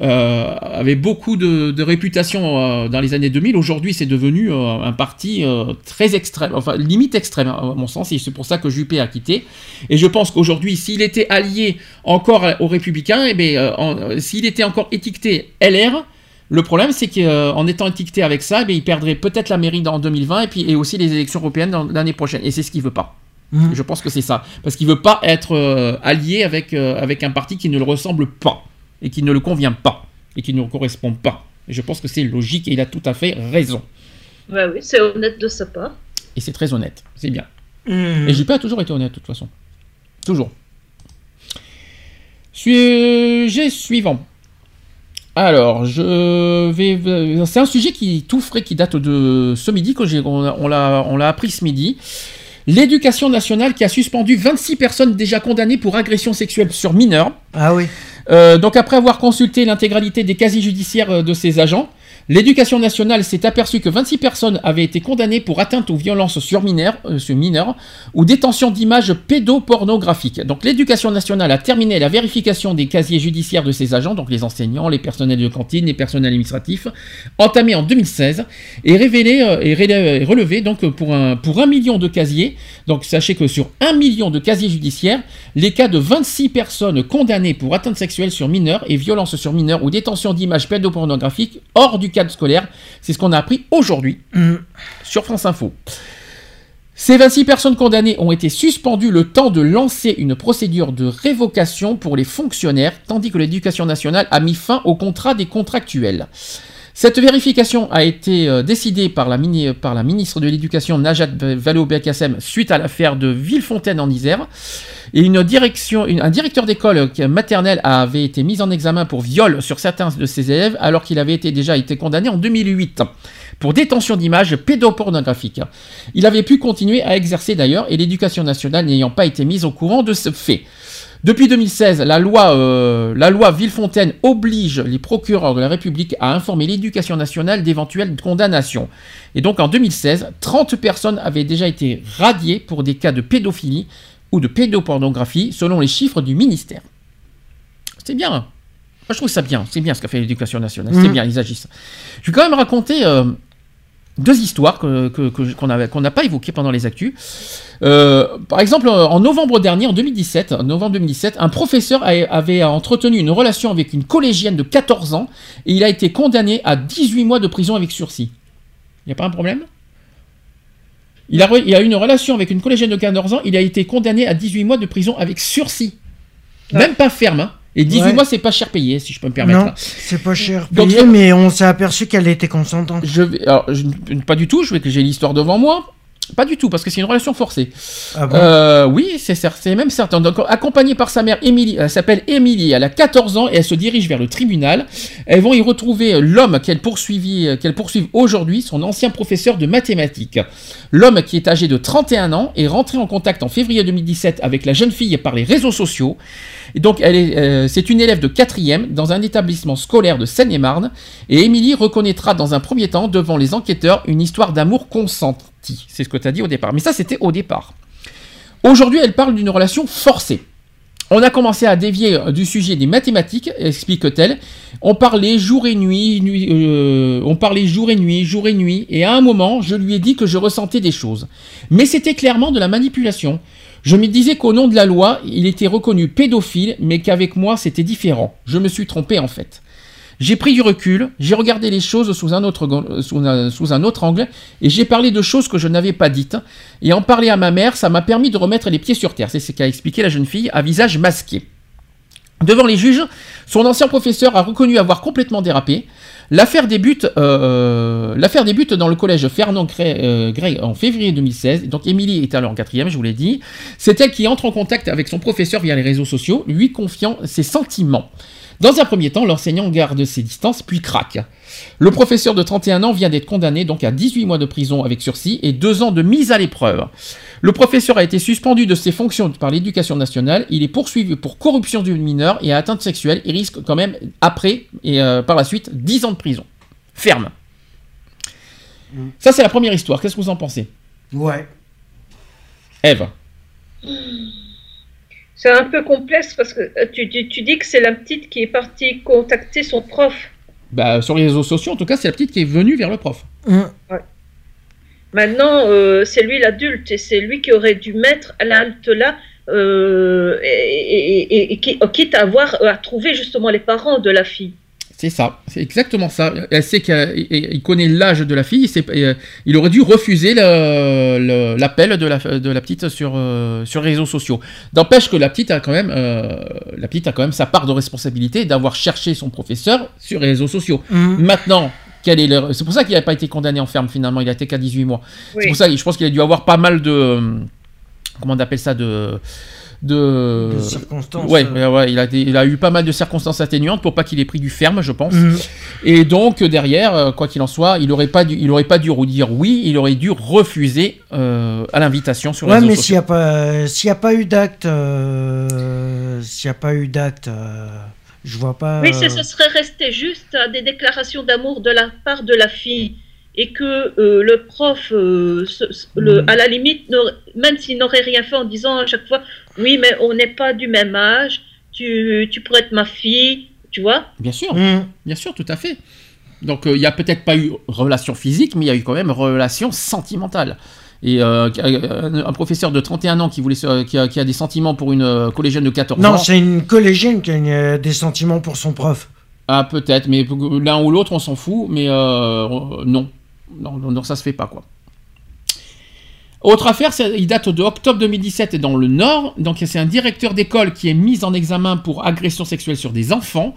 euh, avait beaucoup de, de réputation euh, dans les années 2000. Aujourd'hui, c'est devenu euh, un parti euh, très extrême, enfin limite extrême à mon sens, et c'est pour ça que Juppé a quitté. Et je pense qu'aujourd'hui, s'il était allié encore aux Républicains, et euh, s'il était encore étiqueté LR, le problème, c'est qu'en étant étiqueté avec ça, eh bien, il perdrait peut-être la mairie en 2020 et puis et aussi les élections européennes l'année prochaine. Et c'est ce qu'il veut pas. Mhm. Je pense que c'est ça, parce qu'il veut pas être euh, allié avec euh, avec un parti qui ne le ressemble pas et qui ne le convient pas et qui ne le correspond pas. Et je pense que c'est logique et il a tout à fait raison. ouais, oui, c'est honnête de sa part. Et c'est très honnête, c'est bien. Mmh. Et JP a toujours été honnête de toute façon. Toujours. Sujet suivant. Alors, je vais. C'est un sujet qui tout frais, qui date de ce midi, que j'ai, on, a- on l'a, on l'a appris ce midi. L'éducation nationale qui a suspendu 26 personnes déjà condamnées pour agression sexuelle sur mineurs. Ah oui. Euh, donc après avoir consulté l'intégralité des casiers judiciaires euh, de ces agents, l'éducation nationale s'est aperçue que 26 personnes avaient été condamnées pour atteinte ou violence sur mineurs, euh, sur mineurs ou détention d'images pédopornographiques. Donc l'éducation nationale a terminé la vérification des casiers judiciaires de ces agents, donc les enseignants, les personnels de cantine, les personnels administratifs, entamé en 2016 et révélé euh, et relevé donc pour un, pour un million de casiers. Donc sachez que sur un million de casiers judiciaires, les cas de 26 personnes condamnées pour atteinte sexuelle sur mineurs et violence sur mineurs ou détention d'images pédopornographiques hors du cadre scolaire, c'est ce qu'on a appris aujourd'hui Mmh. sur France Info. Ces 26 personnes condamnées ont été suspendues le temps de lancer une procédure de révocation pour les fonctionnaires, tandis que l'éducation nationale a mis fin au contrat des contractuels. Cette vérification a été euh, décidée par la, ministre de l'Éducation Najat Vallaud-Belkacem suite à l'affaire de Villefontaine en Isère. Et un directeur d'école maternelle avait été mis en examen pour viol sur certains de ses élèves alors qu'il avait déjà été condamné en 2008 pour détention d'images pédopornographiques. Il avait pu continuer à exercer d'ailleurs et l'éducation nationale n'ayant pas été mise au courant de ce fait. Depuis 2016, la loi, euh, la loi Villefontaine oblige les procureurs de la République à informer l'éducation nationale d'éventuelles condamnations. Et donc en 2016, 30 personnes avaient déjà été radiées pour des cas de pédophilie ou de pédopornographie selon les chiffres du ministère. C'est bien. Moi, je trouve ça bien. C'est bien ce qu'a fait l'éducation nationale. C'est Mhm. bien, ils agissent. Je vais quand même raconter euh, deux histoires que- que- que- qu'on qu'on n'a pas évoquées pendant les actus. Euh, par exemple, en novembre dernier, en 2017, en novembre 2017, un professeur a- avait entretenu une relation avec une collégienne de 14 ans et il a été condamné à 18 mois de prison avec sursis. Il n'y a pas un problème? Il a, re- il a eu une relation avec une collégienne de 14 ans, il a été condamné à 18 mois de prison avec sursis. Même pas ferme, hein. Et 18 Ouais. mois, c'est pas cher payé, si je peux me permettre. Non, c'est pas cher Donc, payé, je- mais on s'est aperçu qu'elle était consentante. Je vais, alors, je- pas du tout, je vais que j'ai l'histoire devant moi. Pas du tout, parce que c'est une relation forcée. Ah bon Euh, oui, c'est même certain. Donc, accompagnée par sa mère, Émilie, elle s'appelle Émilie, elle a 14 ans et elle se dirige vers le tribunal. Elles vont y retrouver l'homme qu'elle poursuivit, qu'elle poursuive aujourd'hui, son ancien professeur de mathématiques. L'homme qui est âgé de 31 ans est rentré en contact en février 2017 avec la jeune fille par les réseaux sociaux. Et donc, elle est, euh, c'est une élève de 4e dans un établissement scolaire de Seine-et-Marne. Et Émilie reconnaîtra dans un premier temps devant les enquêteurs une histoire d'amour C'est ce que tu as dit au départ. Mais ça, c'était au départ. Aujourd'hui, elle parle d'une relation forcée. On a commencé à dévier euh, du sujet des mathématiques, explique-t-elle. On parlait jour et nuit, nuit euh, on parlait jour et nuit, jour et nuit, et à un moment, je lui ai dit que je ressentais des choses. Mais c'était clairement de la manipulation. Je me disais qu'au nom de la loi, il était reconnu pédophile, mais qu'avec moi, c'était différent. Je me suis trompé en fait. J'ai pris du recul, j'ai regardé les choses sous un autre, go- sous un, autre angle, et j'ai parlé de choses que je n'avais pas dites. Et en parler à ma mère, ça m'a permis de remettre les pieds sur terre. C'est ce qu'a expliqué la jeune fille à visage masqué. Devant les juges, son ancien professeur a reconnu avoir complètement dérapé. L'affaire débute, euh, l'affaire débute dans le collège Fernand Gray, euh, Gray en février 2016. Donc Émilie est alors en quatrième, je vous l'ai dit. C'est elle qui entre en contact avec son professeur via les réseaux sociaux, lui confiant ses sentiments. Dans un premier temps, l'enseignant garde ses distances, puis craque. Le professeur de 31 ans vient d'être condamné donc à 18 mois de prison avec sursis et 2 ans de mise à l'épreuve. Le professeur a été suspendu de ses fonctions par l'éducation nationale. Il est poursuivi pour corruption du mineur et atteinte sexuelle. Il risque quand même, après et euh, par la suite, 10 ans de prison. Ferme. Ça, c'est la première histoire. Qu'est-ce que vous en pensez? Ouais. Eve C'est un peu complexe parce que euh, tu, tu- tu dis que c'est la petite qui est partie contacter son prof. bah, Sur les réseaux sociaux, en tout cas, c'est la petite qui est venue vers le prof. Maintenant, euh, c'est lui l'adulte et c'est lui qui aurait dû mettre l'halte là, euh, et, et- et- et qui- quitte à avoir à trouver justement les parents de la fille. C'est ça, c'est exactement ça. Elle sait qu'il il connaît l'âge de la fille, il, sait- euh, il aurait dû refuser l'appel de la, de la petite sur, euh, sur les réseaux sociaux. D'empêche que la petite a quand même, euh, la petite a quand même sa part de responsabilité d'avoir cherché son professeur sur les réseaux sociaux. Mhm. Maintenant, c'est pour ça qu'il n'a pas été condamné en ferme finalement, il a été qu'à 18 mois. Oui. C'est pour ça, que je pense qu'il a dû avoir pas mal de, comment on appelle ça, de de, De circonstances, Ouais, euh. ouais, ouais, il a, des- il a eu pas mal de circonstances atténuantes pour pas qu'il ait pris du ferme, je pense. Mhm. Et donc derrière, euh, quoi qu'il en soit, il aurait pas dû, il aurait pas dû dire oui, il aurait dû refuser euh, à l'invitation sur les Ouais, réseaux mais sociaux. s'il n'y a pas, s'il y a pas eu d'acte, euh, s'il n'y a pas eu d'acte, euh, je vois pas. Oui, c'est- ce serait resté juste à des déclarations d'amour de la part de la fille et que euh, le prof, euh, le- Mhm. à la limite, même s'il n'aurait rien fait en disant à chaque fois, oui, mais on n'est pas du même âge, tu, tu pourrais être ma fille, tu vois Bien sûr, Mhm. bien sûr, tout à fait. Donc euh, il y a peut-être pas eu relation physique, mais il y a eu quand même relation sentimentale. Et euh, un un professeur de 31 ans qui, voulait se- qui, a, qui a des sentiments pour une euh, collégienne de 14 ans. Non, c'est une collégienne qui a une- euh, des sentiments pour son prof. Ah, peut-être, mais l'un ou l'autre, on s'en fout, mais euh, non. non. Non, ça se fait pas, quoi. Autre affaire, il date de octobre 2017 et dans le Nord. Donc, c'est un directeur d'école qui est mis en examen pour agression sexuelle sur des enfants.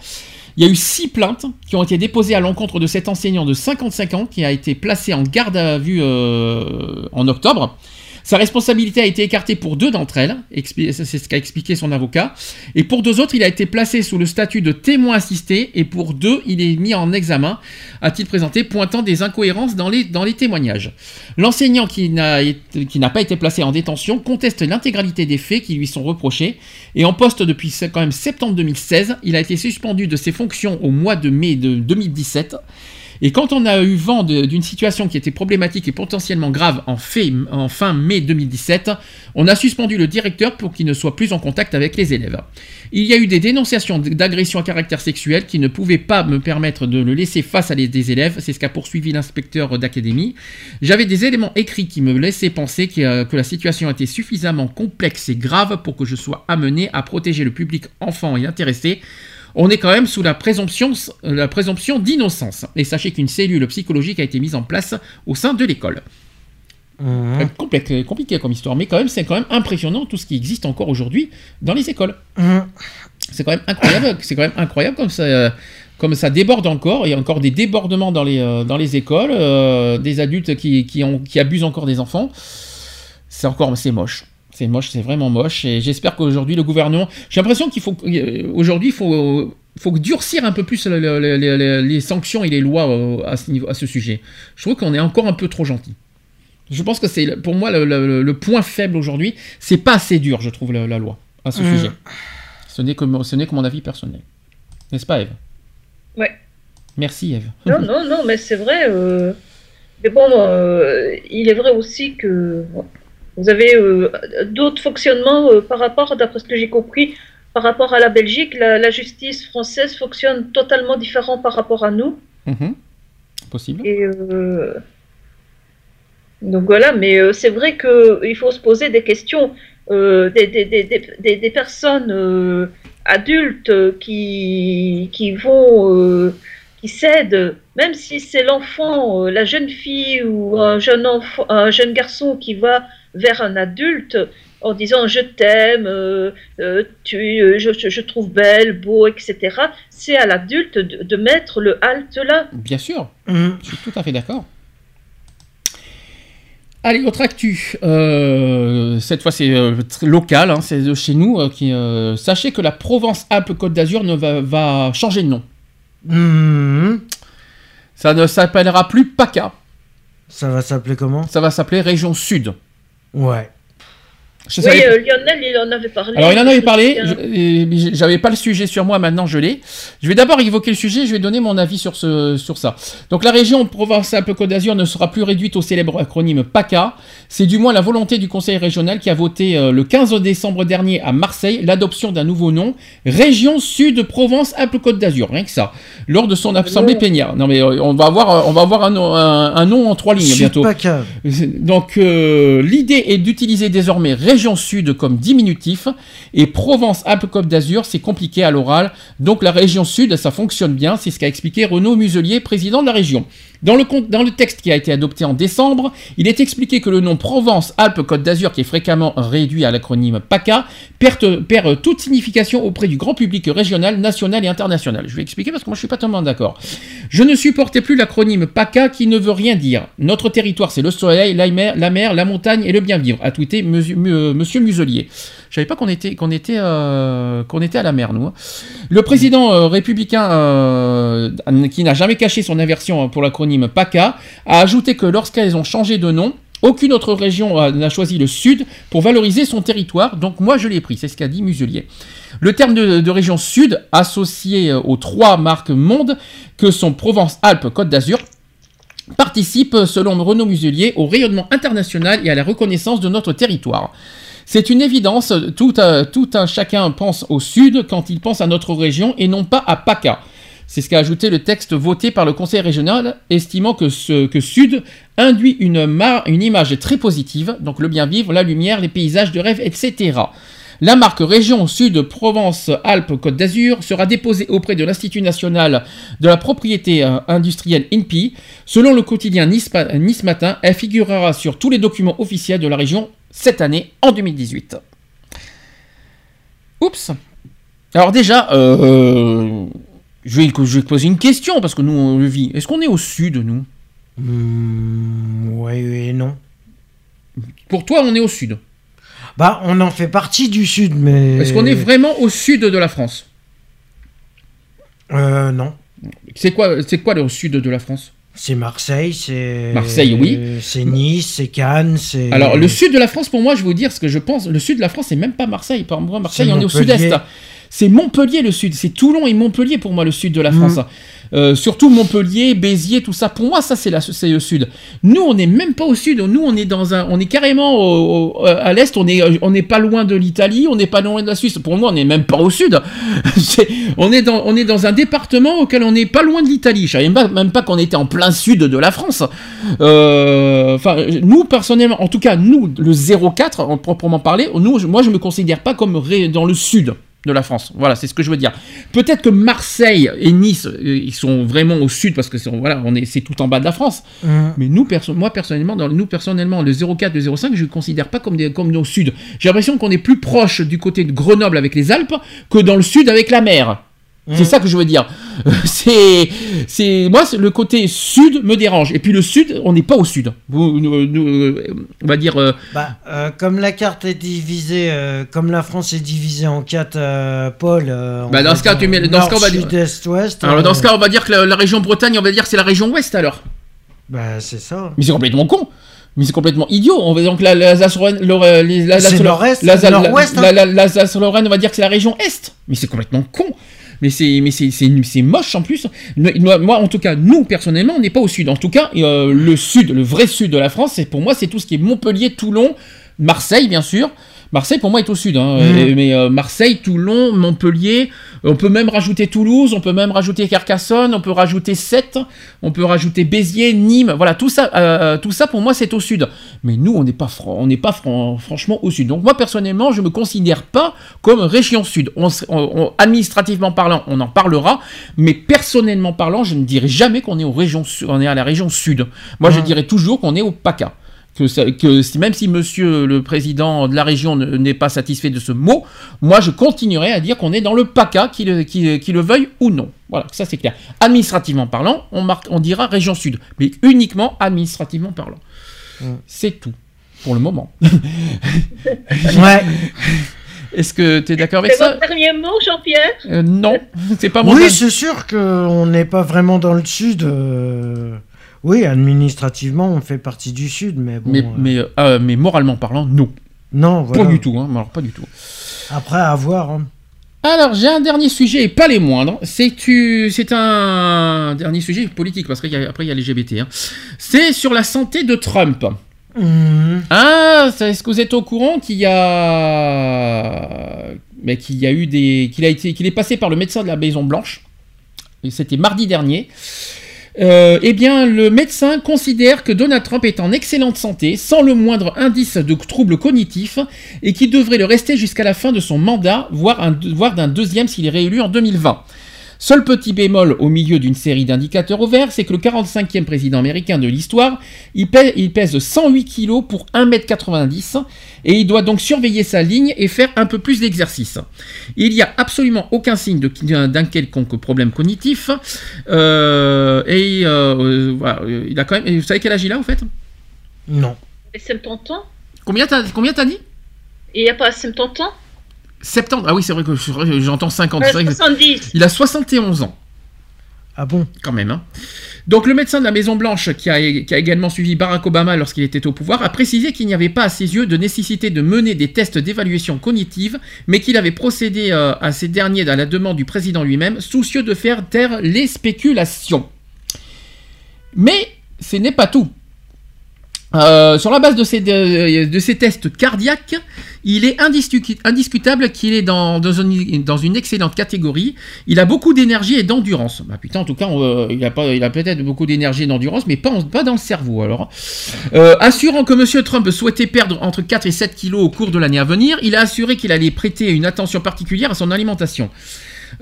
Il y a eu six plaintes qui ont été déposées à l'encontre de cet enseignant de 55 ans qui a été placé en garde à vue euh, en octobre. Sa responsabilité a été écartée pour deux d'entre elles, c'est ce qu'a expliqué son avocat, et pour deux autres, il a été placé sous le statut de témoin assisté, et pour deux, il est mis en examen, a-t-il présenté, pointant des incohérences dans les, témoignages. L'enseignant qui n'a pas été placé en détention conteste l'intégralité des faits qui lui sont reprochés, et en poste depuis quand même septembre 2016, il a été suspendu de ses fonctions au mois de mai de 2017. Et quand on a eu vent d'une situation qui était problématique et potentiellement grave en, fin mai 2017, on a suspendu le directeur pour qu'il ne soit plus en contact avec les élèves. Il y a eu des dénonciations d- d'agression à caractère sexuel qui ne pouvaient pas me permettre de le laisser face à des élèves, c'est ce qu'a poursuivi l'inspecteur d'académie. J'avais des éléments écrits qui me laissaient penser que, euh, que la situation était suffisamment complexe et grave pour que je sois amené à protéger le public enfant et intéressé on est quand même sous la présomption, euh, la présomption d'innocence. Et sachez qu'une cellule psychologique a été mise en place au sein de l'école. Mhm. Quand même complexe- compliqué comme histoire, mais quand même, c'est quand même impressionnant tout ce qui existe encore aujourd'hui dans les écoles. Mhm. C'est quand même incroyable, (coughs) c'est quand même incroyable comme ça, euh, comme ça déborde encore. Il y a encore des débordements dans les, euh, dans les écoles, euh, des adultes qui, qui, ont, qui abusent encore des enfants. C'est encore, c'est moche. C'est moche, c'est vraiment moche. Et j'espère qu'aujourd'hui, le gouvernement. J'ai l'impression qu'il faut. euh, Aujourd'hui, il faut. faut durcir un peu plus le- le- le- le- les sanctions et les lois euh, à ce, niveau, à ce sujet. Je trouve qu'on est encore un peu trop gentil. Je pense que c'est pour moi le, le- le point faible aujourd'hui. C'est pas assez dur, je trouve, la, la loi à ce Mhm. sujet. Ce n'est que, mon- ce n'est que mon avis personnel. N'est-ce pas, Eve? Ouais. Merci, Eve. (laughs) Non, non, non, mais c'est vrai. euh, Mais bon, euh, il est vrai aussi que vous avez euh, d'autres fonctionnements euh, par rapport, d'après ce que j'ai compris, par rapport à la Belgique, la, la justice française fonctionne totalement différent par rapport à nous. Mhm. Possible. Et euh, donc voilà, mais c'est vrai qu'il faut se poser des questions. Euh, des, des, des, des, des personnes euh, adultes qui, qui vont, euh, qui cèdent, même si c'est l'enfant, la jeune fille ou un jeune, enfant, un jeune garçon qui va vers un adulte en disant je t'aime, euh, euh, tu, euh, je, je- je trouve belle, beau, etc. C'est à l'adulte de, de mettre le halte là. Bien sûr, Mhm. je suis tout à fait d'accord. Allez, autre actu. Euh, cette fois, c'est euh, très local, hein, c'est de chez nous. euh, qui, euh, sachez que la Provence-Alpes-Côte d'Azur ne va, va changer de nom. Mhm. Ça ne s'appellera plus PACA. Ça va s'appeler comment? Ça va s'appeler Région Sud. Ouais. Je Oui, savais- euh, Lionel, il en avait parlé. Alors il en avait parlé, j'avais pas le sujet sur moi, maintenant je l'ai. Je vais d'abord évoquer le sujet, je vais donner mon avis sur, ce, sur ça. Donc la région Provence-Alpes-Côte d'Azur ne sera plus réduite au célèbre acronyme PACA. C'est du moins la volonté du Conseil régional qui a voté euh, le 15 décembre dernier à Marseille l'adoption d'un nouveau nom, Région Sud Provence-Alpes-Côte d'Azur, rien que ça, lors de son assemblée plénière. Non mais euh, on va avoir, on va avoir un, nom- un- un nom en trois lignes bientôt. Sud-Paca. (laughs) Donc euh, l'idée est d'utiliser désormais région sud comme diminutif et Provence-Alpes-Côte d'Azur, c'est compliqué à l'oral. Donc la région sud, ça fonctionne bien, c'est ce qu'a expliqué Renaud Muselier, président de la région. Dans le, texte qui a été adopté en décembre, il est expliqué que le nom Provence-Alpes-Côte d'Azur, qui est fréquemment réduit à l'acronyme PACA, perd, toute signification auprès du grand public régional, national et international. Je vais expliquer parce que moi je suis pas tellement d'accord. Je ne supportais plus l'acronyme PACA qui ne veut rien dire. Notre territoire c'est le soleil, la mer, la montagne et le bien vivre, a tweeté Monsieur Muselier. Je savais pas euh, qu'on était à la mer, nous. hein. Le président euh, républicain, euh, qui n'a jamais caché son aversion pour l'acronyme PACA, a ajouté que lorsqu'elles ont changé de nom, aucune autre région n'a choisi le Sud pour valoriser son territoire, donc moi je l'ai pris, c'est ce qu'a dit Muselier. Le terme de, de région Sud, associé aux trois marques monde que sont Provence-Alpes-Côte d'Azur, participe, selon Renaud Muselier, au rayonnement international et à la reconnaissance de notre territoire. C'est une évidence, tout, un- chacun pense au Sud quand il pense à notre région et non pas à PACA. C'est ce qu'a ajouté le texte voté par le Conseil régional, estimant que, Sud induit une, image très positive, donc le bien vivre, la lumière, les paysages de rêve, etc. La marque Région Sud Provence-Alpes-Côte d'Azur sera déposée auprès de l'Institut national de la propriété euh, industrielle INPI. Selon le quotidien Nice Matin, elle figurera sur tous les documents officiels de la région cette année, en 2018. Oups. Alors déjà, euh, je, vais, je vais poser une question, parce que nous, on le vit. Est-ce qu'on est au sud, nous? Hmm, ouais et non. Pour toi, on est au sud? Bah, on en fait partie du sud, mais. Est-ce qu'on est vraiment au sud de la France? Euh, non. C'est quoi, c'est quoi le sud de la France? C'est Marseille, c'est. Marseille, oui. C'est Nice, c'est Cannes, c'est. Alors, le sud de la France, pour moi, je vais vous dire ce que je pense. Le sud de la France, c'est même pas Marseille. Par moi, Marseille, on est au sud-est. C'est Montpellier, le sud. C'est Toulon et Montpellier, pour moi, le sud de la Mhm. France. Euh, surtout Montpellier, Béziers, tout ça. Pour moi, ça, c'est le sud. Nous, on n'est même pas au sud. Nous, on est dans un, on est carrément au- à l'est. On est, on n'est pas loin de l'Italie. On n'est pas loin de la Suisse. Pour moi, on n'est même pas au sud. (laughs) On est dans, un département auquel on n'est pas loin de l'Italie. Je savais même pas, qu'on était en plein sud de la France. Euh, nous personnellement, en tout cas, nous, le 04, en proprement parler, nous, moi, je me considère pas comme dans le sud de la France. Voilà, c'est ce que je veux dire. Peut-être que Marseille et Nice, euh, ils sont vraiment au sud parce que c'est, voilà, on est, c'est tout en bas de la France. Mhm. Mais nous, perso- moi personnellement, dans, nous personnellement, le 04, le 05, je ne considère pas comme, des, comme au sud. J'ai l'impression qu'on est plus proche du côté de Grenoble avec les Alpes que dans le sud avec la mer. C'est Mhm. ça que je veux dire. C'est, c'est, moi, c'est- le côté sud me dérange. Et puis le sud, on n'est pas au sud. Nous- nous, euh, on va dire. euh, Bah, euh, comme la carte est divisée, euh, comme la France est divisée en quatre euh, pôles. euh, Bah, dans ce cas, tu mets- dans ce cas, on va dire- Sud, est, ouest. alors euh, dans ce cas, on va dire que la, la région Bretagne, on va dire c'est la région ouest alors. Bah, c'est ça. Mais c'est complètement con. Mais c'est complètement idiot. On va donc C'est L'Alsace-Lorraine, on va dire que c'est la région est. Mais c'est complètement con. Mais c'est mais c'est moche en plus. Moi, en tout cas, nous personnellement, on n'est pas au sud. En tout cas, euh, le sud, le vrai sud de la France, c'est pour moi, c'est tout ce qui est Montpellier, Toulon, Marseille, bien sûr. Marseille, pour moi, est au sud. hein. Et- mais euh, Marseille, Toulon, Montpellier, on peut même rajouter Toulouse, on peut même rajouter Carcassonne, on peut rajouter Sète, on peut rajouter Béziers, Nîmes. Voilà, tout ça, euh, tout ça pour moi, c'est au sud. Mais nous, on n'est pas, on n'est pas fran- franchement au sud. Donc moi, personnellement, je me considère pas comme région sud. On s- on- on- administrativement parlant, on en parlera, mais personnellement parlant, je ne dirais jamais qu'on est aux régions, su- on est à la région sud. Moi, je Ouais. dirais toujours qu'on est au PACA que, ça- que si- même si monsieur le président de la région ne- n'est pas satisfait de ce mot, moi je continuerai à dire qu'on est dans le PACA, qu'il le, qu'il le veuille ou non. Voilà, ça c'est clair. Administrativement parlant, on, marque, on dira région sud, mais uniquement administrativement parlant. C'est tout, pour le moment. (laughs) Ouais. Est-ce que tu es d'accord avec C'est ça votre dernier mot, Jean-Pierre? Euh, Non, c'est pas mon Oui, c'est sûr qu'on n'est pas vraiment dans le sud. euh, Oui, administrativement, on fait partie du sud, mais bon. mais, euh, mais, euh, mais moralement parlant, non. Non, voilà. Pas du tout, hein, alors pas du tout. Après, à voir. hein. Alors, j'ai un dernier sujet, et pas les moindres. C'est un dernier sujet politique, parce qu'après, il y a les LGBT. hein. C'est sur la santé de Trump. Mhm. Ah, est-ce que vous êtes au courant qu'il y a, mais qu'il y a eu des, qu'il a été, qu'il est passé par le médecin de la Maison Blanche. Et c'était mardi dernier. Euh, eh bien, le médecin considère que Donald Trump est en excellente santé, sans le moindre indice de troubles cognitifs, et qu'il devrait le rester jusqu'à la fin de son mandat, voire, un- voire d'un deuxième s'il est réélu en 2020. Seul petit bémol au milieu d'une série d'indicateurs au vert, c'est que le 45e président américain de l'histoire, il, pèse- il pèse 108 kg pour 1m90 et il doit donc surveiller sa ligne et faire un peu plus d'exercice. Il n'y a absolument aucun signe d'un quelconque problème cognitif euh, et euh, euh, voilà, il a quand même. Vous savez quel âge il a au fait? Non. Et 70 ans Combien t'as combien t'as dit? Il n'y a pas 70 ans 70 Ah oui, c'est vrai que je- j'entends 50. Euh, c'est vrai que- 70. Il a 71 ans. Ah bon? Quand même. hein. Donc le médecin de la Maison Blanche, qui a, qui a également suivi Barack Obama lorsqu'il était au pouvoir, a précisé qu'il n'y avait pas à ses yeux de nécessité de mener des tests d'évaluation cognitive, mais qu'il avait procédé euh, à ces derniers à la demande du président lui-même, soucieux de faire taire les spéculations. Mais ce n'est pas tout. Euh, sur la base de ces, de, ces tests cardiaques, il est indiscu- indiscutable qu'il est dans, une, excellente catégorie. Il a beaucoup d'énergie et d'endurance. Bah putain, en tout cas, euh, il a, peut-être beaucoup d'énergie et d'endurance, mais pas dans le cerveau alors. Euh, assurant que M. Trump souhaitait perdre entre 4 et 7 kilos au cours de l'année à venir, il a assuré qu'il allait prêter une attention particulière à son alimentation.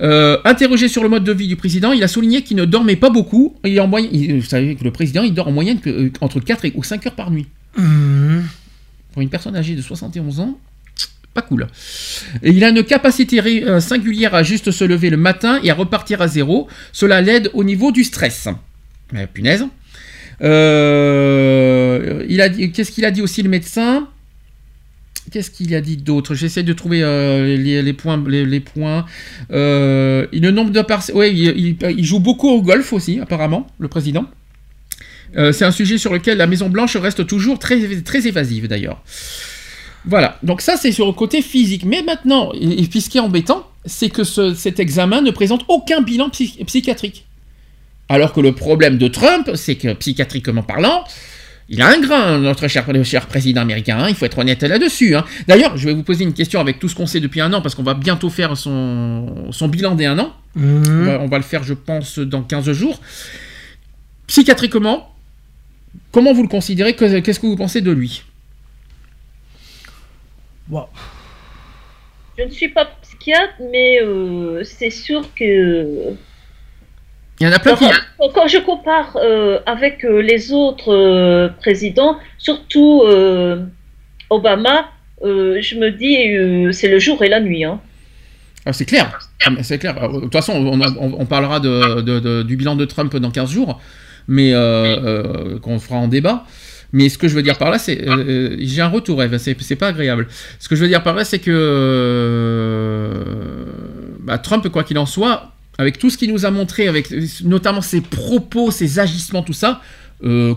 Euh, interrogé sur le mode de vie du président, il a souligné qu'il ne dormait pas beaucoup. Il en moyenne, il- vous savez que le président, il dort en moyenne que, euh, entre 4 et, ou 5 heures par nuit. Mhm. Pour une personne âgée de 71 ans, pas cool. Et il a une capacité euh, singulière à juste se lever le matin et à repartir à zéro. Cela l'aide au niveau du stress. Mais punaise. Euh, il a dit, qu'est-ce qu'il a dit aussi le médecin? Qu'est-ce qu'il a dit d'autre? J'essaie de trouver euh, les, points. Les, points. Euh, le nombre de. Ouais, il, joue beaucoup au golf aussi, apparemment, le président. Euh, c'est un sujet sur lequel la Maison Blanche reste toujours très, très évasive d'ailleurs. Voilà, donc ça c'est sur le côté physique. Mais maintenant, et, puis ce qui est embêtant, c'est que ce- cet examen ne présente aucun bilan psy- psychiatrique. Alors que le problème de Trump, c'est que psychiatriquement parlant, il a un grain, notre cher, président américain, hein, il faut être honnête là-dessus. hein. D'ailleurs, je vais vous poser une question avec tout ce qu'on sait depuis un an, parce qu'on va bientôt faire son, son bilan des un an. Mhm. On, va, on va le faire, je pense, dans 15 jours. Psychiatriquement, comment vous le considérez? Que- Qu'est-ce que vous pensez de lui? Je ne suis pas psychiatre, mais euh, c'est sûr que Il y en a plein qui... quand, je compare euh, avec euh, les autres euh, présidents, surtout Obama, je me dis c'est le jour et la nuit. Hein. Ah, c'est clair. Ah, c'est clair. Euh, De toute façon, on, on- on parlera de- de- de- du bilan de Trump dans 15 jours, mais qu'on fera en débat. Mais ce que je veux dire par là, c'est. J'ai un retour, Eve, c'est pas agréable. Ce que je veux dire par là, c'est que. bah, Trump, quoi qu'il en soit, avec tout ce qu'il nous a montré, avec notamment ses propos, ses agissements, tout ça, euh,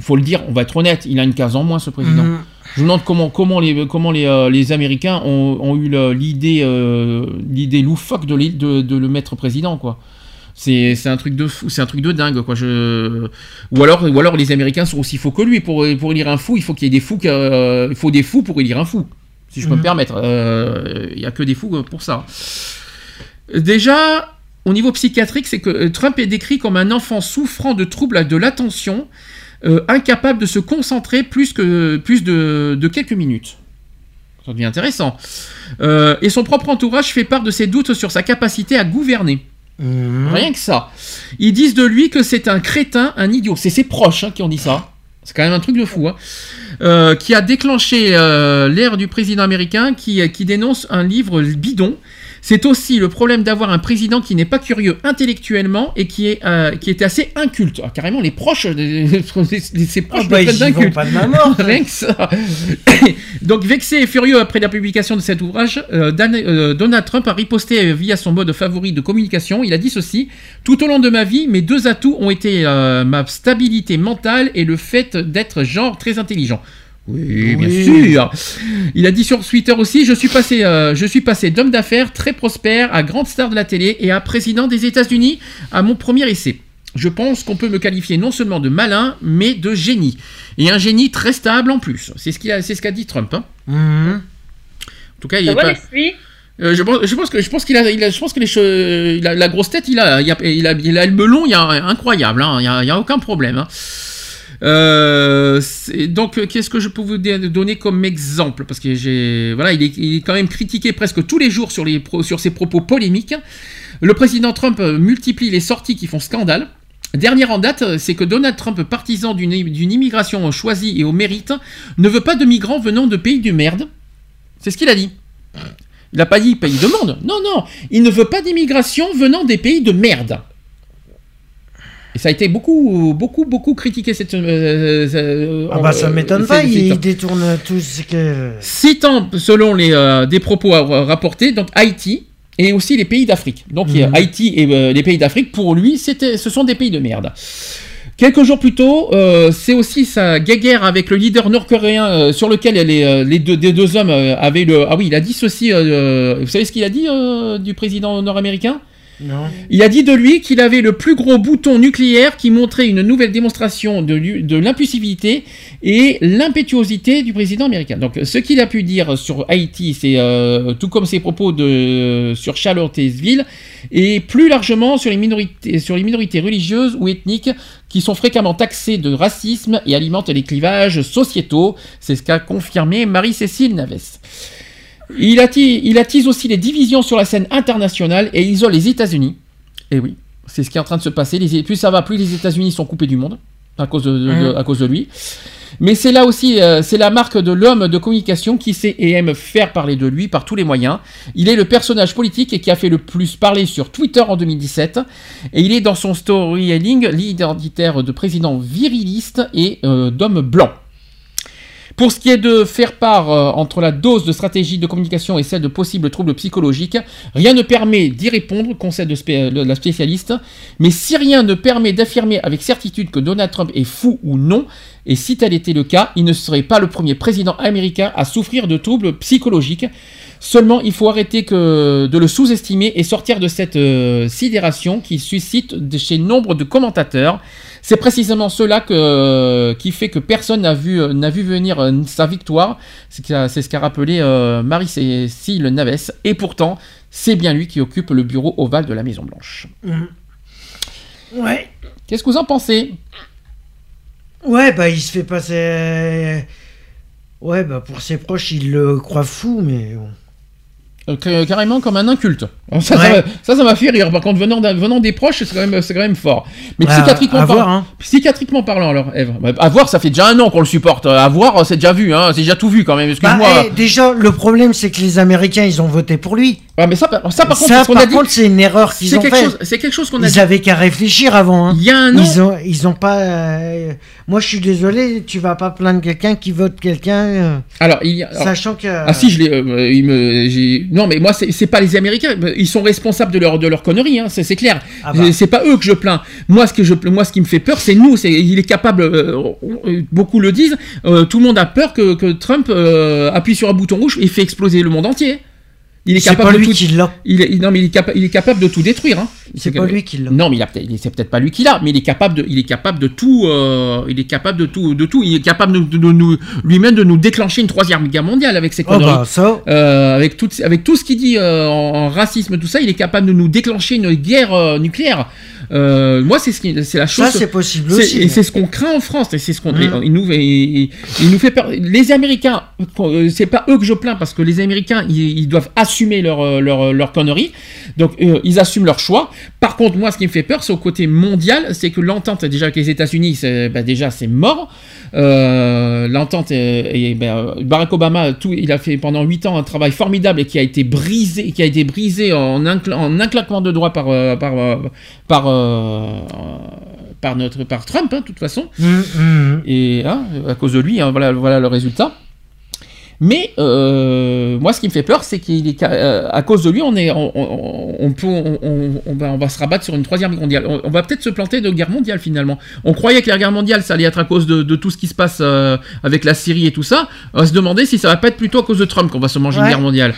faut le dire, on va être honnête, il a une case en moins, ce président. Mhm. Je me demande comment, comment, les, comment les, euh, les Américains ont, ont eu l'idée euh, l'idée loufoque de, l'île- de, de le mettre président, quoi. C'est un truc de fou, c'est un truc de dingue, quoi. Je... Ou, alors, ou alors les Américains sont aussi faux que lui. Pour, pour élire un fou, il faut qu'il y ait des fous, euh, il faut des fous pour élire un fou. si je peux me Mhm. permettre. Il y a que des fous pour ça. Déjà, au niveau psychiatrique, c'est que euh, Trump est décrit comme un enfant souffrant de troubles de l'attention, euh, incapable de se concentrer plus, que, plus de, de quelques minutes. Ça devient intéressant. Euh, et son propre entourage fait part de ses doutes sur sa capacité à gouverner. Mhm. Rien que ça. Ils disent de lui que c'est un crétin, un idiot. C'est ses proches hein, qui ont dit ça. C'est quand même un truc de fou. hein. Euh, qui a déclenché l'ère du président américain qui, qui dénonce un livre bidon. C'est aussi le problème d'avoir un président qui n'est pas curieux intellectuellement et qui, est, euh, qui était assez inculte. Ah, carrément, les proches, de- ses proches Ah bah, ils vont pas de. (laughs) Rien que ça. (coughs) Donc, vexé et furieux après la publication de cet ouvrage, euh, Dan- euh, Donald Trump a riposté via son mode favori de communication. Il a dit ceci Tout au long de ma vie, mes deux atouts ont été ma stabilité mentale et le fait d'être genre très intelligent. Oui, bien Oui. sûr. Il a dit sur Twitter aussi Je suis passé, euh, je suis passé d'homme d'affaires très prospère à grande star de la télé et à président des États-Unis à mon premier essai. Je pense qu'on peut me qualifier non seulement de malin, mais de génie. Et un génie très stable en plus. C'est ce qu'il a- c'est ce qu'a dit Trump. hein. Mhm. En tout cas, il Ça est pas. Euh, je, pense, je pense que je pense qu'il a, il a- je pense que les che- il a- la grosse tête, il a, il a, il a, il a le melon, il y a incroyable, hein, il y a, il y a aucun problème. hein. Euh, donc, qu'est-ce que je peux vous donner comme exemple? Parce que voilà, il est, quand même critiqué presque tous les jours sur sur ses propos polémiques. Le président Trump euh, multiplie les sorties qui font scandale. Dernière en date, euh, c'est que Donald Trump, partisan d'une immigration choisie et au mérite, ne veut pas de migrants venant de pays du merde. C'est ce qu'il a dit. Il n'a pas dit pays de monde. Non, non. Il ne veut pas d'immigration venant des pays de merde. Et ça a été beaucoup, beaucoup, beaucoup critiqué cette. euh, euh, Ah bah ça euh, m'étonne pas, ces il temps. détourne tout ce que... Citant, selon les, euh, des propos euh, rapportés, donc Haïti et aussi les pays d'Afrique. Donc Mhm. Haïti et euh, les pays d'Afrique, pour lui, c'était, ce sont des pays de merde. Quelques jours plus tôt, euh, c'est aussi sa guéguerre avec le leader nord-coréen euh, sur lequel les, euh, les deux, des deux hommes euh, avaient le... Ah oui, il a dit ceci, euh, vous savez ce qu'il a dit euh, du président nord-américain? Il a dit de lui qu'il avait le plus gros bouton nucléaire qui montrait une nouvelle démonstration de, de l'impulsivité et l'impétuosité du président américain. Donc, ce qu'il a pu dire sur Haïti, c'est euh, tout comme ses propos de, sur Charlottesville, et plus largement sur les, minorités, sur les minorités religieuses ou ethniques qui sont fréquemment taxées de racisme et alimentent les clivages sociétaux. C'est ce qu'a confirmé Marie-Cécile Naves. Il attise, il attise aussi les divisions sur la scène internationale et isole les États-Unis. Et oui, c'est ce qui est en train de se passer. Les- plus ça va, plus les États-Unis sont coupés du monde à cause de, de- de- à cause de lui. Mais c'est là aussi, euh, c'est la marque de l'homme de communication qui sait et aime faire parler de lui par tous les moyens. Il est le personnage politique qui a fait le plus parler sur Twitter en 2017. Et il est dans son storytelling l'identitaire de président viriliste et euh, d'homme blanc. Pour ce qui est de faire part euh, entre la dose de stratégie de communication et celle de possibles troubles psychologiques, rien ne permet d'y répondre, conseil de, la spécialiste, mais si rien ne permet d'affirmer avec certitude que Donald Trump est fou ou non, et si tel était le cas, il ne serait pas le premier président américain à souffrir de troubles psychologiques. Seulement, il faut arrêter de le sous-estimer et sortir de cette euh, sidération qui suscite chez nombre de commentateurs. C'est précisément cela que, qui fait que personne n'a vu, n'a vu venir euh, sa victoire. C'est ce qu'a- rappelé euh, Marie-Cécile Naves. Et pourtant, c'est bien lui qui occupe le bureau ovale de la Maison-Blanche. Mhm. Ouais. Qu'est-ce que vous en pensez? Ouais, bah il se fait passer... Ouais, bah pour ses proches, il le croit fou, mais bon. Euh, ca- carrément comme un inculte. Ça, ça Ouais. ça, ça m'a fait rire. Par contre, venant, venant des proches, c'est quand même, quand même fort. Mais Ah, psychiatriquement, à par- voir, hein. psychiatriquement parlant, alors, Eve, bah, à voir, ça fait déjà un an qu'on le supporte. À voir, c'est déjà vu, hein, c'est déjà tout vu quand même. Bah, Excuse-moi. eh, déjà, le problème, c'est que les Américains, ils ont voté pour lui. Ouais, mais ça, ça par contre, c'est ce une erreur qu'ils C'est ont quelque fait. chose- c'est quelque chose qu'on a Ils dit. avaient qu'à réfléchir avant. hein. Il y a un an. Ils ont, ils ont pas. euh, Moi, je suis désolé, tu vas pas plaindre quelqu'un qui vote quelqu'un. euh, Alors, il y a- alors- Sachant que. Ah si, je l'ai. euh, il me, j'ai- non, mais moi, c'est pas les Américains. Ils sont responsables de leur de leur conneries. Hein, c'est clair. Ah bah. C'est- pas eux que je plains. Moi, ce que je, moi, ce qui me fait peur, c'est nous. C'est il est capable. euh, euh, beaucoup le disent. euh, tout le monde a peur que, que Trump euh, appuie sur un bouton rouge et fait exploser le monde entier. Il est capable pas de lui tout. qui l'a. Il est, non, mais il est, capa- il est capable de tout détruire. Hein. C'est pas lui qui l'a. Non, mais il c'est peut-être pas lui qui l'a, mais il est capable de, il est capable de tout. euh, il est capable de tout, de tout. Il est capable de, de- de nous, lui-même de nous déclencher une troisième guerre mondiale avec ses Oh, conneries. bah, ça. Euh, avec tout, avec tout ce qu'il dit euh, en, en racisme, tout ça, il est capable de nous déclencher une guerre nucléaire. Euh, moi, c'est ce qui, c'est la chose. Ça, c'est possible aussi. Et c'est ce qu'on craint en France. Et c'est ce qu'on, Mhm. il nous, il, nous fait peur. Les Américains, euh, c'est pas eux que je plains parce que les Américains, ils, ils doivent assumer leur, euh, leur, leur connerie. Donc, euh, ils assument leur choix. Par contre, moi, ce qui me fait peur, c'est au côté mondial, c'est que l'entente déjà avec les États-Unis, c'est, bah, déjà, c'est mort. Euh, l'entente ben, Barack Obama, tout, il a fait pendant 8 ans un travail formidable et qui a été brisé, qui a été brisé en un, en un claquement de doigts par, euh, par, euh, par, euh, par notre, par Trump, hein, de toute façon. Hum, hum. Et hein, à cause de lui, hein, voilà, voilà le résultat. Mais euh, moi, ce qui me fait peur, c'est qu'il est euh, à cause de lui, on est, on, on- on peut, on, va, on va se rabattre sur une troisième guerre mondiale. On, va peut-être se planter de guerre mondiale finalement. On croyait que la guerre mondiale, ça allait être à cause de, de tout ce qui se passe euh, avec la Syrie et tout ça. On va se demander si ça va pas être plutôt à cause de Trump qu'on va se manger une Ouais. guerre mondiale.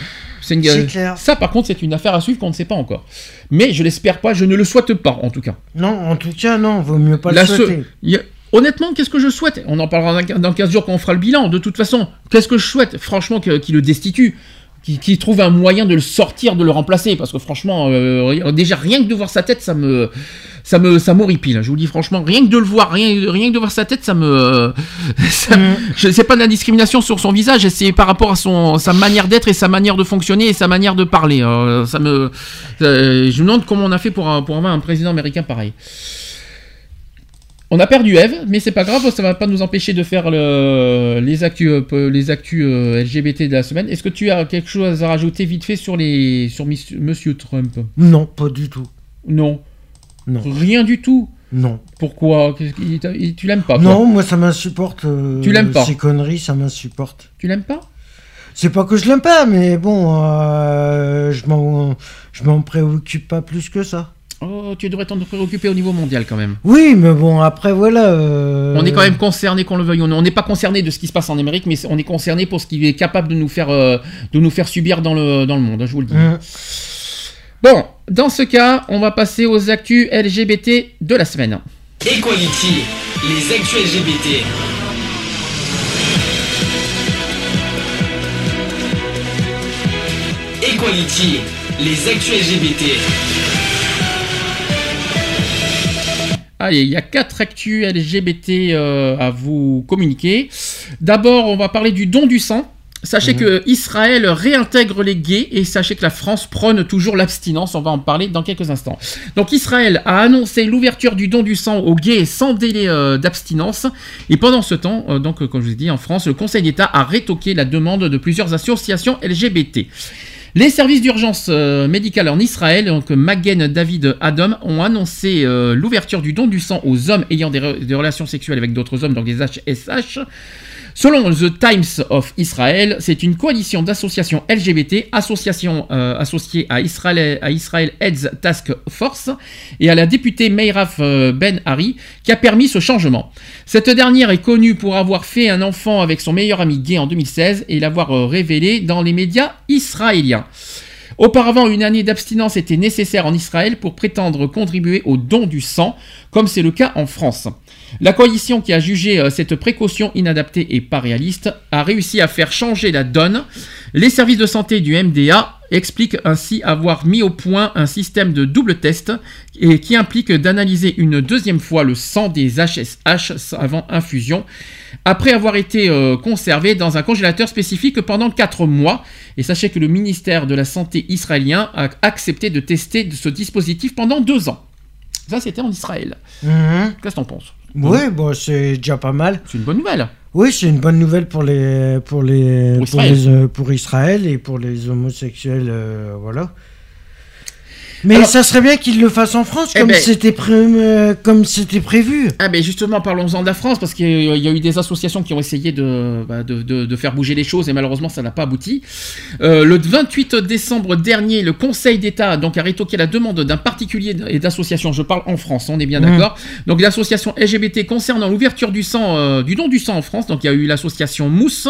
C'est clair. Ça, par contre, c'est une affaire à suivre qu'on ne sait pas encore. Mais je l'espère pas, je ne le souhaite pas en tout cas. Non, en tout cas, non, vaut mieux pas La le souhaiter. a- Honnêtement, qu'est-ce que je souhaite? On en parlera dans- dans 15 jours quand on fera le bilan. De toute façon, qu'est-ce que je souhaite? Franchement, qu'il le destitue. Qu'il trouve un moyen de le sortir, de le remplacer. Parce que franchement, euh, déjà rien que de voir sa tête, ça me. Ça me, ça m'horripile. Je vous dis franchement, rien que de le voir, rien, rien que de voir sa tête, ça me, (laughs) ça- je sais pas de la discrimination sur son visage, c'est par rapport à son, sa manière d'être et sa manière de fonctionner et sa manière de parler. Euh, ça me, euh, je me demande comment on a fait pour, pour avoir un président américain pareil. On a perdu Eve, mais c'est pas grave, ça va pas nous empêcher de faire le- les actus, euh, les actus euh, LGBT de la semaine. Est-ce que tu as quelque chose à rajouter vite fait sur les, sur Monsieur Trump? Non, pas du tout. Non. Non. Rien du tout? Non. Pourquoi? Il- Tu l'aimes pas Non, moi ça m'insupporte. euh, Tu l'aimes pas? Ces conneries, ça m'insupporte. Tu l'aimes pas? C'est pas que je l'aime pas, mais bon, euh, je m'en, je m'en préoccupe pas plus que ça. Oh, tu devrais t'en préoccuper au niveau mondial quand même. Oui, mais bon, après voilà. euh, On est quand même concerné, qu'on le veuille ou non. On n'est pas concerné de ce qui se passe en Amérique, mais on est concerné pour ce qu'il est capable de nous faire, euh, de nous faire subir dans le, dans le monde, hein, je vous le dis. Hum. Bon, dans ce cas, on va passer aux actus LGBT de la semaine. Equality, les actus LGBT. Equality, les actus LGBT. Allez, il y a quatre actus LGBT euh, à vous communiquer. D'abord, on va parler du don du sang. Sachez que Israël réintègre les gays et sachez que la France prône toujours l'abstinence. On va en parler dans quelques instants. Donc Israël a annoncé l'ouverture du don du sang aux gays sans délai euh, d'abstinence. Et pendant ce temps, euh, donc comme je vous ai dit, en France, le Conseil d'État a rétoqué la demande de plusieurs associations LGBT. Les services d'urgence euh, médicale en Israël, donc Magen David Adam, ont annoncé euh, l'ouverture du don du sang aux hommes ayant des, re- des relations sexuelles avec d'autres hommes, donc des HSH. Selon The Times of Israel, c'est une coalition d'associations LGBT, association euh, associée à Israël, à Israel AIDS Task Force et à la députée Meiraf euh, Ben Hari, qui a permis ce changement. Cette dernière est connue pour avoir fait un enfant avec son meilleur ami gay en 2016 et l'avoir euh, révélé dans les médias israéliens. Auparavant, une année d'abstinence était nécessaire en Israël pour prétendre contribuer au don du sang, comme c'est le cas en France. La coalition qui a jugé euh, cette précaution inadaptée et pas réaliste a réussi à faire changer la donne. Les services de santé du MDA expliquent ainsi avoir mis au point un système de double test et qui implique d'analyser une deuxième fois le sang des HSH avant infusion après avoir été euh, conservé dans un congélateur spécifique pendant 4 mois. Et sachez que le ministère de la Santé israélien a accepté de tester ce dispositif pendant 2 ans. Ça, c'était en Israël. Mhm. Qu'est-ce que t'en penses Oui, bon, c'est déjà pas mal. C'est une bonne nouvelle. Oui, c'est une bonne nouvelle pour les pour les Pour pour, Israël. les, euh, pour Israël et pour les homosexuels, euh, voilà. Mais Alors- ça serait bien qu'ils le fassent en France Eh comme ben- c'était pré- euh, prévu. Ah ben justement, parlons-en de la France, parce qu'il y a il y a eu des associations qui ont essayé de, bah, de, de- de faire bouger les choses, et malheureusement ça n'a pas abouti. Euh, le 28 décembre dernier, le Conseil d'État donc, a rétoqué la demande d'un particulier et d'associations, je parle en France, on est bien Mmh. d'accord, donc l'association LGBT concernant l'ouverture du sang, euh, du don du sang en France, donc il y a eu l'association Mousse,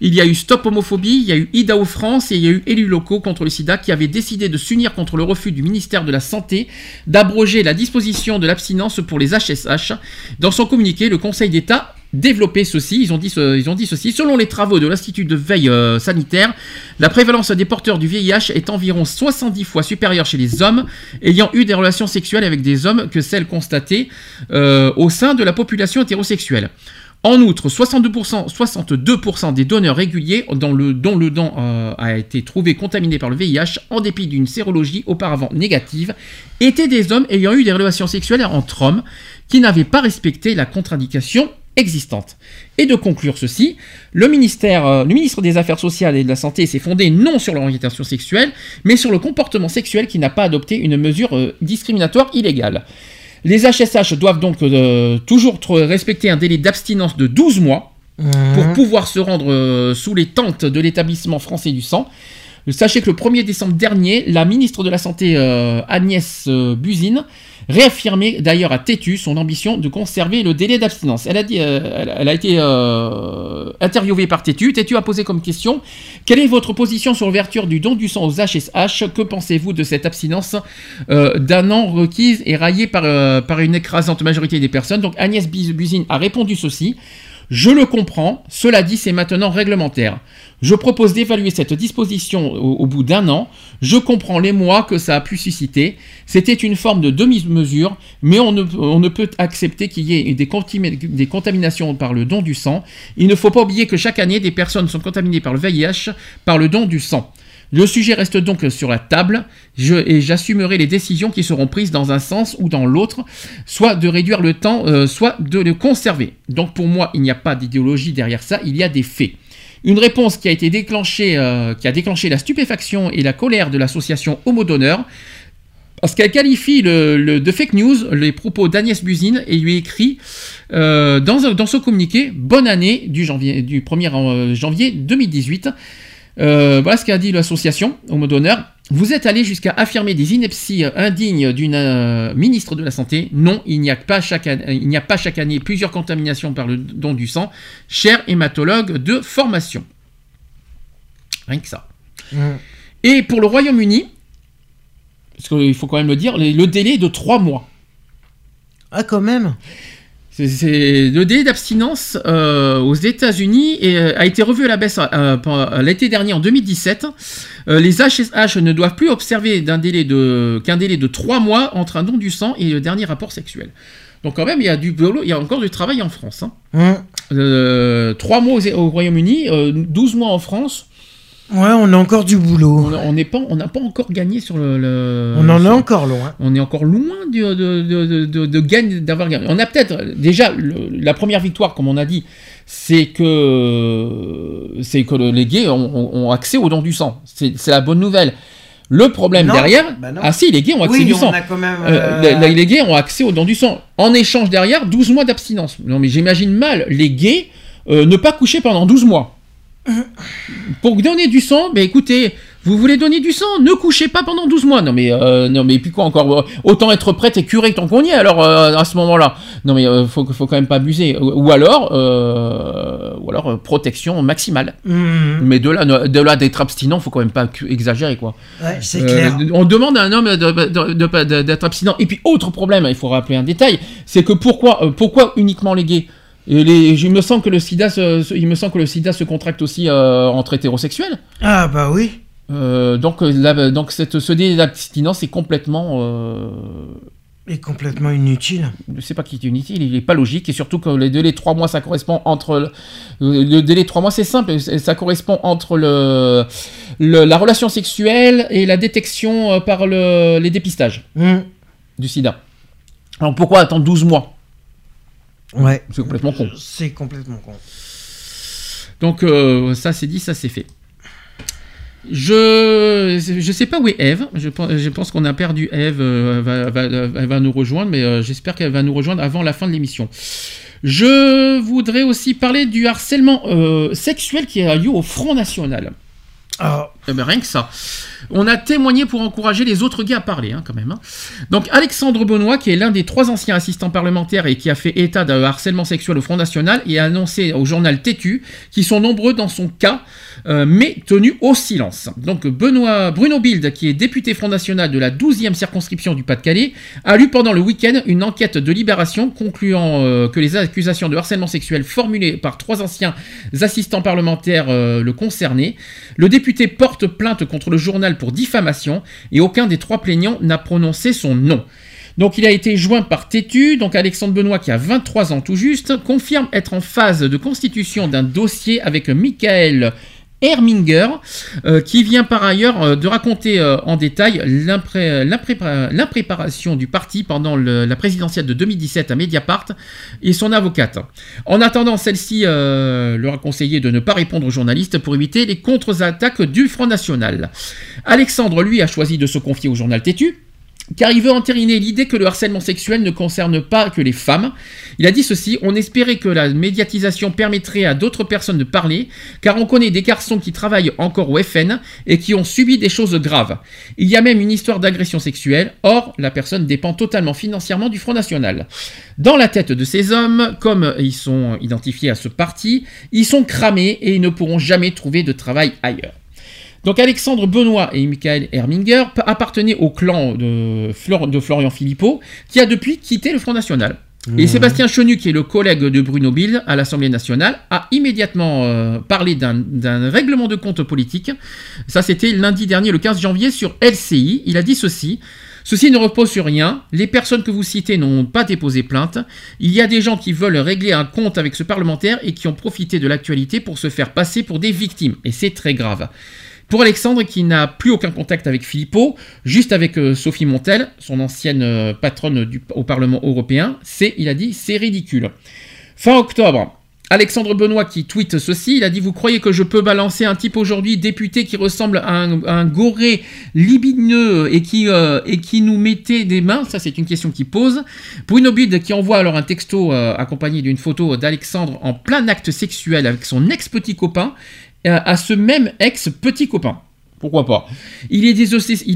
il y a eu Stop Homophobie, il y a eu IDAO France, et il y a eu élus locaux contre le sida qui avaient décidé de s'unir contre le refus du ministère de la Santé d'abroger la disposition de l'abstinence pour les HSH. Dans son communiqué, le Conseil d'État développait ceci, ils ont dit, ce- ils ont dit ceci, selon les travaux de l'Institut de veille euh, sanitaire, la prévalence des porteurs du VIH est environ 70 fois supérieure chez les hommes ayant eu des relations sexuelles avec des hommes que celles constatées euh, au sein de la population hétérosexuelle. En outre, 62%, 62% des donneurs réguliers dont le, don euh, a été trouvé contaminé par le VIH en dépit d'une sérologie auparavant négative étaient des hommes ayant eu des relations sexuelles entre hommes qui n'avaient pas respecté la contre-indication existante. Et de conclure ceci, le, ministère, euh, ministre des Affaires sociales et de la Santé s'est fondé non sur l'orientation sexuelle, mais sur le comportement sexuel qui n'a pas adopté une mesure euh, discriminatoire illégale. Les HSH doivent donc euh, toujours respecter un délai d'abstinence de 12 mois pour pouvoir se rendre euh, sous les tentes de l'établissement français du sang. Sachez que le 1er décembre dernier, la ministre de la Santé euh, Agnès Buzyn réaffirmait d'ailleurs à Tétu son ambition de conserver le délai d'abstinence. Elle a, dit, elle, elle a été interviewée par Tétu. Tétu a posé comme question Quelle est votre position sur l'ouverture du don du sang aux HSH Que pensez-vous de cette abstinence euh, d'un an requise et raillée par, euh, par une écrasante majorité des personnes? Donc Agnès Buz- Buzyn a répondu ceci je le comprends, cela dit, c'est maintenant réglementaire. Je propose d'évaluer cette disposition au, bout d'un an. Je comprends les mois que ça a pu susciter. C'était une forme de demi-mesure, mais on ne, peut accepter qu'il y ait des contaminations par le don du sang. Il ne faut pas oublier que chaque année, des personnes sont contaminées par le VIH par le don du sang. Le sujet reste donc sur la table et j'assumerai les décisions qui seront prises dans un sens ou dans l'autre, soit de réduire le temps, euh, soit de le conserver. Donc pour moi, il n'y a pas d'idéologie derrière ça, il y a des faits. Une réponse qui a été déclenchée, euh, qui a déclenché la stupéfaction et la colère de l'association Homo Donneur, parce qu'elle qualifie de fake news les propos d'Agnès Buzyn et lui écrit euh, dans, dans ce communiqué Bonne année du, janvier, du 1er euh, janvier 2018. Euh, voilà ce qu'a dit l'association Homo Donneur. Vous êtes allé jusqu'à affirmer des inepties indignes d'une euh, ministre de la Santé. Non, il n'y a pas chaque année, il n'y a pas chaque année plusieurs contaminations par le don du sang. Cher hématologue de formation. Rien que ça. Et pour le Royaume-Uni, parce qu'il faut quand même le dire, le le délai est de 3 mois. Ah, quand même? C'est- le délai d'abstinence euh, aux États-Unis euh, a été revu à la baisse euh, pendant- l'été dernier en 2017. Euh, les HSH ne doivent plus observer d'un délai de qu'un délai de 3 mois entre un don du sang et le dernier rapport sexuel. Donc quand même, il y a du il y a encore du travail en France. Hein. Hum. Euh, 3 mois aux- au Royaume-Uni, euh, 12 mois en France. Ouais, on a encore du boulot. On pas, n'a pas encore gagné sur le. le- On en est encore loin. On est encore loin de, de, de, de, de- de gagner- d'avoir gagné. On a peut-être déjà le- la première victoire, comme on a dit, c'est que c'est que le- les gays ont, ont- ont accès au don du sang. C'est c'est la bonne nouvelle. Le problème Non, derrière, bah ah si, les gays ont accès Oui, du sang. Euh, euh, les, les gays ont accès au don du sang. En échange derrière, 12 mois d'abstinence. Non mais j'imagine mal les gays euh, ne pas coucher pendant 12 mois. Pour donner du sang, mais écoutez, vous voulez donner du sang, ne couchez pas pendant 12 mois. Non mais, euh, non mais puis quoi encore euh, Autant être prête et curée tant qu'on y est alors euh, à ce moment-là. Non mais euh, faut, faut quand même pas abuser. Ou alors, ou alors protection maximale. Mhm. Mais de là, de là d'être abstinent, faut quand même pas exagérer quoi. Ouais, c'est clair. on demande à un homme d'être abstinent. Et puis autre problème, il faut rappeler un détail, c'est que pourquoi, pourquoi uniquement les gays? Et les, il me semble que le sida, se, se- il me semble que le sida se contracte aussi euh, entre hétérosexuels. Ah, bah oui. Euh, donc, euh, donc cette, ce délai d'abstinence est complètement, euh, Et complètement inutile. je sais pas qui est inutile, il est pas logique et surtout que les délais 3 mois ça correspond entre le, le délai 3 mois c'est simple, c'est- ça correspond entre le, le- la relation sexuelle et la détection euh, par le, les dépistages Hum. du sida. Alors pourquoi attendre 12 mois? Ouais. C'est complètement con. C'est complètement con. Donc euh, ça c'est dit, ça c'est fait. Je je sais pas où est Eve. Je pense, je pense qu'on a perdu Eve. euh, va- va- elle va nous rejoindre, mais euh, j'espère qu'elle va nous rejoindre avant la fin de l'émission. Je voudrais aussi parler du harcèlement euh, sexuel qui a lieu au Front National. Eh ben, rien que ça. On a témoigné pour encourager les autres gars à parler, hein, quand même. hein. Donc Alexandre Benoît, qui est l'un des trois anciens assistants parlementaires et qui a fait état d'un harcèlement sexuel au Front National, et a annoncé au journal Tétu qu'ils sont nombreux dans son cas, euh, mais tenus au silence. Donc Benoît, Bruno Bild, qui est député Front National de la 12e circonscription du Pas-de-Calais, a lu pendant le week-end une enquête de Libération concluant euh, que les accusations de harcèlement sexuel formulées par trois anciens assistants parlementaires euh, le concernaient. Le député porte plainte contre le journal diffamation et aucun des trois plaignants n'a prononcé son nom. Donc il a été joint par Tétu, donc Alexandre Benoît qui a 23 ans tout juste, confirme être en phase de constitution d'un dossier avec Michael Herminger, euh, qui vient par ailleurs euh, de raconter euh, en détail l'impré- l'impré- l'impréparation du parti pendant la présidentielle de 2017 à Mediapart et son avocate. En attendant, celle-ci leur a conseillé de ne pas répondre aux journalistes pour éviter les contre-attaques du Front National. Alexandre, lui, a choisi de se confier au journal Tétu car il veut entériner l'idée que le harcèlement sexuel ne concerne pas que les femmes. Il a dit ceci, on espérait que la médiatisation permettrait à d'autres personnes de parler, car on connaît des garçons qui travaillent encore au FN et qui ont subi des choses graves. Il y a même une histoire d'agression sexuelle, or la personne dépend totalement financièrement du Front National. Dans la tête de ces hommes, comme ils sont identifiés à ce parti, ils sont cramés et ils ne pourront jamais trouver de travail ailleurs. Donc Alexandre Benoît et Michael Herminger appartenaient au clan de, Flor- de Florian Philippot, qui a depuis quitté le Front National. Et Mhm. Sébastien Chenu, qui est le collègue de Bruno Bill à l'Assemblée nationale, a immédiatement euh, parlé d'un d'un règlement de compte politique. Ça, c'était lundi dernier, le 15 janvier, sur LCI. Il a dit ceci. Ceci ne repose sur rien. Les personnes que vous citez n'ont pas déposé plainte. Il y a des gens qui veulent régler un compte avec ce parlementaire et qui ont profité de l'actualité pour se faire passer pour des victimes. Et c'est très grave. Pour Alexandre, qui n'a plus aucun contact avec Philippot, juste avec euh, Sophie Montel, son ancienne euh, patronne au Parlement européen, c'est, il a dit, c'est ridicule. Fin octobre, Alexandre Benoît qui tweet ceci, il a dit Vous croyez que je peux balancer un type aujourd'hui député qui ressemble à un, goré libidineux et qui, euh, et qui nous mettait des mains? Ça, c'est une question qu'il pose. Bruno Bide qui envoie alors un texto accompagné d'une photo d'Alexandre en plein acte sexuel avec son ex-petit copain à ce même ex-petit copain. Pourquoi pas? Il, est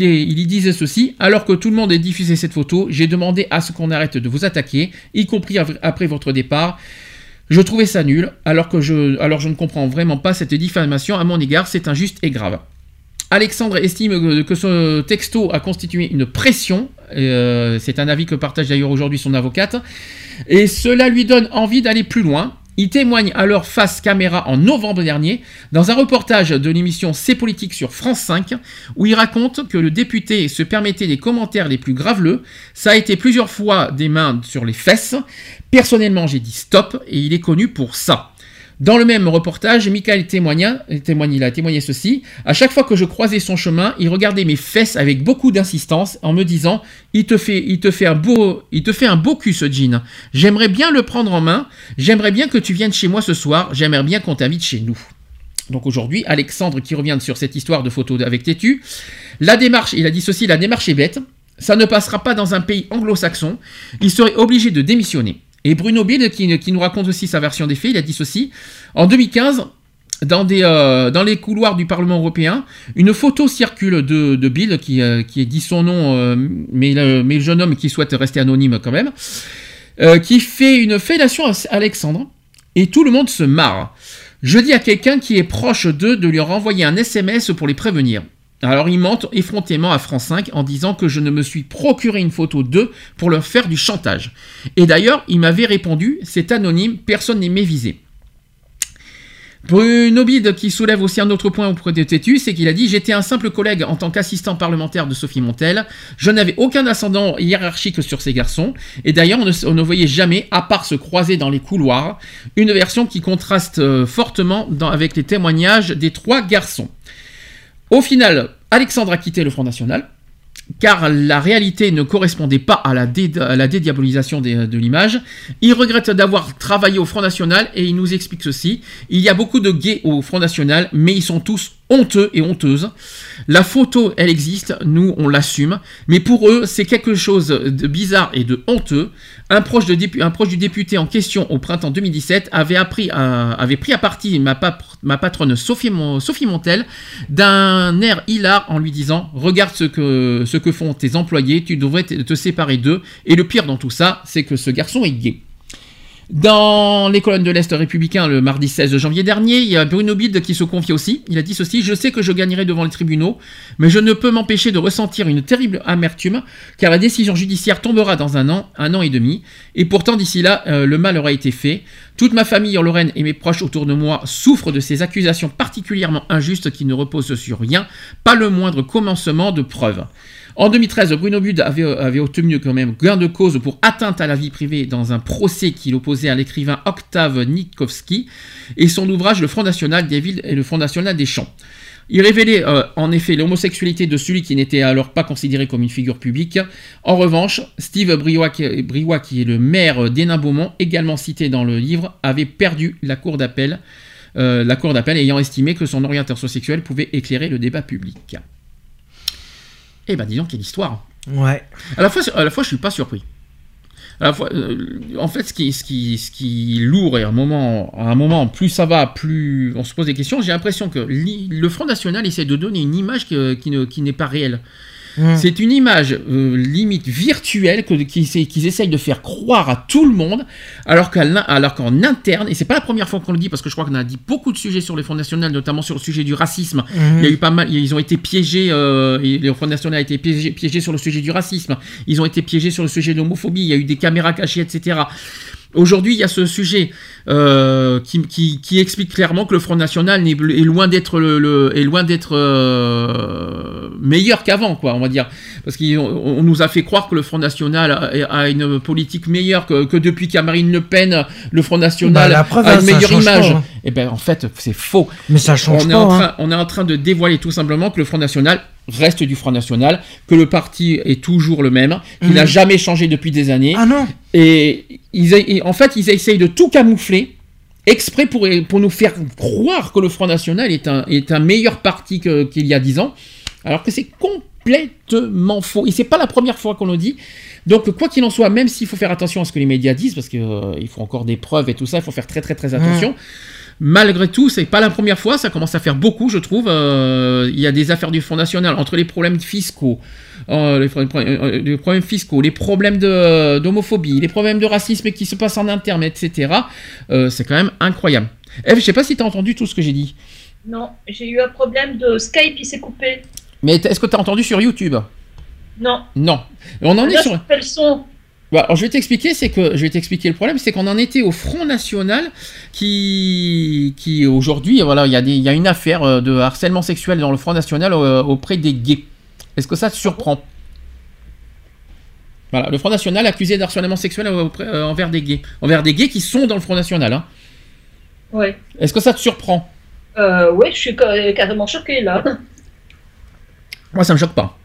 est- y disait ceci, alors que tout le monde a diffusé cette photo, j'ai demandé à ce qu'on arrête de vous attaquer, y compris après votre départ. Je trouvais ça nul, alors que je, alors je ne comprends vraiment pas cette diffamation à mon égard, c'est injuste et grave. Alexandre estime que- que ce texto a constitué une pression, euh, c'est un avis que partage d'ailleurs aujourd'hui son avocate, et cela lui donne envie d'aller plus loin. Il témoigne alors face caméra en novembre dernier dans un reportage de l'émission C'est politique sur France 5 où il raconte que le député se permettait des commentaires les plus graveleux. Ça a été plusieurs fois des mains sur les fesses. Personnellement, j'ai dit stop et il est connu pour ça. Dans le même reportage, Michael témoigna, témoigne, il a ceci. À chaque fois que je croisais son chemin, il regardait mes fesses avec beaucoup d'insistance en me disant il te, fait, il, te fait un beau, il te fait un beau cul ce jean. J'aimerais bien le prendre en main. J'aimerais bien que tu viennes chez moi ce soir. J'aimerais bien qu'on t'invite chez nous. Donc aujourd'hui, Alexandre qui revient sur cette histoire de photo avec Tétu. La démarche, il a dit ceci la démarche est bête. Ça ne passera pas dans un pays anglo-saxon. Il serait obligé de démissionner. Et Bruno Bill, qui, nous raconte aussi sa version des faits, il a dit ceci. En 2015, dans, des, euh, dans les couloirs du Parlement européen, une photo circule de, de euh, qui dit son nom, euh, mais, le, jeune homme qui souhaite rester anonyme quand même, qui fait une fellation à Alexandre, et tout le monde se marre. Je dis à quelqu'un qui est proche d'eux de lui renvoyer un SMS pour les prévenir. Alors ils mentent effrontément à France 5 en disant que je ne me suis procuré une photo d'eux pour leur faire du chantage. Et d'ailleurs, il m'avait répondu, c'est anonyme, personne n'est visé. Bruno Bide qui soulève aussi un autre point auprès de Tétu, c'est qu'il a dit J'étais un simple collègue en tant qu'assistant parlementaire de Sophie Montel. Je n'avais aucun ascendant hiérarchique sur ces garçons. Et d'ailleurs, on ne, voyait jamais, à part se croiser dans les couloirs, une version qui contraste euh, fortement avec les témoignages des trois garçons. Au final, Alexandre a quitté le Front National car la réalité ne correspondait pas à la, dédiabolisation des- de l'image. Il regrette d'avoir travaillé au Front National et il nous explique ceci. Il y a beaucoup de gays au Front National, mais ils sont tous honteux et honteuses. La photo, elle existe, nous, on l'assume, mais pour eux, c'est quelque chose de bizarre et de honteux. Un proche, du député en question au printemps 2017 avait, pris à partie ma, pa- ma patronne Sophie, Mon- Sophie Montel d'un air hilar en lui disant Regarde ce que, font tes employés, tu devrais te séparer d'eux. Et le pire dans tout ça, c'est que ce garçon est gay. Dans les colonnes de l'Est républicain, le mardi 16 janvier dernier, il y a Bruno Bide qui se confie aussi. Il a dit ceci Je sais que je gagnerai devant les tribunaux, mais je ne peux m'empêcher de ressentir une terrible amertume, car la décision judiciaire tombera dans un an, un an et demi, et pourtant d'ici là, euh, le mal aura été fait. Toute ma famille en Lorraine et mes proches autour de moi souffrent de ces accusations particulièrement injustes qui ne reposent sur rien, pas le moindre commencement de preuve. En 2013, Bruno Bud avait, obtenu quand même gain de cause pour atteinte à la vie privée dans un procès qu'il opposait à l'écrivain Octave Nitkowski et son ouvrage Le Front National des villes et le Front National des champs. Il révélait euh, en effet l'homosexualité de celui qui n'était alors pas considéré comme une figure publique. En revanche, Steve Briouat, qui est le maire d'Hénin-Beaumont, également cité dans le livre, avait perdu la cour d'appel, euh, la cour d'appel ayant estimé que son orientation sexuelle pouvait éclairer le débat public. Eh ben disons quelle histoire. Ouais. À la fois, à la fois je suis pas surpris. À la fois, euh, en fait, ce qui, ce, qui, ce qui est lourd et à un moment, à un moment, plus ça va, plus on se pose des questions. J'ai l'impression que le Front National essaie de donner une image qui, ne- qui n'est pas réelle. Mmh. C'est une image euh, limite virtuelle qu'ils qu'ils essayent de faire croire à tout le monde, alors qu'en interne, et c'est pas la première fois qu'on le dit, parce que je crois qu'on a dit beaucoup de sujets sur les Fonds nationaux, notamment sur le sujet du racisme. Mhm. Il y a eu pas mal, ils ont été piégés, euh, et le Front national a été piégé, piégé sur le sujet du racisme. Ils ont été piégés sur le sujet de l'homophobie. Il y a eu des caméras cachées, etc. Aujourd'hui, il y a ce sujet euh, qui, qui- qui explique clairement que le Front National est loin d'être le, le- est loin d'être euh, meilleur qu'avant, quoi, on va dire, parce qu'on on nous a fait croire que le Front National a, a une politique meilleure que, que depuis qu'à Marine Le Pen, le Front National Bah, preuve, a hein, une meilleure image. pas, hein. Et ben en fait, c'est faux. Mais ça change on est pas, hein. on est en train de dévoiler tout simplement que le Front National reste du Front National, que le parti est toujours le même, qu'il Mhm. n'a jamais changé depuis des années. Ah non Et, ils, et en fait, ils essayent de tout camoufler exprès pour, pour nous faire croire que le Front National est un, est un meilleur parti qu'il y a dix ans, alors que c'est complètement faux. Et c'est pas la première fois qu'on le dit. Donc, quoi qu'il en soit, même s'il faut faire attention à ce que les médias disent, parce qu'il faut encore des preuves et tout ça, il faut faire très très très attention. Malgré tout, c'est pas la première fois, ça commence à faire beaucoup, je trouve. Euh, Il y a des affaires du Front National entre les problèmes fiscaux, euh, les, euh, les problèmes fiscaux, les problèmes de- d'homophobie, les problèmes de racisme qui se passent en interne, etc. C'est quand même incroyable. Eve, je sais pas si tu as entendu tout ce que j'ai dit, Non, j'ai eu un problème de Skype, il s'est coupé. mais est-ce que tu as entendu sur YouTube? Non. Non. On en est sur. je fais le son. Bah, alors je vais t'expliquer, c'est que je vais t'expliquer le problème, c'est qu'on en était au Front National qui, qui aujourd'hui, voilà, il y, a des- il y a une affaire euh, de harcèlement sexuel dans le Front National euh, auprès des gays. Est-ce que ça te surprend? Voilà, le Front National accusé d'harcèlement sexuel auprès- euh, envers des gays, envers des gays qui sont dans le Front National. hein. Ouais. Est-ce que ça te surprend? Euh, ouais, je suis ca- carrément choquée là. Moi, ça me choque pas.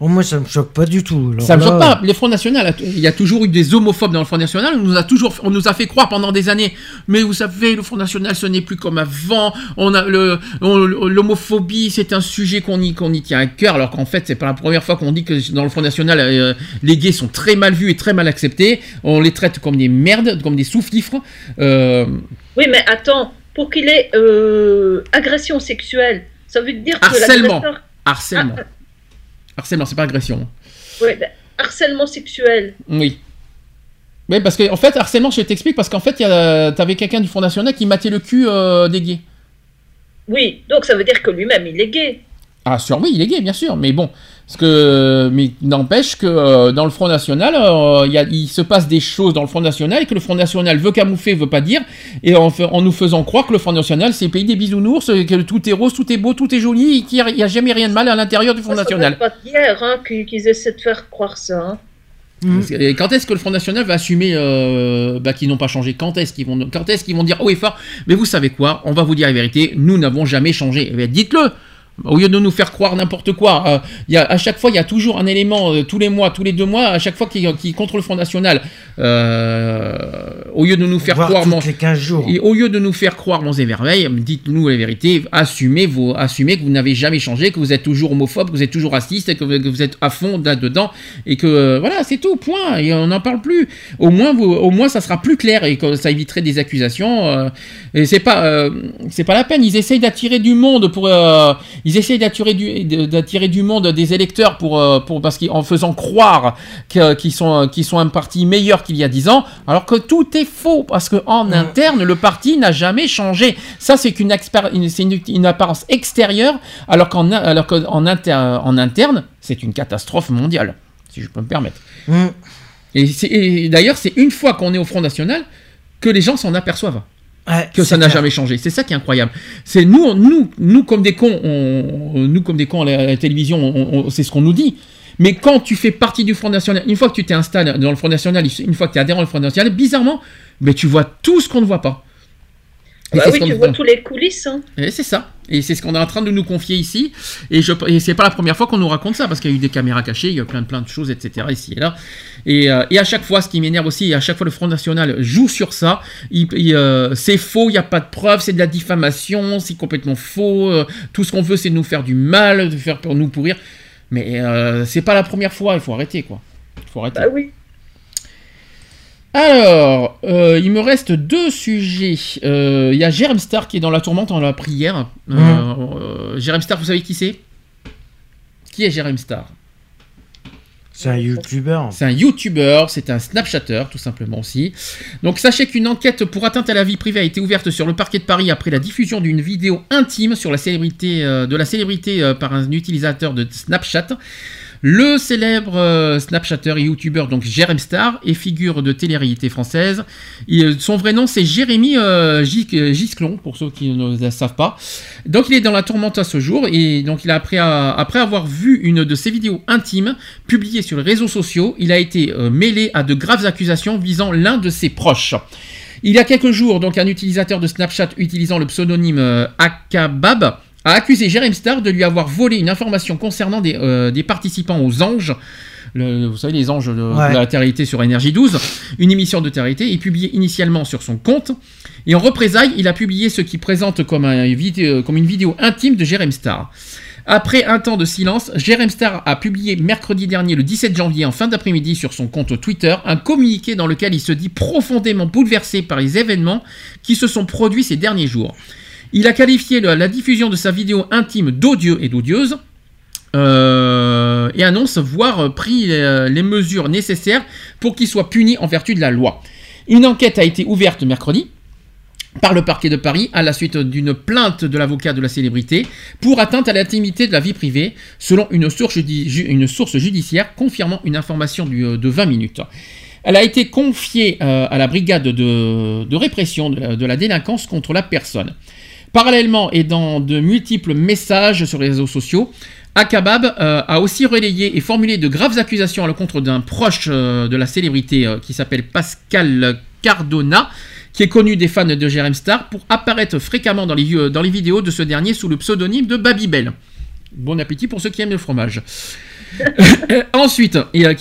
Oh, moi, ça me choque pas du tout. Alors Ça me là, choque pas. Les Front National, il y a toujours eu des homophobes dans le Front National. On nous a toujours, on nous a fait croire pendant des années. Mais vous savez, le Front National, ce n'est plus comme avant. On a le, l'homophobie, c'est un sujet qu'on y, qu'on y tient à cœur. Alors qu'en fait, c'est pas la première fois qu'on dit que dans le Front National, euh, les gays sont très mal vus et très mal acceptés. On les traite comme des merdes, comme des soufflifres. Euh, Oui, mais attends, pour qu'il ait euh, agression sexuelle, ça veut dire que harcèlement. Harcèlement. Harcèlement, c'est pas agression. Ouais, ben, harcèlement sexuel. Oui. Oui, parce qu'en en fait, harcèlement, je t'explique, parce qu'en fait, il y a- t'avais quelqu'un du Front National qui matait le cul euh, des gays. Oui, donc ça veut dire que lui-même il est gay. Ah, sûr, oui, il est gay, bien sûr, mais bon. Parce que, mais n'empêche que euh, dans le Front National, euh, il y a- il se passe des choses dans le Front National et que le Front National veut camoufler, veut pas dire, et en, en nous faisant croire que le Front National, c'est le pays des bisounours, que tout est rose, tout est beau, tout est joli, et qu'il n'y a, jamais rien de mal à l'intérieur du Front Ça National. date pas d'hier hein, qu'ils essaient de faire croire ça. hein. Que- Et quand est-ce que le Front National va assumer euh, bah, qu'ils n'ont pas changé? Quand est-ce qu'ils vont, quand est-ce qu'ils vont dire haut et fort? Mais vous savez quoi? On va vous dire la vérité. Nous n'avons jamais changé. Eh bien, dites-le. Au lieu de nous faire croire n'importe quoi, euh, il y a, à chaque fois, il y a toujours un élément, euh, tous les mois, tous les deux mois, à chaque fois qui, qui contre le Front National. Euh, au lieu de nous faire croire... mon- les 15 jours. Et au lieu de nous faire croire monts et merveilles, dites-nous la vérité, assumez, vos, assumez que vous n'avez jamais changé, que vous êtes toujours homophobe, que vous êtes toujours raciste, que vous, que vous êtes à fond là-dedans, et que euh, voilà, c'est tout, point, et on n'en parle plus. Au moins, vous, au moins, ça sera plus clair, et que ça éviterait des accusations. et c'est pas, c'est pas la peine, ils essayent d'attirer du monde pour, ils essayent d'attirer du, d'attirer du monde, des électeurs pour, euh, pour parce qu'en faisant croire qu'ils sont, qu'ils sont un parti meilleur qu'il y a 10 ans, alors que tout est faux, parce qu'en interne, le parti n'a jamais changé. Ça, c'est qu'une une, c'est une, une apparence extérieure, alors qu'en alors qu'en inter- en interne, c'est une catastrophe mondiale, si je peux me permettre. Mm. Et d'ailleurs, c'est une fois qu'on est au Front National que les gens s'en aperçoivent Ouais, que ça n'a jamais changé. C'est ça qui est incroyable. C'est nous, on- nous, nous comme des cons, on, nous comme des cons à la, à la télévision, on- on- c'est ce qu'on nous dit. Mais quand tu fais partie du Front National, une fois que tu t'installes dans le Front National, une fois que tu es adhérent au Front National, bizarrement, mais tu vois tout ce qu'on ne voit pas. Bah oui, tu vois tous les coulisses. hein. et c'est ça. Et c'est ce qu'on est en train de nous confier ici. Et, je, et c'est pas la première fois qu'on nous raconte ça, parce qu'il y a eu des caméras cachées, il y a plein de, plein de choses, etc. ici et là. Et, euh, et à chaque fois, ce qui m'énerve aussi, et à chaque fois le Front National joue sur ça. Euh, c'est faux, il n'y a pas de preuves, c'est de la diffamation, c'est complètement faux. euh, tout ce qu'on veut, c'est de nous faire du mal, de faire pour nous pourrir. Mais c'est pas la première fois, il faut arrêter, quoi. Il faut arrêter. Bah oui. Alors, euh, il me reste deux sujets. Euh, Il y a Jérém Star qui est dans la tourmente en la prière. Euh, euh, Jérém Star, vous savez qui c'est? Qui est Jérém Star C'est un youtubeur. C'est un YouTuber, c'est un Snapchatter, tout simplement aussi. Donc sachez qu'une enquête pour atteinte à la vie privée a été ouverte sur le parquet de Paris après la diffusion d'une vidéo intime sur la célébrité, euh, de la célébrité euh, par un utilisateur de Snapchat. Le célèbre euh, Snapchatter et YouTuber donc Jérém Star et figure de télé-réalité française. Il- son vrai nom c'est Jérémy euh, euh, Gisclon pour ceux qui ne le savent pas. Donc il est dans la tourmente à ce jour et donc il a après, avoir vu une de ses vidéos intimes publiées sur les réseaux sociaux, il a été euh, mêlé à de graves accusations visant l'un de ses proches. Il y a quelques jours, donc un utilisateur de Snapchat utilisant le pseudonyme euh, Akabab a accusé Jérém Star de lui avoir volé une information concernant des, euh, des participants aux Anges. Le- vous savez, les anges de, la télé sur Énergie 12, une émission de télé, est publiée initialement sur son compte. Et en représailles, il a publié ce qui présente comme, un comme une vidéo intime de Jérém Star. Après un temps de silence, Jérém Star a publié mercredi dernier, le 17 janvier, en fin d'après-midi, sur son compte Twitter, un communiqué dans lequel il se dit profondément bouleversé par les événements qui se sont produits ces derniers jours. Il a qualifié la diffusion de sa vidéo intime d'odieux et d'odieuse. euh, et annonce voir euh, pris les, les mesures nécessaires pour qu'il soit puni en vertu de la loi. Une enquête a été ouverte mercredi par le parquet de Paris à la suite d'une plainte de l'avocat de la célébrité pour atteinte à l'intimité de la vie privée, selon une source, judiciaire confirmant une information euh, de 20 minutes. Elle a été confiée euh, à la brigade de, répression de la délinquance contre la personne. Parallèlement et dans de multiples messages sur les réseaux sociaux, Akabab euh, a aussi relayé et formulé de graves accusations à l'encontre d'un proche euh, de la célébrité euh, qui s'appelle Pascal Cardona, qui est connu des fans de Jérém Star pour apparaître fréquemment dans les, dans vidéos de ce dernier sous le pseudonyme de Babybel. Bon appétit pour ceux qui aiment le fromage. (laughs) Ensuite, il y a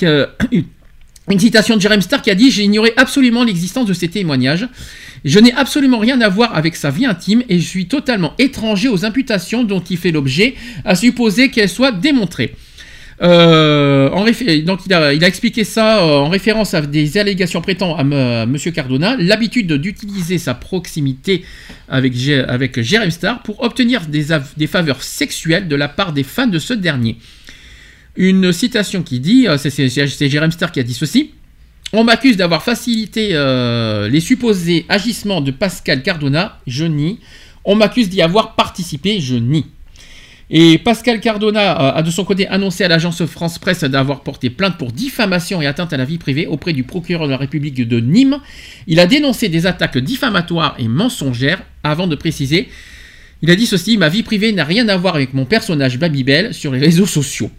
une citation de Jérém Star qui a dit J'ignorais absolument l'existence de ces témoignages. Je n'ai absolument rien à voir avec sa vie intime et je suis totalement étranger aux imputations dont il fait l'objet, à supposer qu'elles soient démontrées. Euh, il a, expliqué ça euh, en référence à des allégations prêtant à, M- Cardona l'habitude d'utiliser sa proximité avec, Gé- avec Star pour obtenir des faveurs sexuelles de la part des fans de ce dernier. Une citation qui dit, euh, c'est- Jérém Star qui a dit ceci. On m'accuse d'avoir facilité euh, les supposés agissements de Pascal Cardona, je nie. On m'accuse d'y avoir participé, je nie. Et Pascal Cardona euh, a de son côté annoncé à l'agence France Presse d'avoir porté plainte pour diffamation et atteinte à la vie privée auprès du procureur de la République de Nîmes. Il a dénoncé des attaques diffamatoires et mensongères avant de préciser il a dit ceci Ma vie privée n'a rien à voir avec mon personnage Babybel sur les réseaux sociaux.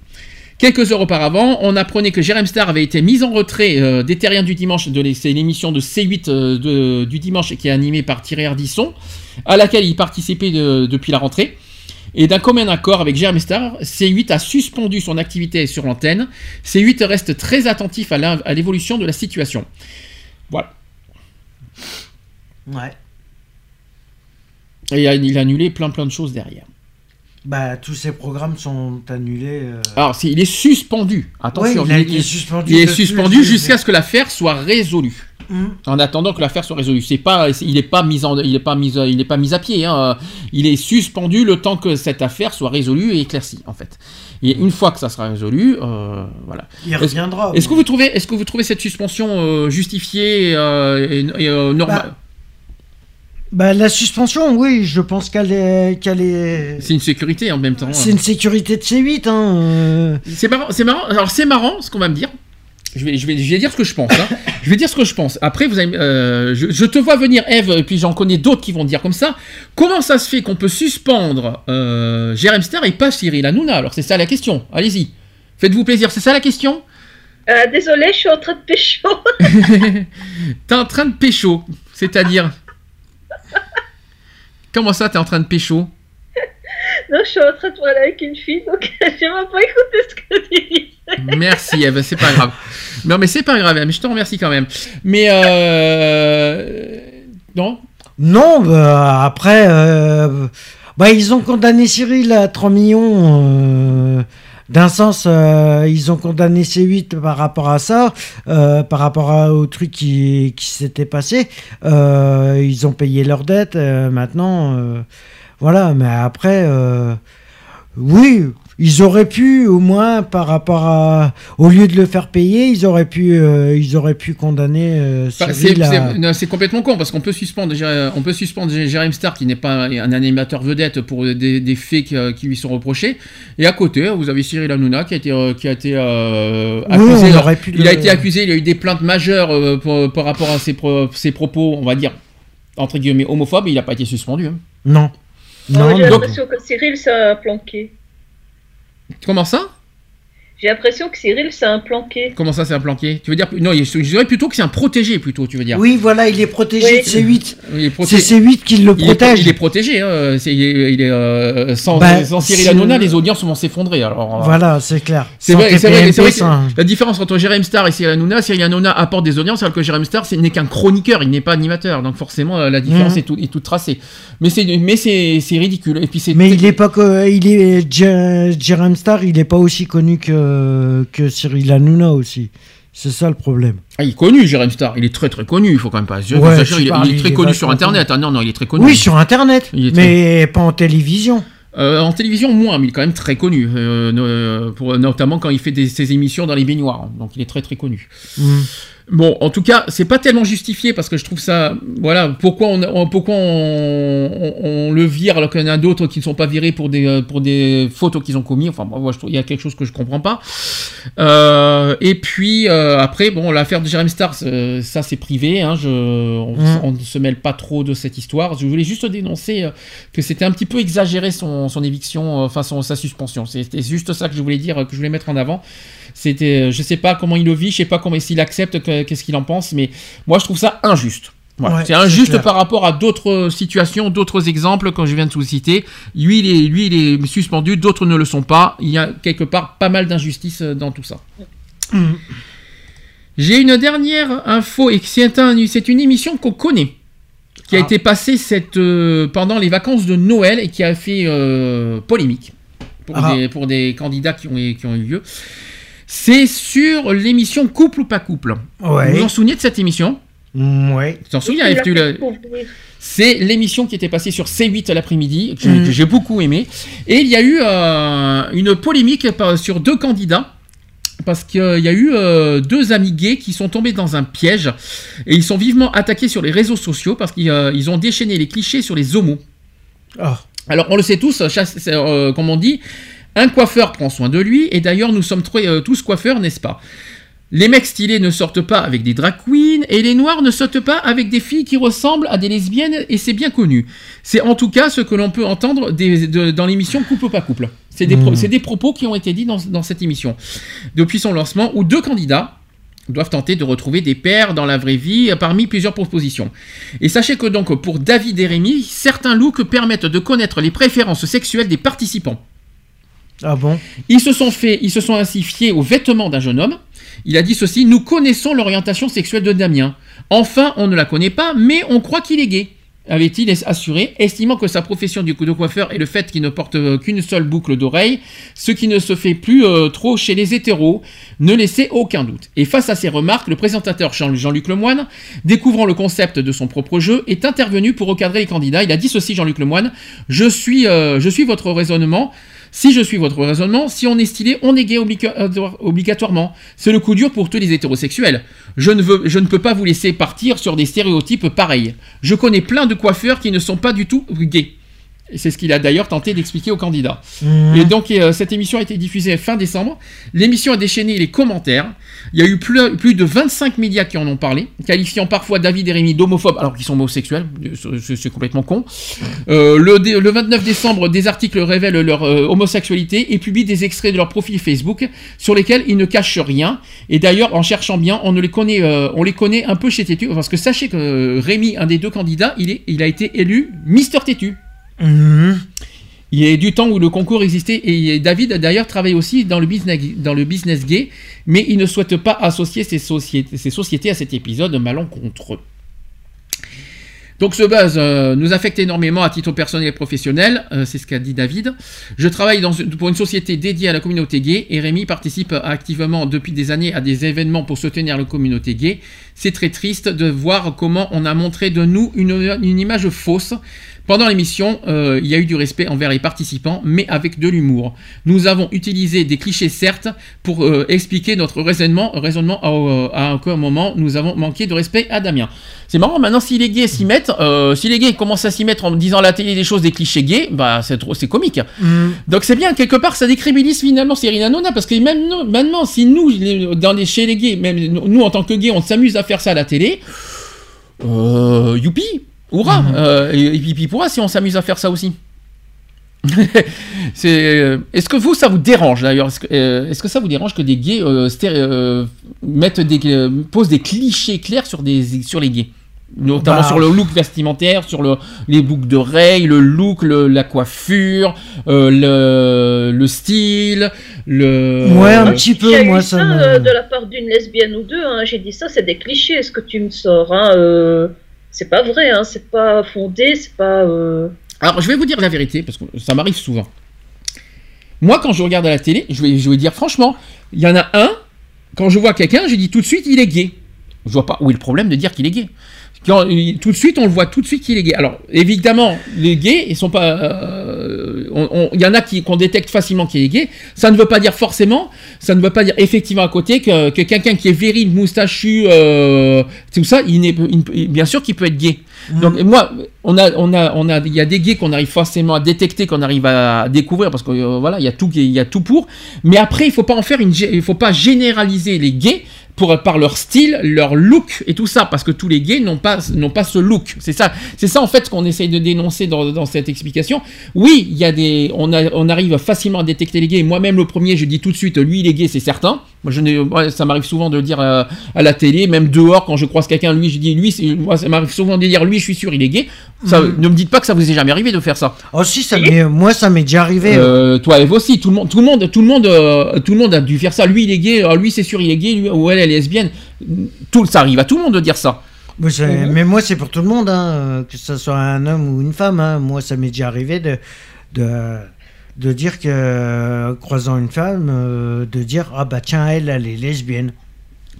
Quelques heures auparavant, on apprenait que Jérém Star avait été mis en retrait euh, des Terriens du dimanche, de c'est l'émission de C8 euh, de- du dimanche qui est animée par Thierry Ardisson, à laquelle il participait de- depuis la rentrée. Et d'un commun accord avec Jeremy Star, C8 a suspendu son activité sur l'antenne. C8 reste très attentif à l'évolution de la situation. Voilà. Ouais. Et il a annulé plein plein de choses derrière. Bah, tous ces programmes sont annulés. euh, Alors, il est suspendu. Attention, Ouais, il a été il, suspendu il est suspendu jusqu'à ce que l'affaire soit résolue. Mm. En attendant que l'affaire soit résolue, c'est pas, il n'est pas mis en, il est pas mis, il est pas mis à pied. hein. Il est suspendu le temps que cette affaire soit résolue et éclaircie, en fait. Et une fois que ça sera résolu, euh, voilà. Il Est-ce- reviendra. Est-ce que vous trouvez, est-ce que vous trouvez cette suspension euh, justifiée et, et, normale? Bah, la suspension, oui, je pense qu'elle est. qu'elle est... C'est une sécurité en même temps. C'est une sécurité de C8, hein. euh. C'est marrant, c'est marrant. Alors c'est marrant ce qu'on va me dire. Je vais, je vais, je vais dire ce que je pense. hein. (laughs) je vais dire ce que je pense. Après, vous euh, je, je te vois venir, Eve, et puis j'en connais d'autres qui vont dire comme ça. Comment ça se fait qu'on peut suspendre euh, Jérém Star et pas Cyril Hanouna? Alors c'est ça la question. Allez-y. Faites-vous plaisir. C'est ça la question? Euh, désolée, je suis en train de pécho. (laughs) T'es en train de pécho. C'est-à-dire? Comment ça, t'es en train de pécho? Non, je suis en train de parler avec une fille, donc (laughs) j'ai même pas écouté ce que tu disais. Merci Eve, c'est pas grave. Non mais c'est pas grave, Eve, je te remercie quand même. Mais euh... Non? Non, bah, après. euh, Bah, ils ont condamné Cyril à 3 millions. euh, D'un sens, euh, ils ont condamné C8 par rapport à ça, euh, par rapport à- au truc qui, qui s'était passé. Euh, ils ont payé leurs dettes. maintenant, voilà. Mais après, oui, ils auraient pu au moins par rapport à, au lieu de le faire payer, ils auraient pu, euh, ils auraient pu condamner euh, Enfin, c'est, à- complètement con parce qu'on peut suspendre, on peut suspendre Jérém Star qui n'est pas un animateur vedette pour des, des faits qui, euh, qui lui sont reprochés. Et à côté, vous avez Cyril Hanouna qui a été, euh, qui a été euh, Oui, accusé. on aurait pu il le- a été accusé, il a eu des plaintes majeures pour- par rapport à ses, pro- ses propos, on va dire entre guillemets homophobes. et il n'a pas été suspendu. hein. Non. Non, j'ai l'impression que Cyril, c'est un planqué. Comment ça J'ai l'impression que Cyril, c'est un planqué. Comment ça, c'est un planqué? Tu veux dire non il- Je dirais plutôt que c'est un protégé plutôt. Tu veux dire Oui, voilà, il est protégé Oui. de C8. Il est protégé. C'est C8 qui le Il est, protège. il est protégé, hein, c'est- il est, il est, euh, sans, Bah, sans Cyril Hanouna, les audiences vont s'effondrer. Alors, euh, Voilà, c'est clair. C'est vrai, c'est vrai, c'est vrai que la différence entre Jérém Star et Cyril Hanouna, Cyril Hanouna apporte des audiences alors que Jérém Star ce n'est qu'un chroniqueur, il n'est pas animateur, donc forcément euh, la différence Mhm. est, tout- est toute tracée. Mais c'est mais c'est c'est ridicule et puis c'est Mais il est pas que, il est Jerem Star, il est pas aussi connu que que Cyril Hanouna aussi. C'est ça le problème. Ah, il est connu Jérém Star, il est très très connu, il faut quand même pas. Sachant, tu il, est- parles, il est très connu sur internet. Ah non non, il est très connu. Oui, sur internet, Il est très- mais pas en télévision. Euh, en télévision moins, mais il est quand même très connu, euh, pour, notamment quand il fait des, ses émissions dans les baignoires. Donc il est très très connu. Mm. Bon, en tout cas, c'est pas tellement justifié parce que je trouve ça. Voilà, pourquoi on, on- pourquoi on, on- on le vire alors qu'il y en a d'autres qui ne sont pas virés pour des, euh, pour des fautes qu'ils ont commis. Enfin, moi, je trouve il y a quelque chose que je comprends pas. Euh, et puis euh, après, bon, l'affaire de Jeremy Star, c'est- ça c'est privé. Hein, je, on, on ne se mêle pas trop de cette histoire. Je voulais juste dénoncer euh, que c'était un petit peu exagéré son, son éviction, euh, enfin son, sa suspension. C'était juste ça que je voulais dire, euh, que je voulais mettre en avant. C'était, euh, je sais pas comment il le vit, je sais pas comment s'il accepte, que- qu'est-ce qu'il en pense, mais moi je trouve ça injuste. Voilà. Ouais, c'est injuste par rapport à d'autres situations, d'autres exemples, quand je viens de vous citer. Lui, il est, lui, il est suspendu, d'autres ne le sont pas. Il y a quelque part pas mal d'injustice euh, dans tout ça. J'ai une dernière info et c'est un- c'est une émission qu'on connaît, qui a Ah. été passée cette, euh, pendant les vacances de Noël et qui a fait euh, polémique pour, Ah. des, pour des candidats qui ont, qui ont eu lieu. C'est sur l'émission Couple ou pas couple. Ouais. Vous vous en souvenez de cette émission Mm, ouais. Tu t'en souviens, tu c'est l'émission qui était passée sur C8 l'après-midi, que j'ai- que j'ai beaucoup aimé. Et il y a eu euh, une polémique sur deux candidats. Parce qu'il y a eu euh, deux amis gays qui sont tombés dans un piège et ils sont vivement attaqués sur les réseaux sociaux parce qu'ils euh, ils ont déchaîné les clichés sur les homos. Ah. Alors on le sait tous, chasse- euh, comme on dit, un coiffeur prend soin de lui et d'ailleurs nous sommes euh, tous coiffeurs, n'est-ce pas? Les mecs stylés ne sortent pas avec des drag queens et les noirs ne sortent pas avec des filles qui ressemblent à des lesbiennes et c'est bien connu. C'est en tout cas ce que l'on peut entendre des- de- dans l'émission Couple ou pas couple. C'est des, pro- des propos qui ont été dits dans, dans cette émission depuis son lancement où deux candidats doivent tenter de retrouver des pairs dans la vraie vie euh, parmi plusieurs propositions. Et sachez que donc pour David et Rémi, certains looks permettent de connaître les préférences sexuelles des participants. Ah bon Ils se sont fait, ils se sont ainsi fiés aux vêtements d'un jeune homme. Il a dit ceci Nous connaissons l'orientation sexuelle de Damien. Enfin, on ne la connaît pas, mais on croit qu'il est gay. Avait-il assuré, estimant que sa profession du coup de coiffeur et le fait qu'il ne porte euh, qu'une seule boucle d'oreille, ce qui ne se fait plus euh, trop chez les hétéros, ne laissait aucun doute. Et face à ces remarques, le présentateur Jean- Jean-Luc Lemoine, découvrant le concept de son propre jeu, est intervenu pour recadrer les candidats. Il a dit ceci, Jean-Luc Lemoine Je suis, euh, je suis votre raisonnement. Si je suis votre raisonnement, si on est stylé, on est gay euh, obligatoirement. C'est le coup dur pour tous les hétérosexuels. Je ne, veux, je ne peux pas vous laisser partir sur des stéréotypes pareils. Je connais plein de coiffeurs qui ne sont pas du tout gays. Et c'est ce qu'il a d'ailleurs tenté d'expliquer aux candidats. Mhm. Et donc euh, cette émission a été diffusée fin décembre. L'émission a déchaîné les commentaires. Il y a eu plus, plus de 25 médias qui en ont parlé, qualifiant parfois David et Rémi d'homophobes alors qu'ils sont homosexuels. C'est- complètement con. Euh, le, dé- le 29 décembre, des articles révèlent leur euh, homosexualité et publient des extraits de leur profil Facebook sur lesquels ils ne cachent rien. Et d'ailleurs, en cherchant bien, on ne les connaît, on les connaît un peu chez Tétu parce que sachez que Rémi, un des deux candidats, il, est, il a été élu Mister Tétu. Mhm. Il y a du temps où le concours existait et David d'ailleurs travaillé aussi dans le business, gay, mais il ne souhaite pas associer ces sociétés, à cet épisode malencontreux. Donc ce buzz euh, nous affecte énormément à titre personnel et professionnel, euh, c'est ce qu'a dit David. Je travaille pour une société dédiée à la communauté gay et Rémi participe activement depuis des années à des événements pour soutenir la communauté gay. C'est très triste de voir comment on a montré de nous une image fausse. Pendant l'émission, euh, il y a eu du respect envers les participants, mais avec de l'humour. Nous avons utilisé des clichés certes pour euh, expliquer notre raisonnement. raisonnement à, euh, à un moment, nous avons manqué de respect à Damien. C'est marrant, maintenant si les gays s'y mettent, euh, si les gays commencent à s'y mettre en disant à la télé des choses, des clichés gays, bah c'est trop, c'est comique. Mhm. Donc c'est bien, quelque part ça décrédibilise finalement Cyril Hanouna, parce que même nous- maintenant, si nous, les- dans les, chez les gays, même nous en tant que gays, on s'amuse à faire ça à la télé, euh, youpi, hurrah, euh, et, et pipi pourra si on s'amuse à faire ça aussi. (laughs) c'est, euh, est-ce que vous, ça vous dérange d'ailleurs Est-ce que, euh, que ça vous dérange que des gays euh, euh, mettent des, euh, posent des clichés clairs sur, des, sur les gays? Notamment Bah. sur le look vestimentaire, sur le, les boucles d'oreilles, le look, le- la coiffure, euh, le, le style, le... Ouais, un petit peu, J'ai moi ça ça me... de la part d'une lesbienne ou deux. hein. J'ai dit ça, c'est des clichés. Ce que tu me sors, hein, euh, c'est pas vrai. Hein, c'est pas fondé. C'est pas. euh, Alors, je vais vous dire la vérité, parce que ça m'arrive souvent. Moi, quand je regarde à la télé, je vais, je dire franchement, il y en a un, quand je vois quelqu'un, je dis tout de suite, il est gay. Je vois pas où est le problème de dire qu'il est gay. Tout de suite, on le voit tout de suite qu'il est gay. Alors, évidemment, les gays, ils sont pas. euh, Il y en a qui qu'on détecte facilement qu'il est gay. Ça ne veut pas dire forcément, ça ne veut pas dire effectivement à côté que, que quelqu'un qui est viril, moustachu, euh, tout ça, il n'est, il- bien sûr qu'il peut être gay. Donc moi, on a, on a, on a, il y a des gays qu'on arrive forcément à détecter, qu'on arrive à découvrir parce que euh, voilà, il y a tout, il y a tout pour. Mais après, il faut pas en faire une, il faut pas généraliser les gays pour par leur style, leur look et tout ça, parce que tous les gays n'ont pas, n'ont pas ce look. C'est ça, c'est ça en fait ce qu'on essaye de dénoncer dans, dans cette explication. Oui, il y a des, on, a, on arrive facilement à détecter les gays. Moi-même le premier, je dis tout de suite, lui il est gay, c'est certain. Moi, je n'ai, ouais, ça m'arrive souvent de le dire euh, à la télé, même dehors quand je croise quelqu'un, lui, je dis lui, c'est- moi ça m'arrive souvent de dire lui, je suis sûr, il est gay. Ça, Mhm. ne me dites pas que ça vous est jamais arrivé de faire ça. Oh si, ça m'est- moi ça m'est déjà arrivé. Euh, toi, Eve aussi, tout le monde, tout le monde, tout le monde, euh, tout le monde a dû faire ça. Lui, il est gay, euh, lui, c'est sûr, il est gay, lui, ou elle, elle est lesbienne. Tout, ça arrive à tout le monde de dire ça. Mais, moi, c'est pour tout le monde, hein, que ce soit un homme ou une femme. hein. Moi, ça m'est déjà arrivé de, de, de dire que, croisant une femme, euh, de dire Ah bah tiens, elle, elle est lesbienne.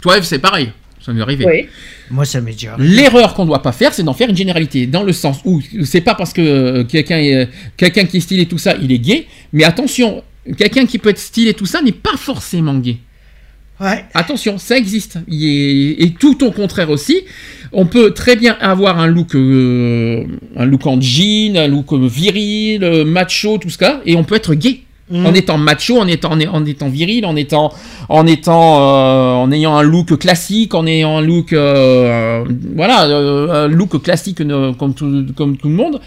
Toi, Eve, c'est pareil. Ça m'est arrivé. Oui. Moi, ça m'est déjà arrivé. L'erreur qu'on ne doit pas faire, c'est d'en faire une généralité, dans le sens où c'est pas parce que euh, quelqu'un est- quelqu'un qui est stylé tout ça, il est gay, mais attention, quelqu'un qui peut être stylé tout ça n'est pas forcément gay. Ouais. Attention, ça existe. Il est- Et tout au contraire aussi. On peut très bien avoir un look, euh, un look en jean, un look viril, macho, tout ça, et on peut être gay. Mhm. En étant macho, en étant, en étant viril, en étant, en étant, euh, en ayant un look classique, en ayant un look, euh, voilà, euh, un look classique comme tout, comme tout le monde,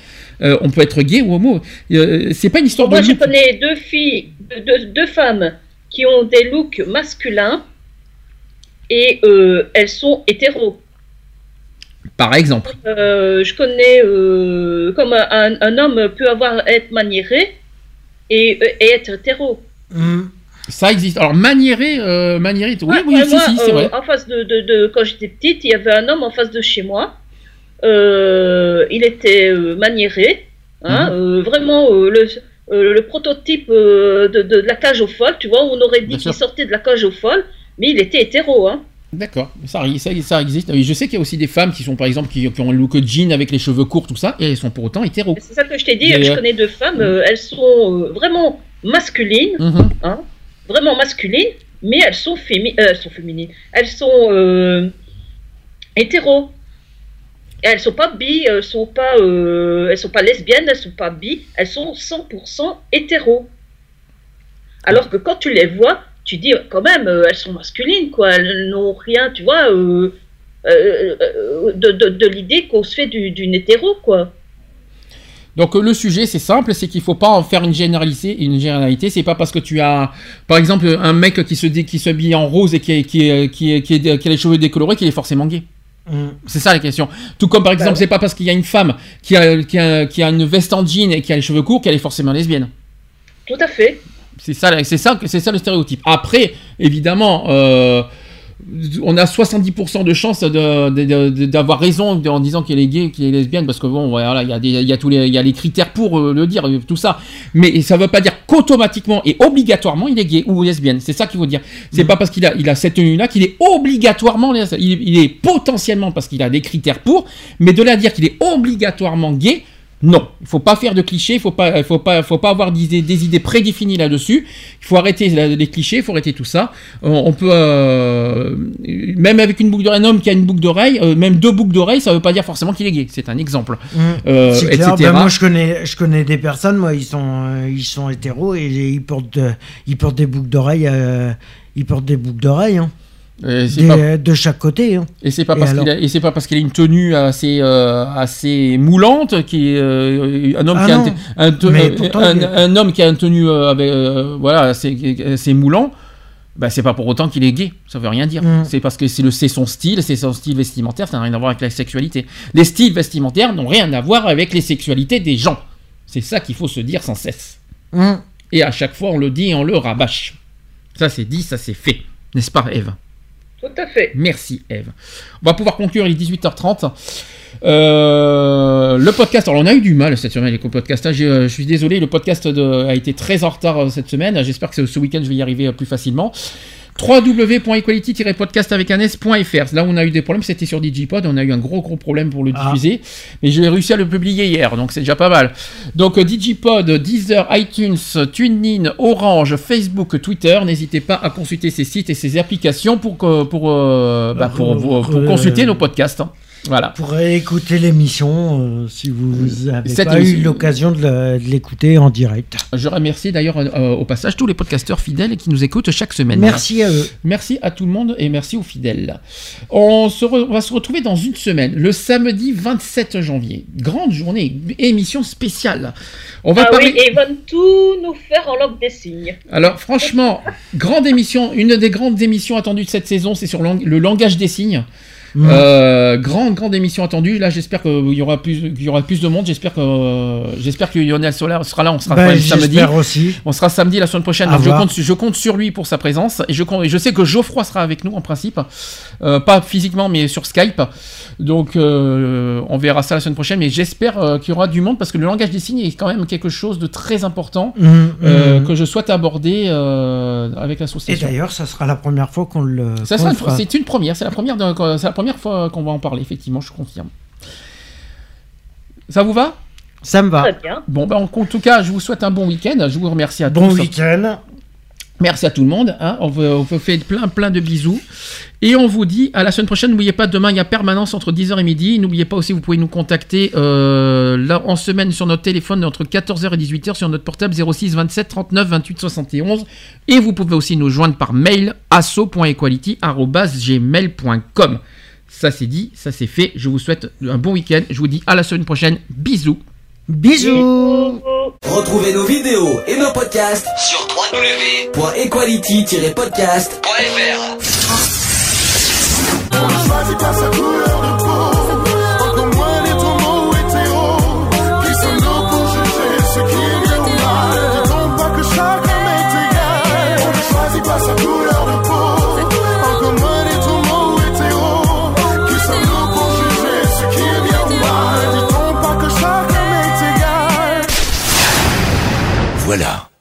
euh, on peut être gay ou homo. Euh, c'est pas une histoire Moi, de je look. connais deux filles, deux femmes qui ont des looks masculins et euh, elles sont hétéros. Par exemple. Euh, je connais euh, comme un, un homme peut avoir être maniéré et, et être hétéro. Ça existe. Alors, maniéré, euh, maniéré, oui, oui, Ouais, si, moi, si, c'est euh, vrai. En face de, de, de- quand j'étais petite, il y avait un homme en face de chez moi. Euh, il était euh, maniéré, hein, Mhm. euh, vraiment euh, le, euh, le prototype euh, de, de, de la cage aux folles, tu vois, où on aurait dit qu'il sortait de la cage aux folles, mais il était hétéro. Hein. D'accord, ça, ça, ça existe. Je sais qu'il y a aussi des femmes qui sont, par exemple, qui, qui ont un look jean avec les cheveux courts, tout ça, et elles sont pour autant hétéros. C'est ça que je t'ai dit, Mais, je euh, connais deux femmes, elles sont vraiment masculines, Mhm. hein, vraiment masculines, mais elles sont, fémi- elles sont féminines, elles sont hétéros. Et elles sont pas bi, elles sont pas, euh, elles sont pas lesbiennes, elles sont pas bi, elles sont 100% hétéros. Alors que quand tu les vois, tu dis quand même, euh, elles sont masculines, quoi, elles n'ont rien, tu vois, euh, euh, euh, de, l'idée qu'on se fait du- d'une hétéro, quoi. Donc euh, le sujet c'est simple, c'est qu'il faut pas en faire une généralité. Une généralité, c'est pas parce que tu as, par exemple, un mec qui se dé- qui s'habille en rose et qui a les cheveux décolorés qu'il est forcément gay. C'est ça la question. Tout comme par exemple, c'est pas parce qu'il y a une femme qui a, qui, a, qui a une veste en jean et qui a les cheveux courts qu'elle est forcément lesbienne. Tout à fait. C'est ça, c'est ça, c'est ça le stéréotype. Après, évidemment, euh, on a 70% de chances d'avoir raison en disant qu'elle est gay, qu'elle est lesbienne, parce que bon, voilà, il y a des, il y a tous les, y a les critères pour euh, le dire, tout ça. Mais ça veut pas dire qu'automatiquement et obligatoirement il est gay ou lesbienne. C'est ça qu'il faut dire. C'est pas parce qu'il a, il a cette tenue-là qu'il est obligatoirement, il, il est potentiellement parce qu'il a des critères pour, mais de là à dire qu'il est obligatoirement gay. Non, il faut pas faire de clichés, il faut pas, faut pas, faut pas avoir des, idées- des idées prédéfinies là-dessus. Il faut arrêter les clichés, il faut arrêter tout ça. On, on peut, euh, même avec une boucle d'oreille, un homme qui a une boucle d'oreille, euh, même deux boucles d'oreille, ça veut pas dire forcément qu'il est gay. C'est un exemple, Euh, C'est etc. clair, ben moi je connais, je connais des personnes, moi ils sont, euh, ils sont hétéros et ils portent, ils portent des boucles d'oreilles, euh, ils portent des boucles d'oreilles, hein. Euh, c'est Des- pas- de chaque côté. hein. Et c'est pas Et et pas parce qu'il a une tenue assez euh, assez moulante qui euh, un homme Ah qui a un, non. un te- Mais euh, pourtant, un- il est- un homme qui a une tenue euh, avec euh, voilà assez assez moulant. Bah, c'est pas pour autant qu'il est gay, ça veut rien dire. Mm. C'est parce que c'est son style, c'est son style vestimentaire, ça n'a rien à voir avec la sexualité. Les styles vestimentaires n'ont rien à voir avec les sexualités des gens. C'est ça qu'il faut se dire sans cesse. Mm. Et à chaque fois on le dit et on le rabâche. Ça c'est dit, ça c'est fait. N'est-ce pas Eve? Tout à fait. Merci Eve. On va pouvoir conclure, il est 18h30. Euh, le podcast, alors on a eu du mal cette semaine avec le podcast. hein. Euh, je suis désolé, le podcast a été très en retard euh, cette semaine. J'espère que ce, week-end je vais y arriver plus facilement. www.equality-podcast avec un s.fr. Là où on a eu des problèmes, c'était sur Digipod. On a eu un gros gros problème pour le diffuser. Mais j'ai réussi à le publier hier, donc c'est déjà pas mal. Donc euh, Digipod, Deezer, iTunes, TuneIn, Orange, Facebook, Twitter. N'hésitez pas à consulter ces sites et ces applications pour, que- pour, euh, bah, pour, pour- pour euh, consulter nos podcasts. hein. Voilà. Pour écouter l'émission, euh, si vous n'avez Cette pas eu l'occasion de l'écouter en direct. Je remercie d'ailleurs euh, au passage tous les podcasteurs fidèles qui nous écoutent chaque semaine. Merci à eux. Merci à tout le monde et merci aux fidèles. On, se re- on va se retrouver dans une semaine, le samedi 27 janvier. Grande journée, émission spéciale. On va ah parler. oui, et ils vont tout nous faire en langue des signes. Alors franchement, grande émission, une des grandes émissions attendues de cette saison, c'est sur le langage des signes. Mhm. Euh, grande grande émission attendue. Là, j'espère qu'il y aura plus, y aura plus de monde. J'espère que j'espère que Lionel Soler sera là. On sera Ben, samedi. aussi. On sera samedi la semaine prochaine. Donc je compte, je compte sur lui pour sa présence et je compte, et je sais que Geoffroy sera avec nous en principe, Euh, pas physiquement mais sur Skype. Donc euh, on verra ça la semaine prochaine. Mais j'espère euh, qu'il y aura du monde parce que le langage des signes est quand même quelque chose de très important Mhm, euh, mhm. que je souhaite aborder avec Et l'association. d'ailleurs, ça sera la première fois qu'on le. Ça sera fera. c'est une première, c'est la première, de- la première fois qu'on va en parler, effectivement, je confirme. Ça vous va? Ça me va. Très bien. Bon, ben, en tout cas, je vous souhaite un bon week-end. Je vous remercie à Bon tous. week-end. Merci à tout le monde. hein. On, vous, on vous fait plein, plein de bisous. Et on vous dit à la semaine prochaine. N'oubliez pas, demain, il y a permanence entre 10h et midi. N'oubliez pas aussi, vous pouvez nous contacter euh, là, en semaine sur notre téléphone entre 14h et 18h sur notre portable 06 27 39 28 71. Et vous pouvez aussi nous joindre par mail asso.equality.gmail.com. Ça c'est dit, ça c'est fait. Je vous souhaite un bon week-end. Je vous dis à la semaine prochaine. Bisous. Bisous. Retrouvez nos vidéos et nos podcasts sur www.equality-podcast.fr.